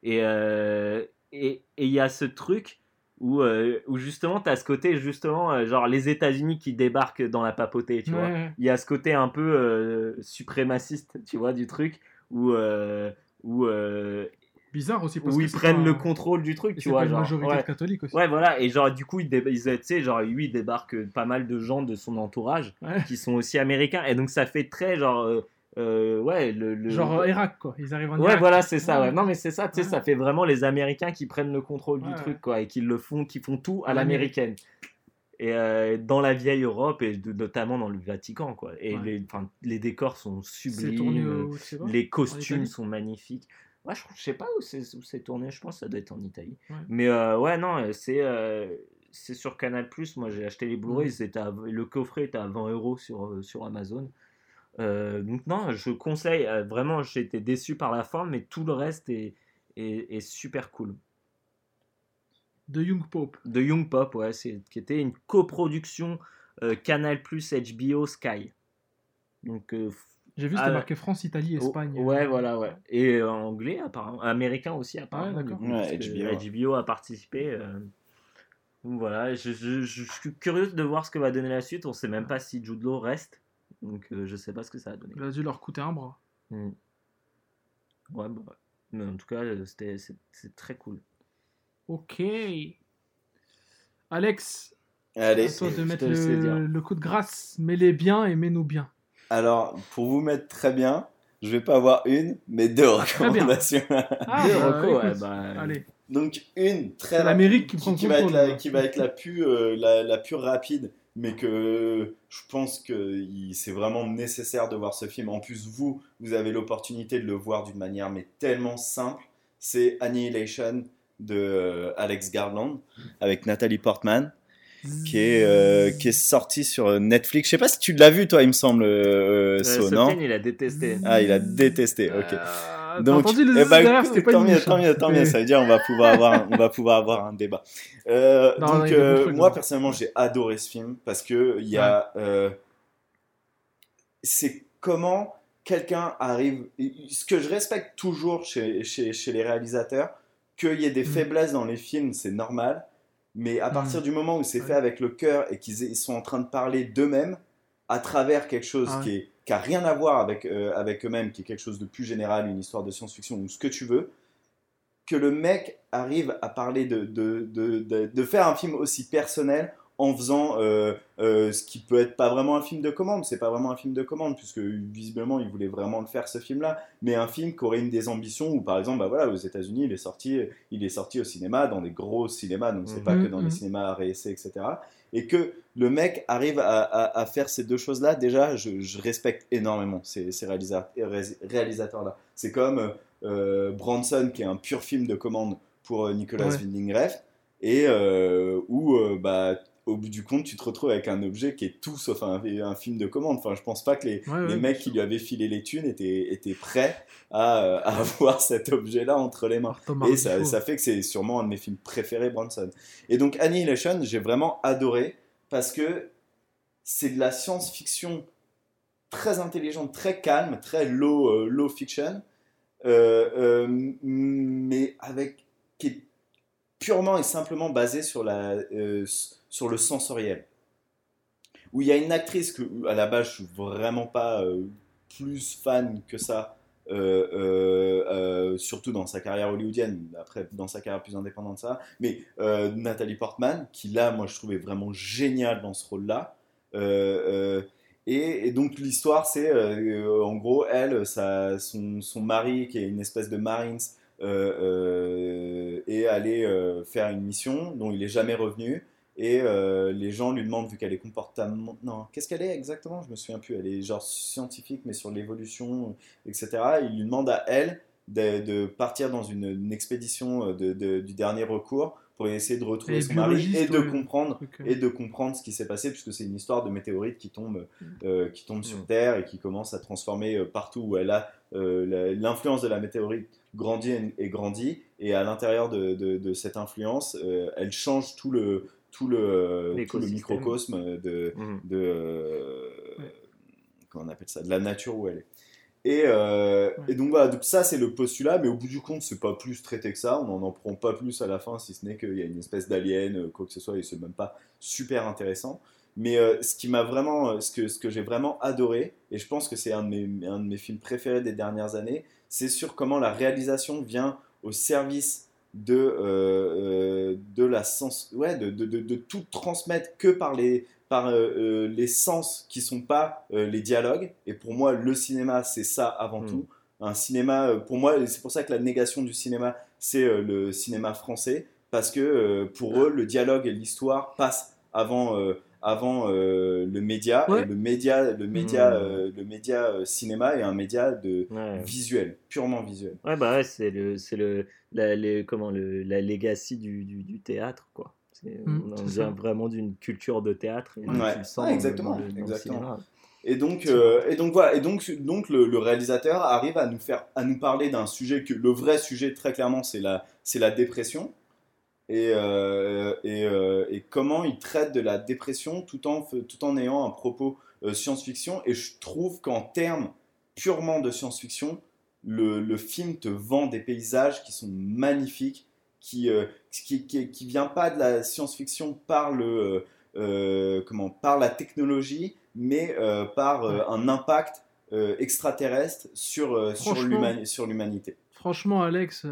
S2: Et euh, et et il y a ce truc où, où justement, tu as ce côté, justement, genre les États-Unis qui débarquent dans la papauté, tu vois.
S3: Ouais.
S2: Il y a ce côté un peu suprémaciste, tu vois, du truc, où, où, euh,
S3: Bizarre aussi parce
S2: où
S3: que
S2: ils prennent le contrôle du truc,
S3: et
S2: tu vois.
S3: pas une
S2: genre,
S3: majorité
S2: ouais.
S3: de catholiques aussi.
S2: Ouais, voilà, et genre, du coup, il, dé- ils, tu sais, genre, lui, il débarque euh, pas mal de gens de son entourage
S3: Ouais.
S2: qui sont aussi américains, et donc ça fait très, genre, euh, euh, ouais, le. le-
S3: Genre euh, Irak quoi. Ils arrivent en
S2: Ouais,
S3: Irak.
S2: voilà, c'est ça,
S3: Ouais.
S2: ouais. Non, mais c'est ça, tu sais,
S3: Ouais.
S2: ça fait vraiment les Américains qui prennent le contrôle du
S3: Ouais,
S2: truc,
S3: ouais.
S2: quoi, et qui le font, qui font tout À l'américaine. Et euh, dans la vieille Europe, et de- notamment dans le Vatican, quoi. Et
S3: Ouais.
S2: les, décors sont sublimes.
S3: au.
S2: les costumes sont magnifiques. Ouais, je, je sais pas où c'est tourné, je pense que ça doit être en Italie.
S3: Ouais.
S2: Mais euh, ouais, non, euh, c'est euh, c'est sur Canal. Moi, j'ai acheté les Blu-ray, à- le coffret était à 20 euros sur, sur Amazon. Donc, non, je conseille. vraiment, été déçu par la fin, mais tout le reste est, est, est super cool.
S3: De Young Pope.
S2: De Young Pop, ouais, c'est qui était une coproduction euh, Canal Plus HBO Sky. Donc, euh,
S3: J'ai vu
S2: Ah,
S3: c'était
S2: ouais.
S3: marqué France, Italie,
S2: Oh,
S3: Espagne.
S2: Ouais, voilà, ouais. Et euh, anglais, apparemment. Américain aussi, apparemment.
S3: d'accord.
S4: Ouais,
S2: que
S4: HBO.
S2: HBO a participé. euh. Donc voilà, je, je- je suis curieux de voir ce que va donner la suite. On sait même pas si Jude Law reste. Donc euh, je sais pas ce que ça va donner.
S3: Il a dû leur coûter un bras.
S2: Mm. Ouais, bah. Mais en tout cas, euh, c'était c'est c'est très cool.
S3: Ok. Alex,
S4: Allez.
S3: à toi de mettre
S2: le
S3: coup de grâce. Mets-les bien et mets-nous bien.
S4: Alors, pour vous mettre très bien, je vais pas avoir une, mais deux
S3: bien.
S4: recommandations.
S3: Ah,
S2: Deux
S3: bah,
S2: recos, ouais, bah,
S3: Allez,
S4: Donc une très
S3: l'Amérique qui prend
S4: qui va être la, qui va être la plus euh, la, la pure rapide, mais que je pense que c'est vraiment nécessaire de voir ce film. En plus, vous, vous avez l'opportunité de le voir d'une manière mais tellement simple. C'est Annihilation de euh, Alex Garland avec Nathalie Portman, qui est euh, qui est sorti sur Netflix. Je sais pas si tu l'as vu toi, il me semble, euh,
S2: Euh,
S4: So, non
S2: il a détesté.
S4: Ah, il a détesté. Ok.
S3: Euh,
S4: Donc,
S3: entendu les
S4: eh ben,
S3: derrière,
S4: écoute,
S3: c'était pas
S4: tant mieux, tant mieux, tant mieux. Ça veut dire on va pouvoir avoir, on va pouvoir avoir un débat. Euh,
S3: Non,
S4: donc euh,
S3: trucs,
S4: moi personnellement, j'ai adoré ce film parce que il y a, euh, c'est comment quelqu'un arrive. Ce que je respecte toujours chez, chez, chez les réalisateurs, qu'il y ait des
S3: Mm.
S4: faiblesses dans les films, c'est normal. Mais à
S3: Mm.
S4: partir du moment où c'est fait avec le cœur et qu'ils ils sont en train de parler d'eux-mêmes à travers quelque chose
S3: Ah ouais.
S4: qui est qui a rien à voir avec, euh, avec eux-mêmes, qui est quelque chose de plus général, une histoire de science-fiction ou ce que tu veux, que le mec arrive à parler de, de, de, de, de faire un film aussi personnel en faisant euh, euh, ce qui peut être pas vraiment un film de commande, c'est pas vraiment un film de commande, puisque visiblement il voulait vraiment le faire ce film-là, mais un film qui aurait une des ambitions où par exemple, bah voilà, aux États-Unis, il est sorti, il est sorti au cinéma, dans des gros cinémas, donc c'est pas
S3: Mhm.
S4: que dans les
S3: Mhm.
S4: cinémas à réessayer, etc. Et que le mec arrive à, à- à faire ces deux choses-là, déjà, je, je respecte énormément ces, ces réalisa- ré- réalisateurs-là. C'est comme euh, Bronson, qui est un pur film de commande pour euh, Nicolas
S3: Ouais.
S4: Winding Refn, et euh, où, euh, bah, au bout du compte, tu te retrouves avec un objet qui est tout sauf un, un film de commande. Enfin, je pense pas que les,
S3: Ouais,
S4: mecs qui lui avaient filé les thunes étaient, étaient prêts à, euh, à avoir cet objet-là entre les mains. Et ça, fait que c'est sûrement un de mes films préférés, Bronson. Et donc Annihilation, j'ai vraiment adoré parce que c'est de la science-fiction très intelligente, très calme, très low, euh, low fiction, euh, euh, mais avec qui est purement et simplement basé sur, la, sur le sensoriel. Où il y a une actrice que, à la base, je suis vraiment pas euh, plus fan que ça, euh, euh, surtout dans sa carrière hollywoodienne, après dans sa carrière plus indépendante ça, mais Nathalie Portman, qui là, moi, je trouvais vraiment géniale dans ce rôle-là. Et, donc l'histoire, c'est en gros, elle, sa, son, son mari, qui est une espèce de Marines, euh, euh, est allé faire une mission dont il est jamais revenu. Et euh, les gens lui demandent, vu qu'elle est comportement... Non, qu'est-ce qu'elle est exactement? Je me souviens plus. Elle est genre scientifique, mais sur l'évolution, etc. Il lui demande à elle de, de partir dans une, une expédition de, de- du dernier recours pour essayer de retrouver
S3: Et
S4: son mari et de
S3: ouais.
S4: comprendre
S3: euh,
S4: et de comprendre ce qui s'est passé puisque c'est une histoire de météorite qui tombe,
S3: Mm.
S4: euh, qui tombe sur
S2: Mm.
S4: Terre et qui commence à transformer euh, partout où elle a euh, l'influence de la météorite grandit et, et grandit et à l'intérieur de, de- de cette influence euh, elle change tout le tout le, tout le
S2: L'écosystème.
S4: microcosme de,
S2: Mhm.
S4: de euh,
S3: Ouais.
S4: comment on appelle ça de la nature où elle est et, euh,
S3: Ouais.
S4: et donc voilà, donc ça c'est le postulat, mais au bout du compte c'est pas plus traité que ça, on n'en en prend pas plus à la fin, si ce n'est qu'il y a une espèce d'alien, euh, quoi que ce soit, et c'est même pas super intéressant. Mais euh, ce qui m'a vraiment, ce que, ce que j'ai vraiment adoré, et je pense que c'est un, un de mes films préférés des dernières années, c'est sur comment la réalisation vient au service de, euh, euh, de la sens, ouais, de, de, de, de tout transmettre que par les, par euh, les sens qui sont pas euh, les dialogues. Et pour moi, le cinéma, c'est ça avant
S2: Mm.
S4: tout. Un cinéma, pour moi, c'est pour ça que la négation du cinéma, c'est le cinéma français, parce que pour eux, le dialogue et l'histoire passent avant, avant euh, le média.
S3: Ouais.
S4: Et le média, le média,
S2: Mm.
S4: euh, le média euh, cinéma est un média de
S2: Ouais.
S4: visuel, purement visuel.
S2: Ouais, bah ouais, c'est le, c'est le, la, les- comment, le, la legacy du, du, du théâtre, quoi. C'est-
S3: Mm,
S2: on vient vraiment d'une culture de théâtre. Et
S4: Ouais.
S2: tu le sens
S4: exactement,
S2: dans le- dans
S4: exactement. Et donc, euh, et donc voilà, et donc, donc le, le réalisateur arrive à nous faire, à nous parler d'un sujet que le vrai sujet très clairement c'est la, c'est la dépression et, euh, et, euh, et comment il traite de la dépression tout en, tout en ayant un propos euh, science-fiction. Et je trouve qu'en termes purement de science-fiction, le, le film te vend des paysages qui sont magnifiques, qui, euh, qui, qui, qui vient pas de la science-fiction par le, comment, par la technologie, mais par un impact extraterrestre sur, sur l'humanité.
S3: Franchement, Alex,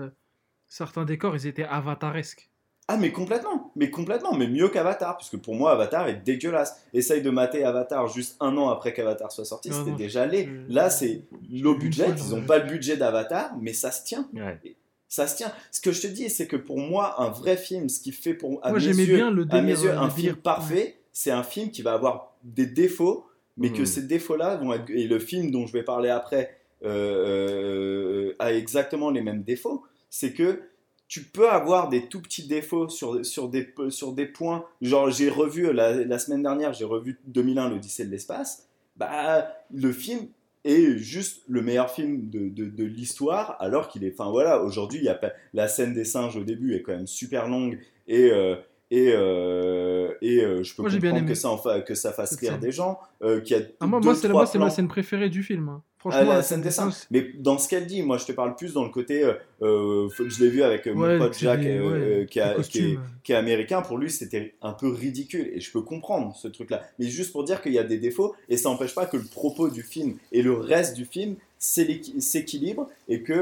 S3: certains décors, ils étaient avataresques.
S4: Ah, mais complètement, mais complètement, mais mieux qu'Avatar, puisque pour moi, Avatar est dégueulasse. Essaye de mater Avatar juste un an après qu'Avatar soit sorti, c'était déjà laid.
S3: je-
S4: Là, c'est low budget, ils n'ont pas le budget d'Avatar, mais ça se tient.
S2: Ouais.
S4: Ça se tient. Ce que je te dis, c'est que pour moi, un vrai film, ce qui fait pour à
S3: Moi,
S4: mes
S3: j'aimais
S4: yeux,
S3: bien le
S4: à mes yeux,
S3: euh,
S4: un film parfait, c'est un film qui va avoir des défauts, mais que
S2: Mhm.
S4: ces défauts-là vont être. Et le film dont je vais parler après euh, euh, a exactement les mêmes défauts. C'est que tu peux avoir des tout petits défauts sur, sur, des, sur des points. Genre, j'ai revu la, la semaine dernière, j'ai revu 2001, l'Odyssée de l'espace. Bah, le film est juste le meilleur film de, de, l'histoire, alors qu'il est. Enfin voilà, aujourd'hui, la scène des singes au début est quand même super longue et. euh, et, euh, et euh, je peux
S3: Moi, bien
S4: comprendre que ça, que ça fasse rire des gens. euh, qu'il y a
S3: Ah, moi, c'est c'est ma
S4: plans-
S3: scène préférée du film. hein. Franchement,
S4: ah, la
S3: la
S4: scène des. Mais dans ce qu'elle dit, moi je te parle plus dans le côté. euh, je l'ai vu avec mon
S3: Ouais,
S4: pote Jack, euh,
S3: ouais,
S4: qui, a- qui est,
S3: costumes.
S4: qui est américain. Pour lui, c'était un peu ridicule. Et je peux comprendre ce truc-là. Mais juste pour dire qu'il y a des défauts. Et ça n'empêche pas que le propos du film et le reste du film s'équi- s'équilibrent. Et que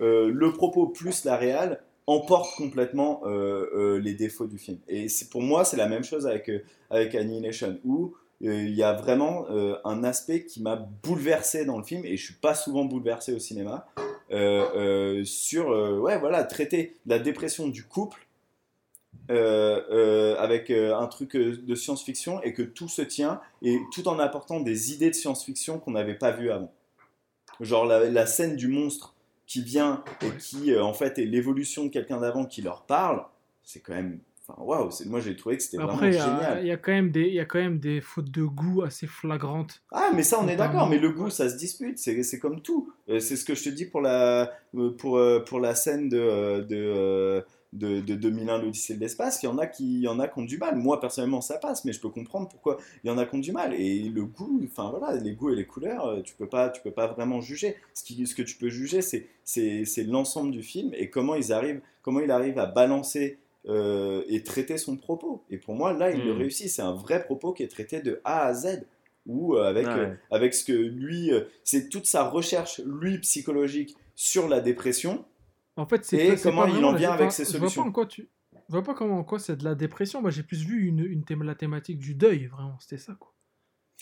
S4: euh, le propos plus la réal emporte complètement euh, euh, les défauts du film. Et pour moi, c'est la même chose avec, euh, avec Annihilation. Où il y a vraiment un aspect qui m'a bouleversé dans le film, et je suis pas souvent bouleversé au cinéma, sur ouais, voilà, traiter la dépression du couple avec un truc de science-fiction, et que tout se tient, et tout en apportant des idées de science-fiction qu'on n'avait pas vues avant. Genre la scène du monstre qui vient et qui euh, en fait est l'évolution de quelqu'un d'avant qui leur parle, c'est quand même... Enfin, waouh, c'est- moi j'ai trouvé que c'était vraiment
S3: y a-
S4: génial.
S3: il y, a quand même des- il y a quand même des fautes de goût assez flagrantes.
S4: Ah, mais ça, on est d'accord, mais le goût, ça se dispute, c'est comme tout. Euh, c'est ce que je te dis pour la, euh, pour, pour la scène de, de, de, de 2001, l'Odyssée de l'espace. Il y en a qui y en a qui ont du mal. Moi, personnellement, ça passe, mais je peux comprendre pourquoi il y en a qui ont du mal. Et le goût, enfin voilà, les goûts et les couleurs, euh, tu peux pas, tu peux pas vraiment juger. Ce, qui, ce que tu peux juger, c'est c'est c'est l'ensemble du film et comment ils arrivent, comment il arrive à balancer euh, et traiter son propos. Et pour moi, là, il le
S2: Mm.
S4: réussit. C'est un vrai propos qui est traité de A à Z. Ou euh, avec,
S2: Ouais.
S4: euh, avec ce que lui, euh, c'est toute sa recherche, lui, psychologique, sur la dépression.
S3: En fait, c'est
S4: Et comment il en vient avec ses
S3: je vois pas
S4: solutions.
S3: en quoi tu- Je vois pas comment en quoi c'est de la dépression. Moi, j'ai plus vu une, une thème, la thématique du deuil, vraiment. C'était ça, quoi.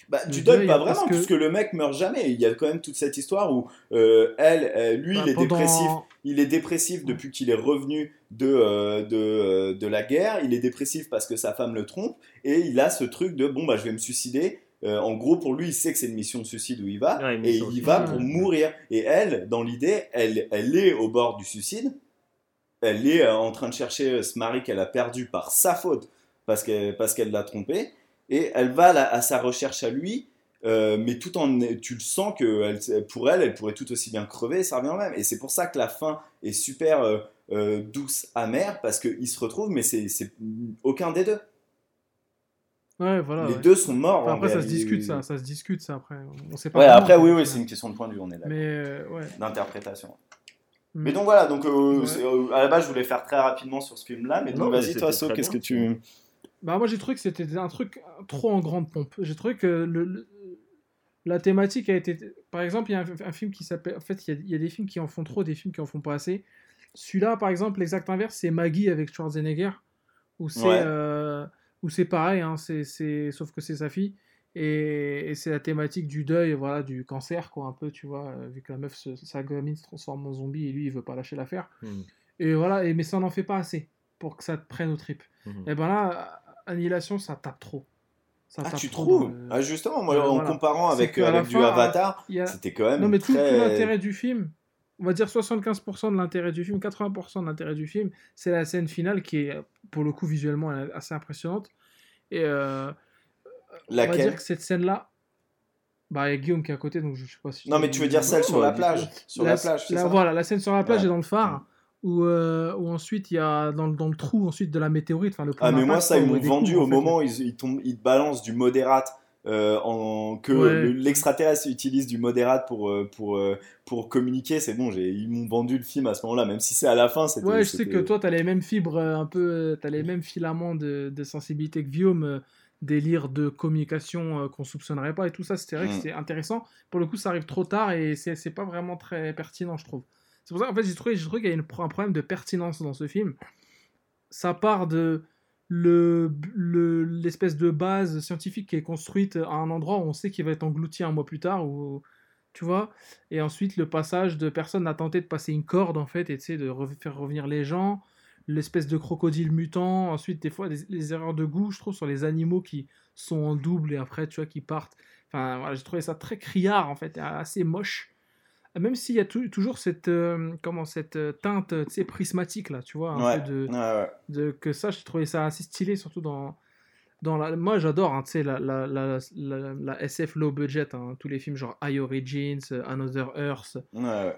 S4: Bah, du deuil, pas
S3: parce
S4: vraiment,
S3: que-
S4: puisque le mec meurt jamais. Il y a quand même toute cette histoire où euh, elle, euh, lui,
S3: Bah,
S4: il est
S3: pendant-
S4: dépressif. Il est dépressif depuis qu'il est revenu de, euh, de, de la guerre. Il est dépressif parce que sa femme le trompe. Et il a ce truc de bon, bah, je vais me suicider. Euh, en gros, pour lui, il sait que c'est une mission de suicide où il va.
S2: Ouais,
S4: et il y va pour mourir. Et elle, dans l'idée, elle, elle est au bord du suicide. Elle est euh, en train de chercher euh, ce mari qu'elle a perdu par sa faute parce qu'elle parce qu'elle l'a trompé. Et elle va à, la- à sa recherche à lui. mais tout en tu le sens que elle, pour elle elle pourrait tout aussi bien crever ça revient au même et c'est pour ça que la fin est super douce amère parce qu'ils se retrouvent mais c'est aucun des deux
S3: Ouais, voilà.
S4: les
S3: ouais.
S4: deux sont morts
S3: Enfin, après, ça se discute, ça. Ça se discute, ça, après. On sait pas
S4: ouais après oui oui c'est une question de point de vue on est
S3: Mais, euh, ouais.
S4: d'interprétation
S3: Mm.
S4: mais donc voilà donc euh, euh, à la base je voulais faire très rapidement sur ce film là mais
S2: Non,
S4: donc vas-y toi So qu'est-ce que tu
S3: Bah moi j'ai trouvé que c'était un truc trop en grande pompe. J'ai trouvé que le, le- la thématique a été... Par exemple, il y a un, un film qui s'appelle... En fait, il y, a, il y a des films qui en font trop, des films qui en font pas assez. Celui-là, par exemple, l'exact inverse, c'est Maggie avec Schwarzenegger, où c'est
S4: Ouais.
S3: Euh, où c'est pareil, hein, c'est, sauf que c'est sa fille. Et, et c'est la thématique du deuil, voilà, du cancer, quoi, un peu, tu vois, euh, vu que la meuf, se- sa gamine se transforme en zombie et lui, il veut pas lâcher l'affaire.
S2: Mhm.
S3: Et voilà, et, mais ça n'en fait pas assez pour que ça te prenne aux tripes.
S2: Mhm.
S3: Et ben là, Annihilation, ça tape trop. Ça
S4: ah
S3: tape
S4: tu
S3: trop
S4: trouves
S3: le-
S4: ah justement moi
S3: Euh,
S4: en
S3: voilà.
S4: comparant avec
S3: la
S4: avec du Avatar
S3: a-
S4: c'était quand même
S3: Non, mais tout, l'intérêt du film, on va dire 75% de l'intérêt du film, 80% de l'intérêt du film, c'est la scène finale qui est, pour le coup, visuellement assez impressionnante. Et euh, on va
S4: laquelle?
S3: dire que cette scène-là, bah, il y a Guillaume qui est à côté, donc je sais pas si.
S4: non mais tu veux dire celle sur la
S2: bah,
S4: plage sur la, plage
S3: la-
S4: ça?
S3: Voilà, la scène sur la plage
S4: Ouais.
S3: et dans le phare. Où, euh, où ensuite il y a dans, le- dans le trou ensuite de la météorite enfin le
S4: Ah mais moi ça ils m'ont vendu
S3: en
S4: au
S3: fait,
S4: moment où ils, ils, tombent, ils te balancent du modérate euh, en, que
S3: Ouais.
S4: l'extraterrestre utilise du modérate pour, euh, pour, euh, pour communiquer, c'est bon, ils m'ont vendu le film à ce moment-là, même si c'est à la fin.
S3: Ouais, je sais que toi, t'as les mêmes fibres, un peu, t'as les mêmes filaments de, de sensibilité que Guillaume, délire de communication qu'on soupçonnerait pas et tout ça. C'était vrai que
S4: Mm.
S3: c'était intéressant. Pour le coup, ça arrive trop tard et c'est c'est pas vraiment très pertinent, je trouve. C'est pour ça qu'en fait, j'ai trouvé, trouvé qu'il y a une- un problème de pertinence dans ce film. ça part de le le- l'espèce de base scientifique qui est construite à un endroit où on sait qu'il va être englouti un mois plus tard, ou tu vois. Et ensuite, le passage de personne a tenté de passer une corde, en fait, et de re- faire revenir les gens. L'espèce de crocodile mutant. Ensuite, des fois, les erreurs de goût, je trouve, sur les animaux qui sont en double et après, tu vois, qui partent. Enfin, voilà, j'ai trouvé ça très criard, en fait, assez moche. Même s'il y a tou- toujours cette, euh, comment, cette euh, teinte, sais, prismatique, là, tu vois, un
S4: Ouais,
S3: peu de,
S4: ouais, ouais.
S3: de que ça, j'ai trouvé ça assez stylé, surtout dans, dans la... Moi, j'adore, hein, tu sais, la, la, la, la, la SF low budget, hein, tous les films genre I Origins, euh, Another Earth,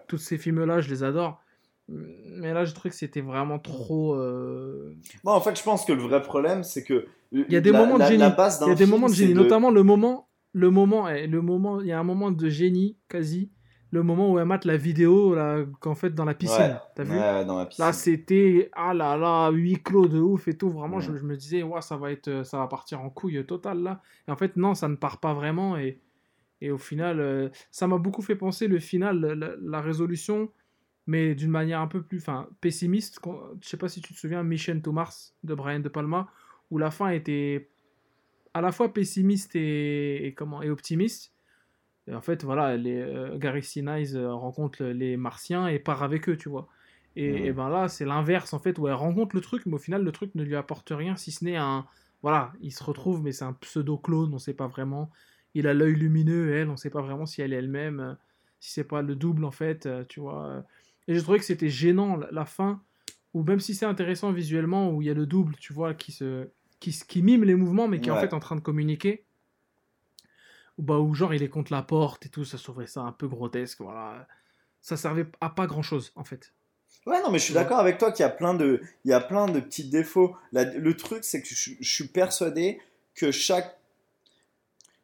S3: tous ces films-là, je les adore. Mais là, j'ai trouvé que c'était vraiment trop... euh,
S4: Bon, en fait, je pense que le vrai problème, c'est que.
S3: Il y a des moments de génie.
S4: base
S3: Il y a des moments de génie, notamment le moment... Le moment, le moment, il y a un moment de génie, quasi. Le moment où elle mate la vidéo, là, qu'en fait, dans la piscine.
S4: Ouais,
S3: T'as vu?
S4: Ouais, dans la piscine.
S3: Là, c'était ah là là, huis clos de ouf et tout. Vraiment,
S4: Ouais.
S3: je, je me disais, ouais, ça va être, euh, ça va partir en couille totale là. Et en fait, non, ça ne part pas vraiment. Et, et au final, euh, ça m'a beaucoup fait penser le final, la, la résolution, mais d'une manière un peu plus, enfin, pessimiste. Je sais pas si tu te souviens, Mission to Mars de Brian De Palma, où la fin était à la fois pessimiste et, et comment et optimiste. Et en fait, voilà, les, euh, Gary Sinise euh, rencontre les Martiens et part avec eux, tu vois. Et, et ben là, c'est l'inverse, en fait, où elle rencontre le truc, mais au final, le truc ne lui apporte rien, si ce n'est un... Voilà, il se retrouve, mais c'est un pseudo-clone, on sait pas vraiment. Il a l'œil lumineux, elle, on sait pas vraiment si elle est elle-même, euh, si c'est pas le double, en fait, euh, tu vois. Et j'ai trouvé que c'était gênant, la, la fin, ou même si c'est intéressant visuellement, où il y a le double, tu vois, qui se... Qui, mime les mouvements, mais qui est en fait en train de communiquer. Ou bah, où genre il est contre la porte et tout, ça trouvais ça un peu grotesque, voilà. Ça servait à pas grand chose en fait.
S4: Ouais, non, mais je suis d'accord avec toi qu'il y a plein de, il y a plein de petits défauts. La- le truc, c'est que je, je suis persuadé que chaque,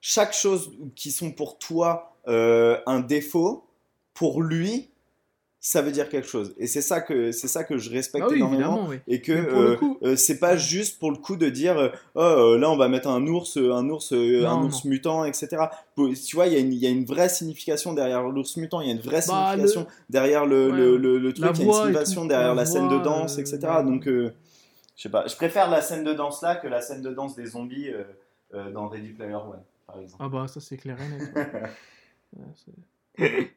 S4: chaque chose qui sont pour toi euh, un défaut, pour lui, ça veut dire quelque chose. Et c'est ça que, c'est ça que je respecte
S3: Ah oui,
S4: énormément.
S3: oui.
S4: Et que euh, euh, c'est pas juste pour le coup de dire euh, oh euh, là on va mettre un ours un ours
S3: Non,
S4: un
S3: non.
S4: ours mutant etc tu vois il y, a une- il y a une vraie signification derrière l'ours mutant il y a une vraie
S3: Bah,
S4: signification derrière le,
S3: Ouais,
S4: le, le- truc il y a une signification
S3: tout,
S4: derrière
S3: la
S4: scène de danse etc donc je sais pas je préfère la scène de danse là que la scène de danse des zombies dans Ready Player One par exemple
S3: Ah bah ça c'est clair et net. Ouais, c'est-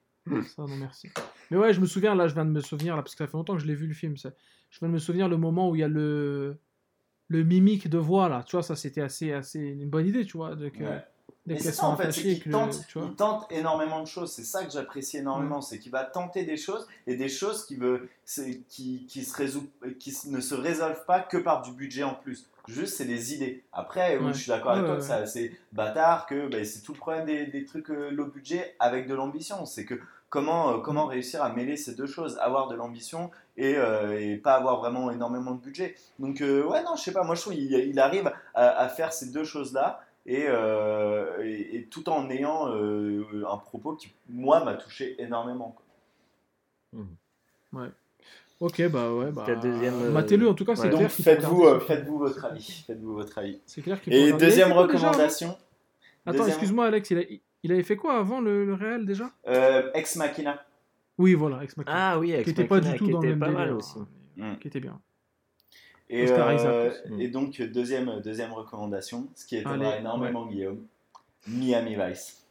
S3: ça non merci. Mais ouais, je me souviens là, je viens de me souvenir là parce que ça fait longtemps que je l'ai vu le film. ça. Je viens de me souvenir le moment où il y a le le mimique de voix là. Tu vois, ça c'était assez assez une bonne idée, tu vois, de que
S4: Ouais. Mais
S3: qu'elles
S4: c'est ça en fait, c'est qu'il tente,
S3: vois.
S4: il tente énormément de choses. C'est ça que j'apprécie énormément, c'est qu'il va tenter des choses et des choses qui, veut, qui, qui, se résout, qui ne se résolvent pas que par du budget en plus. Juste, c'est des idées. Après, oui, je suis d'accord avec toi que c'est bâtard, que ben, c'est tout le problème des, des trucs euh, low budget avec de l'ambition. C'est que comment, euh, comment
S3: Mm.
S4: réussir à mêler ces deux choses, avoir de l'ambition et, euh, et pas avoir vraiment énormément de budget. Donc, euh, ouais, non, je sais pas, moi je trouve qu'il il arrive à, à faire ces deux choses-là et, euh, et, et tout en ayant euh, un propos qui, moi, m'a touché énormément. quoi.
S3: Ok, bah ouais, bah.
S2: La deuxième,
S3: Matez-le en tout cas, c'est
S2: ouais.
S3: clair.
S4: Faites-vous euh, faites-vous votre avis. Faites-vous votre avis.
S3: C'est clair qu'il faut
S4: Et deuxième recommandation?
S3: Attends,
S4: Deuxième-
S3: excuse-moi Alex, il, a- il avait fait quoi avant le, le réel déjà?
S4: Euh, Ex Machina.
S3: Oui, voilà, Ex Machina.
S2: Ah oui,
S3: qui
S2: Ex
S3: était pas
S2: Machina,
S3: du tout
S2: qui
S3: dans le même
S2: pas mal
S3: délire,
S2: aussi.
S4: Mm.
S3: Qui était bien.
S4: Et, euh, et donc, deuxième, deuxième recommandation, ce qui étonnera
S3: Allez,
S4: énormément Guillaume Miami Vice.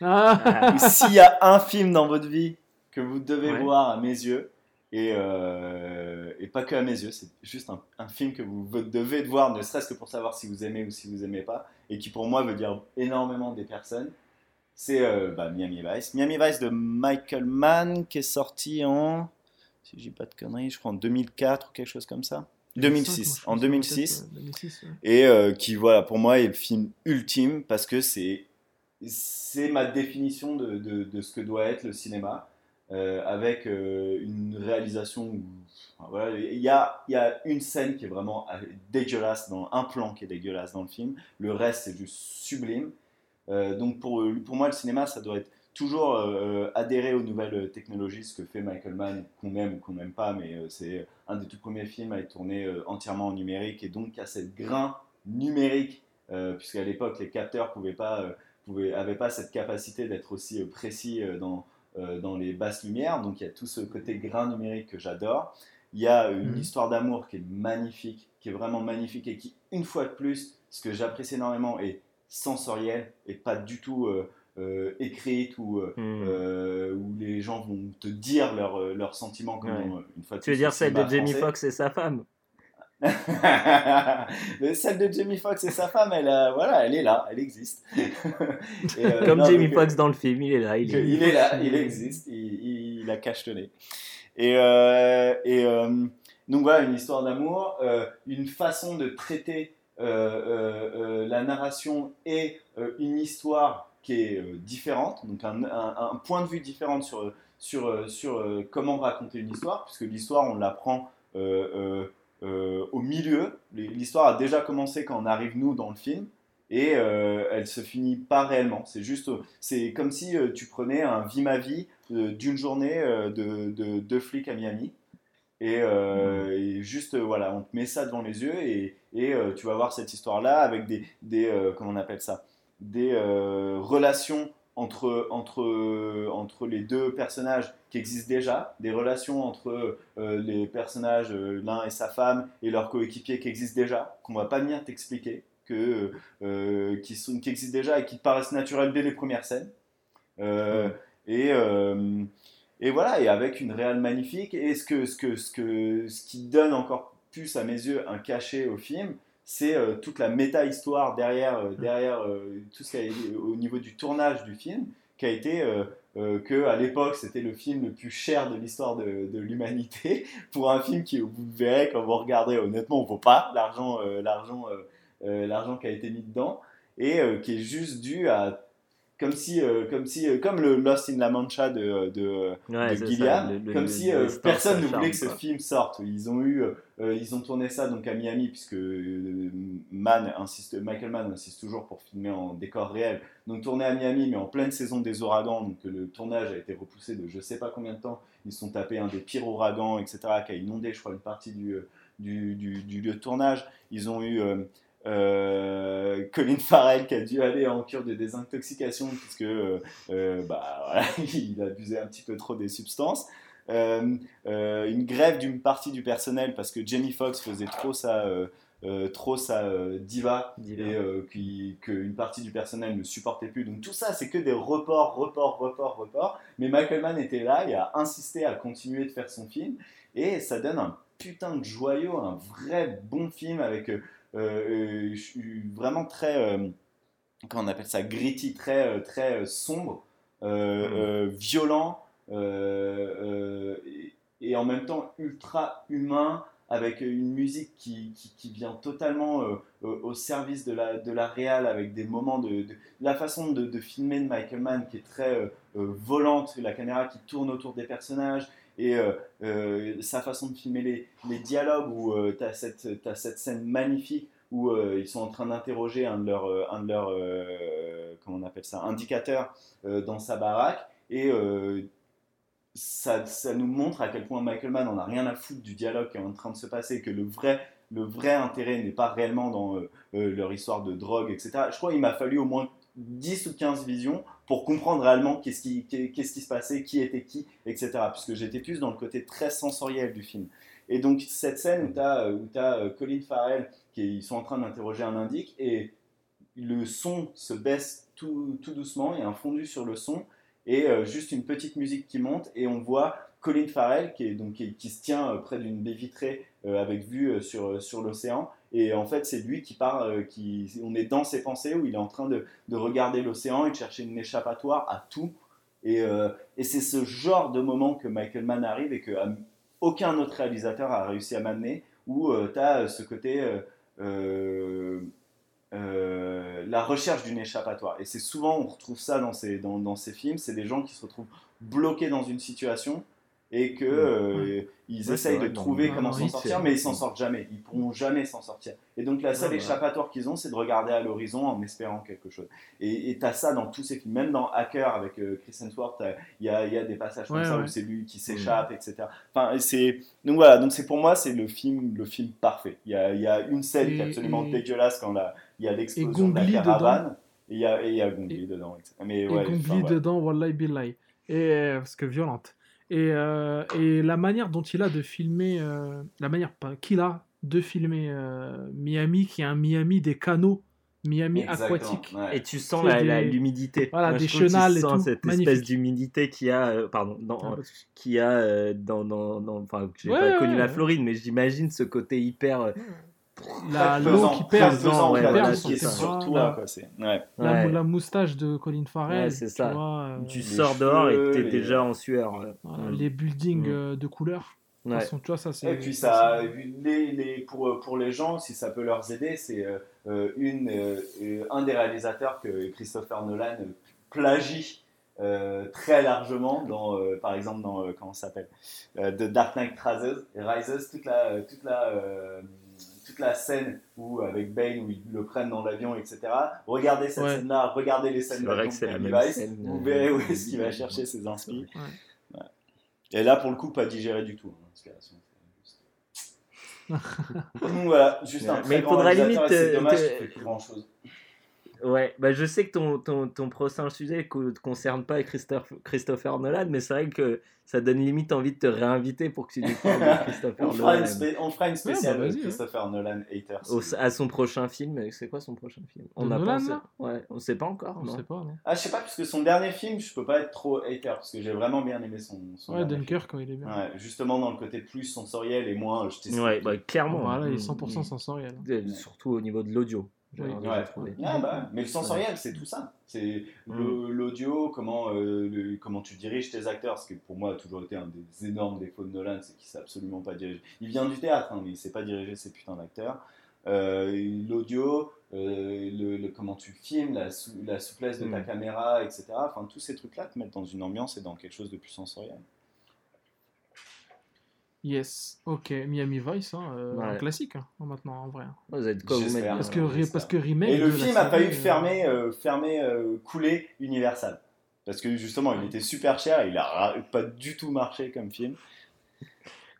S3: Ah,
S4: Ou S'il y a un film dans votre vie que vous devez
S2: Ouais.
S4: voir à mes yeux, et, euh, et pas que à mes yeux, c'est juste un, un film que vous devez voir, ne serait-ce que pour savoir si vous aimez ou si vous aimez pas, et qui pour moi veut dire énormément des personnes, c'est euh, bah, Miami Vice. Miami Vice de Michael Mann, qui est sorti en, si je dis pas de conneries, je crois en 2004 ou quelque chose comme ça. 2006, en 2006
S3: euh, 2006 ouais.
S4: et euh, qui voilà pour moi est le film ultime parce que c'est c'est ma définition de, de, de ce que doit être le cinéma euh, avec euh, une réalisation où enfin, voilà, il y a, y a une scène qui est vraiment dégueulasse dans un plan qui est dégueulasse dans le film le reste c'est juste sublime donc pour, pour moi le cinéma ça doit être toujours euh, adhérer aux nouvelles technologies ce que fait Michael Mann qu'on aime ou qu'on n'aime pas mais euh, c'est un des tout premiers films à être tourné euh, entièrement en numérique et donc à cette grain numérique, euh, puisqu'à l'époque les capteurs pouvaient pas, euh, pouvaient, avaient pas cette capacité d'être aussi euh, précis euh, dans, euh, dans les basses lumières, donc il y a tout ce côté grain numérique que j'adore. il y a une
S3: Mhm.
S4: histoire d'amour qui est magnifique, qui est vraiment magnifique et qui, une fois de plus, ce que j'apprécie énormément, est sensorielle et pas du tout euh, euh, écrite ou, euh, où les gens vont te dire leurs leurs sentiments comme
S2: Ouais.
S4: une fois
S2: Tu veux dire
S4: le
S2: celle de Jamie. Foxx et sa femme?
S4: Celle de Jamie Foxx et sa femme, elle, voilà, elle est là, elle existe. Et, euh,
S2: Comme
S4: non,
S2: Jamie Foxx dans le film, il est là. Il
S4: que-
S2: est...
S4: il est là, il existe, il, il, a cachetonné. Et, euh, et donc voilà, une histoire d'amour, une façon de traiter la narration et euh, une histoire qui est euh, différente, donc un, point de vue différent sur, sur, euh, sur euh, comment raconter une histoire, puisque l'histoire, on l'apprend euh, euh, euh, au milieu. L'histoire a déjà commencé quand on arrive, nous, dans le film. Et euh, elle se finit pas réellement. C'est juste, c'est comme si euh, tu prenais un vie ma vie euh, d'une journée euh, de, de, de flics à Miami. Et, euh, et juste, euh, voilà, on te met ça devant les yeux et, et euh, tu vas voir cette histoire-là avec des, des euh, comment on appelle ça, des relations entre, entre, entre les deux personnages qui existent déjà, des relations entre les personnages, l'un et sa femme, et leur coéquipier qui existent déjà, qu'on va pas venir t'expliquer, que, qui, sont, qui existent déjà et qui paraissent naturels dès les premières scènes. Et, et voilà, et avec une réelle magnifique. Et ce, que, ce, que, ce, que, ce qui donne encore plus, à mes yeux, un cachet au film, c'est euh, toute la méta-histoire derrière, euh, derrière euh, tout ce qui a été au niveau du tournage du film, qui a été que à l'époque c'était le film le plus cher de l'histoire de, de l'humanité pour un film qui vous verrez quand vous regardez honnêtement on vaut pas l'argent l'argent l'argent qui a été mis dedans et qui est juste dû à comme si euh, comme si euh, comme le Lost in La Mancha de, de
S2: Ouais,
S4: de
S2: c'est ça,
S4: Gilliam,
S2: le-
S4: comme
S2: le-
S4: si euh, personne ne voulait que ce film sorte. Ils ont eu, ils ont tourné ça donc à Miami puisque Mann insiste, Michael Mann insiste toujours pour filmer en décor réel. Donc tourné à Miami, mais en pleine saison des ouragans, donc le tournage a été repoussé de je sais pas combien de temps. Ils sont tapés un des pires ouragans, etc., qui a inondé, je crois, une partie du, du, du- du lieu de tournage. Ils ont eu euh, euh, Colin Farrell qui a dû aller en cure de désintoxication puisque euh, euh, bah, voilà, il abusait un petit peu trop des substances. Euh, une grève d'une partie du personnel parce que Jamie Foxx faisait trop sa, trop sa diva,
S2: Diva.
S4: et qu'une partie du personnel ne supportait plus. Donc tout ça, c'est que des reports, reports, reports, reports. Mais Michael Mann était là et a insisté à continuer de faire son film. Et ça donne un putain de joyau, un vrai bon film avec je suis vraiment très, euh, comment on appelle ça, gritty, très, euh, très euh, sombre, euh,
S2: Mm.
S4: euh, violent, euh, euh, et, et en même temps ultra humain, avec une musique qui, qui, qui vient totalement euh, euh, au service de la, de la réal, avec des moments de, de- la façon de, de filmer de Michael Mann qui est très euh, euh, volante, la caméra qui tourne autour des personnages, et euh, euh, sa façon de filmer les, dialogues où tu as, cette t'as cette scène magnifique où euh, ils sont en train d'interroger un de leurs, euh, un de leurs euh, comment on appelle ça, indicateurs euh, dans sa baraque et euh, ça, ça nous montre à quel point Michael Mann en a rien à foutre du dialogue qui est en train de se passer, que le vrai, le vrai intérêt n'est pas réellement dans euh, euh, leur histoire de drogue, etc. Je crois qu'il m'a fallu au moins 10 ou 15 visions pour comprendre réellement qu'est-ce qui, se passait, qui était qui, etc. Puisque j'étais plus dans le côté très sensoriel du film. Et donc cette scène où tu as, t'as, euh, Colin Farrell, qui ils sont en train d'interroger un indique, et le son se baisse tout, tout doucement, il y a un fondu sur le son, et euh, juste une petite musique qui monte, et on voit Colin Farrell qui, est, donc, qui, se tient euh, près d'une baie vitrée euh, avec vue euh, sur, euh, sur l'océan, et en fait c'est lui qui part, euh, on est dans ses pensées où il est en train de, de regarder l'océan et de chercher une échappatoire à tout, et, euh, et c'est ce genre de moment que Michael Mann arrive et que euh, aucun autre réalisateur a réussi à m'amener, où tu as ce côté... euh, euh, euh, la recherche d'une échappatoire. Et c'est souvent, on retrouve ça dans ces films, c'est des gens qui se retrouvent bloqués dans une situation et que euh, ils
S2: Ouais,
S4: essayent
S2: vrai,
S4: de trouver comment s'en sortir, mais ils s'en sortent jamais. Ils pourront jamais s'en sortir. Et donc la seule
S2: Ouais, ouais.
S4: échappatoire qu'ils ont, c'est de regarder à l'horizon en espérant quelque chose. Et tu as ça dans tous ces films, même dans Hacker avec euh, Chris Hemsworth, t'as- il y a, il y a des passages comme
S3: Ouais,
S4: ça où c'est lui qui s'échappe, etc. Enfin, c'est donc voilà, donc c'est pour moi c'est le film, le film parfait. Il y a, il y a une scène qui est absolument
S3: et-
S4: dégueulasse quand il y a l'explosion de la caravane. Et il y a, et il y a Gongli dedans. etc. Mais
S3: Et
S4: ouais,
S3: Gongli
S4: enfin, ouais.
S3: dedans, Wallahi Billahi. Et euh, parce que violente. Et, euh, et la manière dont il a de filmer, euh, la manière qu'il a de filmer euh, Miami, qui est un Miami des canaux, Miami
S4: Exactement,
S3: aquatique.
S4: ouais.
S2: Et tu sens l'humidité.
S3: Voilà,
S2: Moi, je
S3: des chenals et
S2: sens
S3: tout.
S2: cette
S3: Magnifique.
S2: espèce d'humidité qu'il y a, euh, pardon, dans,
S3: Ah,
S2: y a euh, dans, dans, dans- enfin, j'ai
S3: Ouais,
S2: pas connu
S3: ouais,
S2: la
S3: ouais.
S2: Floride, mais j'imagine ce côté hyper. Euh,
S3: La- L'eau qui perd,
S4: pesant,
S2: ouais,
S4: qui
S2: voilà,
S4: perd,
S2: c'est
S4: qui est
S2: ça.
S4: sur
S3: Voilà.
S4: toi, quoi. C'est ouais.
S3: La,
S2: ouais.
S3: la moustache de Colin Farrell.
S2: Ouais, c'est
S3: tu
S2: ça.
S3: vois, euh,
S2: Tu
S4: Les
S2: sors dehors et t'es
S4: les-
S2: déjà en sueur. euh.
S3: voilà, les buildings
S2: Mm.
S3: euh, de. De façon, tu vois, ça c'est.
S4: Et puis ça, les, les, pour, pour les gens, si ça peut leur aider, c'est euh, euh, une, euh, euh, un des réalisateurs que Christopher Nolan plagie euh, très largement dans, euh, par exemple, dans euh, comment s'appelle, euh, The Dark Knight Rises, Rises toute la, euh, toute la, euh, toute la scène où avec Bane où ils le prennent dans l'avion, etc. Regardez cette
S3: Ouais.
S4: scène-là, regardez les scènes d'avion de vous
S2: euh,
S4: verrez où est-ce qu'il va chercher ses inspirations.
S3: Ouais.
S4: Et là, pour le coup, pas digéré du tout. hein, parce que là, c'est juste- Donc voilà, juste un
S2: Mais il
S4: grand
S2: faudra
S4: réalisateur,
S2: limite, euh,
S4: dommage grand chose.
S2: Ouais, bah je sais que ton, ton, ton prochain sujet ne te concerne pas Christophe, Christopher Nolan, mais c'est vrai que ça donne limite envie de te réinviter pour que tu de Christopher
S4: On fera, une
S2: Nolan.
S4: spé- on fera une spéciale
S3: bah,
S4: de
S3: vas-y, hein.
S4: Christopher Nolan Haters.
S2: Au- à son prochain film, c'est quoi son prochain film? On
S3: De
S2: a
S3: Nolan,
S2: pensé-
S3: là?
S2: Ouais, on sait pas encore.
S3: On
S2: non
S3: sait pas, non
S4: Ah, je sais pas, parce que son dernier film, je peux pas être trop hater, parce que j'ai vraiment bien aimé son, son
S3: Ouais, Dunkirk, quand il est bien.
S4: Ouais, justement dans le côté plus sensoriel et moins. Je.
S2: Ouais, bah, clairement.
S3: Voilà, il est
S2: Mm,
S3: 100%
S2: mm.
S3: sensoriel.
S2: Euh, Surtout au niveau de l'audio.
S3: Oui.
S4: Ouais. Ah bah, mais le sensoriel, c'est tout ça. C'est
S2: Mm.
S4: l'audio, comment, euh, le- comment tu diriges tes acteurs, ce qui pour moi a toujours été un des énormes défauts de Nolan, c'est qu'il sait absolument pas diriger. Il vient du théâtre, hein, mais il sait pas diriger ses putains d'acteurs. Euh, l'audio, euh, le, le- comment tu filmes, la, sou- la souplesse de ta
S2: Mm.
S4: caméra, etc. Enfin, tous ces trucs-là te mettent dans une ambiance et dans quelque chose de plus sensoriel.
S3: Yes, ok, Miami Vice, hein, euh,
S2: Ouais.
S3: un classique hein, maintenant en vrai.
S2: Vous êtes quoi vous mettre
S3: Parce que,
S4: j'espère.
S3: parce que remake.
S4: Et le film a failli
S3: euh,
S4: fermer, euh, fermer euh, couler Universal. Parce que justement, il était super cher et il a pas du tout marché comme film.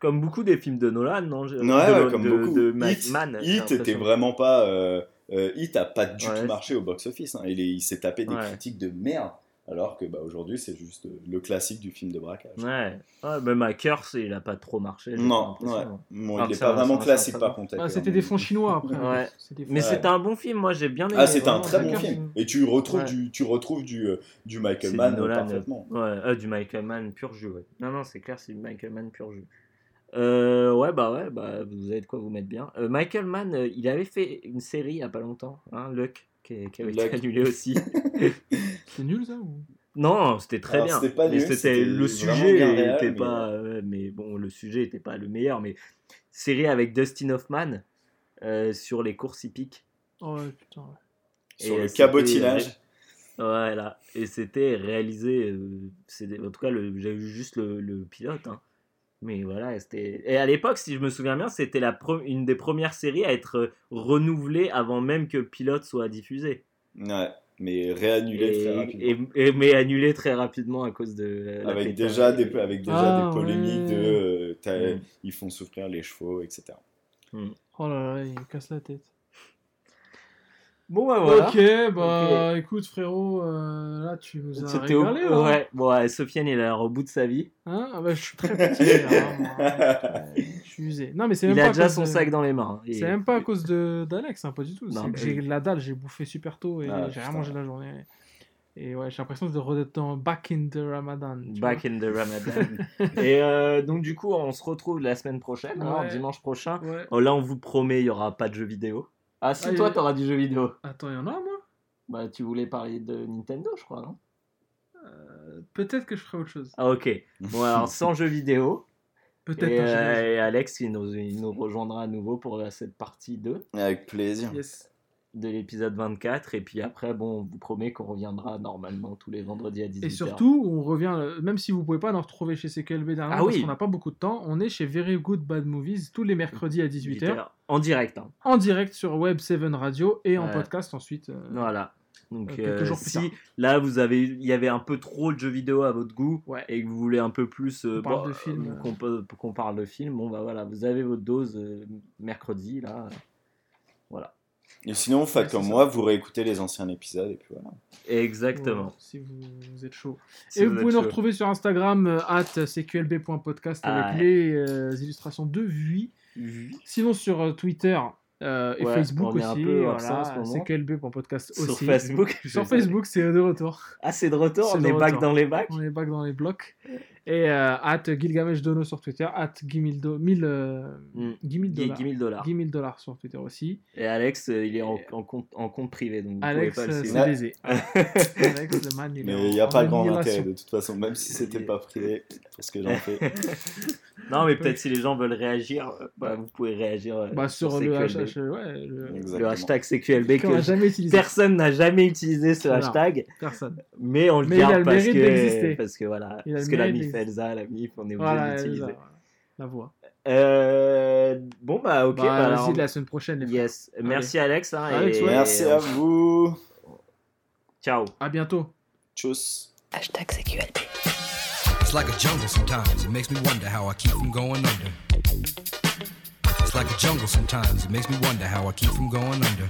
S2: Comme beaucoup des films de Nolan, non
S4: Ouais,
S2: de,
S4: ouais, comme
S2: de,
S4: beaucoup.
S2: de
S4: Hit,
S2: j'ai
S4: Hit était vraiment pas. Euh, euh, Hit a pas du
S2: Ouais,
S4: tout marché au box-office. hein. Il, est- il s'est tapé des
S2: Ouais.
S4: critiques de merde. Alors que bah, aujourd'hui, c'est juste euh, le classique du film de braquage.
S2: Ouais, ouais même à Curse, il a pas trop marché.
S4: Non, ouais.
S2: l'impression.
S4: Bon, il
S2: que
S4: est
S2: ça
S4: pas
S2: va,
S4: vraiment classique par contre.
S3: Ah, c'était
S4: un-
S3: des fonds chinois après. hein.
S2: Ouais. Mais
S4: Ouais.
S2: c'était un bon film, moi j'ai bien aimé.
S4: Ah, c'était un très bon film. Et tu retrouves,
S3: Ouais.
S4: du, tu retrouves du, euh, du Michael
S2: C'est
S4: Mann
S2: du
S4: euh,
S2: Nolan,
S4: parfaitement.
S2: Ouais, euh, du Michael Mann pur jus, ouais. Non, non, c'est clair, c'est du Michael Mann pur jus. Euh, ouais, bah ouais, bah vous avez de quoi vous mettre bien. Euh, Michael Mann, euh, il avait fait une série il y a pas longtemps, hein, Luck, qui, qui avait
S4: Luck.
S2: été annulée aussi.
S3: C'est nul ça ou...
S2: non, c'était très
S4: Alors,
S2: bien.
S4: c'était pas
S2: Mais
S4: nul,
S2: c'était
S4: c'était
S2: le sujet
S4: réel,
S2: était
S4: mais-
S2: pas, euh, mais bon, le sujet était pas le meilleur, mais série avec Dustin Hoffman euh, sur les courses hippiques.
S3: Oh ouais, putain. ouais.
S4: Sur le
S2: c'était-
S4: cabotinage.
S2: Voilà, et c'était réalisé, euh, c'était- en tout cas, le- j'ai vu juste le, le pilote. hein. Mais voilà, c'était. Et à l'époque, si je me souviens bien, c'était la pre- une des premières séries à être euh, renouvelée avant même que pilote soit diffusé.
S4: Ouais, mais réannulé très
S2: Et,
S4: rapidement.
S2: et- et- mais annulé très rapidement à cause de. la
S4: avec déjà des, avec déjà
S3: Ah,
S4: des polémiques
S3: ouais.
S4: de euh,
S2: Mm.
S4: ils font souffrir les chevaux, etc.
S3: Oh là là, il casse la tête.
S2: Bon, bah voilà.
S3: Ok, bah écoute frérot, euh, là tu nous as
S2: au...
S3: régalé. là.
S2: Ouais, bon, ouais, Sofiane, il a l'air au bout de sa vie.
S3: Hein? Ah bah, je suis très fatigué. hein, moi. je suis usé. Non mais c'est même
S2: Il
S3: pas
S2: a déjà son
S3: de-
S2: sac dans les mains. Et-
S3: C'est même pas à cause de d'Alex, hein, pas du tout.
S2: Non, bah
S3: j'ai la dalle, j'ai bouffé super tôt et
S4: Ah,
S3: j'ai rien mangé la journée. Et ouais, j'ai l'impression de redêtre dans back in the Ramadan.
S2: Back in the Ramadan. et euh, donc, du coup, on se retrouve la semaine prochaine, hein, dimanche prochain.
S3: Ouais.
S2: Oh, là, on vous promet, il y aura pas de jeux vidéo. Ah, si,
S3: Ah,
S2: toi, t'auras du jeu vidéo.
S3: Attends, il y en a moi?
S2: Bah, tu voulais parler de Nintendo, je crois, non?
S3: Euh, Peut-être que je ferai autre chose.
S2: Ah, ok. Bon, alors, sans jeu vidéo.
S3: Peut-être.
S2: Et,
S3: je-
S2: euh, et Alex, il nous, il nous rejoindra à nouveau pour cette partie 2
S4: Avec plaisir.
S3: Yes.
S2: De l'épisode 24. Et puis après, bon, on vous promet qu'on reviendra normalement tous les vendredis à 18h.
S3: Et surtout, on revient, euh, même si vous pouvez pas nous retrouver chez CKLB dernièrement,
S2: Ah
S3: parce
S2: oui.
S3: qu'on n'a pas beaucoup de temps, on est chez Very Good Bad Movies tous les mercredis à 18h,
S2: En direct. hein.
S3: en direct sur Web 7 Radio et en podcast ensuite. euh,
S2: Voilà. Donc,
S3: Euh,
S2: euh,
S3: jours plus
S2: si
S3: tard.
S2: là vous avez, il y avait un peu trop de jeux vidéo à votre goût
S3: Ouais.
S2: et que vous voulez un peu plus
S3: Qu'on parle
S2: bon, peut- qu'on parle de film, bon bah voilà, vous avez votre dose mercredi là. Voilà.
S4: Et sinon, faites
S3: Ouais,
S4: comme
S3: ça.
S4: moi, vous réécoutez les anciens épisodes et puis voilà.
S2: Exactement.
S3: Si vous, vous êtes chaud.
S2: Si
S3: et vous, pouvez nous
S2: chaud.
S3: retrouver sur Instagram, euh, at cqlb.podcast
S2: Ah,
S3: avec
S2: ouais.
S3: les euh, illustrations de Vui. Sinon sur euh, Twitter euh, et
S2: Ouais,
S3: Facebook
S2: on est
S3: aussi, voilà, cqlb.podcast
S2: Sur
S3: aussi.
S2: Facebook.
S3: Sur Facebook, c'est de retour.
S2: Ah, c'est de retour, on
S3: de
S2: est back
S3: retour.
S2: dans les bacs.
S3: On est back dans les blocs. Et euh, at Gilgamesh Dono sur Twitter, at Gimildo, 1000 euh,
S2: Mm.
S3: 10 000
S2: 10
S3: dollars.
S2: 000 dollars.
S3: 10 000 dollars sur Twitter aussi.
S2: Et Alex, euh, il est en, en compte, en compte privé, donc vous
S3: Alex,
S2: pouvez pas
S3: euh,
S2: le
S3: c'est baisé. Alex, le man, il
S4: Mais il n'y a pas grand intérêt de toute façon, même si c'était pas privé, parce que j'en fais.
S2: Non, mais peut-être si les gens veulent réagir, bah, vous pouvez réagir
S3: Bah, sur, le, hashtag, ouais, le,
S2: le
S4: Exactement.
S2: hashtag CQLB que
S3: jamais
S2: personne n'a jamais utilisé ce
S3: Non.
S2: hashtag,
S3: Personne.
S2: mais on le
S3: Mais
S2: garde parce que, parce que voilà, parce que la MIF
S3: d'exister.
S2: Elsa, la MIF, on est obligé
S3: Voilà,
S2: d'utiliser.
S3: la voix.
S2: Euh, bon bah ok,
S3: bah,
S2: bah, alors,
S3: la semaine prochaine. les frères.
S2: yes, merci Alex, hein,
S3: Alex,
S2: et-
S3: ouais.
S4: Merci à vous.
S2: ciao.
S3: À bientôt.
S4: Tchuss.
S1: Hashtag.
S6: It's like a jungle sometimes. It makes me wonder how I keep from going under. It's like a jungle sometimes. It makes me wonder how I keep from going under.